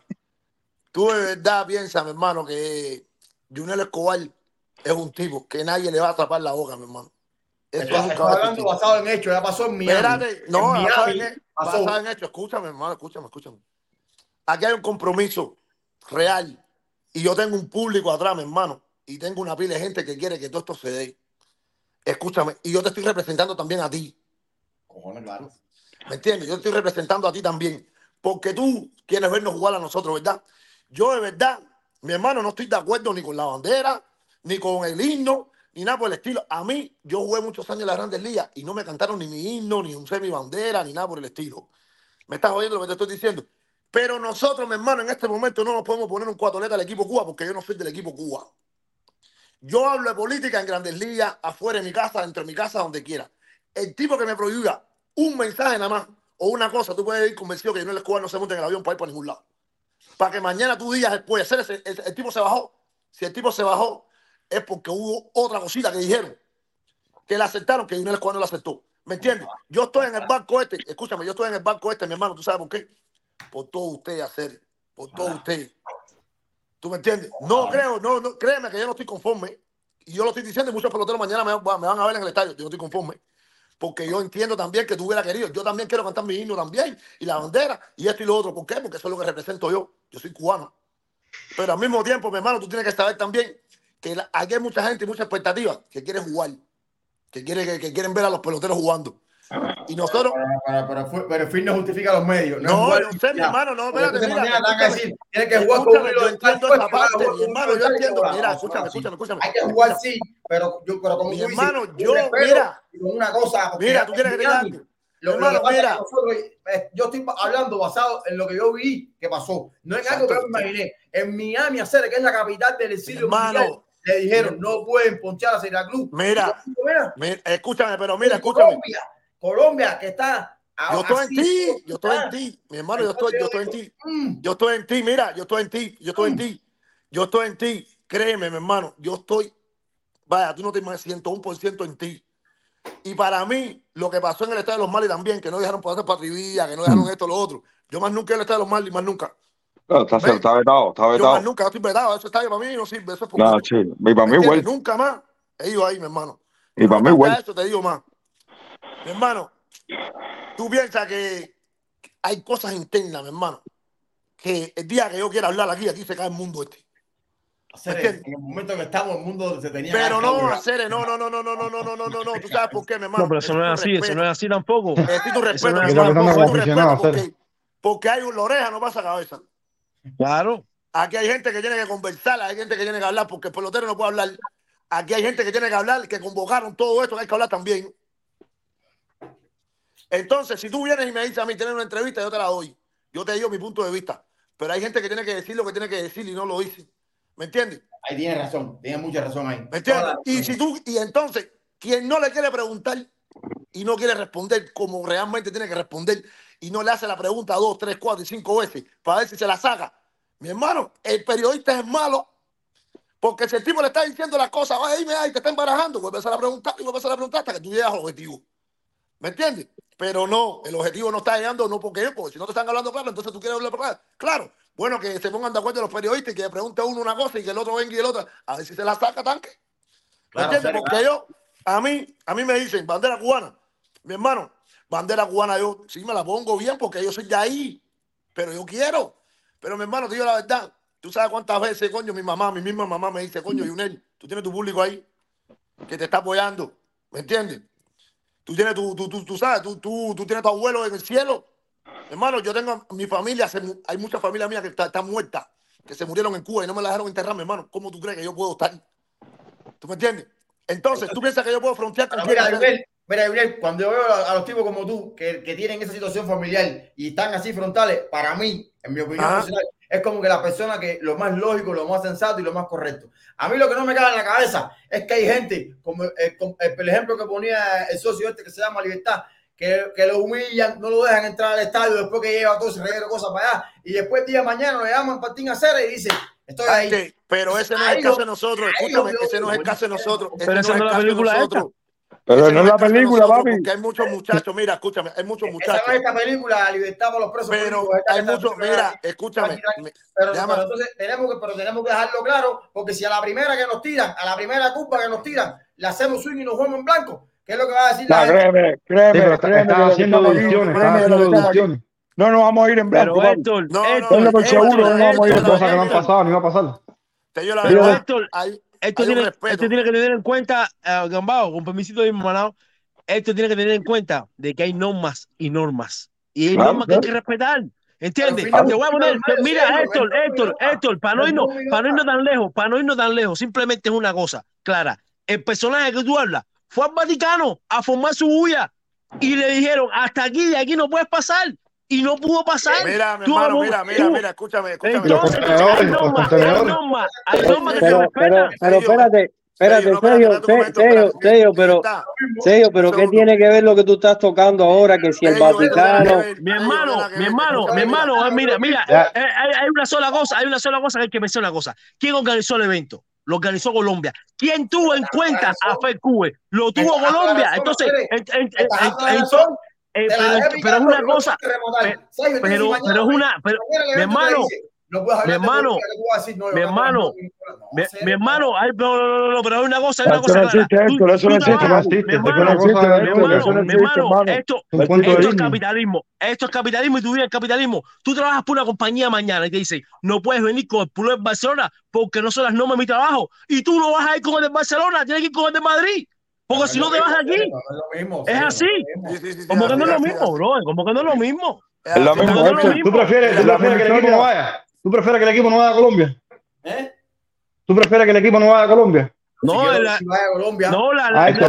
Tú de verdad piensas, mi hermano, que Junel Escobar es un tipo que nadie le va a tapar la boca, mi hermano. Estoy hablando basado en hechos, ya pasó en Miami. Espérate, no, en basado en, basado en hechos. Escúchame, hermano, escúchame, escúchame. Aquí hay un compromiso real y yo tengo un público atrás, mi hermano, y tengo una pila de gente que quiere que todo esto se dé. Escúchame, y yo te estoy representando también a ti. Cojones, claro. ¿Me entiendes? Yo te estoy representando a ti también. Porque tú quieres vernos jugar a nosotros, ¿verdad? Yo de verdad, mi hermano, no estoy de acuerdo ni con la bandera, ni con el himno, ni nada por el estilo. A mí, yo jugué muchos años en las grandes ligas y no me cantaron ni mi himno, ni usé mi bandera, ni nada por el estilo. ¿Me estás oyendo lo que te estoy diciendo? Pero nosotros, mi hermano, en este momento no nos podemos poner un cuatoleta al equipo Cuba porque yo no soy del equipo Cuba. Yo hablo de política en grandes ligas, afuera de mi casa, dentro de mi casa, donde quiera. El tipo que me prohíba un mensaje nada más o una cosa, tú puedes ir convencido que yo no cubano no se monte en el avión para ir para ningún lado. Para que mañana tú digas después, hacer el tipo se bajó. Si el tipo se bajó, es porque hubo otra cosita que dijeron. Que la aceptaron, que Junel Escobar no la aceptó. ¿Me entiendes? Yo estoy en el barco este, escúchame, yo estoy en el barco este, mi hermano, ¿tú sabes por qué? Por todo usted hacer, por todo usted. ¿Tú me entiendes? No creo, no, no, créeme que yo no estoy conforme. Y yo lo estoy diciendo y muchos peloteros mañana me van a ver en el estadio. Yo no estoy conforme. Porque yo entiendo también que tú hubieras querido. Yo también quiero cantar mi himno también. Y la bandera. Y esto y lo otro. ¿Por qué? Porque eso es lo que represento yo. Yo soy cubano. Pero al mismo tiempo, mi hermano, tú tienes que saber también que la- aquí hay mucha gente y mucha expectativa que quiere jugar. Que, quiere, que, que quieren ver a los peloteros jugando. Y nosotros... Pero, pero, pero, pero el fin no justifica los medios. No, jugar yo sé, mi hermano, no, espérate, mira, te van a decir, tienes que jugar con yo entiendo pues, esa que vas a parte, mi hermano, yo entiendo. que Mira, escúchame, escúchame, escúchame. Hay que jugar sí, pero, yo, pero como Mi tú dices, hermano, con yo, mira. una cosa. Mira, tú quieres que te algo. Lo, lo Hermano, que pasa es mira. que nosotros, eh, yo estoy hablando basado en lo que yo vi que pasó, no en algo que yo me imaginé. En Miami, hacer que es la capital del exilio Hermano. Le dijeron no pueden ponchar a Cruz. Mira, Mira, mira, escúchame, pero mira, escúchame. Colombia, Colombia que está a- Yo estoy en ti, yo estoy en ti, mi hermano, yo estoy, yo estoy en ti. Yo estoy en ti, mira, yo estoy en ti, yo estoy en ti. Yo estoy en ti. Créeme, mi hermano, yo estoy, vaya, tú no te imaginas, 101% en ti. Y para mí, lo que pasó en el Estadio de los Mali también, que no dejaron pasar patrivía, que no dejaron esto, lo otro. Yo más nunca en el Estadio de los Mali, más nunca. Claro, está, está vetado, está Yo más vetado. nunca, yo estoy vetado. Ese estadio para mí no sirve, eso es por No, sí. Y para ¿Me mí, güey. Nunca más he ido ahí, mi hermano. Y para mí, güey. eso te digo más. Mi hermano, tú piensas que hay cosas internas, mi hermano, que el día que yo quiera hablar aquí, aquí se cae el mundo este. Hacer en el momento que estamos, el mundo se tenía Pero no, hacer, no, no, no, no, no, no, no, no, no, no, no. ¿Tú sabes por qué, mi hermano? No, pero eso no es así, eso no es así tampoco. Necesito Eso respeto, no porque, porque hay un, oreja no pasa cabeza. Claro. Aquí hay gente que tiene que conversar, hay gente que tiene que hablar, porque el pelotero no puede hablar. Aquí hay gente que tiene que hablar, que convocaron todo esto, que hay que hablar también. Entonces, si tú vienes y me dices a mí tener una entrevista, yo te la doy. Yo te digo mi punto de vista. Pero hay gente que tiene que decir lo que tiene que decir y no lo dice. ¿Me entiendes? Ahí tiene razón, tiene mucha razón ahí. ¿Me entiendes? Y si tú, y entonces, quien no le quiere preguntar y no quiere responder como realmente tiene que responder, y no le hace la pregunta dos, tres, cuatro y cinco veces para ver si se la saca. Mi hermano, el periodista es malo porque si el tipo le está diciendo las cosas, oye, dime, ay, te está embarajando, vuelve a la preguntar y vuelve a la preguntar hasta que tú llegas al objetivo. ¿Me entiendes? Pero no, el objetivo no está llegando, no porque, porque si no te están hablando claro, entonces tú quieres hablar claro. Claro, bueno, que se pongan de acuerdo los periodistas y que le pregunte uno una cosa y que el otro venga y el otro, a ver si se la saca tanque. ¿Me entiendes? Porque yo, a mí, a mí me dicen, bandera cubana, mi hermano, Bandera cubana, yo sí me la pongo bien porque yo soy de ahí, pero yo quiero. Pero mi hermano, te digo la verdad, tú sabes cuántas veces, coño, mi mamá, mi misma mamá me dice, coño, Junel, tú tienes tu público ahí que te está apoyando, ¿me entiendes? Tú tienes tu, tu, tu, tú sabes, tú, tú, tú tienes tu abuelo en el cielo. Hermano, yo tengo mi familia, hay muchas familias mías que están está muertas, que se murieron en Cuba y no me la dejaron enterrar mi hermano. ¿Cómo tú crees que yo puedo estar? ¿Tú me entiendes? Entonces, ¿tú piensas que yo puedo frontear con Mira, Mira, Gabriel, cuando yo veo a, los tipos como tú que, que, tienen esa situación familiar y están así frontales, para mí, en mi opinión ah. personal, es como que la persona que lo más lógico, lo más sensato y lo más correcto. A mí lo que no me cae en la cabeza es que hay gente, como, eh, eh, el ejemplo que ponía el socio este que se llama Libertad, que, que lo humillan, no lo dejan entrar al estadio después que lleva todo ese reguero cosas para allá y después día de mañana lo llaman Patín Acera y dicen, estoy ahí. Pero ese no es el caso de nosotros, escúchame, ese no es el caso de nosotros. Pero esa no es la película nosotros. Pero no es la película, papi. Porque hay muchos muchachos, mira, escúchame, hay muchos muchachos. Esta película, los. Pero hay muchos, mira, escúchame. Pero, entonces tenemos que, pero tenemos que dejarlo claro, porque si a la primera que nos tiran, a la primera culpa que nos tiran, le hacemos swing y nos jugamos en blanco, ¿qué es lo que va a decir la, gente? Créeme, créeme. Están haciendo deducciones, están haciendo deducciones. No, no vamos a ir en blanco. Héctor, no, no, no, no, no vamos a ir en cosas que no han pasado, ni va a pasar. Te digo la verdad, Héctor, hay esto, tiene, esto tiene, que tener en cuenta, uh, Gambao, con permisito de mi manado, esto tiene que tener en cuenta de que hay normas y normas. Y hay normas que hay que respetar. ¿Entiendes? Te voy a poner, mira, Héctor, Héctor, Héctor, para no irnos, para no irnos tan lejos, para no irnos tan lejos, simplemente es una cosa, Clara. El personaje que tú hablas fue al Vaticano a formar su bulla y le dijeron, hasta aquí, de aquí no puedes pasar y no pudo pasar. Eh, mira, mi hermano, mira, mira, mira, escúchame, escúchame. Entonces, hay normas, hay normas, hay normas que se respetan. Pero espérate. Espérate, Sergio, Sergio, pero, Sergio, pero ¿qué tiene que ver lo que tú estás tocando ahora? Que si el Vaticano. Mi hermano, mi hermano, mi hermano, eh, mira, mira, eh, hay una sola cosa, hay una sola cosa que hay que mencionar una cosa. ¿Quién organizó el evento? lo organizó Colombia. ¿Quién tuvo en cuenta a FECUE? Lo tuvo Colombia. Entonces, entonces eh, pero, pero es una cosa. Pero, pero, pero es una. Pero, mi hermano. Mi hermano, mi hermano, mi hermano, no, no, no, pero hay una cosa, hay una cosa. Eso no existe, no existe, esto, esto es capitalismo, esto es capitalismo y tú vives el capitalismo. Tú trabajas por una compañía mañana y te dicen, no puedes venir con el pueblo de Barcelona porque no son las normas de mi trabajo. Y tú no vas a ir con el de Barcelona, tienes que ir con el de Madrid. Porque si no te vas aquí. Es así. Como que no es lo mismo, bro. Como que no es lo mismo. Es lo mismo. ¿Tú prefieres, tú prefieres que el equipo no vaya? ¿Tú prefieres que el equipo no vaya a Colombia? ¿Tú prefieres que el equipo no vaya a Colombia? No, la, no, la, la, ah, actitud,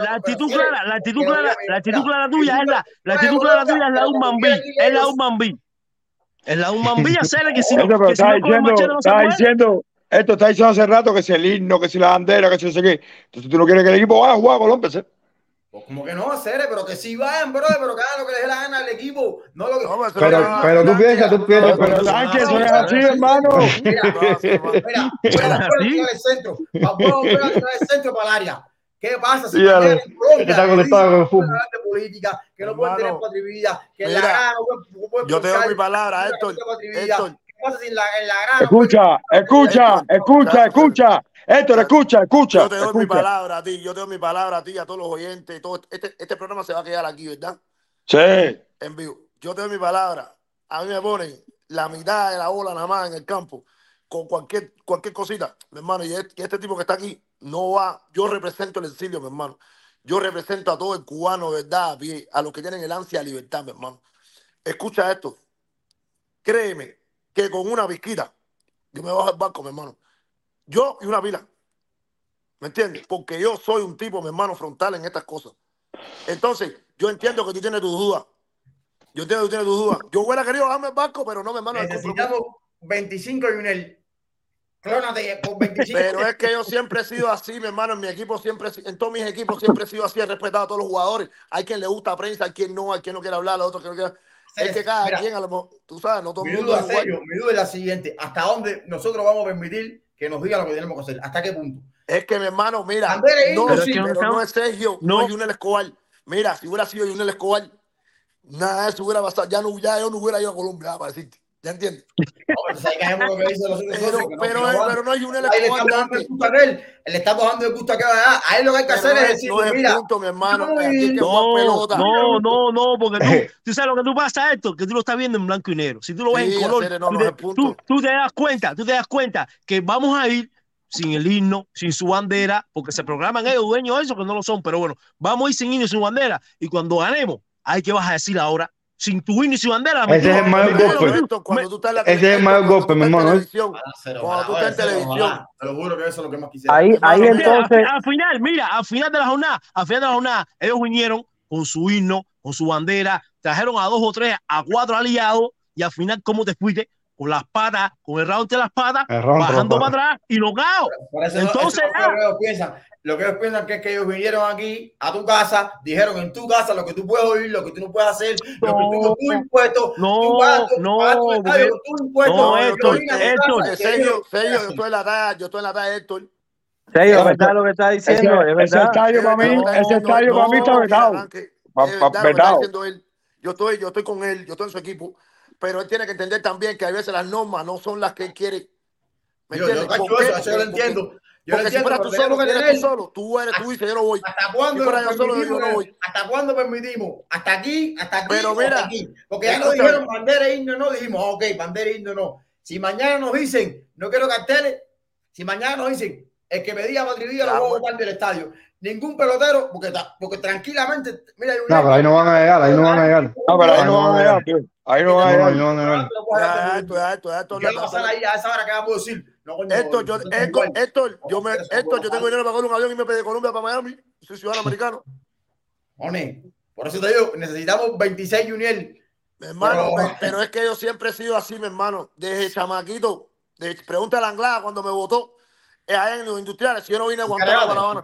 la actitud clara, la actitud clara, la actitud clara tuya es la, la actitud clara tuya es la Umambi, es la Umambi, es la Umambi, hacer que si no, que si no, está diciendo, esto está diciendo hace rato que si el himno, que si la bandera, que si no sé qué. Entonces tú no quieres que el equipo vaya a jugar a Colombia, ¿sí? Pues como que no, Cere, pero que sí vayan, bro, pero que hagan lo que les dé la gana al equipo, no lo que... No, pero, pero, no, pero no, tú piensas, tú piensas, pero, pero ¿sabes eso es así, hermano? Mira, mira, mira, el centro, vamos a el centro para el área. ¿Qué pasa si yeah, no está conectado con el de política, que no pueden tener patribilidad, que la gana, Yo te doy mi palabra, Héctor, Héctor, Escucha, escucha, escucha, escucha. Héctor, escucha, escucha. Yo te doy mi palabra a ti, yo te doy mi palabra a ti, a todos los oyentes. Todo este, este programa se va a quedar aquí, ¿verdad? Sí. En vivo. Yo te doy mi palabra. A mí me ponen la mitad de la bola nada más en el campo, con cualquier, cualquier cosita, mi hermano. Y este tipo que está aquí no va. Yo represento el exilio, mi hermano. Yo represento a todo el cubano, ¿verdad? A los que tienen el ansia de libertad, mi hermano. Escucha esto. Créeme, que con una visquita yo me bajo el barco, mi hermano. Yo y una pila. ¿Me entiendes? Porque yo soy un tipo, mi hermano, frontal en estas cosas. Entonces, yo entiendo que tú tienes tus dudas. Yo entiendo que tú tienes tus dudas. Yo hubiera querido bajarme el barco, pero no, mi hermano. Necesitamos 25 y un el. Clónate por 25. Pero es que yo siempre he sido así, mi hermano. En mi equipo siempre, en todos mis equipos siempre he sido así. He respetado a todos los jugadores. Hay quien le gusta prensa, hay quien no, hay quien no quiere hablar, a otros que no quiere el que cada Mira, quien a lo tú sabes, no todo mi duda, es serio, mi duda es la siguiente, ¿hasta dónde nosotros vamos a permitir que nos digan lo que tenemos que hacer? ¿Hasta qué punto? Es que mi hermano, mira, no, pero, sí, pero no, es Sergio, no, no es Junel Escobar. Mira, si hubiera sido Junel Escobar, nada de eso hubiera pasado. Ya, no, ya yo no hubiera ido a Colombia, para decirte. ¿Ya entiendes? pero, no hay una elección. Le está bajando el gusto a cada ah, A él lo que hay que hacer es decir, mira. No, no, no, porque tú, tú sabes lo que tú pasa esto, que tú lo estás viendo en blanco y negro. Si tú lo ves en color, tú te das cuenta, tú te das cuenta que vamos a ir sin el himno, sin su bandera, porque se programan ellos dueños de eso que no lo son, pero bueno, vamos a ir sin himno sin bandera y cuando ganemos, hay que vas a decir ahora sin tu ni sin bandera. Ese es el mayor golpe. Ese es el mayor golpe, mi hermano. Ah, cuando tú ah, estás en televisión. Ah, te lo juro que eso es lo que más quisiera. Ahí, ahí entonces. Al final, mira, al final de la jornada, al final de la jornada, ellos vinieron con su himno, con su bandera, trajeron a dos o tres, a cuatro aliados, y al final, ¿cómo te fuiste? con las patas, con el round de las patas, round, bajando para atrás y locao. Entonces, no, lo, que ellos piensan, lo que ellos piensan que es que ellos vinieron aquí a tu casa, dijeron en tu casa lo que tú puedes oír, lo que tú no puedes hacer, no, lo que tú, tu impuesto, no, tu gasto, no, tu estadio, tu impuesto, no, Héctor, Héctor, sello, yo estoy en la talla, yo estoy en la talla, Héctor. Sello, verdad lo que está diciendo, ese, es verdad. Ese estadio para mí, ese estadio para mí está vetado. Yo estoy, yo estoy con él, yo estoy en su equipo pero él tiene que entender también que a veces las normas no son las que él quiere. ¿Me yo, entiendes? Yo, eso, eso yo lo entiendo. Yo porque lo entiendo, si fuera tú solo, que eres tú solo, tú eres tú y yo no voy. ¿Hasta cuándo, si yo solo, yo no voy. ¿Hasta cuándo permitimos? Hasta aquí, hasta aquí, Pero mira, hasta aquí. Porque ya nos dijeron bandera e himno, no. Dijimos, ok, bandera e himno, no. Si mañana nos dicen, no quiero carteles, si mañana nos dicen, el que pedía Matrivía claro, lo voy a botar del estadio. Ningún pelotero, porque, porque tranquilamente, mira, hay un... No, pero ahí no van a llegar, ahí no van a llegar. No, pero ahí no van a llegar, tío. Ahí no hay. No, no, no. no, ¿Qué va a pasar ahí a esa hora que vamos a decir? No, coño, Héctor, yo, Héctor, Héctor, yo, me, Héctor, yo tengo dinero para coger un avión y me pedí de Colombia para Miami. Soy ciudadano americano. One, por eso te digo, necesitamos 26 Junior. Hermano, pero... es que yo siempre he sido así, mi hermano. Desde chamaquito, pregunta a la Anglada cuando me votó. Allá en los industriales, si yo no vine a Guantánamo,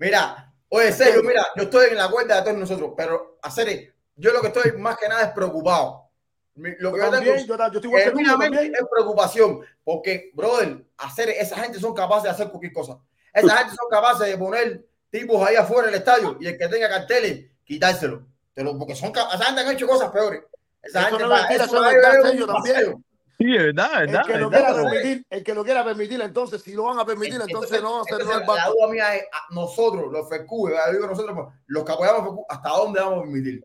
Mira, oye, Sergio, mira, yo estoy en la cuerda de todos nosotros, pero hacer yo lo que estoy más que nada es preocupado. Lo que yo, también, tengo, yo, yo estoy es preocupación, porque, brother, hacer, esa gente son capaces de hacer cualquier cosa. Esa gente son capaces de poner tipos ahí afuera del estadio y el que tenga carteles, quitárselo. Porque son esa gente han hecho cosas peores. Esa gente no va, eso a también. Sí, es verdad, es verdad. El que, lo quiera permitir, el que lo quiera permitir, entonces, si lo van a permitir, entonces, entonces no va a ser el. La duda mía es, nosotros, los FECU, nosotros, pues, los que apoyamos ¿hasta dónde vamos a permitir?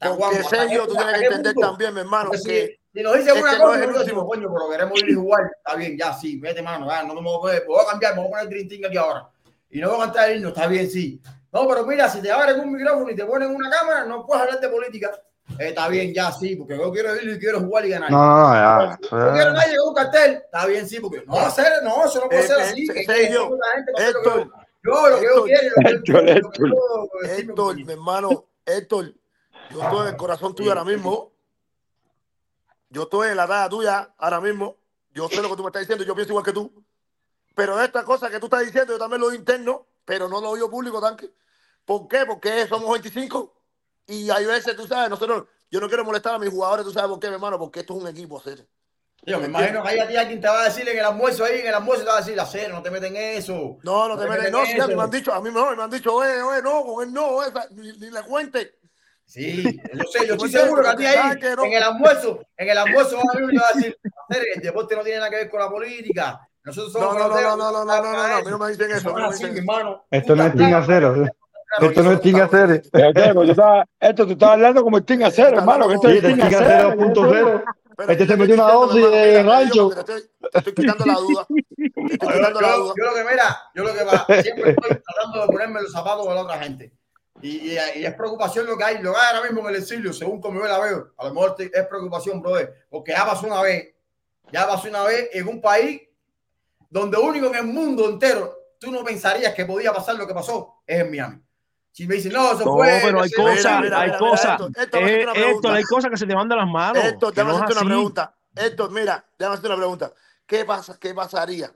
Porque Sergio, tú tienes que entender también, mi hermano, pues que. Si, si nos dicen una cosa, no es el último, coño, pero queremos ir igual. Está bien, ya, sí, mete mano, ya, no me voy a, voy a cambiar, me voy a poner Dream aquí ahora. Y no voy a cantar el himno, está bien, sí. No, pero mira, si te abren un micrófono y te ponen una cámara, no puedes hablar de política. Está bien, ya sí, porque yo quiero ir y quiero jugar y ganar. No, ya. Pero, no quiero nadie con un cartel. Está bien, sí, porque no hacer, no, eso no puede eh, ser así. Eh, Sergio, Héctor, yo lo que yo quiero. Héctor, mi hermano, Héctor, yo estoy en el corazón tuyo ahora mismo. Yo estoy en la edad tuya ahora mismo. Yo sé lo que tú me estás diciendo, yo pienso igual que tú. Pero esta cosa que tú estás diciendo, yo también lo oigo interno, pero no lo oigo público, tanque. ¿Por qué? Porque somos 25 y hay veces, tú sabes, nosotros, yo no quiero molestar a mis jugadores, tú sabes por qué, mi hermano, porque esto es un equipo hacer. Yo me imagino que ahí a ti alguien te va a decir en el almuerzo ahí, en el almuerzo te va a decir, hacer, no te meten eso. No, no, te, meten, meten, no, eso. Sí, me han dicho, a mí no, me han dicho, oye, oye, no, con él no, ni, ni le cuente. Sí, lo sé, yo estoy seguro que a ti ahí, en el almuerzo, en el almuerzo van a venir y van a decir, el deporte no tiene nada que ver con la política. Nosotros somos no, no, no, no, no, no, no, no, a mí no me dicen eso. Esto no es Tinga Cero. Esto no es Tinga Cero. Esto tú estás hablando como el Tinga Cero, hermano. Esto es Tinga Cero. Pero este se metió una dosis de rancho. Estoy, quitando la duda. Estoy quitando la duda. Yo lo que mira, yo lo que va, siempre estoy tratando de ponerme los zapatos de la otra gente. Y, y, y, es preocupación lo que hay, lo que hay ahora mismo en el exilio, según como yo la veo. A lo mejor te, es preocupación, brother, porque ya pasó una vez. Ya pasó una vez en un país donde único en el mundo entero tú no pensarías que podía pasar lo que pasó, es en Miami. Si me dicen, no, eso no, fue. pero hay cosas, hay cosas. Esto, eh, hay cosas que se te mandan las manos. Esto, te vamos a hacer una pregunta. Esto, mira, te vamos a hacer una pregunta. ¿Qué, pasa, ¿Qué pasaría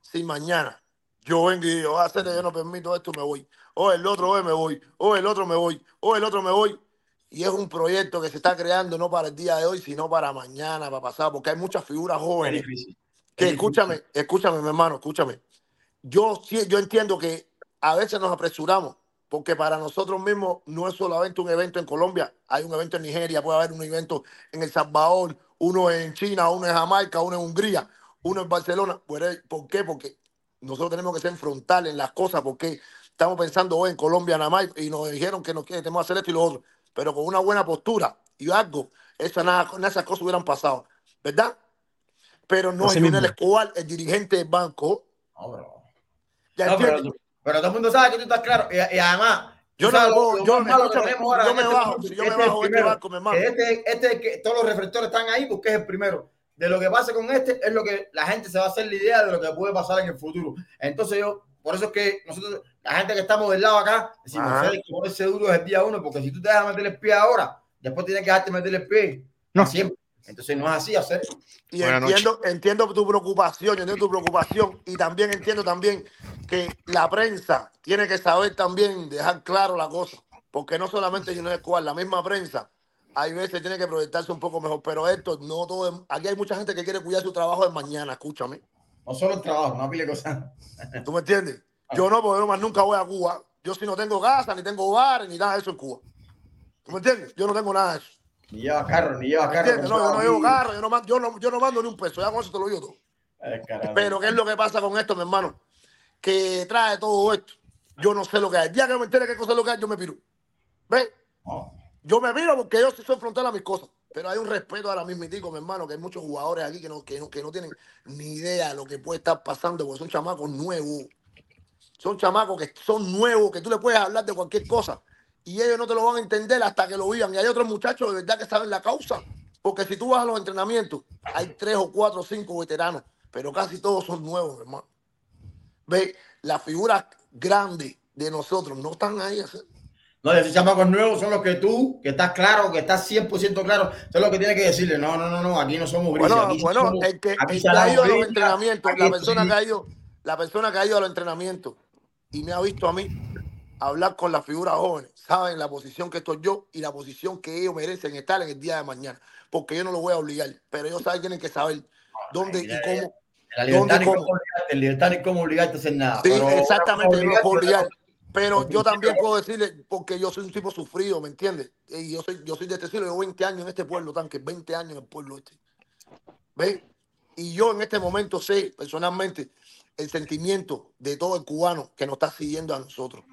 si mañana yo vengo y digo, ah, hacer yo no permito esto, me voy? O el otro, hoy me voy. O el otro me voy. O el otro me voy. Y es un proyecto que se está creando no para el día de hoy, sino para mañana, para pasado, porque hay muchas figuras Es jóvenes que escúchame, escúchame, mi hermano, escúchame. Yo sí, yo entiendo que a veces nos apresuramos, porque para nosotros mismos no es solamente un evento en Colombia, hay un evento en Nigeria, puede haber un evento en El Salvador, uno en China, uno en Jamaica, uno en Hungría, uno en Barcelona. ¿Por qué? Porque nosotros tenemos que ser frontales en las cosas, porque estamos pensando hoy en Colombia nada más y nos dijeron que nos que tenemos que hacer esto y lo otro, pero con una buena postura y algo, esa, nada, esas cosas hubieran pasado, ¿verdad? Pero no es Lionel. Escobar, el dirigente del banco. No, bro. ¿Ya No, pero, pero todo el mundo sabe que tú estás claro. Y, y además, Yo no me lo, yo- lo escúchame, tenemos ahora yo en me este bajo, si yo este me bajo este mi hermano. Que Este, este es que todos los reflectores están ahí porque es el primero. De lo que pase con este es lo que la gente se va a hacer la idea de lo que puede pasar en el futuro. Entonces yo, por eso es que nosotros, la gente que estamos del lado acá, decimos, Ajá. "Fede, que ponerse duro desde el día uno, porque si tú te dejas meter el pie ahora, después tienes que dejarte meter el pie. No. Siempre. Entonces no es así hacer. Y entiendo, entiendo tu preocupación, yo entiendo tu preocupación y también entiendo también que la prensa tiene que saber también dejar claro la cosa, porque no solamente Junior Escobar, la misma prensa, hay veces tiene que proyectarse un poco mejor, pero esto no todo, es- aquí hay mucha gente que quiere cuidar su trabajo de mañana, escúchame. No solo el trabajo, no pile cosas. ¿Tú me entiendes? Yo no, porque yo más nunca voy a Cuba. Yo si no tengo casa, ni tengo bares, ni nada de eso en Cuba. ¿Tú me entiendes? Yo no tengo nada de eso. Ni lleva carro, ni lleva ¿Me carro. No, yo no llevo carro, yo no, mando, yo, no, yo no mando ni un peso, ya con eso te lo digo todo. Pero ¿qué es lo que pasa con esto, mi hermano? Que trae todo esto. Yo no sé lo que hay. El día que me entere qué cosa es lo que hay, yo me piro. ¿Ves? Yo me piro porque yo sí soy frontal a mis cosas. Pero hay un respeto ahora mismo, mi hermano, que hay muchos jugadores aquí que no, que, no, que no tienen ni idea de lo que puede estar pasando, porque son chamacos nuevos. Son chamacos que son nuevos, que tú le puedes hablar de cualquier cosa. Y ellos no te lo van a entender hasta que lo vivan. Y hay otros muchachos de verdad que saben la causa. Porque si tú vas a los entrenamientos, hay tres o cuatro o cinco veteranos, pero casi todos son nuevos, hermano. Ve, las figuras grandes de nosotros no están ahí. así. No, esos chamacos nuevos son los que tú, que estás claro, que estás 100% claro, son los que tienes que decirle, no, no, no, no, aquí no somos grises. Bueno, aquí bueno, somos- el que, aquí el se que ha ido a los entrenamientos, la persona que ha ido, la persona que ha ido a los entrenamientos y me ha visto a mí hablar con las figuras jóvenes, saben la posición que estoy yo y la posición que ellos merecen estar en el día de mañana, porque yo no lo voy a obligar, pero ellos saben, tienen que saber dónde y cómo, La dónde libertad y ni cómo obligarte, libertad ni cómo obligarte a hacer nada. Sí, pero exactamente, no puedo obligar. Pero yo también puedo decirle, porque yo soy un tipo sufrido, ¿me entiendes? Y yo soy, yo soy de este siglo, llevo 20 años en este pueblo, tanque, 20 años en el pueblo este. ¿Ves? Y yo en este momento sé personalmente el sentimiento de todo el cubano que nos está siguiendo a nosotros.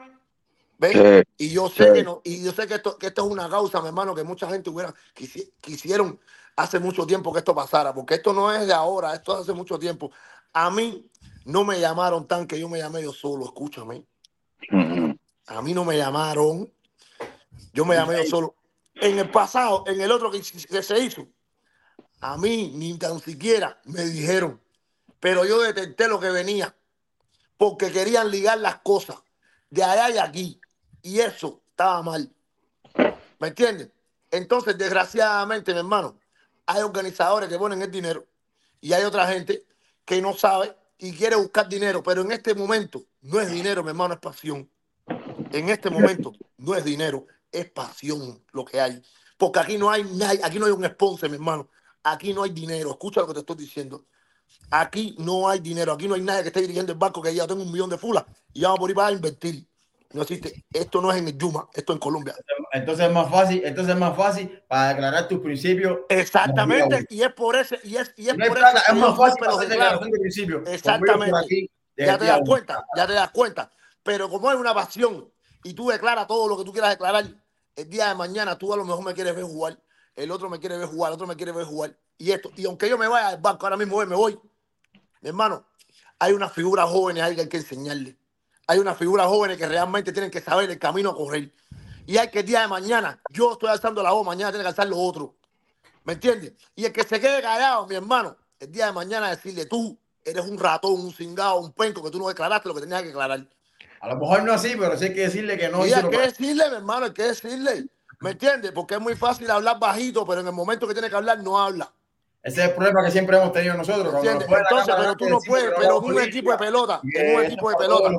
¿Ves? Sí, Y yo sé sí. que no, y yo sé que esto, que esto es una causa, mi hermano, que mucha gente hubiera quisi- quisieron hace mucho tiempo que esto pasara, porque esto no es de ahora, esto es hace mucho tiempo. A mí no me llamaron tan que yo me llamé yo solo, escúchame. A mí no me llamaron, yo me llamé yo solo. En el pasado, en el otro que, que se hizo, a mí ni tan siquiera me dijeron, pero yo detecté lo que venía, porque querían ligar las cosas de allá y aquí, y eso estaba mal. ¿Me entiendes? Entonces, desgraciadamente, mi hermano, hay organizadores que ponen el dinero y hay otra gente que no sabe y quiere buscar dinero, pero en este momento no es dinero, mi hermano, es pasión. En este momento no es dinero, es pasión lo que hay. Porque aquí no hay nadie, aquí no hay un sponsor, mi hermano. Aquí no hay dinero. Escucha lo que te estoy diciendo. Aquí no hay dinero. Aquí no hay nadie que esté dirigiendo el banco que ya tengo un millón de fulas y vamos por ir para invertir. No existe. Esto no es en el Yuma, esto es en Colombia. Entonces es más fácil, entonces es más fácil para declarar tus principios. Exactamente, y es por ese, y es, y es No por plata, eso es más fácil los hacer declaración de principio. Exactamente. Aquí, ya te das cuenta, ya te das cuenta. Pero como es una pasión y tú declaras todo lo que tú quieras declarar, el día de mañana tú a lo mejor me quieres ver jugar, el otro me quiere ver jugar, el otro me quiere ver jugar. Y esto, y aunque yo me vaya al banco, ahora mismo me voy, mi hermano, hay jóvenes ahí que hay que enseñarle. Hay unas figuras jóvenes que realmente tienen que saber el camino a correr. Y hay que el día de mañana, yo estoy alzando la voz, mañana tiene que alzar lo otro. ¿Me entiendes? Y el que se quede callado, mi hermano, el día de mañana decirle tú eres un ratón, un cingado, un penco que tú no declaraste lo que tenías que declarar. A lo mejor no así, pero sí hay que decirle que no y hay que- decirle, mi hermano, hay que decirle. ¿Me entiendes? Porque es muy fácil hablar bajito, pero en el momento que tiene que hablar, no habla. Ese es el problema que siempre hemos tenido nosotros. Entonces, pero tú no puedes, pero en un equipo de pelota, en un equipo de pelota,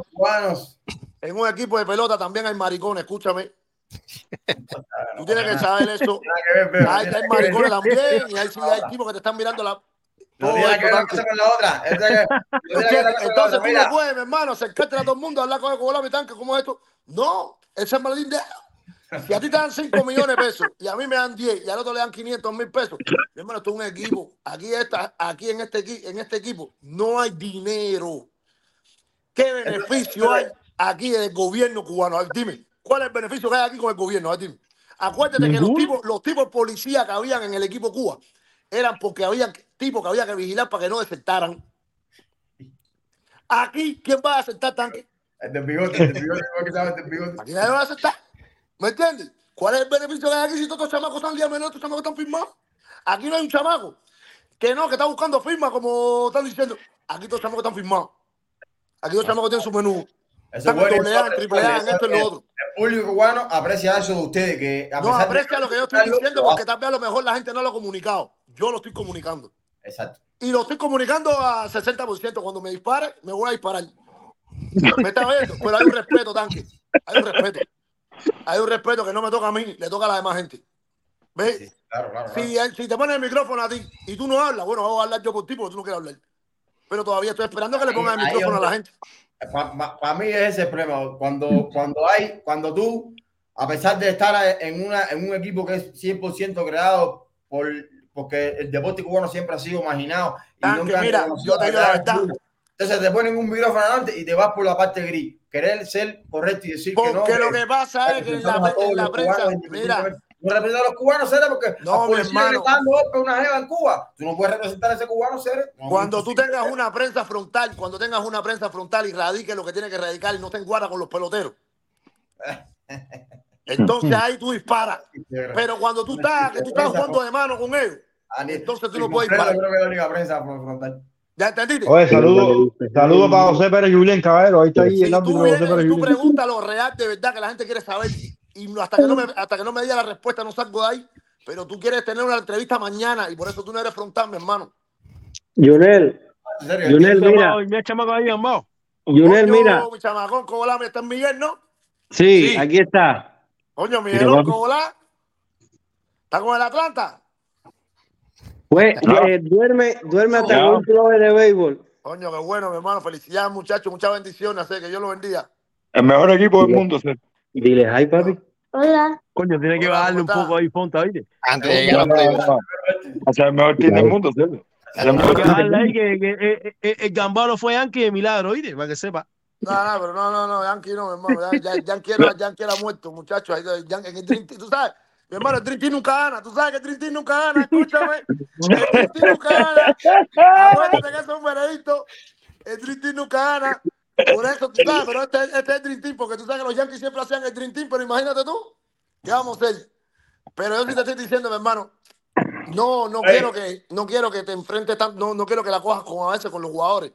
en un equipo de pelota también hay maricones, escúchame. Tú tienes que saber eso. Pero- Hay, maricones también, y hay, sí, hay tipos que te están mirando la. No tiene que ver con otra. Entonces tú no puedes, mi hermano, acercarte a todo el mundo, hablar con el colado mi tanque, ¿cómo es esto? No, ese es maldito. Si a ti te dan 5 millones de pesos y a mí me dan 10 y al otro le dan 500 mil pesos, mi hermano, esto es un equipo. Aquí, está, aquí en, este, en este equipo no hay dinero. ¿Qué beneficio hay aquí del gobierno cubano? A ver, dime, ¿cuál es el beneficio que hay aquí con el gobierno? A ver, dime. Acuérdate que los tipos, los tipos policías que habían en el equipo Cuba eran porque había tipos que había que vigilar para que no desertaran. Aquí, ¿quién va a aceptar tanque? El del bigote, el del bigote, ¿cómo es que se llama el bigote? Aquí nadie va a aceptar. ¿Me entiendes? ¿Cuál es el beneficio que hay aquí si todos los chamacos están día menos, estos chamacos están firmados? Aquí no hay un chamaco que no, que está buscando firma, como están diciendo. Aquí todos los chamacos están firmados. Aquí los chamacos tienen su menú. Eso Están es en bueno, doble A, en eso es triple A, en bueno, esto y eso lo es- otro. El público cubano aprecia eso de ustedes, que a No pesar de- aprecia lo que yo estoy diciendo porque tal vez a lo mejor la gente no lo ha comunicado. Yo lo estoy comunicando. Exacto. Y lo estoy comunicando a 60%. Cuando me dispare, me voy a disparar. ¿Me está viendo? Pero hay un respeto, tanque. Hay un respeto. Hay un respeto que no me toca a mí, le toca a la demás gente. ¿Ves? Claro, claro, Si, si te pones el micrófono a ti y tú no hablas, bueno, vamos a hablar yo por ti porque tú no quieres hablar. Pero todavía estoy esperando que le pongan el micrófono a la gente. Para mí es ese el problema. Cuando, cuando hay, cuando tú, a pesar de estar en, una, en un equipo que es 100% creado por, porque el deporte cubano siempre ha sido marginado. Y Tanque, nunca mira, yo te digo la verdad. Entonces te ponen un micrófono adelante y te vas por la parte gris. Querer ser correcto y decir que no. Porque lo que pasa es que en la, en prensa, cubanos, mira. No representa a los cubanos, ¿será? Porque No, mi policía hermano. le están dando golpe a una jeva en Cuba. Tú no puedes representar a ese cubano. No, Cuando tú tengas una prensa frontal, cuando tengas una prensa frontal y radique lo que tiene que radicar y no te enguarda con los peloteros. Entonces ahí tú disparas. Pero cuando tú estás, que tú estás jugando de mano con ellos, entonces tú no puedes Creo disparar. que es la única prensa frontal. ¿Ya entendiste? Oye, saludos saludo para José Pérez Julián Caballero. Ahí está ahí el árbitro Tú de José Pérez tú Julián. preguntas lo real de verdad que la gente quiere saber y hasta que no me, hasta que no me diga la respuesta no salgo de ahí. Pero tú quieres tener una entrevista mañana y por eso tú no eres frontal, mi hermano. Junel, Junel, mira, chamaco ahí. Junel, Coño, mira. Mi chamacón, Cobolá, está en Miguel, ¿no? Sí, aquí está. Coño, Mira, Miguel. Cobolá. ¿Está con el Atlanta? Pues Claro. eh, duerme, duerme hasta un club de béisbol. Coño, qué bueno, mi hermano. Felicidades, muchachos. Muchas bendiciones. Sé que Dios lo bendiga. El mejor equipo del mundo, César. Dile, hi, papi. Hola. Coño, tiene que bajarle un ¿cómo poco ahí, Fonta, ¿viste? Antes de No, llegar no, a. O sea, el mejor team del mundo, el que que, que eh, eh, el gambaro fue Yankee de milagro, ¿oíste? Para que sepa. No, no, pero no, no, no, Yankee no, mi hermano. Ya, ya, Yankee, era, muerto, muchachos. Ahí, Yankee, el tú sabes. Mi hermano, Team nunca gana. Tú sabes que Team nunca gana. Escúchame. El Team nunca gana. Acuérdate que es un veredicto. El Team nunca gana. Por eso, tú sabes, pero este, este es el Dream Team, porque tú sabes que los Yankees siempre hacían el Dream Team, pero imagínate tú, ¿qué vamos a hacer? Pero yo sí te estoy diciendo, mi hermano, no, no Ey. quiero que, no quiero que te enfrentes tan, no, no quiero que la cojas como a veces con los jugadores.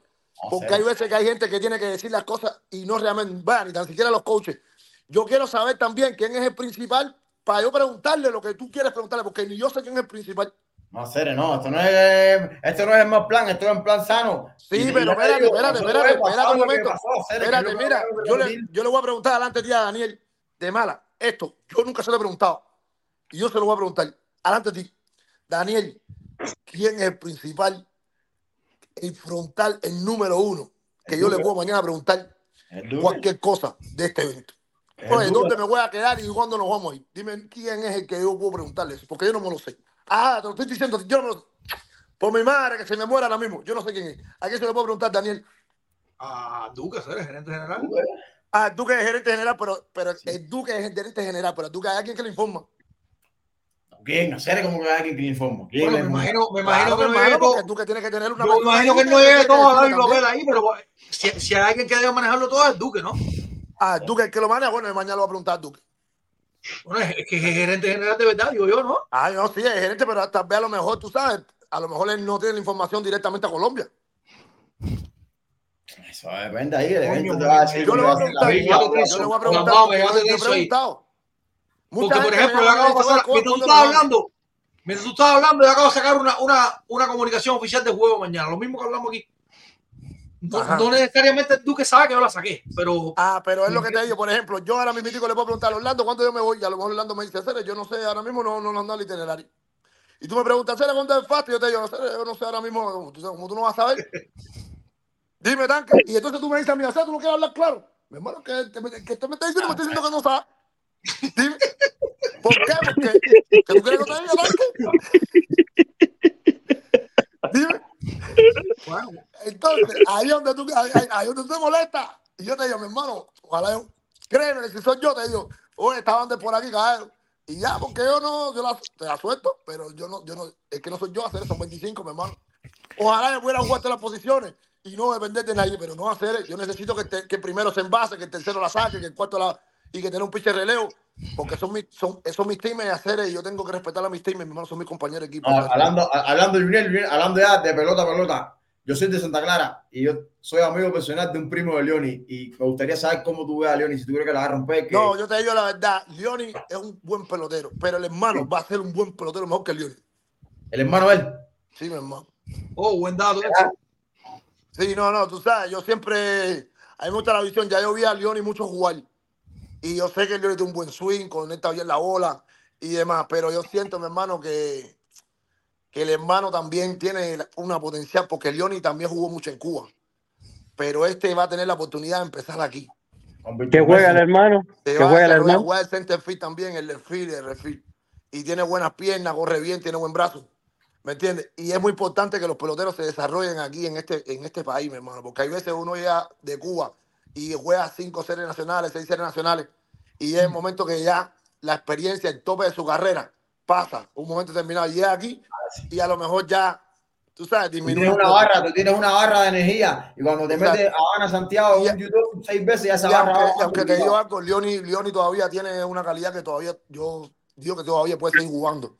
Porque hay veces que hay gente que tiene que decir las cosas y no realmente, bueno, ni tan siquiera los coaches. Yo quiero saber también quién es el principal para yo preguntarle lo que tú quieres preguntarle, porque ni yo sé quién es el principal. No, Cere, no, esto no es, esto no es el más plan, esto es en plan sano. Sí, Y- pero espérate, digo, espérate, espérate, espérate un momento. pasó, Espérate, mira, yo le, yo le voy a preguntar adelante de ti a Daniel de mala. Esto, yo nunca se lo he preguntado. Y yo se lo voy a preguntar. Adelante de ti. Daniel, ¿quién es el principal, el frontal, el número uno? Que yo le puedo mañana preguntar cualquier cosa de este evento. Oye, ¿dónde me voy a quedar y cuándo nos vamos a ir? Dime quién es el que yo puedo preguntarle eso, porque yo no me lo sé. Ah, te lo estoy diciendo, yo no me lo sé. Por mi madre, que se me muera ahora mismo. Yo no sé quién es. ¿A quién se le puedo preguntar, Daniel? A Duque, ¿sabes? Gerente general. Ah, el Duque es gerente general, pero, pero el Duque es el gerente general, pero el Duque hay alguien que le informa. ¿Quién? No sé cómo que hay alguien que le informa. ¿Quién Bueno, le me imagino, me imagino Claro, que no todo. el Duque tiene que tener una Yo me imagino que no que- todo a papel también. ahí, pero si, si hay alguien que debe manejarlo todo es el Duque, ¿no? Ah, el Duque es el que lo maneja, bueno, mañana lo va a preguntar al Duque. Bueno, es que es gerente general de verdad, digo yo, ¿no? Ah, no, sí, es gerente, pero tal vez a lo mejor, tú sabes, a lo mejor él no tiene la información directamente a Colombia. Eso depende ahí, el evento te va a decir Yo le voy a a preguntar, yo, le voy a preguntar, yo, he preguntado. Porque, por ejemplo, yo acabo de pasar, "Oye, mientras tú ¿cuándo estabas lo dan?" hablando, mientras tú estabas hablando, yo acabo de sacar una, una, una comunicación oficial de juego mañana, lo mismo que hablamos aquí. No, no necesariamente tú que sabes que yo la saqué, pero. Ah, pero es lo que te digo. Por ejemplo, yo ahora mismo le puedo preguntar a Orlando cuándo yo me voy. Y a lo mejor Orlando me dice, Cere, yo no sé, ahora mismo no, no dan el itinerario. Y tú me preguntas, Cere, ¿cuándo es fácil? Yo te digo, Cere, yo no sé ahora mismo, tú sabes, como tú no vas a saber. Dime, tanque. Y entonces tú me dices a mí, Cere, tú no quieres hablar claro. Mi hermano, que, que, que usted me está diciendo, me está diciendo que no sabe. Dime. ¿Por qué? Porque ¿que tú quieres que te diga, tanque? Dime. Entonces, ahí donde tú, ahí, donde tú te molestas. Y yo te digo, mi hermano, ojalá yo, créeme, si soy yo, te digo, oye, estaban de por aquí, caer. Y ya, porque yo no, yo la, te la suelto, pero yo no, yo no, es que no soy yo hacer eso, 25, mi hermano. Ojalá yo pudiera jugar todas las posiciones y no depender de nadie, pero no hacer, yo necesito que, te- que primero se envase, que el tercero la saque, que el cuarto la, y que tenga un pinche relevo, porque son mis, son, esos mis teams hacer y yo tengo que respetar a mis teams, mi hermano, son mis compañeros de equipo. No, hablando, hablando, hablando ya de pelota pelota, yo soy de Santa Clara y yo soy amigo personal de un primo de Leoni y me gustaría saber cómo tú ves a Leoni, si tú crees que la va a romper. Que... No, yo te digo la verdad, Leoni es un buen pelotero, pero el hermano va a ser un buen pelotero mejor que Leoni. El hermano él. Sí, mi hermano. Oh, buen dato. Sí, no, no, tú sabes, yo siempre, a mí me gusta la visión, ya yo vi a Leoni mucho jugar y yo sé que Leoni tiene un buen swing, conecta bien la bola y demás, pero yo siento, mi hermano, que, que el hermano también tiene una potencial, porque Leoni también jugó mucho en Cuba, pero este va a tener la oportunidad de empezar aquí. ¿Qué juega el hermano? ¿Qué juega el hermano? juega el center field también, el left field, el field. Y tiene buenas piernas, corre bien, tiene buen brazo. ¿Me entiendes? Y es muy importante que los peloteros se desarrollen aquí en este, en este país, mi hermano. Porque hay veces uno llega de Cuba y juega cinco series nacionales, seis series nacionales. Y es el momento que ya la experiencia, el tope de su carrera, pasa. Un momento determinado. Llega aquí y a lo mejor ya, tú sabes, disminuye. tienes un una barra, tú tienes una barra de energía y cuando te Exacto. metes a Habana Santiago en YouTube seis veces ya esa Y barra aunque, aunque te digo algo, Leoni, Leoni todavía tiene una calidad que todavía yo digo que todavía puede seguir jugando.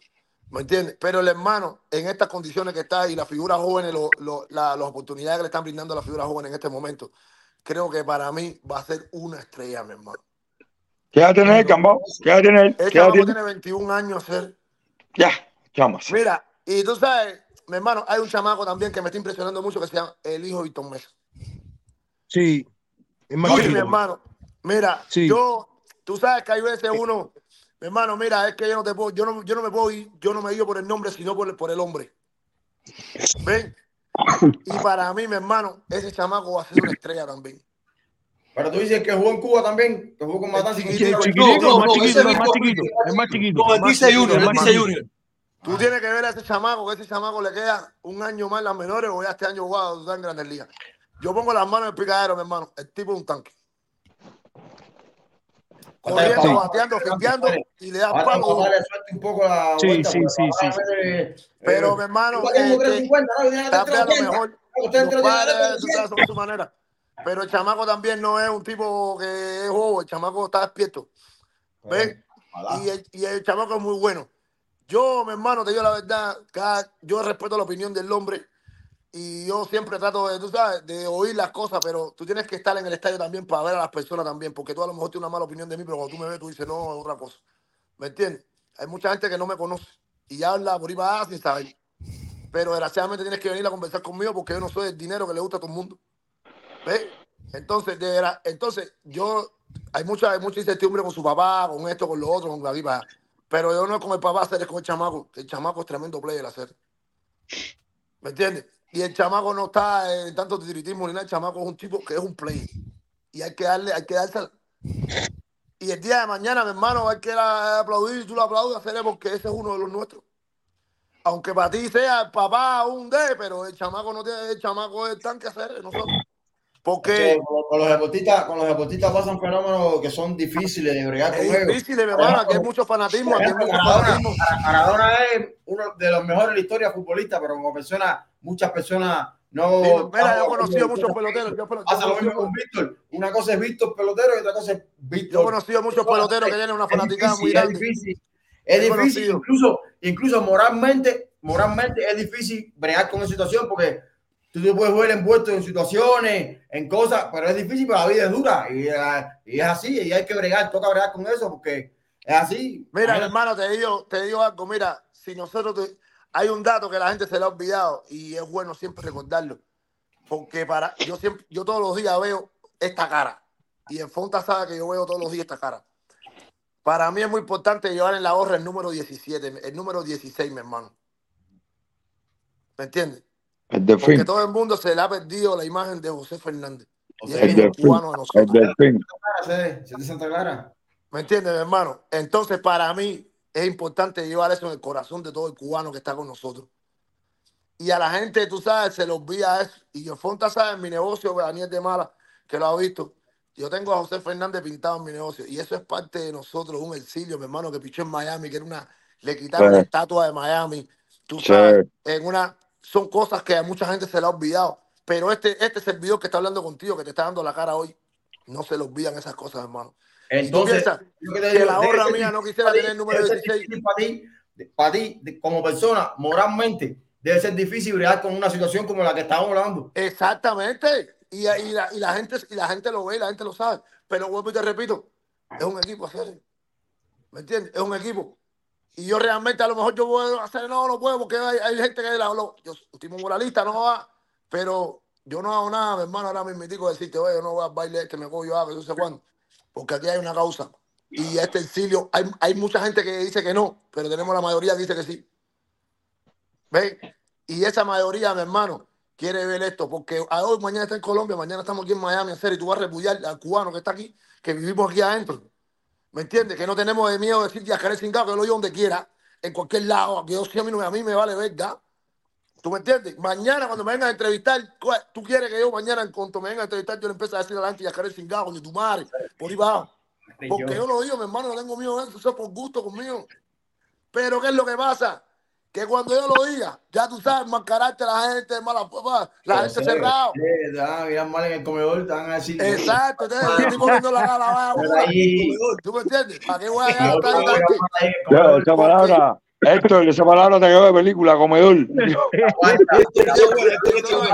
¿Me entiendes? Pero el hermano, en estas condiciones que está y las figuras jóvenes, lo- lo- la- las oportunidades que le están brindando a las figuras jóvenes en este momento, creo que para mí va a ser una estrella, mi hermano. ¿Qué edad tiene el Cambao? ¿Qué edad tiene él? El ¿Qué edad tiene? tiene 21 años, ser. Ya, chamas. Mira, y tú sabes, mi hermano, hay un chamaco también que me está impresionando mucho que se llama el hijo de Víctor Mesa. Sí, es más Sí, mi hermano. Mira, Sí. yo, tú sabes que hay veces uno, mi hermano, mira, es que yo no te puedo, yo no, yo no me puedo ir, yo no me guío por el nombre, sino por el, por el hombre. ¿Ven? Y para mí, mi hermano, ese chamaco va a ser una estrella también. Pero tú dices que jugó en Cuba también, que jugó con Matanza y Sí, con chiquitico, No, más no, chiquito, no, más chiquito, es más chiquito. No, el más dice chiquito, Junior, es el más dice chiquito. Junior. Tú tienes que ver a ese chamaco, que ese chamaco le queda un año más en las menores o ya este año jugado tú en Grandes Ligas. Yo pongo las manos en el picadero, mi hermano. El tipo es un tanque. Corriendo, Sí. bateando, fimpeando y le da a darle suerte un poco la Sí, vuelta, sí, sí, sí, eh, Pero, eh, mi hermano, eh, un 350, ¿no? A 380. mejor Usted los entró tiene padres, tú 300. sabes, son de su manera. Pero el chamaco también no es un tipo que es bobo, el chamaco está despierto. ¿Ves? Y el, y el chamaco es muy bueno. Yo, mi hermano, te digo la verdad, cada- yo respeto la opinión del hombre y yo siempre trato de, tú sabes, de oír las cosas, pero tú tienes que estar en el estadio también para ver a las personas también, porque tú a lo mejor tienes una mala opinión de mí, pero cuando tú me ves, tú dices, no, es otra cosa. ¿Me entiendes? Hay mucha gente que no me conoce y habla por ahí para sin saber. Pero desgraciadamente tienes que venir a conversar conmigo porque yo no soy el dinero que le gusta a todo el mundo. Entonces, de entonces yo, hay mucha, mucha incertidumbre con su papá, con esto, con lo otro, con la viva. Pero yo no es con el papá hacer, es con el chamaco. que El chamaco es tremendo player hacer. ¿Me entiendes? Y el chamaco no está en tanto tiritismo ni nada. El chamaco es un tipo que es un player. Y hay que darle, hay que dársela. Y el día de mañana, mi hermano, hay que la- aplaudir y tú lo aplaudes, hacerle porque ese es uno de los nuestros. Aunque para ti sea el papá un D, pero el chamaco no tiene, el chamaco es el tanque hacer nosotros. Porque Con, los deportistas, con los deportistas pasan fenómenos que son difíciles de bregar con ellos. difícil, mi hermano, aquí hay mucho fanatismo, aquí mucho Maradona, fanatismo. Maradona es uno de los mejores de la historia futbolista, pero como persona, muchas personas no. Sí, mira, yo he conocido muchos peloteros. Yo, yo Pasa lo mismo con Víctor. Una cosa es Víctor pelotero y otra cosa es Víctor. Yo he conocido muchos peloteros que tienen una fanaticada muy grande. Es difícil, es difícil conocido. incluso, incluso moralmente, moralmente es difícil bregar con esa situación porque tú te puedes ver envuelto en situaciones, en cosas, pero es difícil, pero la vida es dura y, eh, y es así, y hay que bregar, toca bregar con eso porque es así. Mira, Imagínate. hermano, te digo, te digo algo. Mira, si nosotros te- hay un dato que la gente se le ha olvidado y es bueno siempre recordarlo. Porque para yo siempre, yo todos los días veo esta cara. Y en Fonta sabe que yo veo todos los días esta cara. Para mí es muy importante llevar en la gorra el número 17, el número 16, mi hermano. ¿Me entiendes? El Porque delfín. todo el mundo se le ha perdido la imagen de José Fernández. Sea, El es el delfín. cubano de El nosotros. delfín. Clara, ¿sí? ¿Sí de Santa Clara? ¿Me entiendes, mi hermano? Entonces, para mí es importante llevar eso en el corazón de todo el cubano que está con nosotros. Y a la gente, tú sabes, se le olvida eso. Y yo, Fonta, sabe, en mi negocio, Daniel de Mala, que lo ha visto. Yo tengo a José Fernández pintado en mi negocio. Y eso es parte de nosotros, un exilio, mi hermano, que pichó en Miami, que era una. Le quitaron Sí. la estatua de Miami. Tú Sí. sabes, en una. Son cosas que a mucha gente se le ha olvidado. Pero este, este servidor que está hablando contigo, que te está dando la cara hoy, no se le olvidan esas cosas, hermano. Y Entonces, yo que te que digo, la ser mía no quisiera para tener el número debe ser 16. difícil para ti, para ti, como persona, moralmente, debe ser difícil bregar con una situación como la que estamos hablando. Exactamente. Y, y la, y, la gente, y la gente lo ve, la gente lo sabe. Pero vuelvo y te repito, es un equipo. ¿Me entiendes? Es un equipo. Y yo realmente a lo mejor yo puedo hacer, no, no puedo, porque hay, hay gente que la lo- yo soy moralista, no va, pero yo no hago nada, mi hermano, ahora mismo digo decirte, oye, yo no voy al baile este, me voy yo a que no sé cuándo, porque aquí hay una causa. Y este exilio, hay, hay mucha gente que dice que no, pero tenemos la mayoría que dice que sí. ¿Ven? Y esa mayoría, mi hermano, quiere ver esto, porque a hoy, mañana está en Colombia, mañana estamos aquí en Miami, en serio, y tú vas a repudiar al cubano que está aquí, que vivimos aquí adentro. ¿Me entiendes? Que no tenemos de miedo de decir Yacaré Cingado, que yo lo digo donde quiera, en cualquier lado, que yo sí, a mí, a mí me vale verga. ¿Tú me entiendes? Mañana cuando me vengan a entrevistar, tú quieres que yo mañana en cuanto me vengan a entrevistar, yo le empiece a decir adelante Yacaré Cingado, con tu madre, por ahí abajo. Porque yo lo digo, mi hermano, no tengo miedo de eso, eso es por gusto conmigo. Pero ¿qué es lo que pasa? Que cuando yo lo diga, ya tú sabes, mascararte a la gente, mala, la gente Sí, cerrada. te a mirar mal en el comedor, te van a decir. Exacto, entonces yo estoy comiendo la bola, ahí- ¿Tú me entiendes? ¿Para qué voy a te mal Ya, comedor. esa palabra, Héctor, esa palabra te quedó de película, comedor.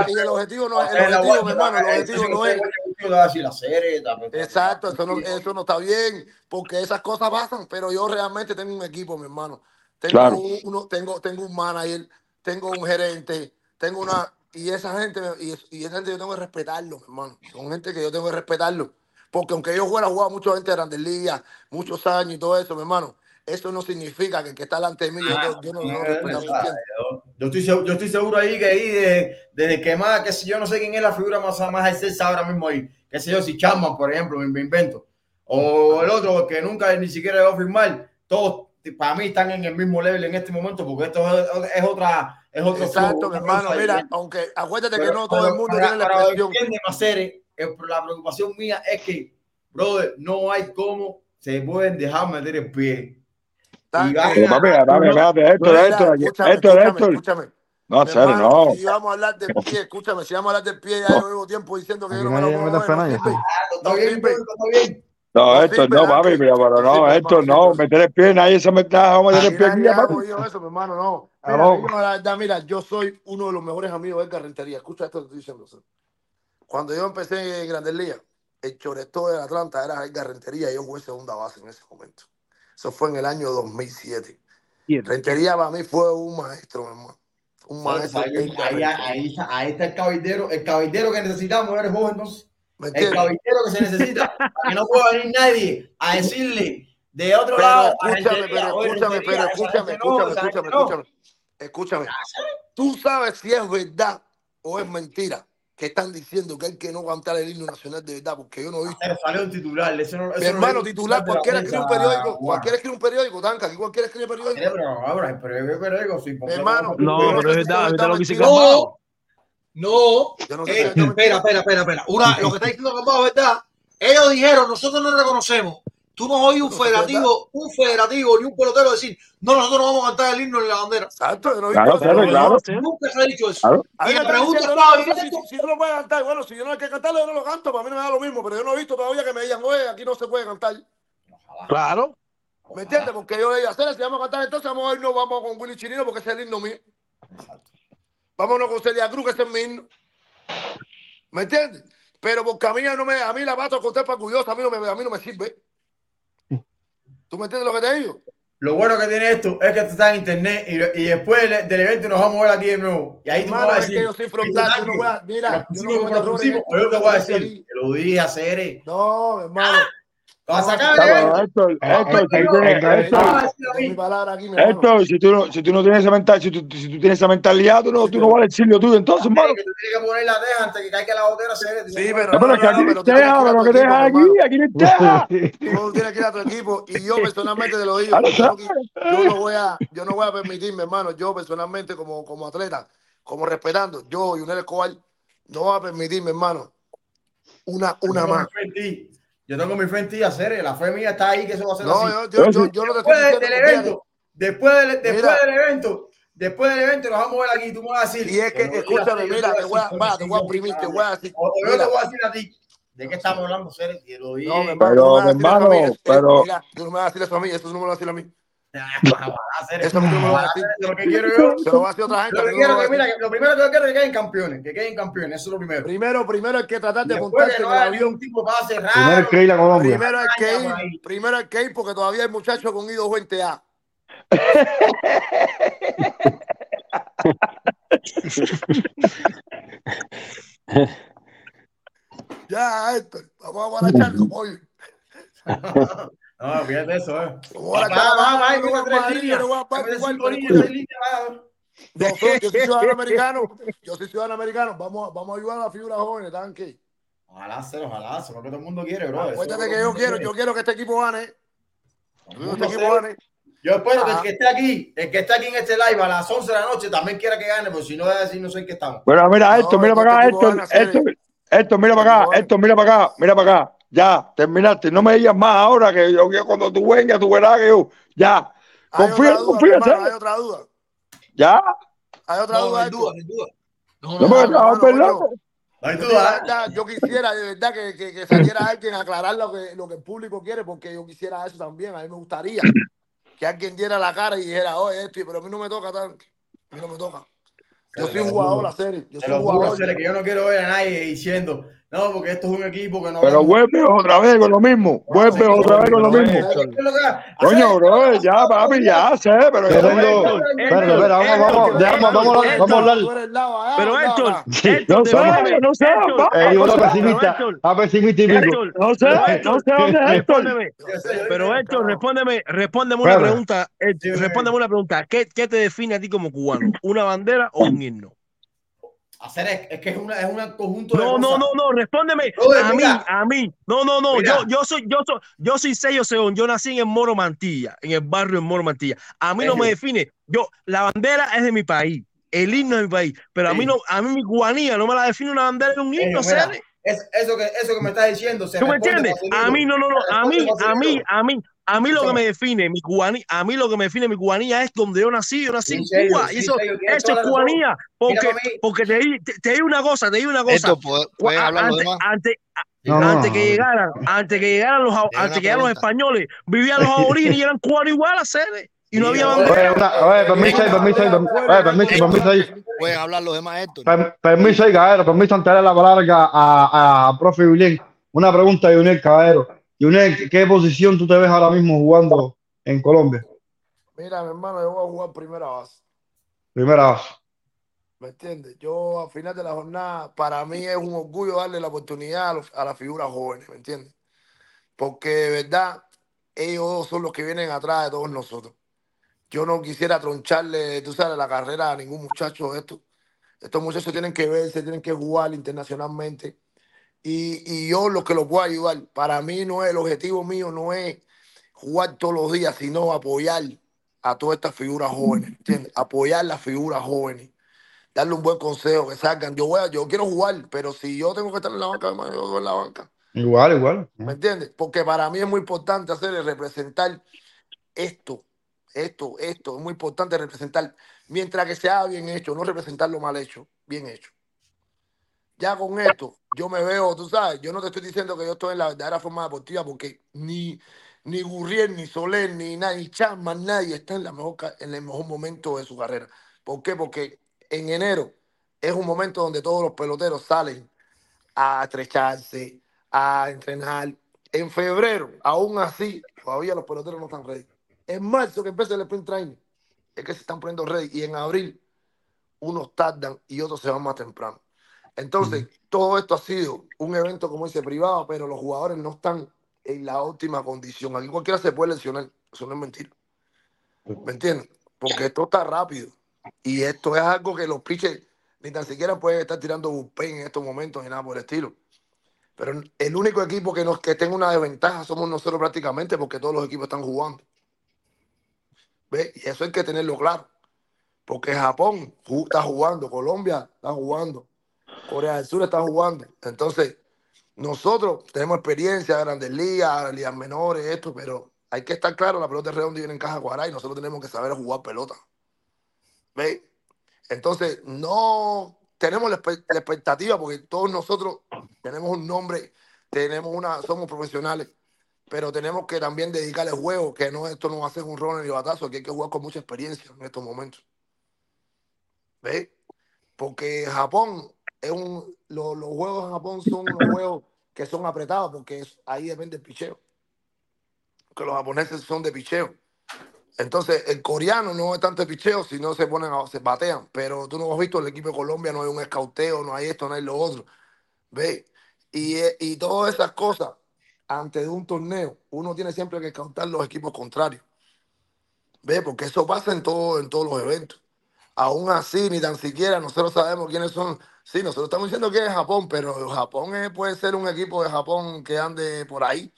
Y el objetivo no es, el objetivo, mi hermano, el objetivo no es. te. Exacto, eso no, eso no está bien, porque esas cosas pasan, pero yo realmente tengo un equipo, mi hermano. Tengo, Claro. un, uno, tengo, tengo un manager, tengo un gerente, tengo una... Y esa gente, y, y esa gente yo tengo que respetarlo, mi hermano. Son gente que yo tengo que respetarlo. Porque aunque yo fuera jugado mucha gente de Grandes Ligas, muchos años y todo eso, mi hermano, eso no significa que el que está delante de mí, yo, yo- yo no lo No, tengo que no, respetar, ¿me no, entiendes? yo, yo estoy seguro, yo estoy seguro ahí que ahí desde, desde que más, que si yo no sé quién es la figura más, más excelsa ahora mismo ahí, que sé yo, si Chapman, por ejemplo, me, me invento, o el otro que nunca ni siquiera va a firmar, todos para mí están en el mismo level en este momento, porque esto es, es otra, es otro Exacto, otra hermano, cosa mira, diferente. aunque acuérdate que Pero- no todo pero el mundo para- tiene la expresión. entiende, Macere, el- la preocupación mía es que, brother, no hay cómo se pueden dejar meter el pie. Papi, papi, Mira, Héctor, escúchame. No, serio, no. Si vamos a hablar del pie, escúchame, si vamos a hablar del pie, ya llevo tiempo diciendo que yo no me lo puedo sirve. Está No bien, está bien. No, No Héctor, sirve, no, papi, Tanque. pero, No hermano, no, meter el pie, nadie se mete, vamos a meter el pie aquí, papi. yo eso, mi hermano, no. Mira, la verdad, mira, yo soy uno de los mejores amigos de Edgar Rentería. Escucha esto que estoy diciendo. Cuando yo empecé en Grandes Ligas, el choreto de Atlanta era Edgar Rentería y yo jugué segunda base en ese momento. Eso fue en el año 2007. Rentería para mí fue un maestro, mi hermano. Un maestro. Ahí, Edgar ahí, Rentería. ahí, ahí está el cabildero, el cabildero que necesitamos, eres joven, entonces. ¿Me El cabildero que se necesita, para que no pueda venir nadie a decirle de otro Pero lado. escúchame, pero escúchame, pero escúchame, escúchame, escúchame, escúchame. Escúchame. Tú sabes si es verdad o es mentira que están diciendo que hay que no cantar el himno nacional de verdad, porque yo no he visto. Pero salió un titular, eso no, Mi eso no hermano un titular, cualquiera escribe un periódico, cualquiera escribe un periódico, Tanca, aquí cualquiera escribe periódico. Pero, ahora, pero es periódico, sí, Mi porque hermano, No, pero es verdad, es es verdad lo que dice. No, no sé eh, espera, espera, espera, espera. Una, lo que está diciendo Gambao es verdad. Ellos dijeron, nosotros no reconocemos. Tú no oído un No federativo, un federativo ni un pelotero decir, no, nosotros no vamos a cantar el himno en la bandera. Exacto, yo no he Claro, claro, claro. Nunca se ha dicho eso. Claro. Y la pregunta no, no, si, si, si tú lo puedes cantar, bueno, si yo no hay que cantarlo, yo no lo canto, para mí no me da lo mismo, pero yo no he visto todavía que me digan, oye, aquí no se puede cantar. Claro. ¿Me entiendes? Porque yo le digo, si vamos a cantar, entonces vamos a irnos, vamos con Willy Chirino, porque ese es el himno mío. Vámonos con Celia Cruz, que ese es mi himno. ¿Me entiendes? Pero porque a mí, no me, a mí la pato con para curiosa, a mí, no me, a mí no me sirve. ¿Tú me entiendes lo que te digo? Lo bueno que tiene esto es que tú estás en internet y, y después del, del evento nos vamos a ver aquí de nuevo. Y ahí tú me vas a es decir. que yo soy frontal, yo no voy a- mira, yo no cometo errores. yo te voy a decir, Aquí. te lo dije a hacer. No, hermano. Lo vas a sacar. Héctor, si tú mi hermano. Héctor, si tú no, si tú no tienes esa mentalidad, si tú, si tú tienes esa mentalidad, tú no, tú no vales el sitio tuyo, entonces, hermano. Que tú tienes que poner la teja antes que caiga la. Sí, pero No, pero es que aquí no deja, pero que deja aquí, aquí no deja. Tú tienes que ir a tu equipo y yo personalmente te lo digo. Yo no, voy a, yo no voy a permitirme, hermano. Yo personalmente como, como atleta, como respetando, yo y un Escobar, no voy a permitirme, hermano, una, una más. Yo tengo mi fe en ti, hacer. La fe mía está ahí, que eso va a ser No, así. yo- yo- yo- yo no te estoy después del, evento, después del, después del evento, después del evento nos vamos a ver aquí. Tú me vas a decir. Y es que, escúchame, mira, te voy a, te voy a oprimir, te decir, voy a decir. O yo te voy a decir a ti. ¿De qué estamos hablando, Cere? Te lo dije. no, mi hermano, Pero, tú no me vas a decir eso a mí, hermano, es- es- pero- mira, tú no me vas a decir eso a mí, eso no me lo vas a decir a mí. hacer Eso a me lo vas a decir. Lo que quiero yo. Se lo va a decir otra gente. Lo a que quiero a que, mira, lo primero que yo quiero es que queden campeones, que queden campeones, eso es lo primero. Primero, primero hay que tratar de montarte que en no el ningún tipo pase Primero raro. hay que ir a Colombia. Primero hay que ir, primero hay que ir porque todavía hay muchachos con I220A. Ya, Héctor, vamos a guarachar como hoy. No, fíjate eso, eh. Vamos a Va, va, va, vamos a ahí, mira, tres líneas. no va. yo soy, yo soy ciudadano americano, yo soy ciudadano americano, vamos, a- vamos a ayudar a las figuras jóvenes, ¿están aquí? Ojalá cero, ojalá, es lo que todo el mundo quiere, bro. Es Acuérdate que yo quiero, quiere. yo quiero que este equipo gane. Este equipo gane. Yo espero que el Ah. que esté aquí, el que está aquí en este live a las 11 de la noche también quiera que gane, porque si no, voy a decir no sé en qué estamos. Bueno, mira, No, mira para acá, Cere. Héctor, Héctor, mira para acá, Héctor, mira para acá, mira para acá. Ya, terminaste. No me digas más ahora que yo, que cuando tú vengas, tú verás que yo, ya. Confía, confía, hay otra duda. Ya. Hay otra No, duda, no hay duda, no hay duda. No, No no, me no. No hay Yo, duda. verdad, yo quisiera de verdad que, que, que saliera alguien a aclarar lo que, lo que el público quiere, porque yo quisiera eso también. A mí me gustaría que alguien diera la cara y dijera, oye, esto, pero a mí no me toca tanto. A mí no me toca. Yo soy un jugador, la serie. Yo soy un jugador. Cere, que yo no quiero ver a nadie diciendo, no, porque esto es un equipo que no Pero vuelve otra vez con lo mismo. Vuelve otra vez con lo Pero, mismo. ¿qué es? Coño, bro, ya, papi, ya sé, pero Yo tengo. Héctor, Espera, espera, vamos, vamos, vamos, a hablar, a allá, Pero Héctor, No sé, no sé, Eh, sé, pesimista. Héctor, no sé, pero Héctor, no sé dónde es Héctor. Pero. Héctor, respóndeme, respóndeme una pregunta. eh, respóndeme una pregunta. ¿Qué, ¿Qué te define a ti como cubano? ¿Una bandera o un himno? Hacer es, es que es, una, es un conjunto de No, no, no, no, respóndeme. Brother, A mí, a mí. No, no, no. Mira. Yo, yo soy, yo soy, yo soy sello Seón. Yo nací en el Moro Mantilla, en el barrio en Moro Mantilla. A mí no me define. Yo, la bandera es de mi país. El himno es de mi país. Pero a mí no, a mí mi cubanía no me la define una bandera de un himno, Cere. es, eso, que, eso que me estás diciendo se ¿Tú me entiendes? A mí no, no, no. A mí, a mí, a mí, a mí lo que me define mi cubanía, a mí lo que me define mi cubanía es donde yo nací, yo nací en serio, Cuba. Y eso, serio, eso es cubanía. Porque, porque te, di- te, te digo una cosa, te digo una cosa. Esto, ¿puede- ¿pueden A- hablar los Antes, antes, No, no, antes que no. llegaran, antes que llegaran los, antes que llegaran los españoles, vivían los aborígenes y eran cubanos igual a sede. Y no había bandera. Oye, permiso ahí, permiso ahí, permiso, permiso. Pueden hablar los demás. Per- permiso ahí, caballero, permiso antes de la palabra a, a, profe Julián. Una pregunta de Junel, caballero. Junel, ¿qué posición tú te ves ahora mismo jugando en Colombia? Mira, mi hermano, yo voy a jugar primera base. Primera base. ¿Me entiendes? Yo, al final de la jornada, para mí es un orgullo darle la oportunidad a, los- a las figuras jóvenes, ¿me entiendes? Porque de verdad, ellos son los que vienen atrás de todos nosotros. Yo no quisiera troncharle, tú sabes, la carrera a ningún muchacho de esto. Estos muchachos tienen que verse, tienen que jugar internacionalmente. Y, y yo lo que los puedo ayudar. Para mí no es, el objetivo mío no es jugar todos los días, sino apoyar a todas estas figuras jóvenes, ¿entiendes? Apoyar las figuras jóvenes darle un buen consejo, que salgan. Yo voy a, yo quiero jugar, pero si yo tengo que estar en la banca, hermano, yo voy en la banca. Igual, igual. ¿Me entiendes? Porque para mí es muy importante hacer representar esto, esto, esto. Es muy importante representar, mientras que sea bien hecho, no representarlo mal hecho, bien hecho. Ya con esto, yo me veo, tú sabes, yo no te estoy diciendo que yo estoy en la verdadera forma deportiva, porque ni, ni Gurriel, ni Soler, ni nadie, ni Chapman, nadie está en, la mejor, en el mejor momento de su carrera. ¿Por qué? Porque en enero es un momento donde todos los peloteros salen a estrecharse, a entrenar. En febrero, aún así, todavía los peloteros no están ready. En marzo, que empieza el sprint training, es que se están poniendo ready. Y en abril, unos tardan y otros se van más temprano. Entonces, todo esto ha sido un evento, como dice, privado, pero los jugadores no están en la óptima condición. Aquí cualquiera se puede lesionar. Eso no es mentira. ¿Me entiendes? Porque esto está rápido. Y esto es algo que los pitchers ni tan siquiera pueden estar tirando bullpen en estos momentos ni nada por el estilo. Pero el único equipo que, nos, que tenga una desventaja somos nosotros prácticamente porque todos los equipos están jugando. ¿Ves? Y eso hay que tenerlo claro. Porque Japón está jugando, Colombia está jugando, Corea del Sur está jugando. Entonces, nosotros tenemos experiencia, grandes ligas, ligas menores, esto, pero hay que estar claro, la pelota es redonda y viene en caja cuadrada y nosotros tenemos que saber jugar pelota. ¿Ves? Entonces, no tenemos la, expectativa porque todos nosotros tenemos un nombre, tenemos una, somos profesionales, pero tenemos que también dedicarle juego, que no esto no va a ser un rol ni batazo, que hay que jugar con mucha experiencia en estos momentos. ¿Ves? Porque Japón es un, lo- los juegos en Japón son unos juegos que son apretados porque es- ahí depende el picheo. Que los japoneses son de picheo. Entonces, el coreano no es tanto de picheo, sino se ponen a, se batean. Pero tú no has visto el equipo de Colombia, no hay un escauteo, no hay esto, no hay lo otro. ¿Ves? Y, eh, y todas esas cosas, antes de un torneo, uno tiene siempre que escautar los equipos contrarios. ¿Ves? Porque eso pasa en, todo, en todos los eventos. Aún así, ni tan siquiera nosotros sabemos quiénes son. Sí, nosotros estamos diciendo que es Japón, pero Japón es- puede ser un equipo de Japón que ande por ahí.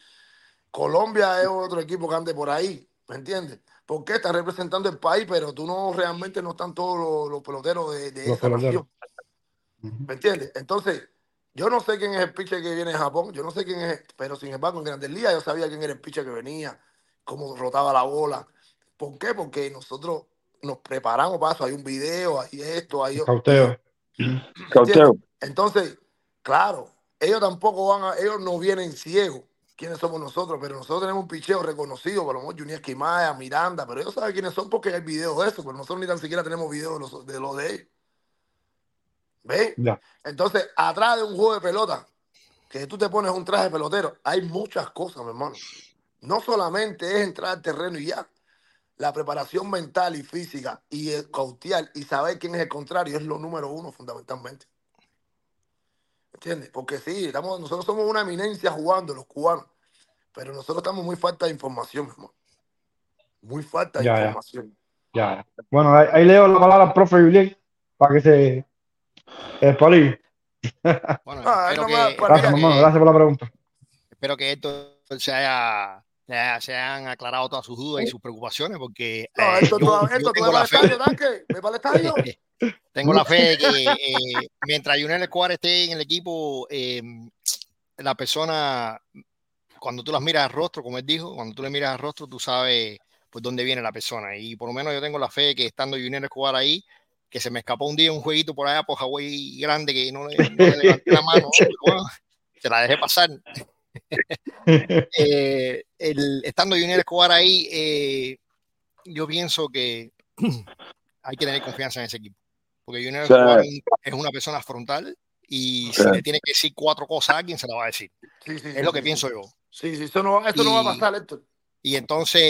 Colombia es otro equipo que ande por ahí, ¿me entiendes? Porque está representando el país, pero tú no realmente no están todos los, los peloteros de, de Los esa peloteros. nación, ¿me entiendes? Entonces, yo no sé quién es el pitcher que viene de Japón, yo no sé quién es, pero sin embargo, en Grandes Ligas yo sabía quién era el pitcher que venía, cómo rotaba la bola. ¿Por qué? Porque nosotros nos preparamos para eso, hay un video, hay esto, hay Entonces, claro, ellos tampoco van a, ellos no vienen ciegos. ¿Quiénes somos nosotros? Pero nosotros tenemos un picheo reconocido, por lo menos Junior Esquimaya, Miranda, pero ellos saben quiénes son porque hay videos de eso, pero nosotros ni tan siquiera tenemos videos de los de, los de ellos. Entonces, atrás de un juego de pelota, que tú te pones un traje de pelotero, hay muchas cosas, mi hermano. No solamente es entrar al terreno y ya. La preparación mental y física y el cautear y saber quién es el contrario es lo número uno fundamentalmente. ¿Entiendes? Porque sí, estamos, nosotros somos una eminencia jugando, los cubanos, pero nosotros estamos muy falta de información, mi hermano. Muy falta de Ya, información. Ya. Bueno, ahí, ahí leo la palabra al profe Julián para que se espalille. Bueno, Ah, no que, pues Gracias, hermano. Gracias por la pregunta. espero que esto se haya, se hayan aclarado todas sus dudas y sus preocupaciones, porque No, eh, esto, yo, tú, yo esto, la estadio, estadio. tengo la fe de que eh, mientras Junel Escobar esté en el equipo, eh, la persona, cuando tú las miras al rostro, como él dijo, cuando tú le miras al rostro, tú sabes pues dónde viene la persona. Y por lo menos yo tengo la fe de que estando Junel Escobar ahí, que se me escapó un día un jueguito por allá por Hawái grande que no le, no le levanté la mano, bueno, se la dejé pasar. Eh, el, estando Junior Escobar ahí, eh, yo pienso que hay que tener confianza en ese equipo. Porque Junior. Escobar es un- es una persona frontal y Sí. si le tiene que decir cuatro cosas a alguien, se la va a decir. Sí, sí, Es sí, lo que sí, pienso yo. Sí, sí, eso no, eso no va a Y- pasar, Héctor. Y entonces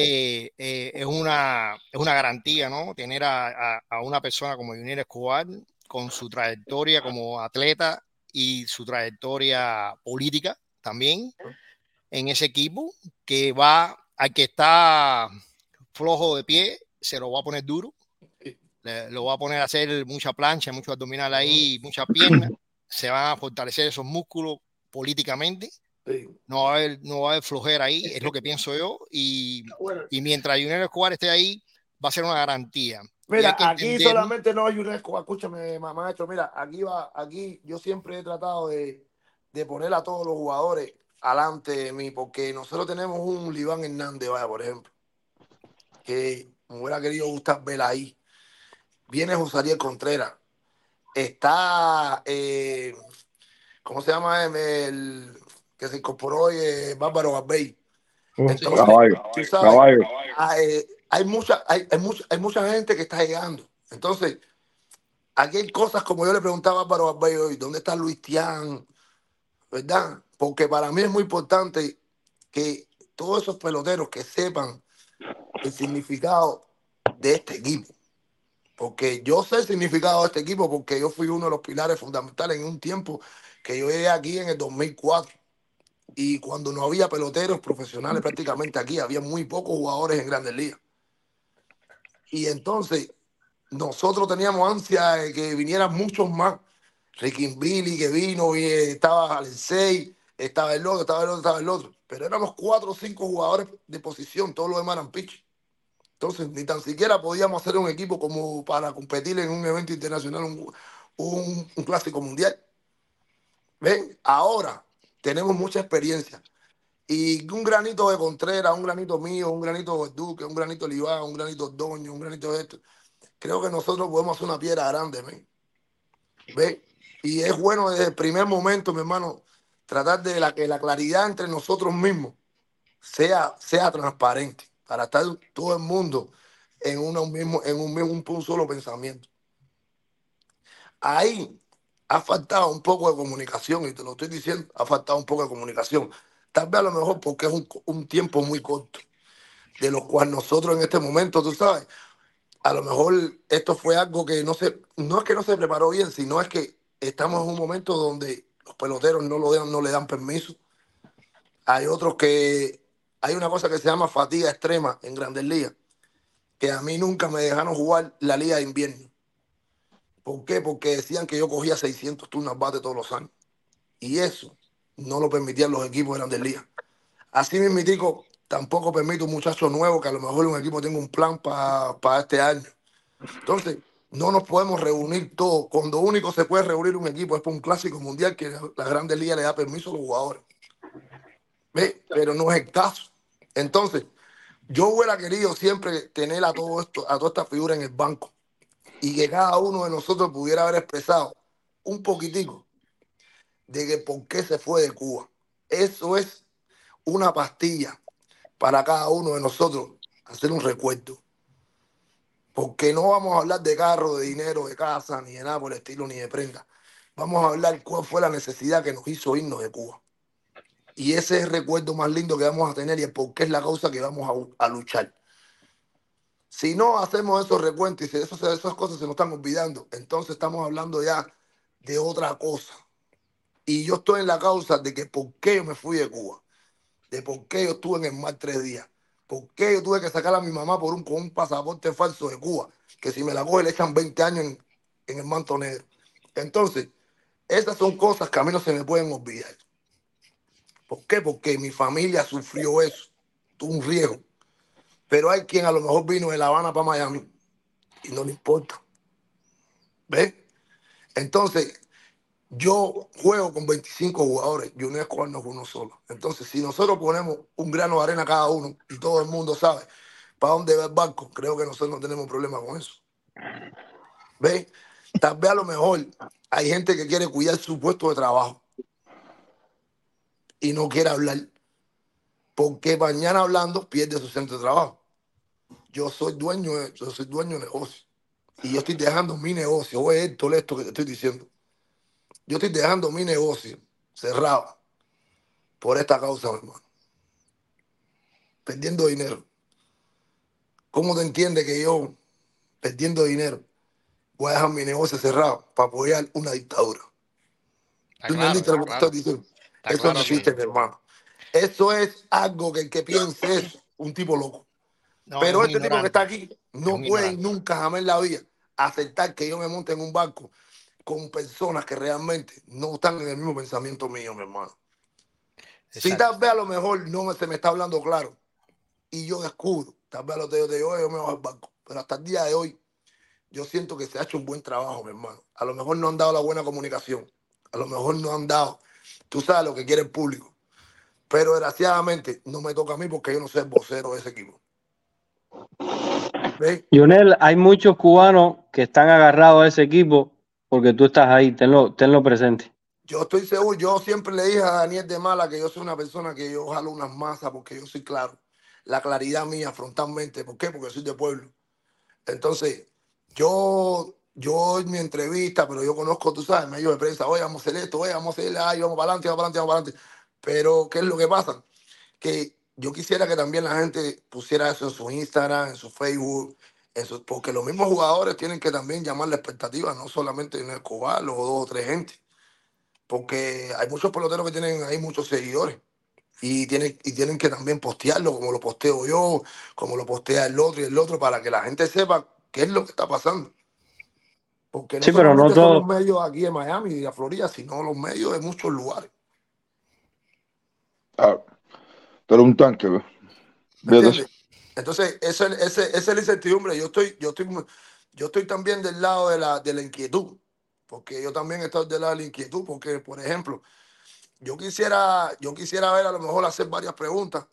eh, es, una, es una garantía, ¿no? Tener a, a- a una persona como Junior Escobar con su trayectoria como atleta y su trayectoria política también en ese equipo que va, al que está flojo de pie, se lo va a poner duro, le- lo va a poner a hacer mucha plancha, mucho abdominal ahí, mucha pierna, se van a fortalecer esos músculos políticamente no va a haber, no va a haber flojera ahí, es lo que pienso yo. Y, y mientras Junior Escobar esté ahí, va a ser una garantía. Mira, aquí entender- solamente no hay UNESCO. Escúchame, ma- maestro. Mira, aquí va, aquí yo siempre he tratado de, de poner a todos los jugadores alante de mí, porque nosotros tenemos un Liván Hernández, vaya, por ejemplo, que me hubiera querido gustar ver ahí. Viene José Ariel Contreras. Está, eh, ¿cómo se llama? El, el que se incorporó hoy, eh, Bárbaro Garbey. Entonces, Caballo, tú sabes, caballo. ah, eh, hay, mucha, hay, hay, mucha, hay mucha gente que está llegando. Entonces, aquí hay cosas como yo le preguntaba a Bárbaro Garbey hoy, ¿dónde está Luis Tian? ¿Verdad? Porque para mí es muy importante que todos esos peloteros que sepan el significado de este equipo. Porque yo sé el significado de este equipo porque yo fui uno de los pilares fundamentales en un tiempo que yo llegué aquí en el 2004. Y cuando no había peloteros profesionales prácticamente aquí, había muy pocos jugadores en grandes ligas. Y entonces nosotros teníamos ansia de que vinieran muchos más. Ricky Billy que vino, y estaba Alexei, estaba el otro, estaba el otro, estaba el otro. Pero éramos cuatro o cinco jugadores de posición, todos los demás eran pitch. Entonces, ni tan siquiera podíamos hacer un equipo como para competir en un evento internacional, un, un- clásico mundial. ¿Ven? Ahora tenemos mucha experiencia. Y un granito de Contreras, un granito mío, un granito de Duque, un granito de Libán, un granito de Doño, un granito de esto. Creo que nosotros podemos hacer una piedra grande, ¿ven? ¿Ve? Y es bueno desde el primer momento, mi hermano, tratar de que la claridad entre nosotros mismos sea, sea transparente, para estar todo el mundo en, una- un mismo, en un, mismo, un solo pensamiento. Ahí ha faltado un poco de comunicación, y te lo estoy diciendo, ha faltado un poco de comunicación. Tal vez a lo mejor porque es un, un tiempo muy corto, de lo cual nosotros en este momento, tú sabes, a lo mejor esto fue algo que no se, no es que no se preparó bien, sino es que estamos en un momento donde los peloteros no, lo dan, no le dan permiso. Hay otros que, hay una cosa que se llama fatiga extrema en grandes ligas, que a mí nunca me dejaron jugar la liga de invierno. ¿Por qué? Porque decían que yo cogía 600 turnos bate todos los años. Y eso no lo permitían los equipos de grandes ligas. Así mismitico, tampoco permite un muchacho nuevo que a lo mejor un equipo tenga un plan para este año. Entonces, no nos podemos reunir todos. Cuando único se puede reunir un equipo es para un clásico mundial que la Grandes Ligas le da permiso a los jugadores. ¿Ve? Pero no es el caso. Entonces, yo hubiera querido siempre tener a todo esto, a toda esta figura en el banco y que cada uno de nosotros pudiera haber expresado un poquitico de que por qué se fue de Cuba. Eso es una pastilla para cada uno de nosotros hacer un recuerdo. Porque no vamos a hablar de carro, de dinero, de casa, ni de nada por el estilo, ni de prenda. Vamos a hablar cuál fue la necesidad que nos hizo irnos de Cuba. Y ese es el recuerdo más lindo que vamos a tener y el por qué es la causa que vamos a, a luchar. Si no hacemos esos recuentos y si esas, esas cosas se nos están olvidando, entonces estamos hablando ya de otra cosa. Y yo estoy en la causa de que por qué yo me fui de Cuba, de por qué yo estuve en el mar tres días, por qué yo tuve que sacar a mi mamá por un, con un pasaporte falso de Cuba, que si me la coge le echan 20 años en, en el manto negro. Entonces, esas son cosas que a mí no se me pueden olvidar. ¿Por qué? Porque mi familia sufrió eso, tuvo un riesgo. Pero hay quien a lo mejor vino de La Habana para Miami y no le importa. ¿Ves? Entonces, yo juego con 25 jugadores, yo no es no es uno solo. Entonces, si nosotros ponemos un grano de arena cada uno y todo el mundo sabe para dónde va el barco, creo que nosotros no tenemos problema con eso. ¿Ves? Tal vez a lo mejor hay gente que quiere cuidar su puesto de trabajo y no quiere hablar. Porque mañana hablando pierde su centro de trabajo. Yo soy dueño de, yo soy dueño de negocio. Y yo estoy dejando mi negocio. Oye, esto, esto que te estoy diciendo. Yo estoy dejando mi negocio cerrado por esta causa, mi hermano. Perdiendo dinero. ¿Cómo te entiendes que yo, perdiendo dinero, voy a dejar mi negocio cerrado para apoyar una dictadura? ¿Tú claro, entendiste lo que te claro. estoy diciendo? Está Eso claro no existe, mi hermano. Eso es algo que el que piense es un tipo loco. No, Pero es este tipo que está aquí no puede ignorante. nunca jamás en la vida aceptar que yo me monte en un barco con personas que realmente no están en el mismo pensamiento mío, mi hermano. Si tal vez a lo mejor no me- se me está hablando claro y yo descubro, tal vez a lo que yo te digo, "Oye, yo me bajo al barco. Pero hasta el día de hoy, yo siento que se ha hecho un buen trabajo, mi hermano. A lo mejor no han dado la buena comunicación. A lo mejor no han dado, tú sabes lo que quiere el público. Pero desgraciadamente no me toca a mí porque yo no soy el vocero de ese equipo. ¿Ves? Lionel, hay muchos cubanos que están agarrados a ese equipo porque tú estás ahí, tenlo, tenlo presente. Yo estoy seguro, yo siempre le dije a Daniel de Mala que yo soy una persona que yo jalo unas masas porque yo soy claro. La claridad mía frontalmente, ¿por qué? Porque soy de pueblo. Entonces, yo yo en mi entrevista, pero yo conozco, tú sabes, medios de prensa, oye, vamos a hacer esto, oye, vamos a hacer, ay, vamos para adelante, vamos para adelante, vamos para adelante. Pero, ¿qué es lo que pasa? Que yo quisiera que también la gente pusiera eso en su Instagram, en su Facebook, en su- porque los mismos jugadores tienen que también llamar la expectativa, no solamente en Escobar o dos o tres gente, porque hay muchos peloteros que tienen ahí muchos seguidores y tienen, y tienen que también postearlo, como lo posteo yo, como lo postea el otro y el otro, para que la gente sepa qué es lo que está pasando. Porque no Sí, pero no solamente son todo. los medios aquí en Miami y de Florida, sino los medios de muchos lugares. Ah, eres un tanque, güey. Entonces, esa es la incertidumbre. Yo estoy, yo estoy, yo estoy también del lado de la, de la inquietud, porque yo también estoy del lado de la inquietud, porque, por ejemplo, yo quisiera, yo quisiera ver a lo mejor hacer varias preguntas,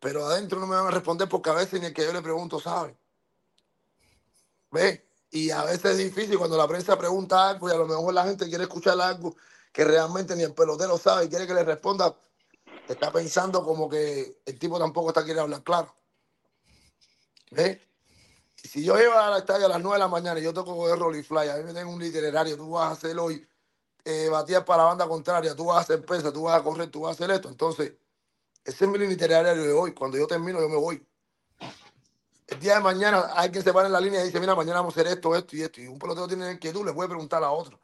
pero adentro no me van a responder porque a veces ni el que yo le pregunto sabe. ¿Ves? Y a veces es difícil cuando la prensa pregunta algo y a lo mejor la gente quiere escuchar algo que realmente ni el pelotero sabe y quiere que le responda. Está pensando como que el tipo tampoco está quiere hablar claro. Si yo iba al estadio a las 9 de la mañana y yo toco coger roll y fly, a mí me tengo un literario, tú vas a hacer hoy eh, batear para la banda contraria, tú vas a hacer pesa, tú vas a correr, tú vas a hacer esto. Entonces, ese es mi literario de hoy. Cuando yo termino, yo me voy. El día de mañana hay quien se para en la línea y dice, mira, mañana vamos a hacer esto, esto y esto. Y un pelotero tiene inquietud, le puede preguntar a otro.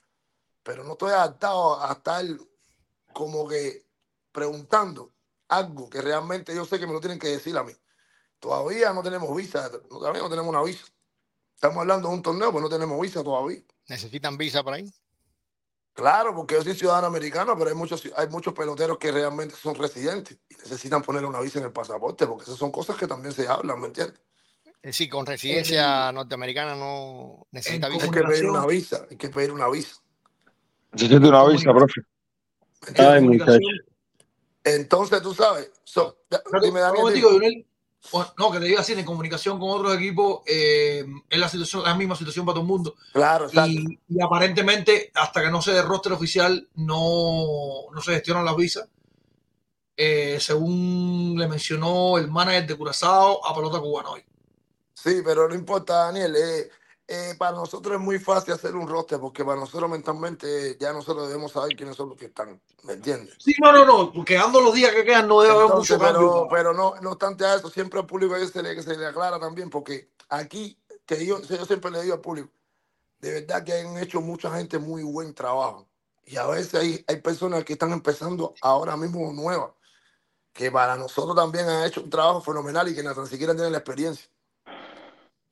Pero no estoy adaptado a estar como que preguntando algo que realmente yo sé que me lo tienen que decir a mí. Todavía no tenemos visa, todavía no tenemos una visa. Estamos hablando de un torneo, pero no tenemos visa todavía. ¿Necesitan visa por ahí? Claro, porque yo soy ciudadano americano, pero hay muchos, hay muchos peloteros que realmente son residentes y necesitan poner una visa en el pasaporte, porque esas son cosas que también se hablan, ¿me entiendes? Es decir, con residencia norteamericana no necesita visa. Hay que pedir una visa, hay que pedir una visa. Necesito una visa, profe. Ay, muchacho. Entonces, tú sabes, so, dime, Daniel. Lionel. Bueno, No, que te iba a decir, en comunicación con otros equipos, eh, es la, situación, la misma situación para todo el mundo. Claro. Y, y aparentemente, hasta que no se dé roster oficial, no, no se gestionan las visas. Eh, según le mencionó el manager de Curazao a pelota cubana hoy. Sí, pero no importa, Daniel. eh, eh, para nosotros es muy fácil hacer un roster, porque para nosotros mentalmente eh, ya nosotros debemos saber quiénes son los que están, ¿me entiendes? Sí, no, no, no, quedando los días que quedan no debe haber mucho cambio. pero, pero no, no obstante a eso, siempre al público se le, se le aclara también, porque aquí, que yo, yo siempre le digo al público, de verdad que han hecho mucha gente muy buen trabajo. Y a veces hay, hay personas que están empezando ahora mismo nuevas, que para nosotros también han hecho un trabajo fenomenal y que ni siquiera tienen la experiencia.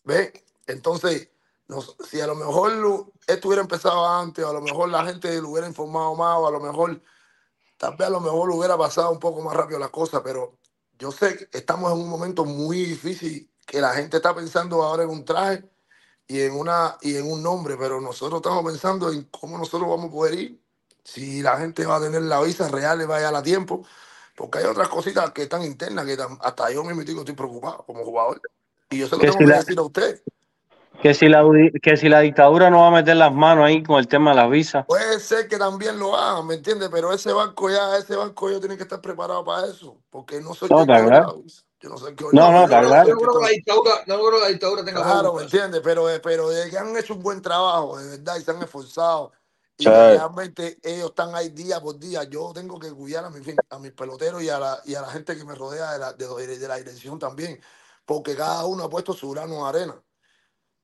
¿Ves? Entonces, nos- si a lo mejor lo- esto hubiera empezado antes, o a lo mejor la gente lo hubiera informado más, o a lo mejor, tal vez a lo mejor hubiera pasado un poco más rápido la cosa, pero yo sé que estamos en un momento muy difícil, que la gente está pensando ahora en un traje y en, una, y en un nombre, pero nosotros estamos pensando en cómo nosotros vamos a poder ir, si la gente va a tener la visa real y va a llegar a tiempo, porque hay otras cositas que están internas que hasta yo mismo estoy preocupado como jugador. Y yo se lo tengo que decir a usted. Que si, la, que si la dictadura no va a meter las manos ahí con el tema de las visas. Puede ser que también lo hagan, ¿me entiendes? Pero ese banco ya, ese banco yo tiene que estar preparado para eso, porque no soy No, yo que la claro. visa. Yo no soy que No, no, está claro. Yo no creo que la dictadura, no creo que la dictadura tenga Claro, ¿me entiendes? Pero, eh, pero de que han hecho un buen trabajo, de verdad, y se han esforzado. Y Sí. realmente ellos están ahí día por día. Yo tengo que cuidar a, mi, a mis peloteros y a, la, y a la gente que me rodea de la, de, de la dirección también, porque cada uno ha puesto su grano de arena.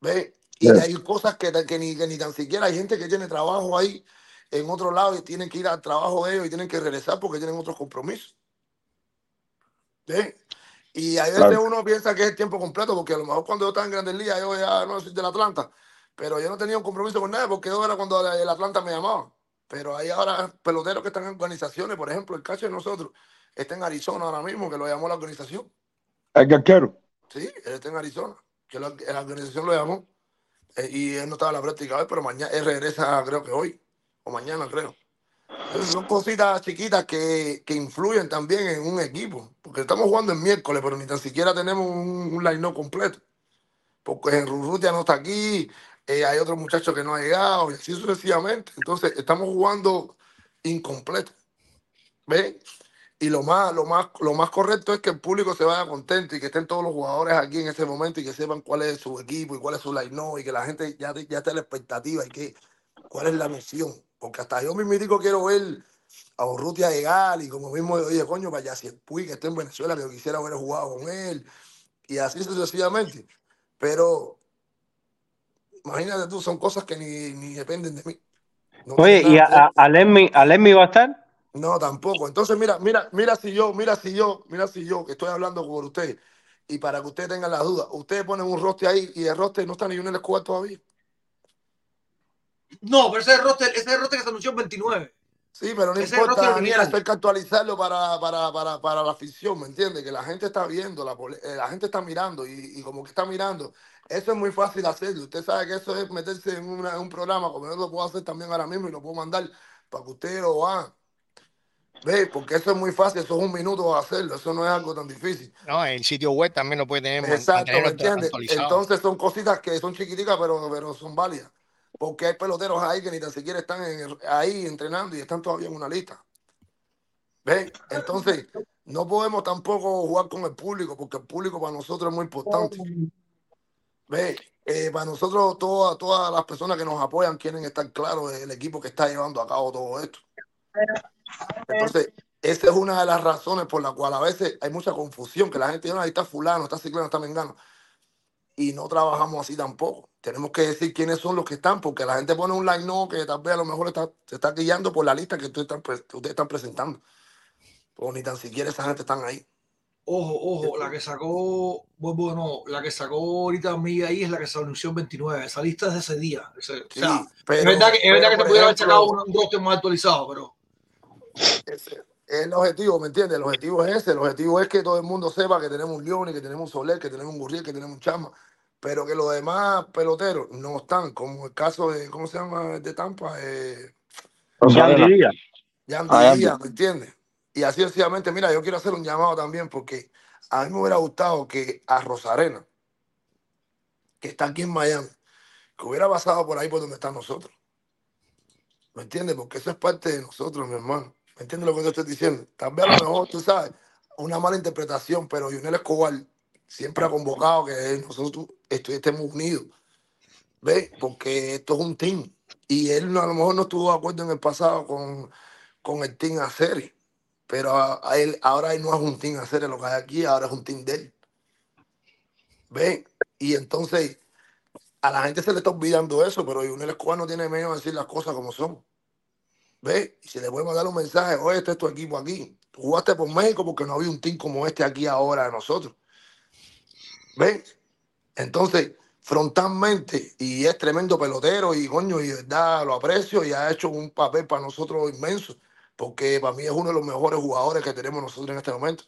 ¿Ves? Y hay cosas que, que, ni, que ni tan siquiera hay gente que tiene trabajo ahí en otro lado y tienen que ir al trabajo de ellos y tienen que regresar porque tienen otros compromisos. ¿Ves? Y a veces Claro. uno piensa que es tiempo completo, porque a lo mejor cuando yo estaba en Grandes Ligas, yo ya no soy del Atlanta, pero yo no tenía un compromiso con nadie, porque yo era cuando el Atlanta me llamaba. Pero hay ahora peloteros que están en organizaciones, por ejemplo, el cacho de nosotros está en Arizona ahora mismo, que lo llamó la organización. El carquero. Sí, él está en Arizona, que la, la organización lo llamó. eh, y él no estaba en la práctica hoy, pero mañana él regresa, creo que hoy, o mañana, creo. Son cositas chiquitas que, que influyen también en un equipo, porque estamos jugando el miércoles, pero ni tan siquiera tenemos un, un line completo, porque en Rurrutia no está aquí, eh, hay otro muchacho que no ha llegado, y así sucesivamente. Entonces, estamos jugando incompleto. ¿Ven? Y lo más, lo más, lo más correcto es que el público se vaya contento y que estén todos los jugadores aquí en ese momento y que sepan cuál es su equipo y cuál es su line y que la gente ya, ya esté a la expectativa y que cuál es la misión. Porque hasta yo mismo quiero ver a Urrutia llegar y como mismo, oye, coño, vaya si el Puy que está en Venezuela, que yo quisiera haber jugado con él y así sucesivamente. Pero imagínate tú, son cosas que ni, ni dependen de mí. No Oye, ¿y a, a, a Lemmy, a Lemmy va a estar? No, tampoco. Entonces, mira, mira, mira si yo, mira si yo, mira si yo, que estoy hablando con usted, y para que ustedes tengan las dudas, ustedes ponen un roster ahí y el roster no está ni uno en el escuadra todavía. No, pero ese es el roster, ese roster que se anunció el 29. Sí, pero no Ese importa, Daniel, hay que actualizarlo para, para, para, para la afición, ¿me entiendes? Que la gente está viendo, la, eh, la gente está mirando y, y como que está mirando. Eso es muy fácil hacerlo. Usted sabe que eso es meterse en, una- en un programa, como yo lo puedo hacer también ahora mismo y lo puedo mandar para que usted lo haga. ¿Ve? Porque eso es muy fácil, eso es un minuto de hacerlo, eso no es algo tan difícil. No, el sitio web también lo puede tener Exacto, ¿me entiendes? Entonces son cositas que son chiquiticas, pero, pero son válidas. Porque hay peloteros ahí que ni tan siquiera están en- ahí entrenando y están todavía en una lista. ¿Ven? Entonces, no podemos tampoco jugar con el público, porque el público para nosotros es muy importante. ¿Ven? Eh, para nosotros, todas, todas las personas que nos apoyan quieren estar claros del equipo que está llevando a cabo todo esto. Entonces, esa es una de las razones por la cual a veces hay mucha confusión, que la gente dice, "No, ahí está fulano, está ciclano, está mengano. Y no trabajamos así tampoco. Tenemos que decir quiénes son los que están, porque la gente pone un line no que tal vez a lo mejor está, se está guiando por la lista que ustedes están, que ustedes están presentando. O ni tan siquiera esa gente están ahí. Ojo, ojo, la que sacó, nuevo, la que sacó ahorita Miguel ahí es la que anunció el 29. Esa lista es de ese día. Ese- o sea, Sí, pero- es verdad que, es verdad pero, que se por pudiera haber sacado un, un roster más actualizado, pero Ese es el objetivo, ¿me entiendes? El objetivo es ese. El objetivo es que todo el mundo sepa que tenemos un León, que tenemos un Soler, que tenemos un Gurriel, que tenemos un Chama. Pero que los demás peloteros no están, como el caso de, ¿cómo se llama? de Tampa. Eh, Yandy Díaz. Yandy Ah, Yandy. Díaz, ¿me entiendes? Y así sencillamente, mira, yo quiero hacer un llamado también porque a mí me hubiera gustado que a Rosarena, que está aquí en Miami, que hubiera pasado por ahí por donde están nosotros. ¿Me entiendes? Porque eso es parte de nosotros, mi hermano. ¿Me entiendes lo que yo estoy diciendo? Tal vez a lo mejor, tú sabes, una mala interpretación, pero Junel Escobar siempre ha convocado que nosotros estemos unidos. ¿Ves? Porque esto es un team. Y él a lo mejor no estuvo de acuerdo en el pasado con, con el team serie. Pero a, a él, ahora él no es un team serie lo que hay aquí, ahora es un team de él. ¿Ves? Y entonces a la gente se le está olvidando eso, pero Junel Escobar no tiene miedo de decir las cosas como son. ¿Ves? Y si le podemos dar un mensaje, oye, este es tu equipo aquí. Tú jugaste por México porque no había un team como este aquí ahora de nosotros. ¿Ves? Entonces, frontalmente, y es tremendo pelotero, y coño, y de verdad lo aprecio, y ha hecho un papel para nosotros inmenso, porque para mí es uno de los mejores jugadores que tenemos nosotros en este momento.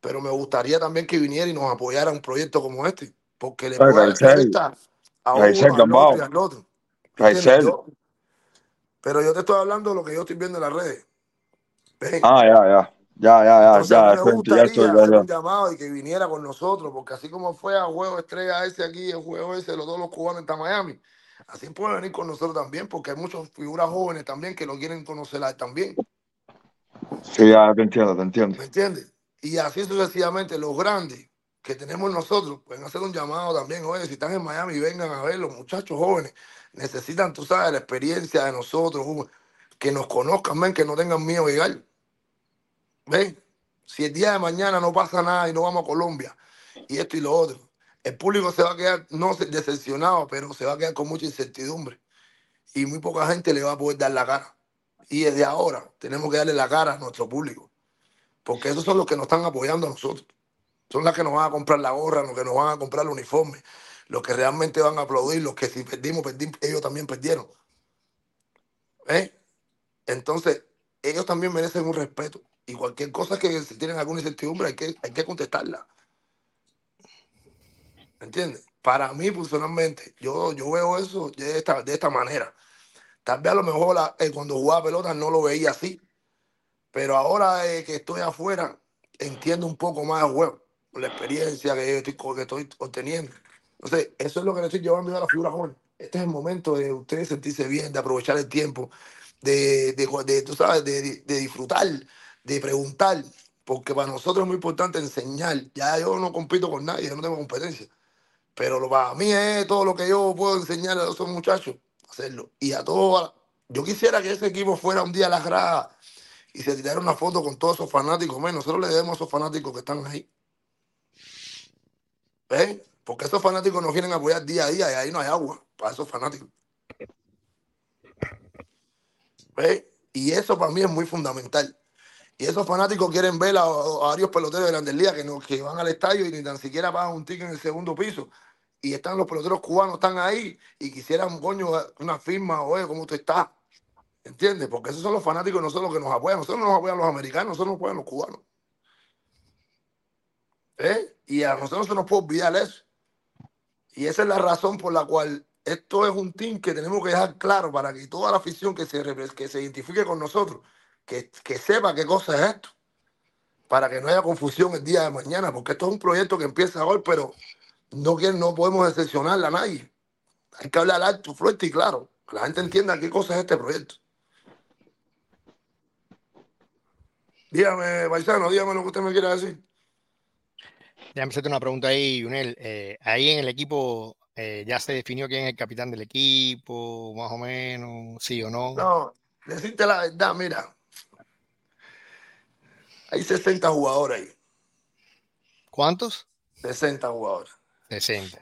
Pero me gustaría también que viniera y nos apoyara un proyecto como este, porque le Oye, puede a uno, Raizel al otro al otro. ¿Me entiendes? Raizel. Yo- pero yo te estoy hablando de lo que yo estoy viendo en las redes. ¿Ves? Ah, ya, ya. Ya, ya, ya, Entonces ya. me estoy- ya gustaría estoy, ya, hacer ya. un llamado y que viniera con nosotros, porque así como fue a juego estrella ese aquí, el juego ese, los dos los cubanos en Miami, así puede venir con nosotros también, porque hay muchas figuras jóvenes también que lo quieren conocer también, Sí, ya te entiendo, te entiendo. ¿me entiendes? Y así sucesivamente, los grandes que tenemos nosotros pueden hacer un llamado también, oye, si están en Miami, vengan a ver, los muchachos jóvenes necesitan, tú sabes, la experiencia de nosotros, que nos conozcan, ven, que no tengan miedo de llegar. ¿Ven? Si el día de mañana no pasa nada y no vamos a Colombia y esto y lo otro, el público se va a quedar, no decepcionado, pero se va a quedar con mucha incertidumbre. Y muy poca gente le va a poder dar la cara. Y desde ahora tenemos que darle la cara a nuestro público. Porque esos son los que nos están apoyando a nosotros. Son los que nos van a comprar la gorra, los que nos van a comprar el uniforme, los que realmente van a aplaudir, los que si perdimos, perdimos, ellos también perdieron. ¿Eh? Entonces, ellos también merecen un respeto. Y cualquier cosa que si tienen alguna incertidumbre hay que, hay que contestarla. ¿Me entiendes? Para mí, personalmente, yo, yo veo eso de esta, de esta manera. Tal vez a lo mejor eh, cuando jugaba pelota no lo veía así. Pero ahora eh, que estoy afuera, entiendo un poco más el juego. La experiencia que estoy, que estoy obteniendo. Entonces, eso es lo que le estoy llevando a la figura joven. Este es el momento de ustedes sentirse bien, de aprovechar el tiempo, de, de, tú sabes, de, de disfrutar de preguntar, porque para nosotros es muy importante enseñar. Ya yo no compito con nadie, yo no tengo competencia. Pero lo, para mí es todo lo que yo puedo enseñar a esos muchachos, hacerlo. Y a todos, yo quisiera que ese equipo fuera un día a las gradas y se tirara una foto con todos esos fanáticos. Men, nosotros le debemos a esos fanáticos que están ahí. ¿Ven? Porque esos fanáticos nos quieren apoyar día a día y ahí no hay agua para esos fanáticos. ¿Ven? Y eso para mí es muy fundamental. Y esos fanáticos quieren ver a, varios peloteros de Grandes Ligas que, no, que van al estadio y ni tan siquiera pagan un ticket en el segundo piso. Y están los peloteros cubanos, están ahí y quisieran, coño, una firma, oye, ¿cómo usted está? ¿Entiendes? Porque esos son los fanáticos, no son los que nos apoyan. Nosotros no nos apoyan los americanos, nosotros nos apoyan los cubanos. ¿Eh? Y a nosotros no se nos puede olvidar eso. Y esa es la razón por la cual esto es un team que tenemos que dejar claro para que toda la afición que se, que se identifique con nosotros, que, que sepa qué cosa es esto, para que no haya confusión el día de mañana, porque esto es un proyecto que empieza hoy, pero no, no podemos decepcionarle a nadie. Hay que hablar alto, fuerte y claro, que la gente entienda qué cosa es este proyecto. Dígame, paisano, dígame lo que usted me quiera decir. Déjame hacerte una pregunta ahí, Junel. Eh, ahí en el equipo eh, ya se definió quién es el capitán del equipo, más o menos, sí o no. No, decirte la verdad, mira, hay 60 jugadores ahí, ¿Cuántos? 60 jugadores. 60.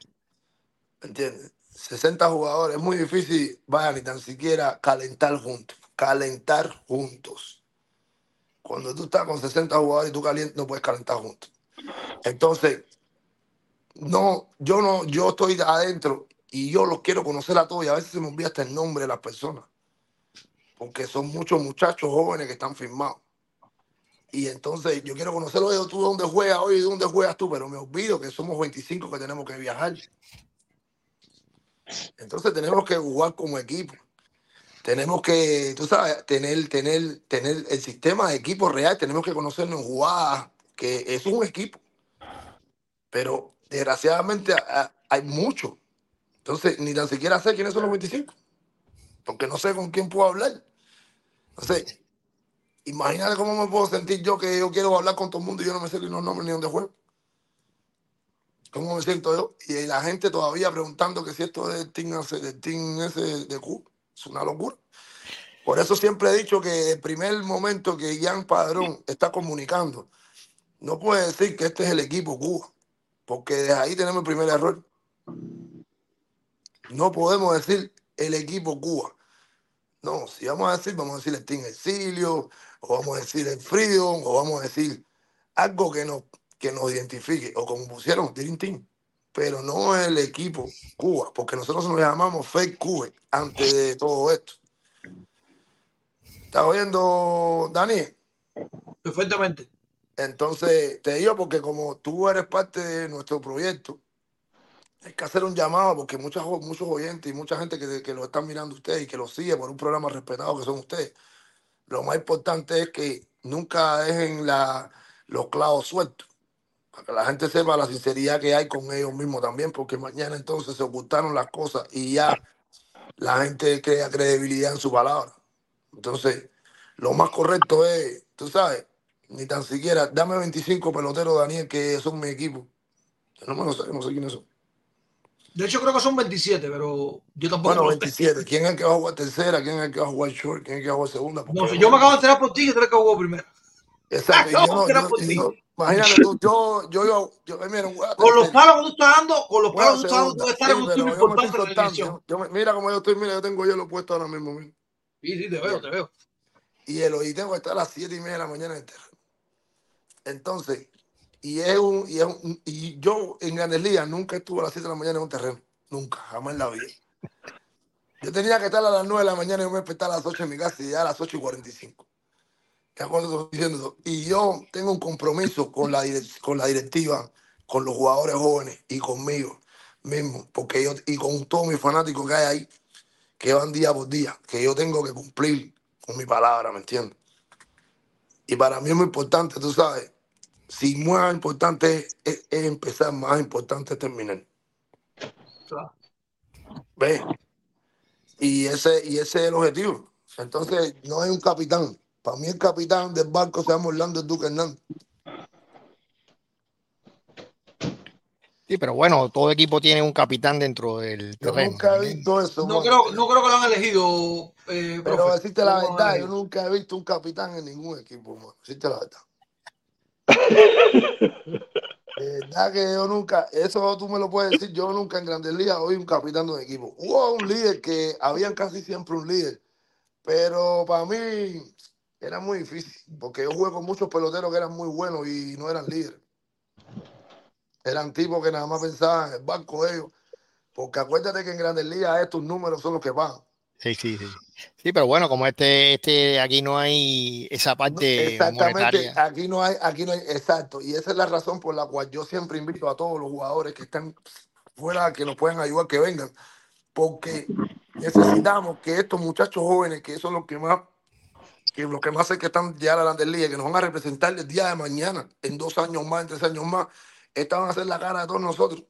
¿Entiendes? 60 jugadores, es muy difícil, vaya, ni tan siquiera calentar juntos. Calentar juntos. Cuando tú estás con 60 jugadores y tú calientas, no puedes calentar juntos. Entonces, no, yo no, yo estoy adentro y yo los quiero conocer a todos y a veces se me olvida hasta el nombre de las personas. Porque son muchos muchachos jóvenes que están firmados. Y entonces yo quiero conocerlo de tú dónde juegas hoy dónde juegas tú, pero me olvido que somos 25 que tenemos que viajar. Entonces tenemos que jugar como equipo. Tenemos que, tú sabes, tener, tener, tener el sistema de equipo real, tenemos que conocernos jugadas, que es un equipo. Pero desgraciadamente a- a- hay mucho. Entonces, ni tan siquiera sé quiénes son los 25. Porque no sé con quién puedo hablar. Entonces, imagínate cómo me puedo sentir yo que yo quiero hablar con todo el mundo y yo no me sé ni los nombres ni dónde juego. ¿Cómo me siento yo? Y la gente todavía preguntando que si esto team, ese- del team ese de Q es una locura. Por eso siempre he dicho que el primer momento que Ian Padrón está comunicando, no puede decir que este es el equipo Cuba, porque desde ahí tenemos el primer error. No podemos decir el equipo Cuba. No, si vamos a decir, vamos a decir el Team Exilio, o vamos a decir el Freedom, o vamos a decir algo que nos, que nos identifique, o como pusieron Dream Team, pero no el equipo Cuba, porque nosotros nos llamamos Fake Cuba antes de todo esto. ¿Estás oyendo, Dani? Perfectamente. Entonces, te digo porque como tú eres parte de nuestro proyecto, hay que hacer un llamado porque muchas, muchos oyentes y mucha gente que, que lo están mirando ustedes y que lo sigue por un programa respetado que son ustedes, lo más importante es que nunca dejen la, los clavos sueltos, para que la gente sepa la sinceridad que hay con ellos mismos también, porque mañana entonces se ocultaron las cosas y ya la gente crea credibilidad en su palabra. Entonces, lo más correcto es, tú sabes, ni tan siquiera, dame 25 peloteros, Daniel, que son mi equipo. Yo no me lo sé, no sé quiénes son. De hecho, creo que son 27, pero yo tampoco Bueno, lo sé. 27. ¿Quién es el que va a jugar tercera? ¿Quién es el que va a jugar short? ¿Quién es el que va a jugar segunda? Porque No yo me acabo de enterar por ti eres el que jugó primero. Exacto. yo no- yo- por yo- imagínate tú, yo, yo, yo, yo, eh, mira, Con los palos que tú estás dando, con los palos que tú estás dando, tú estar Sí, en un yo estoy importante en la. Yo, yo mira cómo yo estoy, mira, yo tengo yo lo puesto ahora mismo. mira. Sí, sí, te veo, te veo. Y el y tengo que estar a las 7 y media de la mañana en el terreno. Entonces, y es un, y, es un- y yo en Grandes nunca estuve a las 7 de la mañana en un terreno. Nunca, jamás en la vida. Yo tenía que estar a las 9 de la mañana y yo me despertaba a las 8 en mi casa y ya a las 8 y 45. ¿Te acuerdas de lo que estoy diciendo? Y yo tengo un compromiso con la, con la directiva, con los jugadores jóvenes y conmigo mismo, porque yo, y con todos mis fanáticos que hay ahí, que van día por día, que yo tengo que cumplir con mi palabra, ¿me entiendes? Y para mí es muy importante, tú sabes, si más importante es, empezar, más importante es terminar. ¿Ves? Y ese, y ese es el objetivo. Entonces, no hay un capitán, Para mí el capitán del barco se llama Orlando el Duque Hernández. Sí, pero bueno, todo equipo tiene un capitán dentro del Yo terreno. nunca he visto eso. No creo, no creo que lo han elegido, eh, Pero profe. decirte la verdad, yo nunca he visto un capitán en ningún equipo, man. Decirte la verdad. Verdad que yo nunca, eso tú me lo puedes decir, yo nunca en Grandes Ligas oí un capitán de un equipo. Hubo un líder que, habían casi siempre un líder, pero para mí era muy difícil, porque yo jugué con muchos peloteros que eran muy buenos y no eran líderes. Eran tipos que nada más pensaban en el banco de ellos, porque acuérdate que en Grandes Ligas estos números son los que van. Sí, sí, sí. Sí, pero bueno, como este, este, aquí no hay esa parte Exactamente, monetaria. aquí no hay, aquí no hay, exacto, y esa es la razón por la cual yo siempre invito a todos los jugadores que están fuera, que nos puedan ayudar, que vengan, porque necesitamos que estos muchachos jóvenes, que son los que más, que los que más sé que están ya a la Grandes Ligas, que nos van a representar el día de mañana, en dos años más, en tres años más, estas van a ser la cara de todos nosotros.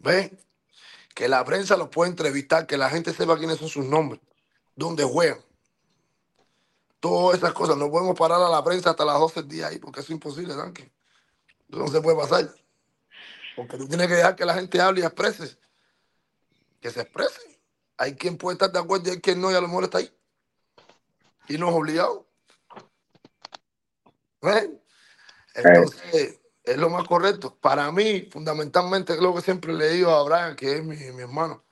¿Ven? Que la prensa los pueda entrevistar, que la gente sepa quiénes son sus nombres, dónde juegan. Todas esas cosas. No podemos parar a la prensa hasta las 12 del día ahí, porque es imposible, Danke. Eso no se puede pasar. Porque tú tienes que dejar que la gente hable y exprese. Que se exprese. Hay quien puede estar de acuerdo y hay quien no, y a lo mejor está ahí. Y no es obligado. ¿Ven? Entonces, es lo más correcto. Para mí, fundamentalmente, es lo que siempre le digo a Brian, que es mi, mi hermano,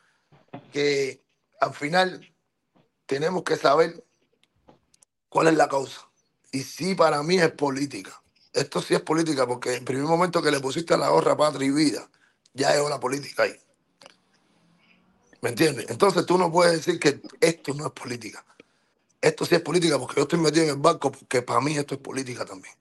que al final tenemos que saber cuál es la causa. Y sí, para mí es política. Esto sí es política, porque el primer momento que le pusiste a la gorra patria y vida, ya es una política ahí. ¿Me entiendes? Entonces tú no puedes decir que esto no es política. Esto sí es política porque yo estoy metido en el banco, porque para mí esto es política también.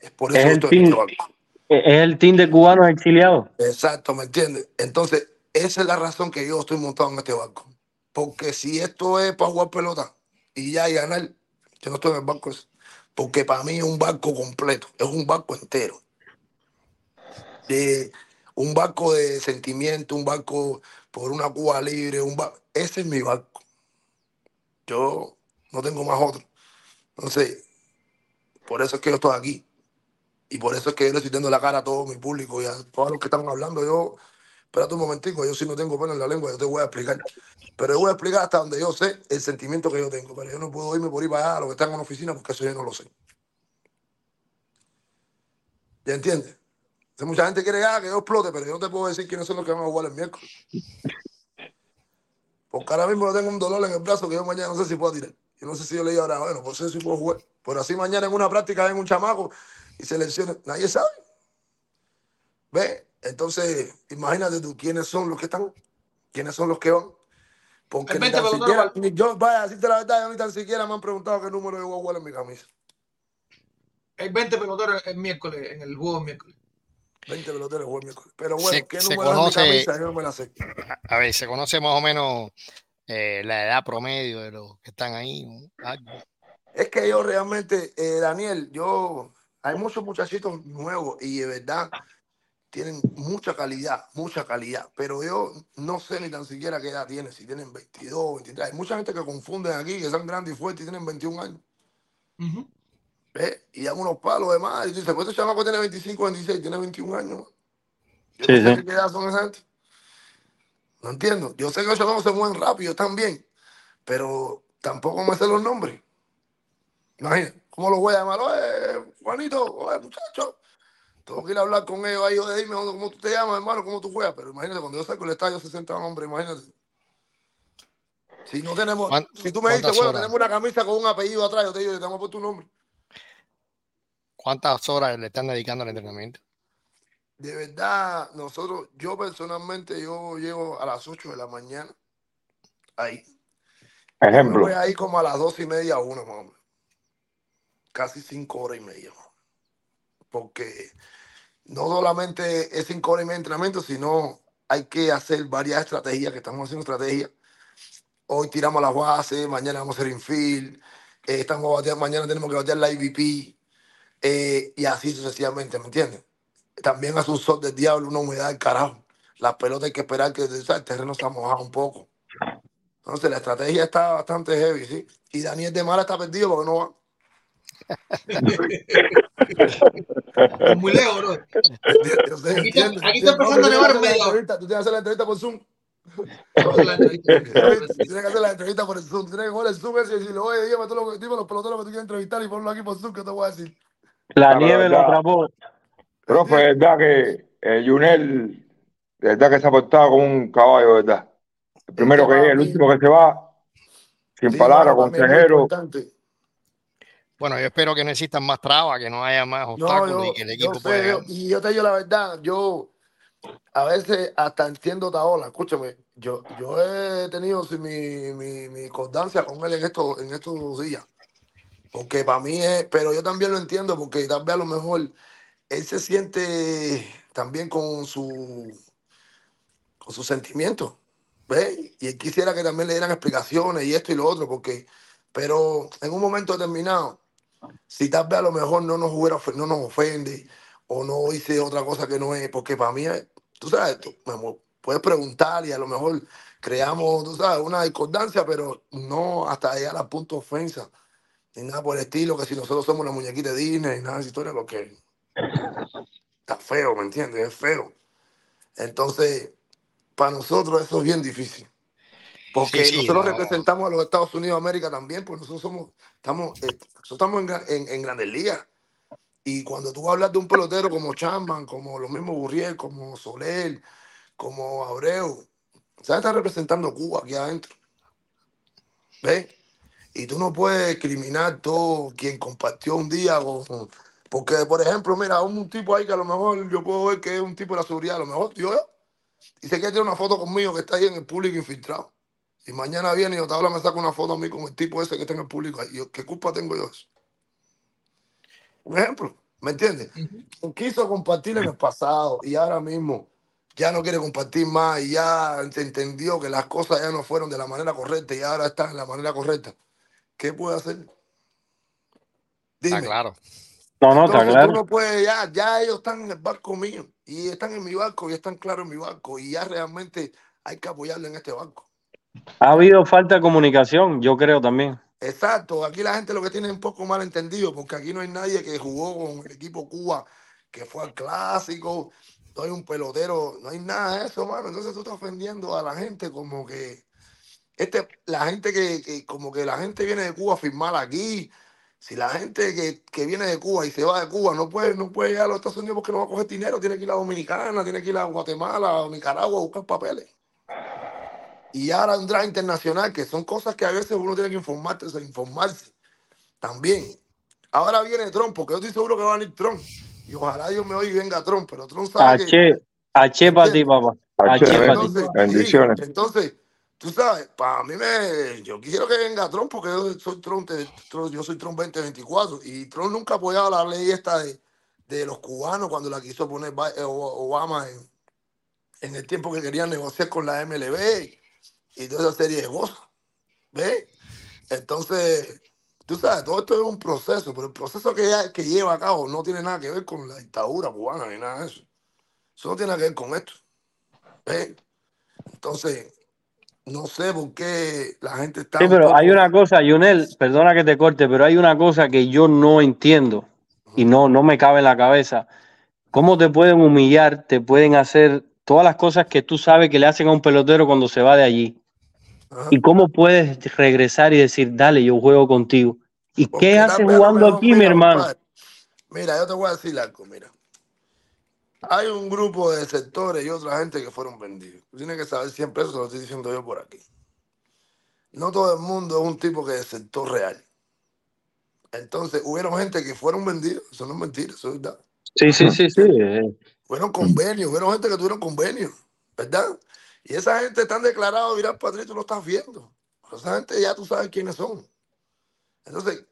Es por eso Es que estoy en este banco. Es el team de cubanos exiliados. Exacto, ¿me entiendes? Entonces, esa es la razón que yo estoy montado en este banco. Porque si esto es para jugar pelota y ya y ganar, yo no estoy en el banco ese. Porque para mí es un banco completo, es un banco entero. De, un banco de sentimiento, un banco por una Cuba libre, un ba- ese es mi banco. Yo no tengo más otro. Entonces, por eso es que yo estoy aquí. Y por eso es que yo le estoy dando la cara a todo mi público y a todos los que están hablando. Yo, espérate un momentico, yo sí no tengo pena en la lengua, yo te voy a explicar. Pero yo voy a explicar hasta donde yo sé el sentimiento que yo tengo. Pero yo no puedo irme por ir para allá a los que están en una oficina porque eso yo no lo sé. ¿Ya entiendes? Entonces, mucha gente quiere ah, que yo explote, pero yo no te puedo decir quiénes son los que van a jugar el miércoles. Porque ahora mismo yo tengo un dolor en el brazo que yo mañana no sé si puedo tirar. Yo no sé si yo le digo ahora, bueno, por eso sí puedo jugar. Pero así mañana en una práctica ven un chamaco y selecciona. Nadie sabe. ¿Ves? Entonces, imagínate tú quiénes son los que están, quiénes son los que van. Porque El ni 20 tan siquiera, ni yo, vaya a decirte la verdad, yo ni tan siquiera me han preguntado qué número yo voy a jugar en mi camisa. Hay 20 peloteros el miércoles, en el juego del miércoles. 20 peloteros juegan miércoles. Pero bueno, Se, ¿qué se número conoce, es mi camisa? Yo no me la sé. a a ver, se conoce más o menos eh, la edad promedio de los que están ahí. ¿no? Algo. Es que yo realmente, eh, Daniel, yo, hay muchos muchachitos nuevos y de verdad tienen mucha calidad, mucha calidad, pero yo no sé ni tan siquiera qué edad tienen, si tienen 22, 23. Hay mucha gente que confunden aquí, que son grandes y fuertes y tienen 21 años. ¿Ves? Y dan unos palos de más. Y tú dices, pues este chamaco tiene 25, 26, tiene 21 años. Yo Sí, no sé sí. qué edad son esa gente. No entiendo. Yo sé que los chamacos se mueven rápido también, pero tampoco me sé los nombres. Imagínate, ¿cómo los voy a llamar? Juanito, oye, muchacho. Tengo que ir a hablar con ellos ahí, oye, dime cómo tú te llamas, hermano, cómo tú juegas. Pero imagínate, cuando yo salgo del estadio, 60 hombres, imagínate. Si no tenemos, ¿Cuán- si tú me dices, bueno, horas? tenemos una camisa con un apellido atrás, yo te digo, yo te por tu nombre. ¿Cuántas horas le están dedicando al entrenamiento? De verdad, nosotros, yo personalmente, yo llego a las 8 de la mañana ahí. Ejemplo. voy ahí como a las 12 y media, una más o menos. Casi 5 horas y media. Porque no solamente es 5 horas y media de entrenamiento, sino hay que hacer varias estrategias, que estamos haciendo estrategias. Hoy tiramos las bases, mañana vamos a hacer infield, eh, estamos bateando, mañana tenemos que batear la IVP, eh, y así sucesivamente, ¿me entiendes? También hace un sol del diablo, una humedad del carajo. Las pelotas hay que esperar que el terreno se ha mojado un poco. Entonces, la estrategia está bastante heavy, ¿sí? Y Daniel de Mala está perdido porque no va. Es muy lejos, bro. Aquí está, aquí está empezando a nevar hora. Tú tienes que hacer la entrevista por Zoom. Tienes que hacer la entrevista por el Zoom. Tienes que poner el Zoom ese y decirle, oye, dígame, tú lo, dime los peloteros que tú quieres entrevistar y ponlo aquí por Zoom, que te voy a decir. La nieve lo atrapó. Profe, es verdad que eh, Junel, de verdad que se ha portado como un caballo, verdad. El primero que llega, el último que se va, sin palabras, es muy consejero. Bueno, yo espero que no existan más trabas, que no haya más No, obstáculos yo, y que el yo equipo sé, pueda yo- y yo te digo la verdad, yo a veces hasta entiendo Taola, escúchame, yo, yo he tenido sí, mi, mi, mi constancia con él en estos, en estos días, porque para mí es, pero yo también lo entiendo, porque tal vez a lo mejor él se siente también con su, con sus sentimientos, ¿ves? Y él quisiera que también le dieran explicaciones y esto y lo otro, porque, pero en un momento determinado, si tal vez a lo mejor no nos hubiera no nos ofende o no hice otra cosa que no es, porque para mí, tú sabes, tú, amor, puedes preguntar y a lo mejor creamos, tú sabes, una discordancia, pero no hasta llegar al punto de ofensa, ni nada por el estilo, que si nosotros somos la muñequita de Disney, ni nada de esa historia, porque está feo, ¿me entiendes? Es feo. Entonces, para nosotros eso es bien difícil. Porque Sí, sí, nosotros no. representamos a los Estados Unidos de América también, pues nosotros somos, estamos, eh, nosotros estamos en, en, en grandes ligas. Y cuando tú hablas de un pelotero como Chapman, como los mismos Burriel, como Soler, como Abreu, ¿sabes? Están representando Cuba aquí adentro. ¿Ves? Y tú no puedes discriminar todo quien compartió un día con... Porque, por ejemplo, mira, un tipo ahí que a lo mejor yo puedo ver que es un tipo de la seguridad, a lo mejor yo, y sé que tiene una foto conmigo que está ahí en el público infiltrado. Y mañana viene y Otaola me saca una foto a mí con el tipo ese que está en el público ahí. Yo, ¿Qué culpa tengo yo de eso? Un ejemplo, ¿me entiendes? Quiso compartir en el pasado y ahora mismo ya no quiere compartir más y ya se entendió que las cosas ya no fueron de la manera correcta y ahora están en la manera correcta. ¿Qué puede hacer? Está claro. No, no, está claro. tú no puedes, ya, ya ellos están en el barco mío y están en mi barco y están claros en mi barco y ya realmente hay que apoyarlo en este barco. Ha habido falta de comunicación, yo creo también. Exacto, aquí la gente lo que tiene es un poco mal entendido, porque aquí no hay nadie que jugó con el equipo Cuba, que fue al clásico, no hay un pelotero, no hay nada de eso, mano. Entonces tú estás ofendiendo a la gente como que este, la gente que, que como que la gente viene de Cuba a firmar aquí. Si la gente que, que viene de Cuba y se va de Cuba no puede, no puede llegar a los Estados Unidos porque no va a coger dinero, tiene que ir a Dominicana, tiene que ir a Guatemala o Nicaragua a buscar papeles. Y ahora un drive internacional, que son cosas que a veces uno tiene que informarse, informarse también. Ahora viene Trump, porque yo estoy seguro que va a venir Trump. Y ojalá Dios me oiga y venga Trump, pero Trump sabe que. H, H para ti, papá. H para ti. Entonces, Bendiciones. sí, entonces, tú sabes, para mí me. Yo quiero que venga Trump porque yo soy Trump, yo soy Trump 2024. Y Trump nunca ha apoyado la ley esta de, de los cubanos cuando la quiso poner eh, Obama en, en el tiempo que querían negociar con la MLB y toda esa serie de cosas. ¿Ves? Entonces, tú sabes, todo esto es un proceso, pero el proceso que, ya- que lleva a cabo no tiene nada que ver con la dictadura cubana ni nada de eso. Eso no tiene nada que ver con esto. ¿Ves? Entonces, no sé por qué la gente está Sí, un pero poco... hay una cosa, Yunel, perdona que te corte, pero hay una cosa que yo no entiendo y no, no me cabe en la cabeza. ¿Cómo te pueden humillar, te pueden hacer todas las cosas que tú sabes que le hacen a un pelotero cuando se va de allí? ¿Y cómo puedes regresar y decir, dale, yo juego contigo? ¿Y Porque qué haces jugando mejor, aquí, mi hermano? mira, yo te voy a decir algo, mira. Hay un grupo de sectores y otra gente que fueron vendidos. Tú tienes que saber siempre eso, te lo estoy diciendo yo por aquí. No todo el mundo es un tipo que es sector real. Entonces, hubieron gente que fueron vendidos, eso no es mentira, eso es verdad. Sí, sí, sí, sí. Fueron convenios, hubieron gente que tuvieron convenios, ¿verdad? Y esa gente están declarados virar patria y tú lo estás viendo. Pero esa gente ya tú sabes quiénes son. Entonces,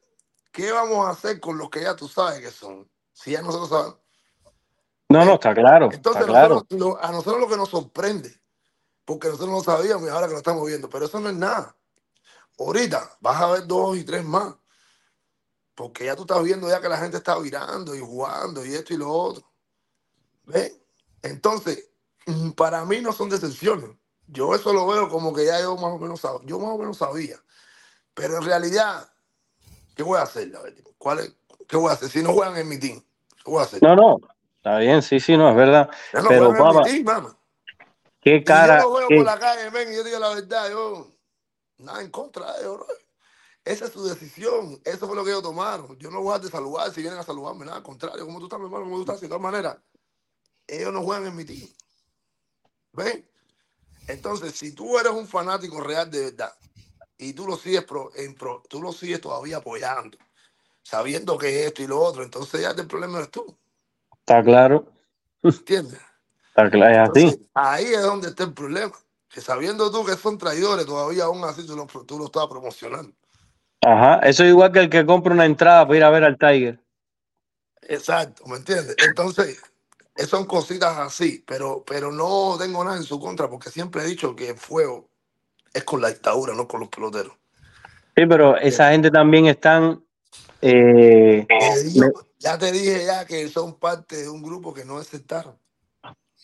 ¿qué vamos a hacer con los que ya tú sabes que son? Si ya nosotros sabemos. No, no, está claro, está Entonces, claro. nosotros, lo- a nosotros lo que nos sorprende, porque nosotros no sabíamos y ahora que lo estamos viendo, pero eso no es nada. Ahorita vas a ver dos y tres más, porque ya tú estás viendo ya que la gente está virando y jugando y esto y lo otro. ¿Ves? Entonces, para mí no son decepciones, Yo eso lo veo como que ya yo más o menos sabía, yo más o menos sabía. Pero en realidad, ¿qué voy a hacer? A ver, ¿cuál es- ¿Qué voy a hacer? Si no juegan en mi team, ¿qué voy a hacer? No, no, está bien, sí, sí, no, es verdad. No Pero, papá, qué Y yo cara, lo veo qué- por la calle, ven, y yo digo la verdad, yo, nada en contra de ellos, bro. Esa es su decisión, eso fue lo que ellos tomaron. Yo no voy a desaludar si vienen a saludarme, nada, al contrario, como tú estás, mi hermano, como tú estás, de todas maneras, ellos no juegan en mi team. ¿Ven? Entonces, si tú eres un fanático real de verdad y tú lo sigues, pro- en pro- tú lo sigues todavía apoyando, sabiendo que esto y lo otro, entonces ya el problema eres tú, está claro, ¿entiendes? está claro, es así. Ahí es donde está el problema. Que sabiendo tú que son traidores, todavía aún así tú lo, tú lo estás promocionando. Ajá, eso es igual que el que compra una entrada para ir a ver al Tiger. Exacto, ¿me entiendes? Entonces, son cositas así, pero, pero no tengo nada en su contra porque siempre he dicho que el fuego es con la dictadura, no con los peloteros. Sí, pero esa gente también están. eh, digo, ya te dije ya que son parte de un grupo que no aceptaron.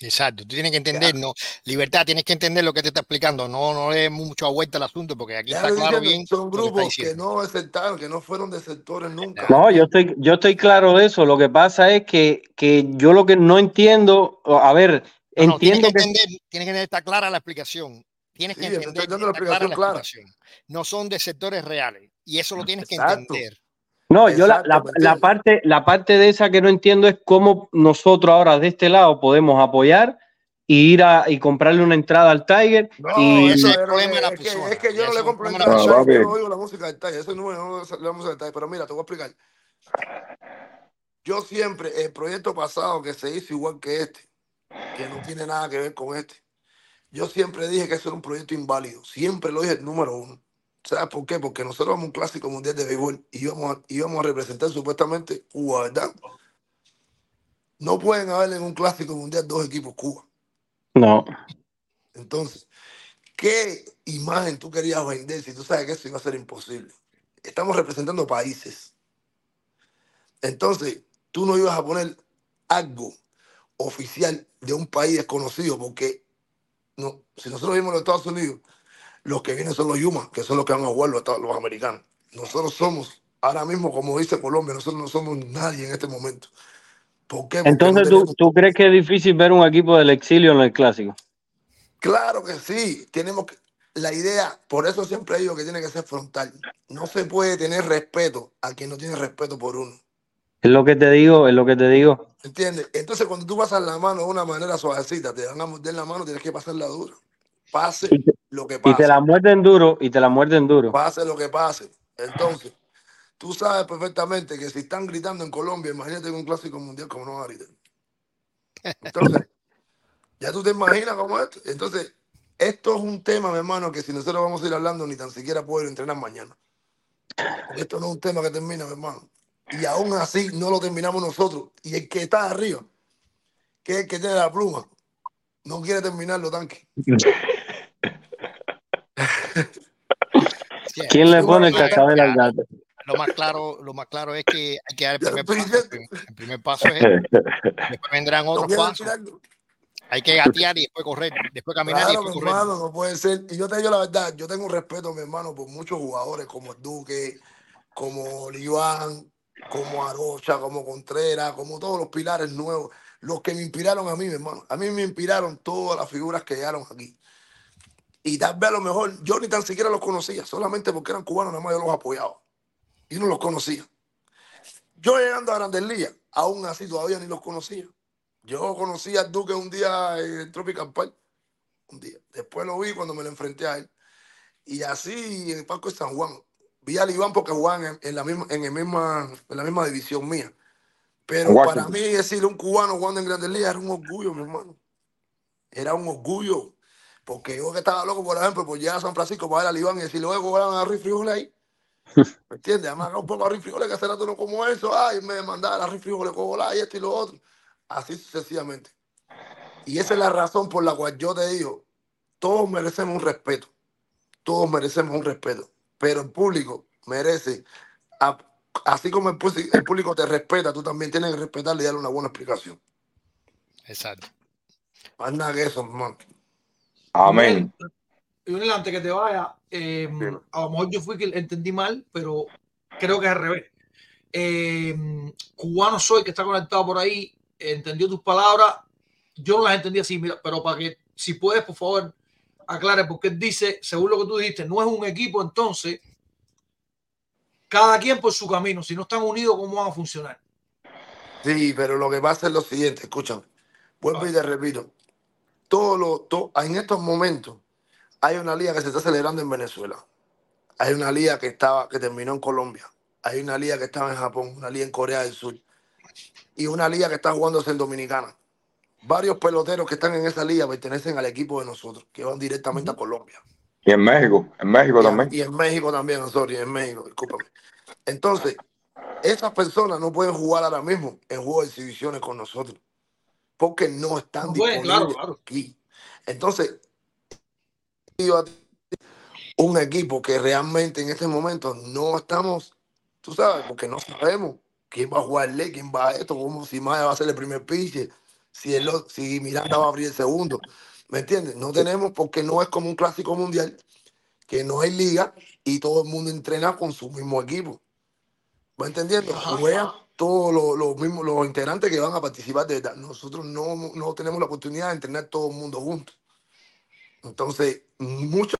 Exacto, tú tienes que entender, no, libertad, tienes que entender lo que te está explicando, no, no le mucho vuelta al asunto porque aquí Ya está claro bien son que grupos que no aceptaron, que no fueron de sectores nunca. no, yo estoy, yo estoy claro de eso. Lo que pasa es que, que yo lo que no entiendo, a ver, No, no, tienes entiendo que que. entender, tienes que entender, está clara la explicación. Tienes que Sí, entender, la está clara la explicación. No son de sectores reales y eso lo tienes que entender. No, yo la, la, parte, la parte de esa que no entiendo es cómo nosotros ahora de este lado podemos apoyar y ir a y comprarle una entrada al Tiger No, y eso Ese es el problema de la es que, persona. es que yo no le compro la entrada, persona. yo papi. no oigo la música del talle, eso no es la música del talle, pero mira, te voy a explicar. Yo siempre, el proyecto pasado que se hizo igual que este, que no tiene nada que ver con este, yo siempre dije que eso era un proyecto inválido, siempre lo dije el número uno. ¿Sabes por qué? Porque nosotros vamos a un clásico mundial de béisbol y íbamos a, íbamos a representar supuestamente Cuba, ¿verdad? No pueden haber en un clásico mundial dos equipos Cuba. no. Entonces, ¿qué imagen tú querías vender si tú sabes que eso iba a ser imposible? Estamos representando países. Entonces, tú no ibas a poner algo oficial de un país desconocido porque no, si nosotros vimos los Estados Unidos, los que vienen son los Yuma, que son los que van a jugar los, americanos. Nosotros somos, ahora mismo, como dice Colombia, nosotros no somos nadie en este momento. ¿Por qué? Porque no Entonces, ¿tú, tenemos ¿tú crees que es difícil ver un equipo del exilio en el clásico? Claro que sí, tenemos que, la idea, por eso siempre digo que tiene que ser frontal. No se puede tener respeto a quien no tiene respeto por uno. Es lo que te digo, es lo que te digo. ¿Entiendes? Entonces, cuando tú pasas la mano de una manera suavecita, te van a morder la mano, tienes que pasarla dura. Pase lo que y te pase, la muerden duro, y te la muerden duro. pase lo que pase. Entonces, tú sabes perfectamente que si están gritando en Colombia, imagínate un clásico mundial como no van a gritar. Entonces, ya tú te imaginas cómo es. esto. Entonces, esto es un tema, mi hermano, que si nosotros vamos a ir hablando, ni tan siquiera puedo ir a entrenar mañana. Esto no es un tema que termina, mi hermano. Y aún así no lo terminamos nosotros. Y el que está arriba, que es el que tiene la pluma, no quiere terminarlo, tanque. Sí, ¿Quién le pone el cascabel al gato? lo más claro, lo más claro es que hay que dar el primer estoy paso. El primer, paso es este. Después vendrán otros pasos. Hay que gatear y después correr, después caminar y Claro, mi después correr. hermano, no puede ser. Y yo te digo la verdad, yo tengo un respeto, mi hermano, por muchos jugadores como el Duque, como Oliván, como Arocha, como Contreras, como todos los pilares nuevos, los que me inspiraron a mí, mi hermano. A mí me inspiraron todas las figuras que llegaron aquí. Y tal vez a lo mejor yo ni tan siquiera los conocía, solamente porque eran cubanos, nada más yo los apoyaba. Y no los conocía. Yo llegando a Grandes Ligas, aún así todavía ni los conocía. Yo conocí al Duque un día en Tropical Park, un día. Después lo vi cuando me lo enfrenté a él. Y así en el Parque de San Juan. Vi al Iván porque jugaban en, en la misma, en, el misma, en la misma división mía. Pero para mí decirle un cubano jugando en Grandes Ligas era un orgullo, mi hermano. Era un orgullo. Porque yo que estaba loco, por ejemplo, por llegar a San Francisco para ver al Iván y decirle, oye, cobraban a Frijoles ahí. ¿Me entiendes? Además, un poco a Rick Frijoles que hace rato no como eso. Ay, me mandaba a Rick Frijoles cobraba y esto y lo otro. Así sucesivamente. Y esa es la razón por la cual yo te digo, todos merecemos un respeto. Todos merecemos un respeto. Pero el público merece, así como el público te respeta, tú también tienes que respetarle y darle una buena explicación. Exacto. Más nada que eso, hermano. Amén. Lionel, antes que te vaya, eh, a lo mejor yo fui que entendí mal, pero creo que es al revés. Eh, cubano soy que está conectado por ahí, entendió tus palabras. Yo no las entendí así, mira, pero para que, si puedes, por favor, aclare, porque él dice, según lo que tú dijiste, no es un equipo, entonces, cada quien por su camino. Si no están unidos, ¿cómo van a funcionar? Sí, pero lo que pasa es lo siguiente, escúchame. Vuelvo y te repito. Todo lo, en estos momentos hay una liga que se está celebrando en Venezuela. Hay una liga que estaba, que terminó en Colombia. Hay una liga que estaba en Japón, una liga en Corea del Sur. Y una liga que está jugándose en Dominicana. Varios peloteros que están en esa liga pertenecen al equipo de nosotros, que van directamente a Colombia. Y en México, en México también. Y en México también, sorry, en México, discúlpame. Entonces, esas personas no pueden jugar ahora mismo en juegos de exhibiciones con nosotros, porque no están No disponibles claro, claro. aquí. Entonces, un equipo que realmente en este momento no estamos, tú sabes, porque no sabemos quién va a jugarle, quién va a esto, cómo, si Maya va a ser el primer pitch, si, el, si Miranda va a abrir el segundo. ¿Me entiendes? No tenemos porque no es como un clásico mundial, que no hay liga y todo el mundo entrena con su mismo equipo. ¿Va entendiendo? Juegan todos los, los mismos los integrantes que van a participar de verdad. Nosotros no, no tenemos la oportunidad de entrenar todo el mundo juntos. Entonces, muchos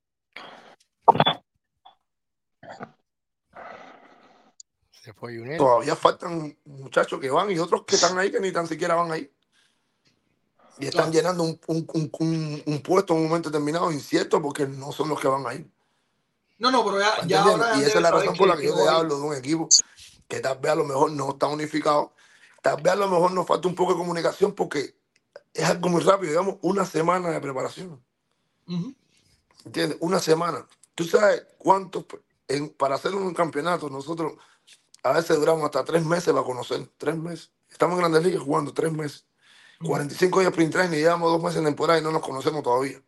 Se fue Junel. todavía faltan muchachos que van y otros que están ahí que ni tan siquiera van ahí. Y están llenando un, un- un- un- puesto en un momento determinado incierto porque no son los que van ahí. No, no, pero ya, ¿Me ya ahora y esa es la razón por la que- yo te hablo de un equipo que tal vez a lo mejor no está unificado. Tal vez a lo mejor nos falta un poco de comunicación porque es algo muy rápido, digamos, una semana de preparación. ¿Entiendes? Una semana. ¿Tú sabes cuánto en- para hacer un campeonato nosotros a veces duramos hasta tres meses para conocer? Tres meses. Estamos en Grandes Ligas jugando tres meses. 45 días sprint training y llevamos dos meses en temporada y no nos conocemos todavía.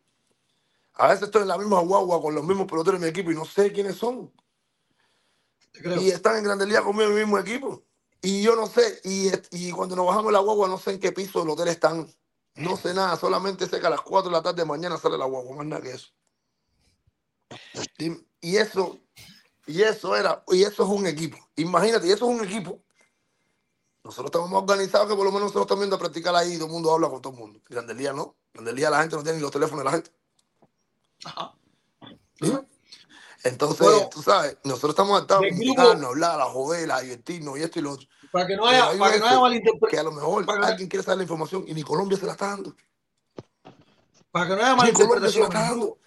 A veces estoy en la misma guagua con los mismos peloteros de mi equipo y no sé quiénes son. Y están en Grandes Ligas conmigo en mi mismo equipo. Y yo no sé, y, y cuando nos bajamos la guagua no sé en qué piso del hotel están. No sé nada, solamente sé que a las 4 de la tarde de mañana sale la guagua, más nada que eso. Y- Y eso, y eso era, y eso es un equipo. Imagínate, y eso es un equipo. Nosotros estamos más organizados que por lo menos nosotros estamos viendo a practicar ahí y todo el mundo habla con todo el mundo. Grandes Ligas no. Grandes Ligas la gente no tiene ni los teléfonos de la gente. ¿Sí? Entonces, tú sabes, nosotros estamos adaptados a hablar, a joder, a divertirnos y esto y lo otro. Para que no haya, hay para que no haya malinterpretación. que a lo mejor para que no- alguien quiere saber la información y ni Colombia se la está dando. Para que no haya malinterpretación. está dando.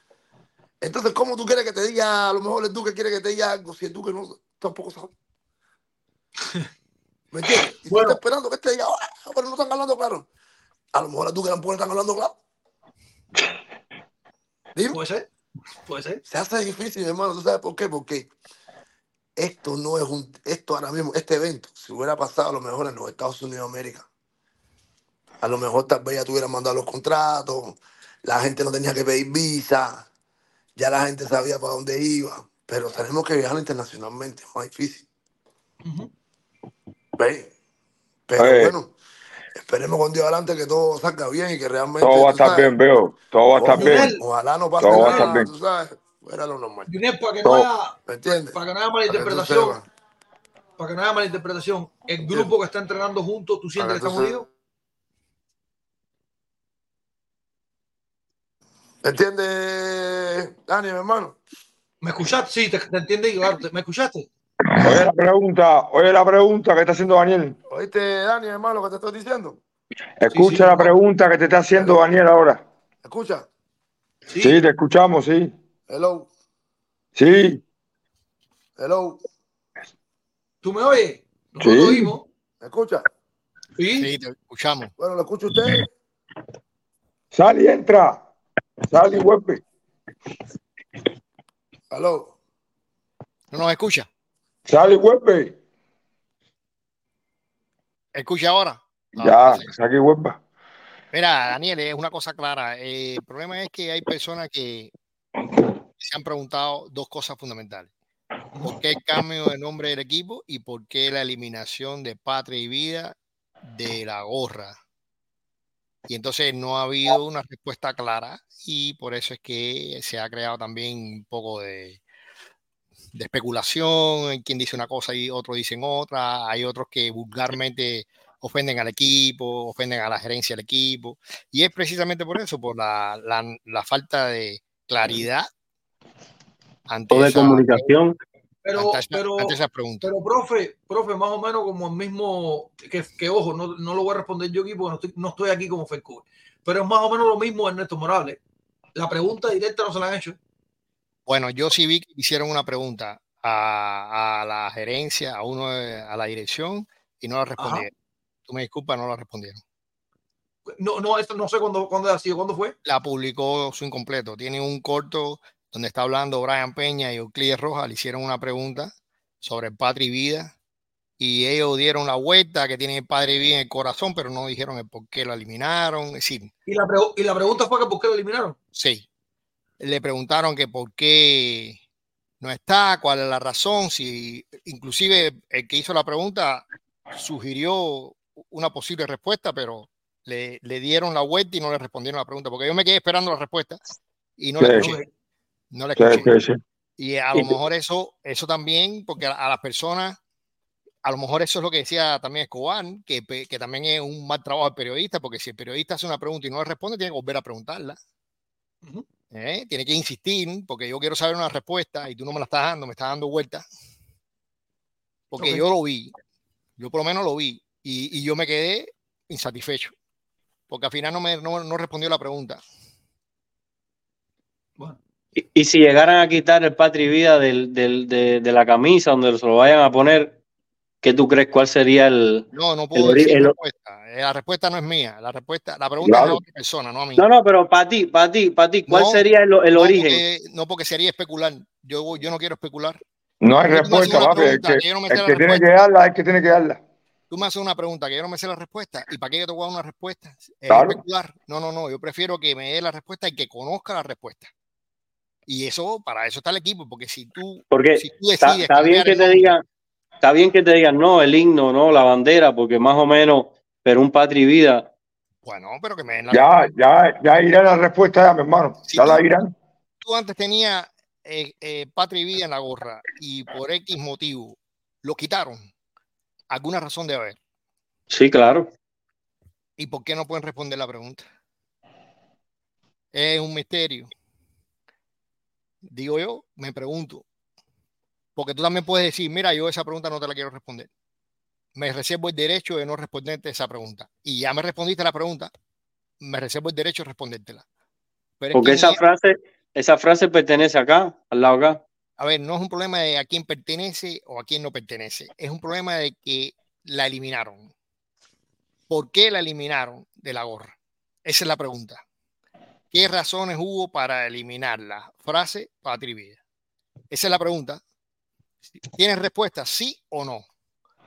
Entonces, ¿cómo tú quieres que te diga, a lo mejor el Duque quiere que te diga algo si el Duque no tampoco sabe? ¿Me entiendes? Y tú estás esperando que este diga, "Ah, pero no están hablando claro. A lo mejor el Duque tampoco están hablando claro. Dime. Puede ser, puede ser. Se hace difícil, hermano. ¿Tú sabes por qué? Porque esto no es un, esto ahora mismo, este evento, si hubiera pasado a lo mejor en los Estados Unidos de América, a lo mejor tal vez ya tuvieran mandado los contratos, la gente no tenía que pedir visa, ya la gente sabía para dónde iba, pero tenemos que viajar internacionalmente, es más difícil. ¿Ves? Pero bueno, esperemos con Dios adelante que todo salga bien y que realmente. Todo va a estar bien, veo. Todo va a estar bien. Ojalá no pase Todo va a estar nada, bien. tú sabes, fuera lo normal. Junel, para que no Todo. haya, ¿Me entiendes? para que no haya Para que malinterpretación, sepas. para que no haya malinterpretación, el grupo que está entrenando juntos, ¿tú sientes que Para están que tú unidos? ¿Me entiendes, Dani, mi hermano? ¿Me escuchaste? Sí, te, te te- ¿Me escuchaste? Oye la pregunta, oye la pregunta que está haciendo Daniel. ¿Oíste, Dani, hermano, lo que te estoy diciendo? Escucha la pregunta que te está haciendo Daniel ahora. ¿Escucha? Sí, te escuchamos, sí. Hello, Sí, hello. ¿Tú me oyes? Nosotros Sí. oímos. ¿Me escucha? Sí. Sí, te escuchamos. Bueno, ¿lo escucha usted? sal y entra. Sal y vuelve. Hello. ¿No nos escucha? Sal y vuelve. ¿Escucha ahora? Ya, sal y vuelve. Mira, Daniel, es una cosa clara. Eh, el problema es que hay personas que se han preguntado dos cosas fundamentales. ¿Por qué el cambio de nombre del equipo y por qué la eliminación de Patria y Vida de la gorra? Y entonces no ha habido una respuesta clara y por eso es que se ha creado también un poco de, de especulación, hay quien dice una cosa y otros dicen otra, hay otros que vulgarmente ofenden al equipo, ofenden a la gerencia del equipo, y es precisamente por eso, por la, la, la falta de claridad ante O de esa, comunicación. Pero, ante pero, ante esa pregunta. pero, profe, profe, más o menos como el mismo, que, que ojo, no, no lo voy a responder yo aquí porque no estoy, no estoy aquí como Fedcourt, pero es más o menos lo mismo Ernesto Morales. La pregunta directa no se la han hecho. Bueno, yo sí vi que hicieron una pregunta a, a la gerencia, a uno, a la dirección, y no la respondieron. Tú me disculpas, no la respondieron. No, no, esto no sé cuándo, cuándo ha sido, cuándo fue. La publicó su incompleto. Tiene un corto donde está hablando Brian Peña y Euclides Rojas. Le hicieron una pregunta sobre el Patri y Vida. Y ellos dieron la vuelta que tiene el Padre y Vida en el corazón, pero no dijeron el por qué lo eliminaron. Es decir, Y la, y la pregunta fue que por qué lo eliminaron. Sí. Le preguntaron que por qué no está, cuál es la razón, si inclusive el que hizo la pregunta sugirió una posible respuesta, pero le, le dieron la vuelta y no le respondieron la pregunta, porque yo me quedé esperando la respuesta y no la Sí. escuché. No la escuché. sí. Y a lo mejor eso, eso también, porque a, a las personas, a lo mejor eso es lo que decía también Escobar, que, que también es un mal trabajo del periodista, porque si el periodista hace una pregunta y no le responde, tiene que volver a preguntarla. ¿Eh? Tiene que insistir, porque yo quiero saber una respuesta y tú no me la estás dando, me estás dando vuelta. Porque yo lo vi, yo por lo menos lo vi, y, y yo me quedé insatisfecho, porque al final no me no, no respondió la pregunta. Y, y si llegaran a quitar el Patri Vida del, del- de, de la camisa donde se lo vayan a poner, ¿qué tú crees? ¿Cuál sería el, No, no el puedo ori- decir el- respuesta. Eh, La respuesta no es mía. La respuesta, la pregunta es de otra persona, no a mí. No, no, pero para ti, para ti, para ti, ¿cuál No, sería el, el no origen? Porque, no porque sería especular. Yo, yo no quiero especular. No hay respuesta, papi. El que, que no el tiene que respuesta. darla, es el que tiene que darla. Tú me haces una pregunta que yo no me sé la respuesta. ¿Y para qué yo te voy a dar una respuesta? Es Claro. especular. No, no, no. Yo prefiero que me dé la respuesta y que conozca la respuesta. Y eso, para eso está el equipo, porque si tú, Porque si tú está, decides está bien cambiar que el te digan, está bien que te digan, no, el himno, no, la bandera, porque más o menos, pero un Patri Vida, bueno, pero que me den la Ya, ya, ya irá la respuesta, ya, mi hermano. Ya la irán. tú antes tenías eh, eh, Patria y Vida en la gorra y por X motivo lo quitaron, alguna razón debe haber. sí, claro. ¿Y por qué no pueden responder la pregunta? Es un misterio. Digo yo, me pregunto. Porque tú también puedes decir, mira, yo esa pregunta no te la quiero responder. Me reservo el derecho de no responderte esa pregunta. Y ya me respondiste la pregunta, me reservo el derecho de respondértela. Pero Porque que esa frase, esa frase pertenece acá, al lado acá. A ver, no es un problema de a quién pertenece o a quién no pertenece. Es un problema de que la eliminaron. ¿Por qué la eliminaron de la gorra? Esa es la pregunta. ¿Qué razones hubo para eliminar la frase patria y vida? Esa es la pregunta. ¿Tienes respuesta? ¿Sí o no?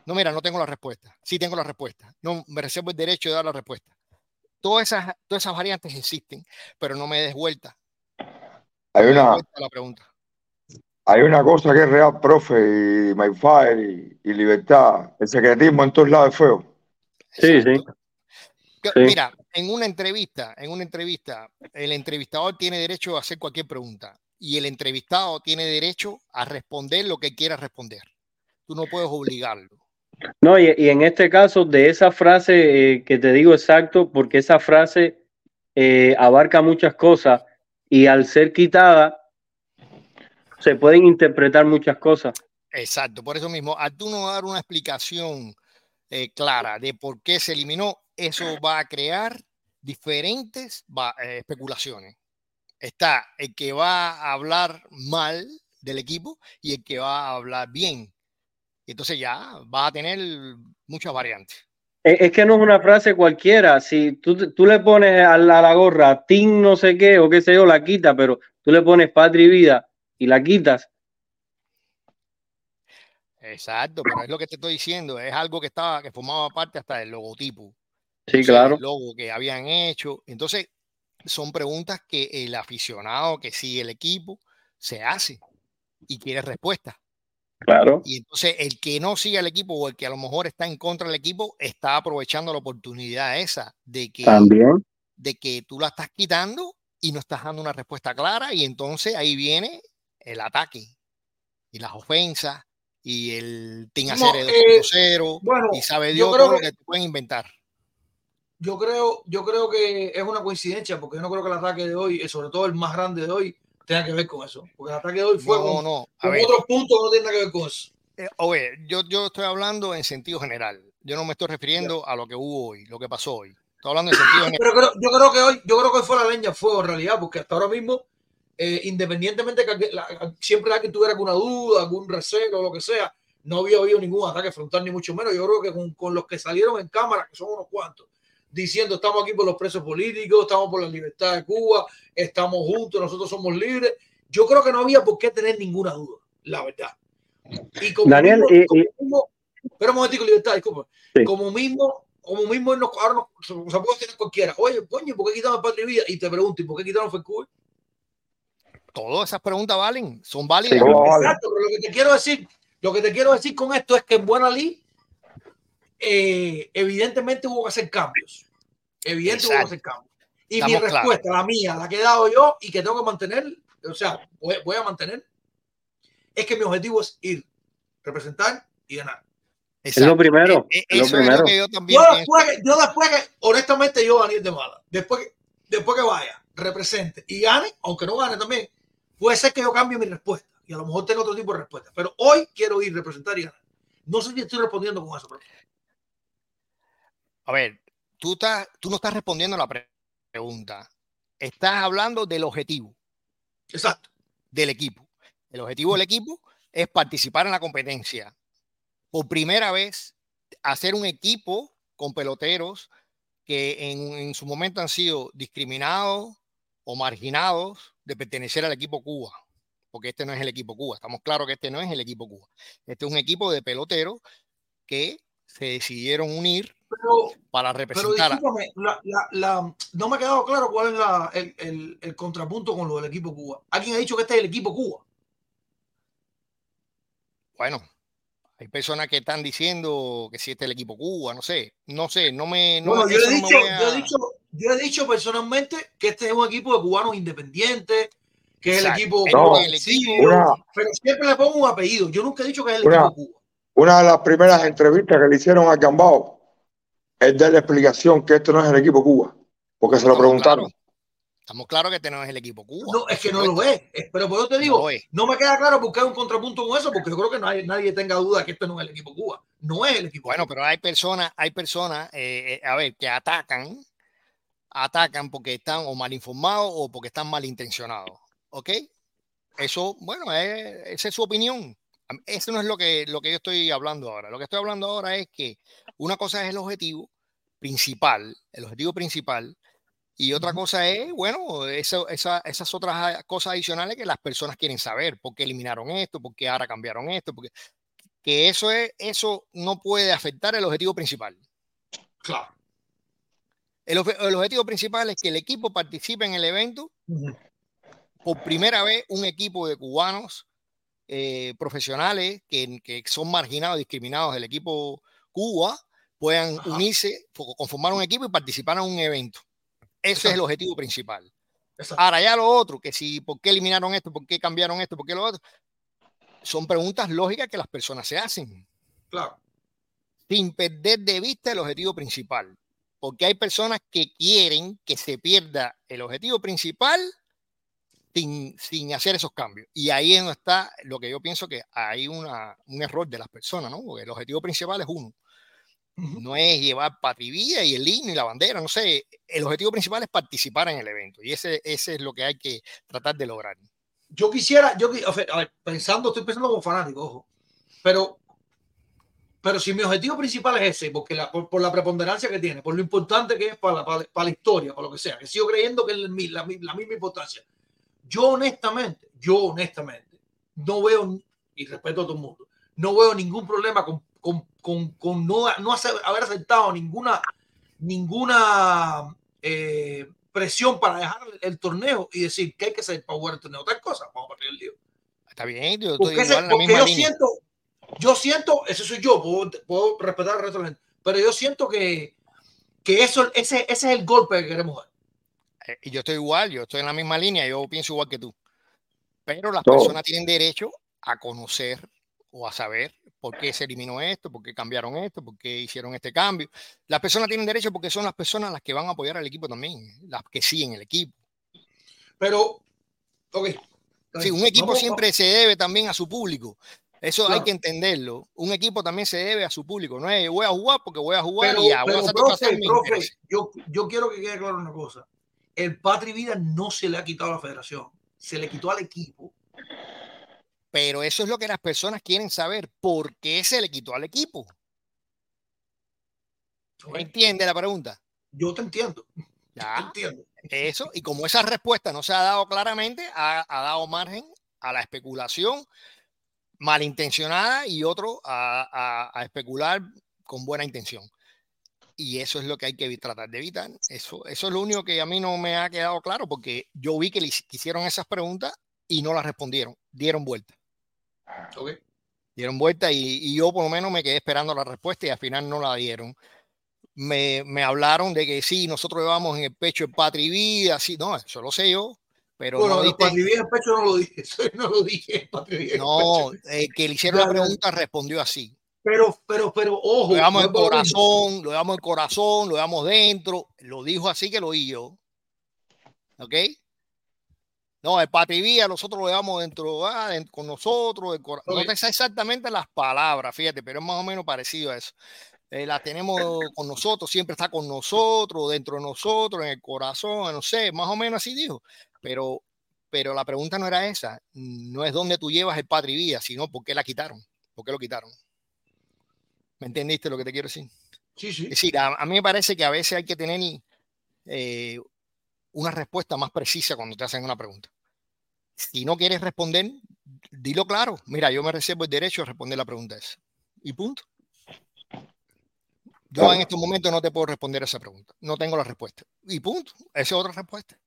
No, mira, no tengo la respuesta. Sí tengo la respuesta. No, me reservo el derecho de dar la respuesta. Todas esas, todas esas variantes existen, pero no me des vuelta. Hay No una, vuelta a la pregunta. hay una cosa que es real, profe, y Mayfire y, y Libertad. El secretismo en todos lados es feo. Sí, Sí. Mira, en una entrevista, en una entrevista, el entrevistador tiene derecho a hacer cualquier pregunta y el entrevistado tiene derecho a responder lo que quiera responder. Tú no puedes obligarlo. No, y, y en este caso, de esa frase eh, que te digo exacto, porque esa frase eh, abarca muchas cosas y al ser quitada, se pueden interpretar muchas cosas. Exacto, por eso mismo, al tú no dar una explicación eh, clara de por qué se eliminó, eso va a crear diferentes va- especulaciones. Está el que va a hablar mal del equipo y el que va a hablar bien. Entonces ya va a tener muchas variantes. Es, que no es una frase cualquiera. Si tú, tú le pones a la, a la gorra Team no sé qué o qué sé yo, la quita, pero tú le pones Patria y Vida y la quitas. Exacto, pero es lo que te estoy diciendo, es algo que estaba, que formaba parte hasta del logotipo. Sí, claro. El logo que habían hecho. Entonces, son preguntas que el aficionado que sigue el equipo se hace y quiere respuesta. Claro. Y entonces el que no sigue al equipo o el que a lo mejor está en contra del equipo está aprovechando la oportunidad esa de que, También. de que tú la estás quitando y no estás dando una respuesta clara y entonces ahí viene el ataque y las ofensas y el Team No, Acere eh, 2.0 bueno, y sabe Dios lo que te pueden inventar. Yo creo, yo creo que es una coincidencia, porque yo no creo que el ataque de hoy, eh, sobre todo el más grande de hoy, tenga que ver con eso. Porque el ataque de hoy fue No, con, no, a con otros puntos que no tienen nada que ver con eso. Eh, oye, yo, yo estoy hablando en sentido general. Yo no me estoy refiriendo a lo que hubo hoy, lo que pasó hoy. Estoy hablando en sentido general. Pero creo- yo creo que hoy, yo creo que hoy fue la leña fuego en realidad, porque hasta ahora mismo, eh, independientemente que alguien- la- siempre alguien tuviera alguna duda, algún recelo o lo que sea, no había habido ningún ataque frontal, ni mucho menos. Yo creo que con, con los que salieron en cámara, que son unos cuantos, diciendo estamos aquí por los presos políticos, estamos por la libertad de Cuba, estamos juntos, nosotros somos libres. Yo creo que no había por qué tener ninguna duda, la verdad. Y como Daniel, mismo- y- como y- mismo- espera un momentico, libertad, disculpa. Sí. Como mismo, como mismo nos, ahora nos, se se puede tener cualquiera. Oye, coño, ¿por qué quitaron Patria y Vida? Y te pregunto, ¿y por qué quitaron FECUBE? Todas esas preguntas valen, son válidas. Exacto, pero lo que te quiero decir, lo que te quiero decir con esto es que en Buena Ley, eh, evidentemente hubo que hacer cambios. Evidentemente hubo que Exacto. hacer cambios. Y Estamos mi claros. respuesta, la mía, la que he dado yo y que tengo que mantener, o sea, voy, voy a mantener, es que mi objetivo es ir, representar y ganar. Es lo primero. Eh, es lo Eso es primero. lo que yo también Yo después, que- yo después que, honestamente, yo Daniel de Mala, después que, después que vaya, represente y gane, aunque no gane también, puede ser que yo cambie mi respuesta y a lo mejor tengo otro tipo de respuesta. Pero hoy quiero ir, representar y ganar. No sé si estoy respondiendo con eso. Pero... A ver, tú, estás, tú no estás respondiendo a la pre- pregunta. Estás hablando del objetivo. Exacto. Del equipo. El objetivo del equipo es participar en la competencia. Por primera vez, hacer un equipo con peloteros que en, en su momento han sido discriminados o marginados de pertenecer al equipo Cuba. Porque este no es el equipo Cuba. Estamos claros que este no es el equipo Cuba. Este es un equipo de peloteros que se decidieron unir Pero, para pero representar a, discúlpame, la, la- la- no me ha quedado claro cuál es la- el, el- el contrapunto con lo del equipo Cuba. Alguien ha dicho que este es el equipo Cuba. Bueno, hay personas que están diciendo que si este es el equipo Cuba, no sé, no sé, no me. No, Bueno, yo he, no me dicho, a- yo, he dicho, yo he dicho personalmente que este es un equipo de cubanos independientes, que es el equipo Es No, el equipo- pero siempre le pongo un apellido. Yo nunca he dicho que es el Una, equipo Cuba. Una de las primeras entrevistas que le hicieron a Gambao es darle explicación que esto no es el equipo Cuba, porque se lo preguntaron. Estamos claros que este no es el equipo Cuba. No, es que no lo es. Pero por eso te digo, es. no me queda claro por qué hay un contrapunto con eso, porque yo creo que nadie, nadie tenga duda que este no es el equipo Cuba. No es el equipo Bueno, Cuba. pero hay personas, hay personas, eh, eh, a ver, que atacan, atacan porque están o mal informados o porque están malintencionados. ¿Ok? Eso, bueno, eh, esa es su opinión. Eso no es lo que, lo que yo estoy hablando ahora. Lo que estoy hablando ahora es que una cosa es el objetivo principal, el objetivo principal, y otra cosa es, bueno, eso, esa- esas otras cosas adicionales que las personas quieren saber, por qué eliminaron esto, por qué ahora cambiaron esto, porque que eso es, eso no puede afectar el objetivo principal. Claro. El objetivo principal es que el equipo participe en el evento. Por primera vez, un equipo de cubanos eh, profesionales que, que son marginados, discriminados del equipo Cuba, puedan unirse, fo- conformar un equipo y participar en un evento. Ese es el Exacto. objetivo principal. Exacto. Ahora ya lo otro, que si, ¿por qué eliminaron esto? ¿Por qué cambiaron esto? ¿Por qué lo otro? Son preguntas lógicas que las personas se hacen Claro. sin perder de vista el objetivo principal. Porque hay personas que quieren que se pierda el objetivo principal sin, sin hacer esos cambios. Y ahí es donde está lo que yo pienso que hay una, un error de las personas, ¿no? Porque el objetivo principal es uno. No es llevar patrivía y el himno y la bandera, no sé. El objetivo principal es participar en el evento. Y ese, ese es lo que hay que tratar de lograr. Yo quisiera, yo, a ver, pensando, estoy pensando como fanático, ojo, pero, pero si mi objetivo principal es ese, porque la, por, por la preponderancia que tiene, por lo importante que es para la, para, la- para la historia, para lo que sea, que sigo creyendo que es la, la la misma importancia. Yo honestamente, yo honestamente, no veo, y respeto a todo el mundo, no veo ningún problema con, con, con, con no, no hacer- haber aceptado ninguna, ninguna eh, presión para dejar el, torneo y decir que hay que hacer para jugar el torneo. Tal cosa, vamos a partir el lío. Está bien, yo estoy Porque, ese- igual en la porque misma yo línea. siento, yo siento, ese soy yo, puedo, puedo respetar al resto de la gente, pero yo siento que, que eso, ese, ese es el golpe que queremos dar. Eh, Y yo estoy igual, yo estoy en la misma línea, yo pienso igual que tú. Pero las personas tienen derecho a conocer o a saber por qué se eliminó esto, por qué cambiaron esto, por qué hicieron este cambio. Las personas tienen derecho porque son las personas las que van a apoyar al equipo también, las que siguen el equipo. Pero, ok. Sí, un equipo Vamos- siempre se debe también a su público. Eso hay Claro. que entenderlo. Un equipo también se debe a su público. No es voy a jugar porque voy a jugar Pero, y voy a pero, profe, mis profe, intereses. yo, yo quiero que quede claro una cosa. El Patri Vida no se le ha quitado a la federación, se le quitó al equipo. Pero eso es lo que las personas quieren saber. ¿Por qué se le quitó al equipo? ¿Entiende la pregunta? Yo te entiendo. Ya. Te entiendo. Eso, y como esa respuesta no se ha dado claramente, ha, ha dado margen a la especulación malintencionada y otro a, a- a especular con buena intención. Y eso es lo que hay que tratar de evitar. Eso, eso es lo único que a mí no me ha quedado claro, porque yo vi que le hic- hicieron esas preguntas y no las respondieron, dieron vuelta. Ok. Dieron vuelta y, y yo por lo menos me quedé esperando la respuesta y al final no la dieron. Me, me hablaron de que sí, nosotros llevamos en el pecho el patria y vida, sí, no, eso lo sé yo, pero bueno, no el pecho no lo dije, eso no lo dije. el Patri Vida en no, eh, que le hicieron la pregunta respondió así. Pero, pero, pero, ojo. Lo en lo mismo. corazón, lo llevamos en corazón, lo llevamos dentro. Lo dijo así que lo oí yo. ¿Ok? No, el patrivía nosotros lo llevamos dentro, ah, con nosotros. el cora- No te sé exactamente las palabras, fíjate, pero es más o menos parecido a eso. Eh, la tenemos con nosotros, siempre está con nosotros, dentro de nosotros, en el corazón, no sé, más o menos así dijo. Pero, pero la pregunta no era esa, no es dónde tú llevas el patrivía, sino por qué la quitaron, por qué lo quitaron. ¿Me entendiste lo que te quiero decir? Sí, sí. Es decir, a, a mí me parece que a veces hay que tener eh, una respuesta más precisa cuando te hacen una pregunta. Si no quieres responder, dilo claro. Mira, yo me reservo el derecho a responder la pregunta esa. Y punto. Yo en estos momentos no te puedo responder esa pregunta. No tengo la respuesta. Y punto. Esa es otra respuesta.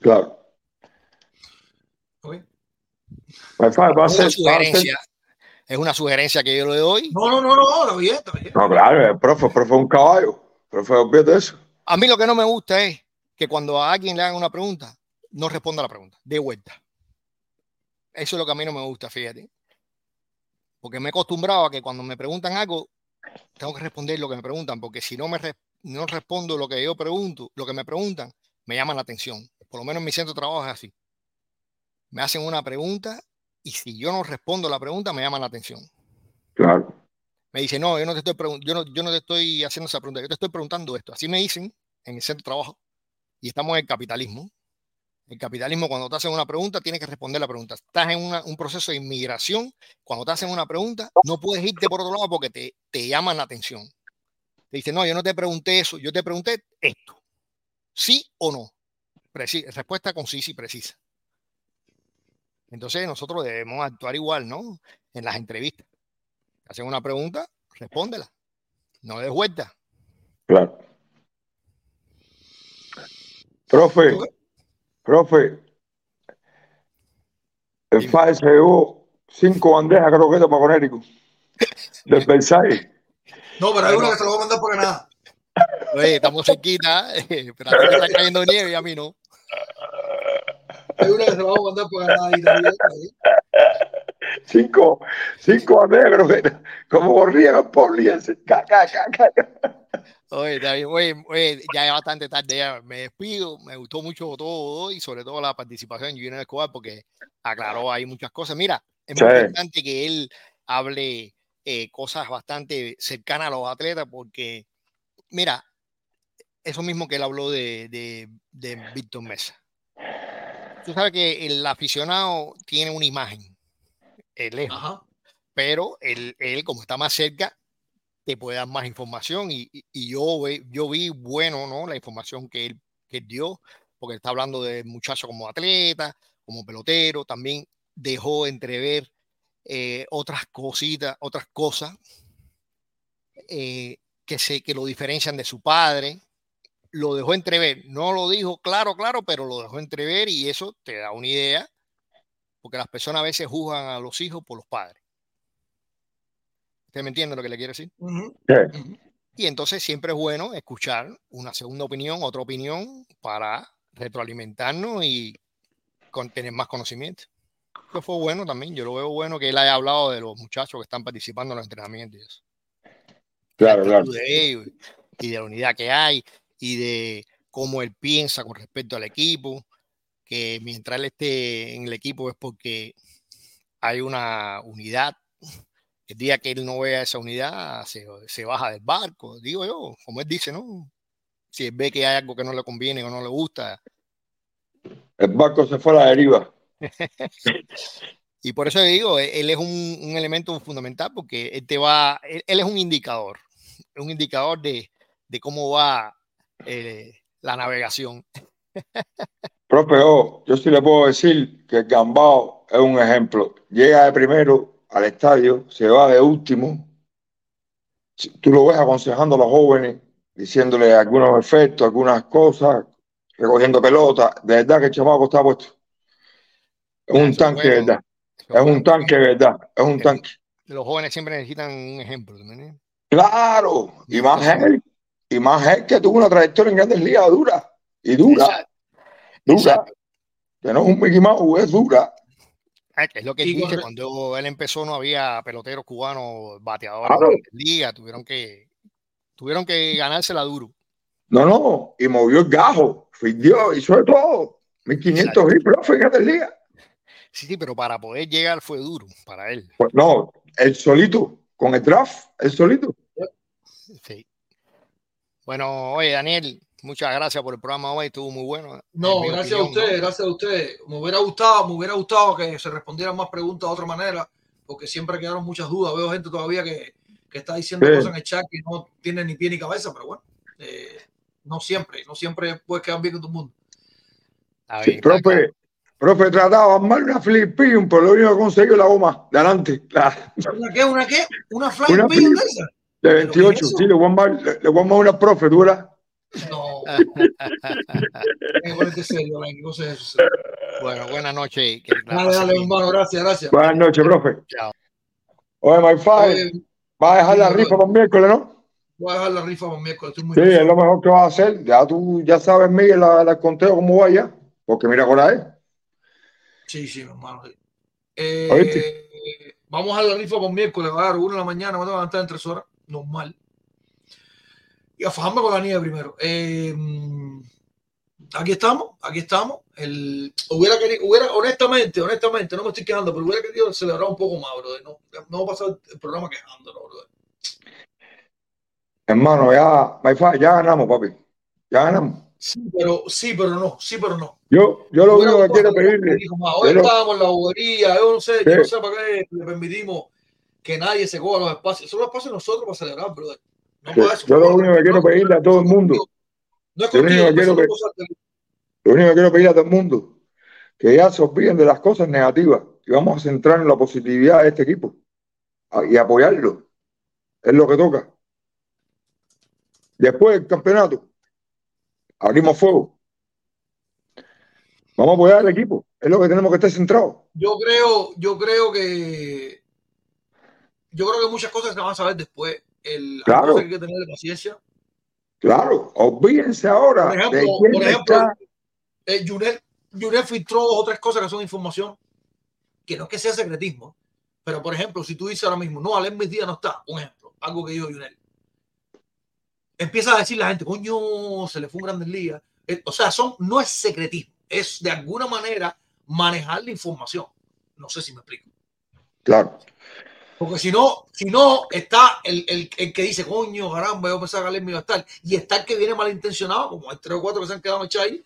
Claro. Ok. Wi-Fi va a ser, va a ser- sugerencia. Es una sugerencia que yo le doy. No, no, no, no, está bien, está bien. No, claro, el profe, el profe es un caballo. Profe, olvídate de eso. A mí lo que no me gusta es que cuando a alguien le hagan una pregunta, no responda la pregunta, de vuelta. Eso es lo que a mí no me gusta, fíjate. Porque me he acostumbrado a que cuando me preguntan algo, tengo que responder lo que me preguntan, porque si no me no respondo lo que yo pregunto, lo que me preguntan, me llaman la atención. Por lo menos en mi centro de trabajo es así. Me hacen una pregunta y si yo no respondo la pregunta, me llaman la atención. Claro. Me dice, no, yo no te estoy yo no, yo no te estoy haciendo esa pregunta, yo te estoy preguntando esto. Así me dicen en el centro de trabajo. Y estamos en el capitalismo. El capitalismo, cuando te hacen una pregunta, tienes que responder la pregunta. Estás en una- un proceso de inmigración. Cuando te hacen una pregunta, no puedes irte por otro lado porque te, te llaman la atención. Te dicen, no, yo no te pregunté eso, yo te pregunté esto. ¿Sí o no? Preci- respuesta concisa y precisa. Entonces nosotros debemos actuar igual, ¿no? En las entrevistas. Hacen una pregunta, respóndela. No des vuelta. Claro. Profe, profe, el FAE se llevó cinco bandejas, creo que es de Maconérico, del Versailles. No, pero hay uno que se lo va a mandar por Granada. Oye, estamos cerquita, eh, pero a ti te está cayendo nieve y a mí no. Hay uno que se lo va a mandar por Granada y también. Cinco, cinco era, como corrían el poliense. Ca, ca, ca, ca. Oye, bien. Oye, oye, ya es bastante tarde, ya me despido. Me gustó mucho todo y sobre todo la participación de Junior Escobar porque aclaró ahí muchas cosas. Mira, es muy importante que él hable eh, cosas bastante cercanas a los atletas porque, mira, eso mismo que él habló de, de, de Víctor Mesa. Tú sabes que el aficionado tiene una imagen, es lejos, pero él, él, como está más cerca, te puede dar más información y, y- yo, ve- yo vi bueno, ¿no? La información que él, que él dio, porque está hablando de muchacho como atleta, como pelotero, también dejó entrever eh, otras cositas, otras cosas eh, que, se, que lo diferencian de su padre. Lo dejó entrever, no lo dijo claro, claro, pero lo dejó entrever y eso te da una idea, porque las personas a veces juzgan a los hijos por los padres. ¿Usted me entiende lo que le quiero decir? Sí. Y entonces siempre es bueno escuchar una segunda opinión, otra opinión para retroalimentarnos y con, tener más conocimiento. Eso fue bueno también. Yo lo veo bueno que él haya hablado de los muchachos que están participando en los entrenamientos y eso. Claro, claro. de ellos y de la unidad que hay y de cómo él piensa con respecto al equipo, que mientras él esté en el equipo es porque hay una unidad. El día que él no vea esa unidad, se, se baja del barco, digo yo, como él dice, ¿no? Si él ve que hay algo que no le conviene o no le gusta. El barco se fue a la deriva. y por eso digo, e, él es un, un elemento fundamental porque él te va, él, él, es un indicador, un indicador de, de cómo va eh, la navegación. Profe, oh, yo sí le puedo decir que Gambao es un ejemplo. Llega de primero al estadio, se va de último. Tú lo ves aconsejando a los jóvenes, diciéndole algunos efectos, algunas cosas, recogiendo pelota. De verdad que el chamaco está puesto. Es un tanque, verdad. Es un tanque, de verdad. Es un tanque. Los jóvenes siempre necesitan un ejemplo. Claro, y más él, y más él que tuvo una trayectoria en grandes ligas dura, y dura, Exacto. dura. Exacto. Que no es un Mickey Mouse, es dura. Ah, es lo que él Y dice, cuando él empezó no había peloteros cubanos bateadores Claro. en la liga, tuvieron que, tuvieron que ganársela duro. No, no, y movió el gajo, fidió, hizo de todo. 1500 hits, profe, en ligas. Sí, sí, pero para poder llegar fue duro para él. Pues no, el solito, con el draft, el solito. Sí. Bueno, oye, Daniel, muchas gracias por el programa hoy, estuvo muy bueno. No, En mi gracias a ustedes, ¿no? gracias a ustedes. Me hubiera gustado, me hubiera gustado que se respondieran más preguntas de otra manera, porque siempre quedaron muchas dudas. Veo gente todavía que, que está diciendo Sí. cosas en el chat que no tienen ni pie ni cabeza, pero bueno, eh, no siempre, no siempre puedes quedar bien con todo el mundo. Sí, profe, profe, trataba mal una Philippine, por lo único que consiguió la goma de adelante, la, ¿Una qué? ¿Una qué? ¿Una flying Una Philip- de esa? de 28. eso? Sí, le voy a mandar, le, le voy a mandar una profe, verás. No. Hay que ponerte serio, Alain, ¿qué cosa es? Bueno, buenas noches. Dale, dale, hermano, gracias, gracias. Buenas noches, profe. Chao. Oye, my five, Oye, va a dejar la rifa para miércoles, ¿no? Voy a dejar la rifa para miércoles, estoy muy Sí, es lo mejor que vas a hacer. Ya tú ya sabes, Miguel, la, la conteo cómo vaya. Porque mira con ahí. Sí, sí, hermano. Eh, vamos a la rifa por miércoles, va a dar una de la mañana, me tengo que levantar en tres horas, normal. Y a fajarme con la nieve primero. Eh, aquí estamos, aquí estamos. El, hubiera querido, hubiera, honestamente, honestamente, no me estoy quejando, pero hubiera querido celebrar un poco más, brother. No, no pasar el programa quejándonos, brother. Hermano, ya, ya ganamos, papi. Ya ganamos. Sí, pero, sí, pero no, sí, pero no. Yo, yo lo único que quiero pedirle. Hoy estábamos en la bobería, yo no sé, yo no sé para qué le permitimos que nadie se coja los espacios. Son los espacios nosotros para celebrar, brother. No sí, para eso. yo lo único que quiero pedirle a todo el mundo. No es Lo único que quiero Lo único que pedirle a todo el mundo, que ya se olviden de las cosas negativas y vamos a centrar en la positividad de este equipo y apoyarlo. Es lo que toca. Después del campeonato, abrimos fuego. Vamos a apoyar al equipo. Es lo que tenemos que estar centrados. Yo creo, yo creo que yo creo que muchas cosas se van a saber después. El, Claro. que hay que tener paciencia. Claro, olvídense ahora Por ejemplo, de por ejemplo, eh, Junel, Junel filtró dos o tres cosas que son información, que no es que sea secretismo, pero por ejemplo, si tú dices ahora mismo, no, Alem Díaz no está, un ejemplo, algo que dijo Junel. Empieza a decir la gente, coño, se le fue un Grandes Ligas. Eh, o sea, son, no es secretismo, es de alguna manera manejar la información. No sé si me explico. Claro, Porque si no, si no, está el, el, el que dice, coño, caramba, yo pensaba que Alem iba a estar. Y está el que viene malintencionado, como hay tres o cuatro que se han quedado echados ahí,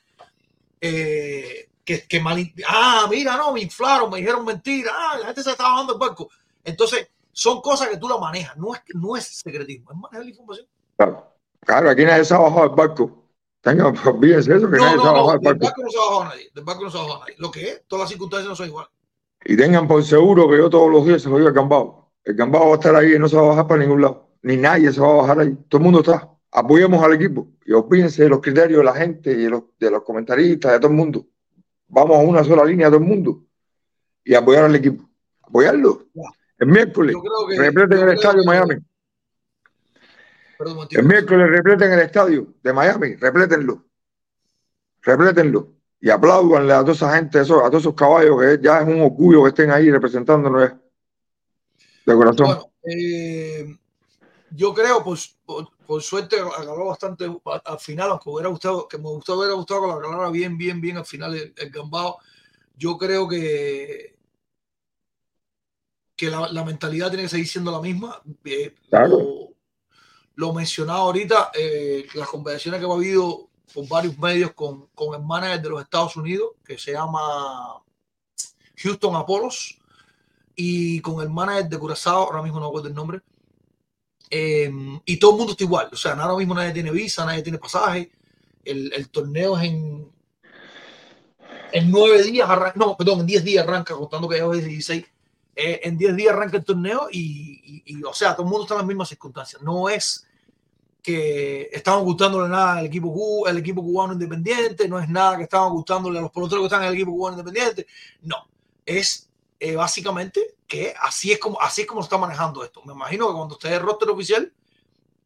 eh, que, que mal, ah, mira, no, me inflaron, me dijeron mentira, ah, la gente se está bajando el barco. Entonces, son cosas que tú la manejas, no es, no es secretismo, es manejar la información. claro. Claro, aquí nadie se ha bajado del barco. Tengan, olvídense eso, que No, nadie se ha bajado del del barco. barco no se ha bajado nadie, del barco no se ha bajado nadie. Lo que es, todas las circunstancias no son iguales. Y tengan por seguro que yo todos los días se lo digo al Gambao. El Gambao va a estar ahí y no se va a bajar para ningún lado. Ni nadie se va a bajar ahí. Todo el mundo está. Apoyemos al equipo. Y olvídense de los criterios de la gente y de los, de los comentaristas, de todo el mundo. Vamos a una sola línea todo el mundo. Y apoyar al equipo. Apoyarlo. El miércoles, que- repleten el estadio de Miami. Perdón. El miércoles repleten el estadio de Miami, replétenlo. Replétenlo. Y apláudanle a toda esa gente, a todos esos caballos, que ya es un orgullo que estén ahí representándonos de corazón. Bueno, eh, yo creo, pues, por, por suerte, acabó bastante al final, aunque hubiera gustado, que me gustó, hubiera gustado que lo aclarara bien, bien, bien al final el, el gambao. Yo creo que, que la, la mentalidad tiene que seguir siendo la misma. Eh, Claro. lo, lo mencionado ahorita, eh, las conversaciones que ha habido por varios medios con, con el manager de los Estados Unidos, que se llama Houston Apollos, y con el manager de Curazao, ahora mismo no recuerdo el nombre, eh, y todo el mundo está igual. O sea, ahora mismo nadie tiene visa, nadie tiene pasaje. El, el torneo es en, en nueve días, arran- no, perdón, en diez días arranca, contando que ya es 16. Eh, en diez días arranca el torneo y, y- y, o sea, todo el mundo está en las mismas circunstancias. No es que estamos gustándole nada al equipo, al equipo cubano independiente, no es nada que estamos gustándole a los peloteros que están en el equipo cubano independiente. No, es eh, básicamente que así es como así es como se está manejando esto. Me imagino que cuando esté el roster oficial,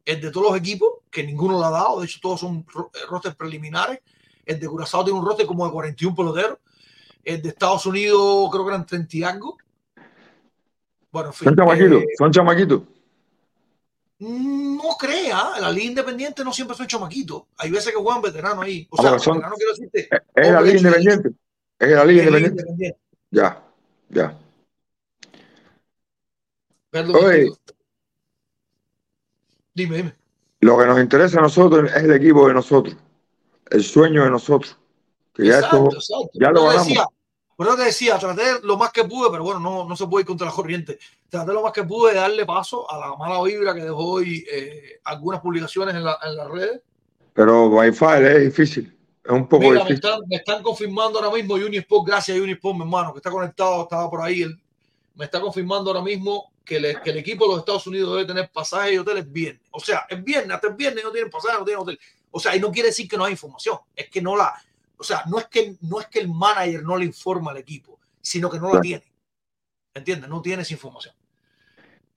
el de todos los equipos, que ninguno lo ha dado, de hecho todos son eh, rosters preliminares. El de Curazao tiene un roster como de 41 peloteros. El de Estados Unidos creo que eran 30 y algo. Bueno, en fin. Son chamaquitos, eh, son chamaquitos. No crea, la liga independiente no siempre son chamaquitos. Hay veces que juegan veteranos ahí. O Ah, sea, son- veterano quiero decirte. Es la liga independiente. Es la liga independiente. independiente. Ya, ya. Perdón, Oye. Dime, dime. lo que nos interesa a nosotros es el equipo de nosotros, el sueño de nosotros. Que ya Exacto, esto, exacto. ya lo ganamos. decía, por eso te decía, traté lo más que pude, pero bueno, no, no se puede ir contra la corriente. Traté lo más que pude de darle paso a la mala vibra que dejó hoy eh, algunas publicaciones en, la- en las redes. Pero Wi-Fi es difícil, es un poco Mira, me difícil. están, me están confirmando ahora mismo Unisport, gracias a Unisport, mi hermano, que está conectado, estaba por ahí. él me está confirmando ahora mismo que, le- que el equipo de los Estados Unidos debe tener pasajes y hoteles viernes. O sea, es viernes, hasta el viernes no tienen pasajes, no tienen hotel. O sea, y no quiere decir que no hay información, es que no la, o sea, no es que, no es que el manager no le informa al equipo, sino que no la tiene. ¿Entiendes? No tiene esa información.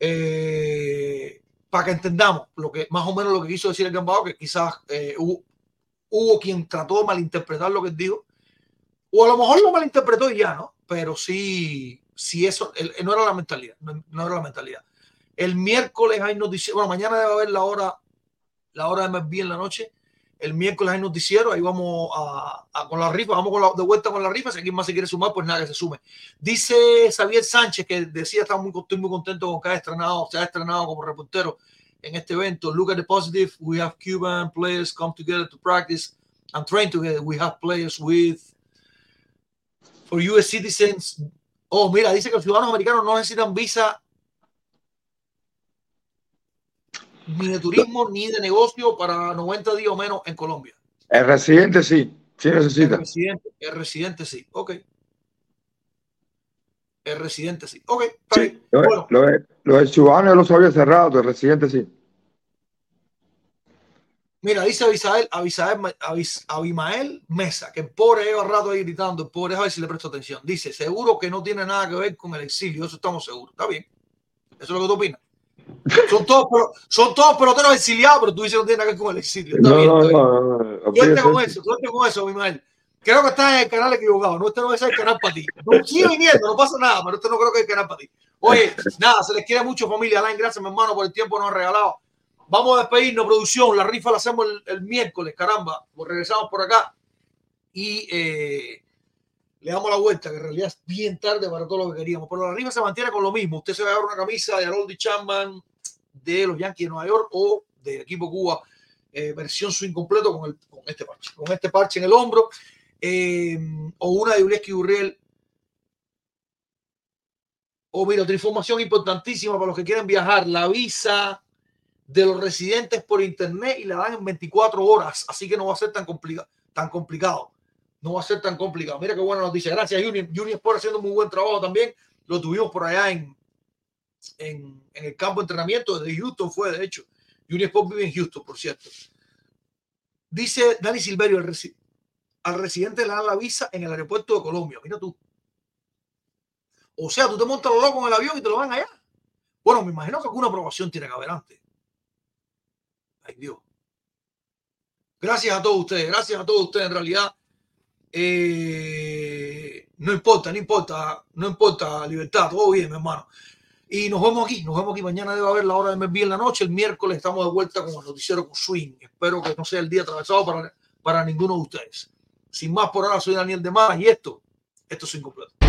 Eh, para que entendamos lo que más o menos lo que quiso decir el Gambao, que quizás eh, hubo, hubo quien trató de malinterpretar lo que él dijo, o a lo mejor lo malinterpretó y ya, ¿no? Pero sí, sí eso, no era la mentalidad, no, no era la mentalidad. El miércoles hay noticiero, bueno, mañana debe haber la hora, la hora de MLB en la noche. El miércoles hay noticiero, ahí vamos a, con la rifa, vamos con la- de vuelta con la rifa. Si alguien más se quiere sumar, pues nada, que se sume. Dice Xavier Sánchez que decía, está muy, estoy muy contento con que ha estrenado, se ha estrenado como reportero en este evento. Look at the positive. We have Cuban players come together to practice and train together. We have players with for US citizens. Oh, mira, dice que los ciudadanos americanos no necesitan visa ni de turismo ni de negocio para 90 días o menos en Colombia. El residente sí, sí El necesita. residente, el residente sí. Ok. El residente sí. Ok, está bien. Lo, Bueno, lo, lo del ciudadano yo lo sabía cerrado, el residente sí. Mira, dice Abisael, Abisael, Abis- Abimael Mesa, que el pobre lleva rato ahí gritando, el pobre, a ver si le presto atención. Dice, seguro que no tiene nada que ver con el exilio, eso estamos seguros. Está bien. Eso es lo que tú opinas. Son todos, son todos peloteros exiliados, pero tú dices que no tiene nada que ver con el exilio. Está No, bien, no, está bien. no, no, Suerte olvídese con eso. suerte con eso, Abimael. Creo que estás en el canal equivocado. No, este no es el canal para ti. No, sigue viniendo, no pasa nada, pero este no creo que es el canal para ti. Oye, nada, se les quiere mucho, familia. Alain, gracias, mi hermano, por el tiempo que nos han regalado. Vamos a despedirnos, producción. La rifa la hacemos el, el miércoles, caramba. Pues regresamos por acá y eh, le damos la vuelta, que en realidad es bien tarde para todo lo que queríamos. Pero la rifa se mantiene con lo mismo. Usted se va a dar una camisa de Harold Chapman de los Yankees de Nueva York o del equipo Cuba, eh, versión swing completo con, este parche. Con este parche en el hombro. eh, o una de Ulieski Urriel. O mira, otra información importantísima para los que quieren viajar, la visa de los residentes por internet y la dan en 24 horas, así que no va a ser tan complicado, tan complicado. No va a ser tan complicado. Mira qué buena noticia. Gracias, Junior. Junior Sport haciendo muy buen trabajo también. Lo tuvimos por allá en, en, el campo de entrenamiento desde Houston fue, de hecho. Junior Sport vive en Houston, por cierto. Dice Dani Silverio, al residente le dan la visa en el aeropuerto de Colombia. Mira tú. O sea, tú te montas lo loco en el avión y te lo van allá. Bueno, me imagino que alguna aprobación tiene que haber antes. Ay, Dios. Gracias a todos ustedes, gracias a todos ustedes en realidad. Eh, no importa, no importa, no importa, libertad, todo bien, mi hermano. Y nos vemos aquí, nos vemos aquí. Mañana debe haber la hora de MLB en la noche. El miércoles estamos de vuelta con el noticiero con Swing. Espero que no sea el día atravesado para, para ninguno de ustedes. Sin más por ahora, soy Daniel de Maras y esto, esto es incompleto.